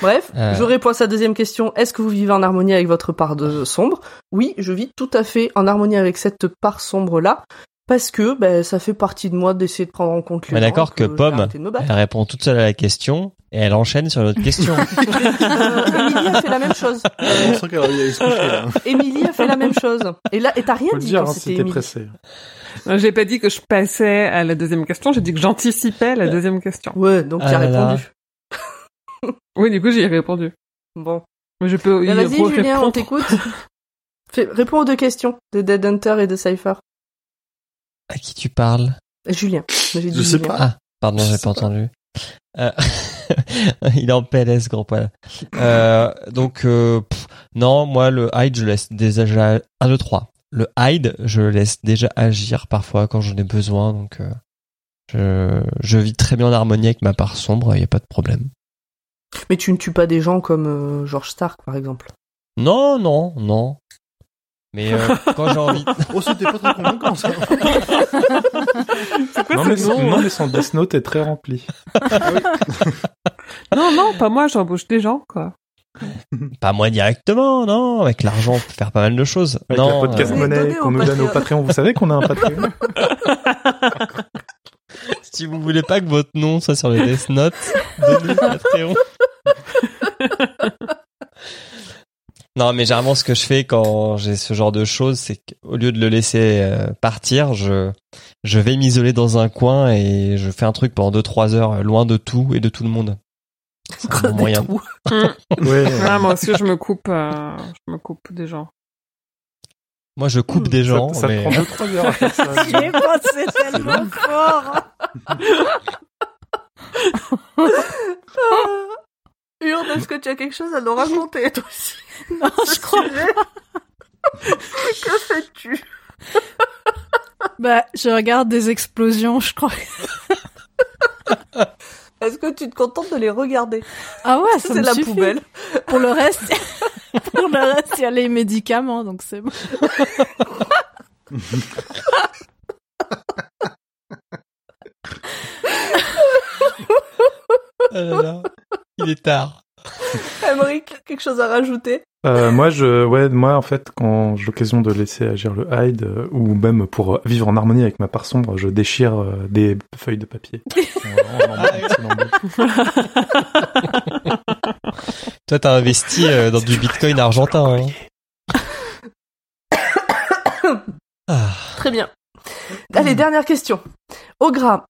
Bref, Euh. je réponds à sa deuxième question. Est-ce que vous vivez en harmonie avec votre part de sombre? Oui, je vis tout à fait en harmonie avec cette part sombre-là. Parce que ben, ça fait partie de moi d'essayer de prendre en compte les gens, d'accord que vais Pomme. Elle répond toute seule à la question et elle enchaîne sur l'autre question. Euh, Émilie a fait la même chose. On sent qu'elle allait se coucher, là. Émilie a fait la même chose. Et là, et t'as rien Faut dit dire, quand hein, c'était pressé. J'ai pas dit que je passais à la deuxième question, j'ai dit que j'anticipais la deuxième question. Ouais, donc Ah tu as là. répondu. Oui, du coup, j'y ai répondu. Bon. Mais je peux y Ben, Vas-y, Julien, on répondre. t'écoute. Fais- réponds aux deux questions de Dead Hunter et de Cypher. à qui tu parles Julien. J'ai dit Je sais Julien. pas. Ah, pardon, Je j'ai sais pas pas. entendu. Euh, il est en PLS, grand poil. Euh, donc, euh, pff, non, moi, le hide, je laisse déjà... 1, 2, 3. Le hide, je laisse déjà agir parfois quand j'en ai besoin, donc euh, je, je vis très bien en harmonie avec ma part sombre, il n'y a pas de problème. Mais tu ne tues pas des gens comme euh, George Stark, par exemple. Non, non, non. Mais euh, quand j'ai envie... Oh, c'était pas très convaincant, ça. Non mais, son, non, mais son Death Note est très rempli. Non, non, pas moi, j'embauche des gens, quoi. Pas moi directement, non. Avec l'argent, on peut faire pas mal de choses. Avec non, podcast euh, Mais monnaie qu'on nous donne au Patreon. Vous savez qu'on a un Patreon si vous voulez pas que votre nom soit sur le Death Note, donnez Patreon. non, mais généralement, ce que je fais quand j'ai ce genre de choses, c'est qu'au lieu de le laisser euh, partir, je, je vais m'isoler dans un coin et je fais un truc pendant 2-3 heures, euh, loin de tout et de tout le monde. C'est un bon moyen. Ouais. Ah, moi aussi, je me coupe, euh, je me coupe des gens. Moi, je coupe des gens, ça, ça mais... prend 2-3 heures à faire ça. pensé tellement fort. Est-ce que tu as quelque chose à nous raconter, toi aussi Non, je crois. que fais-tu? Bah, je regarde des explosions, je crois. Est-ce que tu te contentes de les regarder? Ah ouais, ça C'est me la suffit. poubelle. Pour le reste, pour le reste, il y a les médicaments, donc c'est bon. Là là, il est tard. Emmerich, quelque chose à rajouter Euh, moi, je, ouais, moi, en fait, quand j'ai l'occasion de laisser agir le hide, euh, ou même pour euh, vivre en harmonie avec ma part sombre, je déchire euh, des feuilles de papier. Toi, t'as investi euh, dans du bitcoin argentin. Hein. Ah. Très bien. Allez, dernière question. Ogra,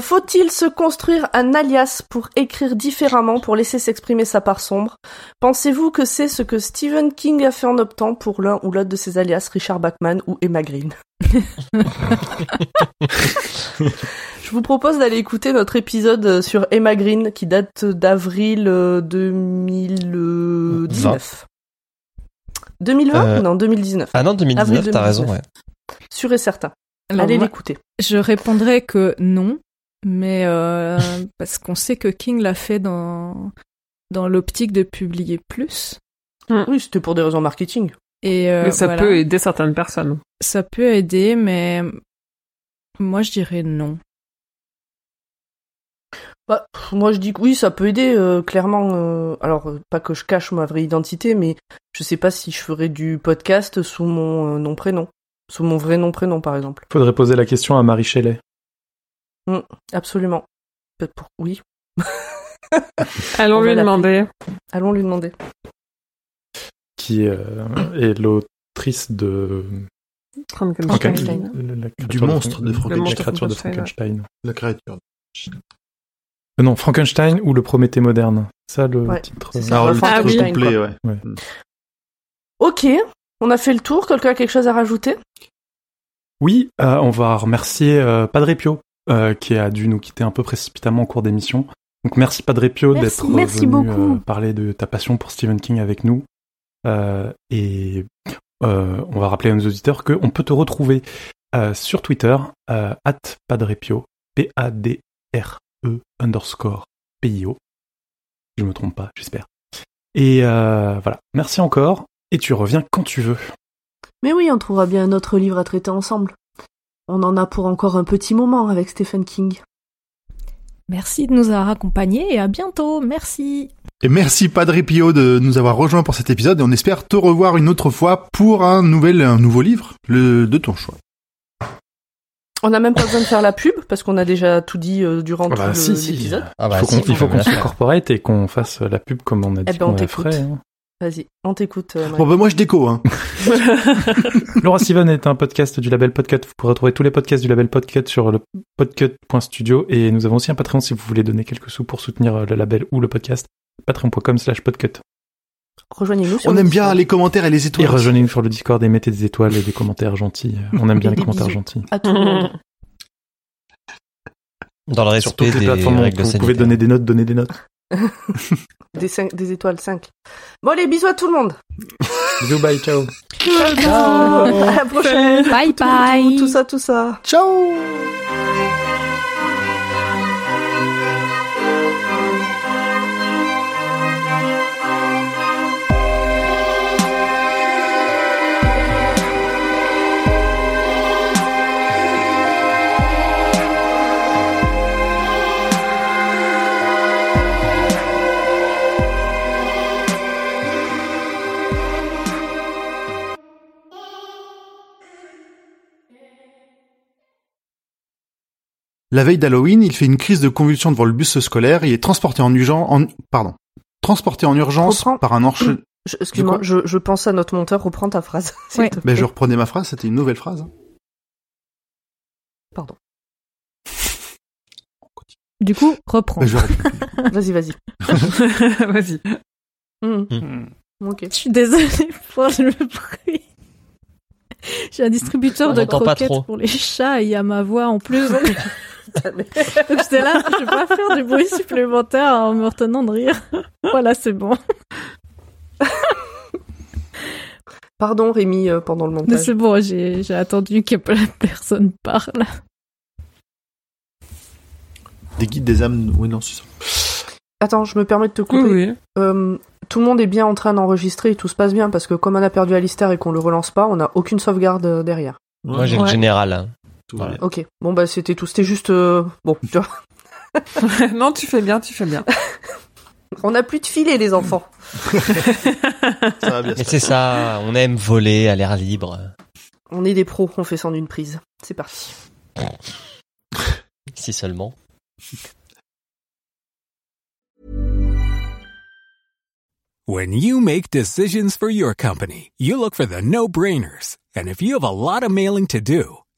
faut-il se construire un alias pour écrire différemment, pour laisser s'exprimer sa part sombre? Pensez-vous que c'est ce que Stephen King a fait en optant pour l'un ou l'autre de ses alias, Richard Bachman ou Emma Green? Je vous propose d'aller écouter notre épisode sur Emma Green qui date d'avril euh, 2019. 2020 Euh, Non, 2019. Ah non, 2019, Avril t'as raison, 2019. ouais. Sûr et certain. Alors, Allez l'écouter. je répondrais que non, mais euh, parce qu'on sait que King l'a fait dans dans l'optique de publier plus. Oui, c'était pour des raisons marketing. Et euh, Mais ça voilà. peut aider certaines personnes. Ça peut aider, mais moi je dirais non. Bah, moi je dis que oui, ça peut aider, euh, clairement. euh, alors, euh, pas que je cache ma vraie identité, mais je sais pas si je ferais du podcast sous mon euh, nom-prénom. Sous mon vrai nom-prénom, par exemple. Faudrait poser la question à Marie Shelley. Absolument. Peut-être pour... Oui, Allons lui demander. allons lui demander. qui euh, est l'autrice de Frankenstein. La- la- la Du créature monstre de la Frankenstein. de créature de Frankenstein. La créature. Euh, non, Frankenstein ou le Prométhée moderne. Ça, le Ouais, titre. euh, ça. Alors, le Ah titre oui. complet, ouais. Ok, on a fait le tour. Quelqu'un a quelque chose à rajouter? Oui, euh, on va remercier euh, Padre Pio, euh, qui a dû nous quitter un peu précipitamment au cours d'émission. Donc merci Padre Pio d'être merci venu euh, parler de ta passion pour Stephen King avec nous. Euh, et euh, on va rappeler à nos auditeurs qu'on peut te retrouver euh, sur Twitter, euh, at Padre Pio, P-A-D-R-E underscore P-I-O. Je me trompe pas, j'espère. Et euh, voilà, merci encore, et tu reviens quand tu veux. Mais oui, on trouvera bien un autre livre à traiter ensemble. On en a pour encore un petit moment avec Stephen King. Merci de nous avoir accompagnés et à bientôt. Merci. Et merci Padre Pio de nous avoir rejoints pour cet épisode et on espère te revoir une autre fois pour un nouvel, un nouveau livre, le, de ton choix. On n'a même pas besoin de faire la pub parce qu'on a déjà tout dit euh, durant Ah bah, tout si. l'épisode. Ah bah, il faut si, qu'on, se corporate et qu'on fasse la pub comme on a dit Eh ben, qu'on on la t'écoute. ferait. hein. Vas-y, on t'écoute. euh. Bon bah moi je déco hein. Laura Steven est un podcast du label Podcut. Vous pourrez retrouver tous les podcasts du label Podcut sur le podcut.studio et nous avons aussi un Patreon si vous voulez donner quelques sous pour soutenir euh, le label ou le podcast. Patreon.com slash podcut. Rejoignez-nous sur On aime bien Discord. les commentaires et les Et étoiles. rejoignez-nous sur le Discord et mettez des étoiles et des commentaires gentils. On aime bien Et les commentaires gentils. À tout le monde. Dans le Sur respect toutes les des plateformes, règles vous sanitaires. pouvez donner des notes, donner des notes. Des, cinq- des étoiles 5. Bon, allez, bisous à tout le monde. Bisous, bye, ciao. À la prochaine. Bye Tout, bye. tout ça, tout ça. Ciao La veille d'Halloween, il fait une crise de convulsion devant le bus scolaire et est transporté en urgence, en, pardon, transporté en urgence Reprends. par un. Je- Excuse-moi, je, je pense à notre monteur. Reprends ta phrase. Ouais. te Ben je reprenais ma phrase, c'était une nouvelle phrase. Pardon. Du coup, reprends. Ben, je. Vas-y, vas-y. Vas-y. Hmm. Hmm. Ok. Je suis désolée pour le bruit. J'ai un distributeur On de croquettes trop. pour les chats et il y a ma voix en plus. Donc j'étais là, je vais pas faire du bruit supplémentaire en me retenant de rire. Voilà, c'est bon. Pardon, Rémi, euh, pendant le montage. c'est bon, j'ai attendu que personne parle. Des guides des âmes, oui non, c'est ça. Attends, je me permets de te couper. oui. Euh, tout le monde est bien en train d'enregistrer et tout se passe bien parce que comme on a perdu Alistair et qu'on le relance pas, on n'a aucune sauvegarde euh, derrière. Moi, j'ai Ouais. le général. Tout Voilà. va bien. Ok. Bon bah c'était tout. C'était juste euh, bon. tu vois. non, tu fais bien, tu fais bien. On n'a plus de filet les enfants. Ça va bien. Et c'est ça, on aime voler à l'air libre. On est des pros. On fait ça en une prise. C'est parti. Si seulement. When you make decisions for your company, you look for the no-brainers. And if you have a lot of mailing to do,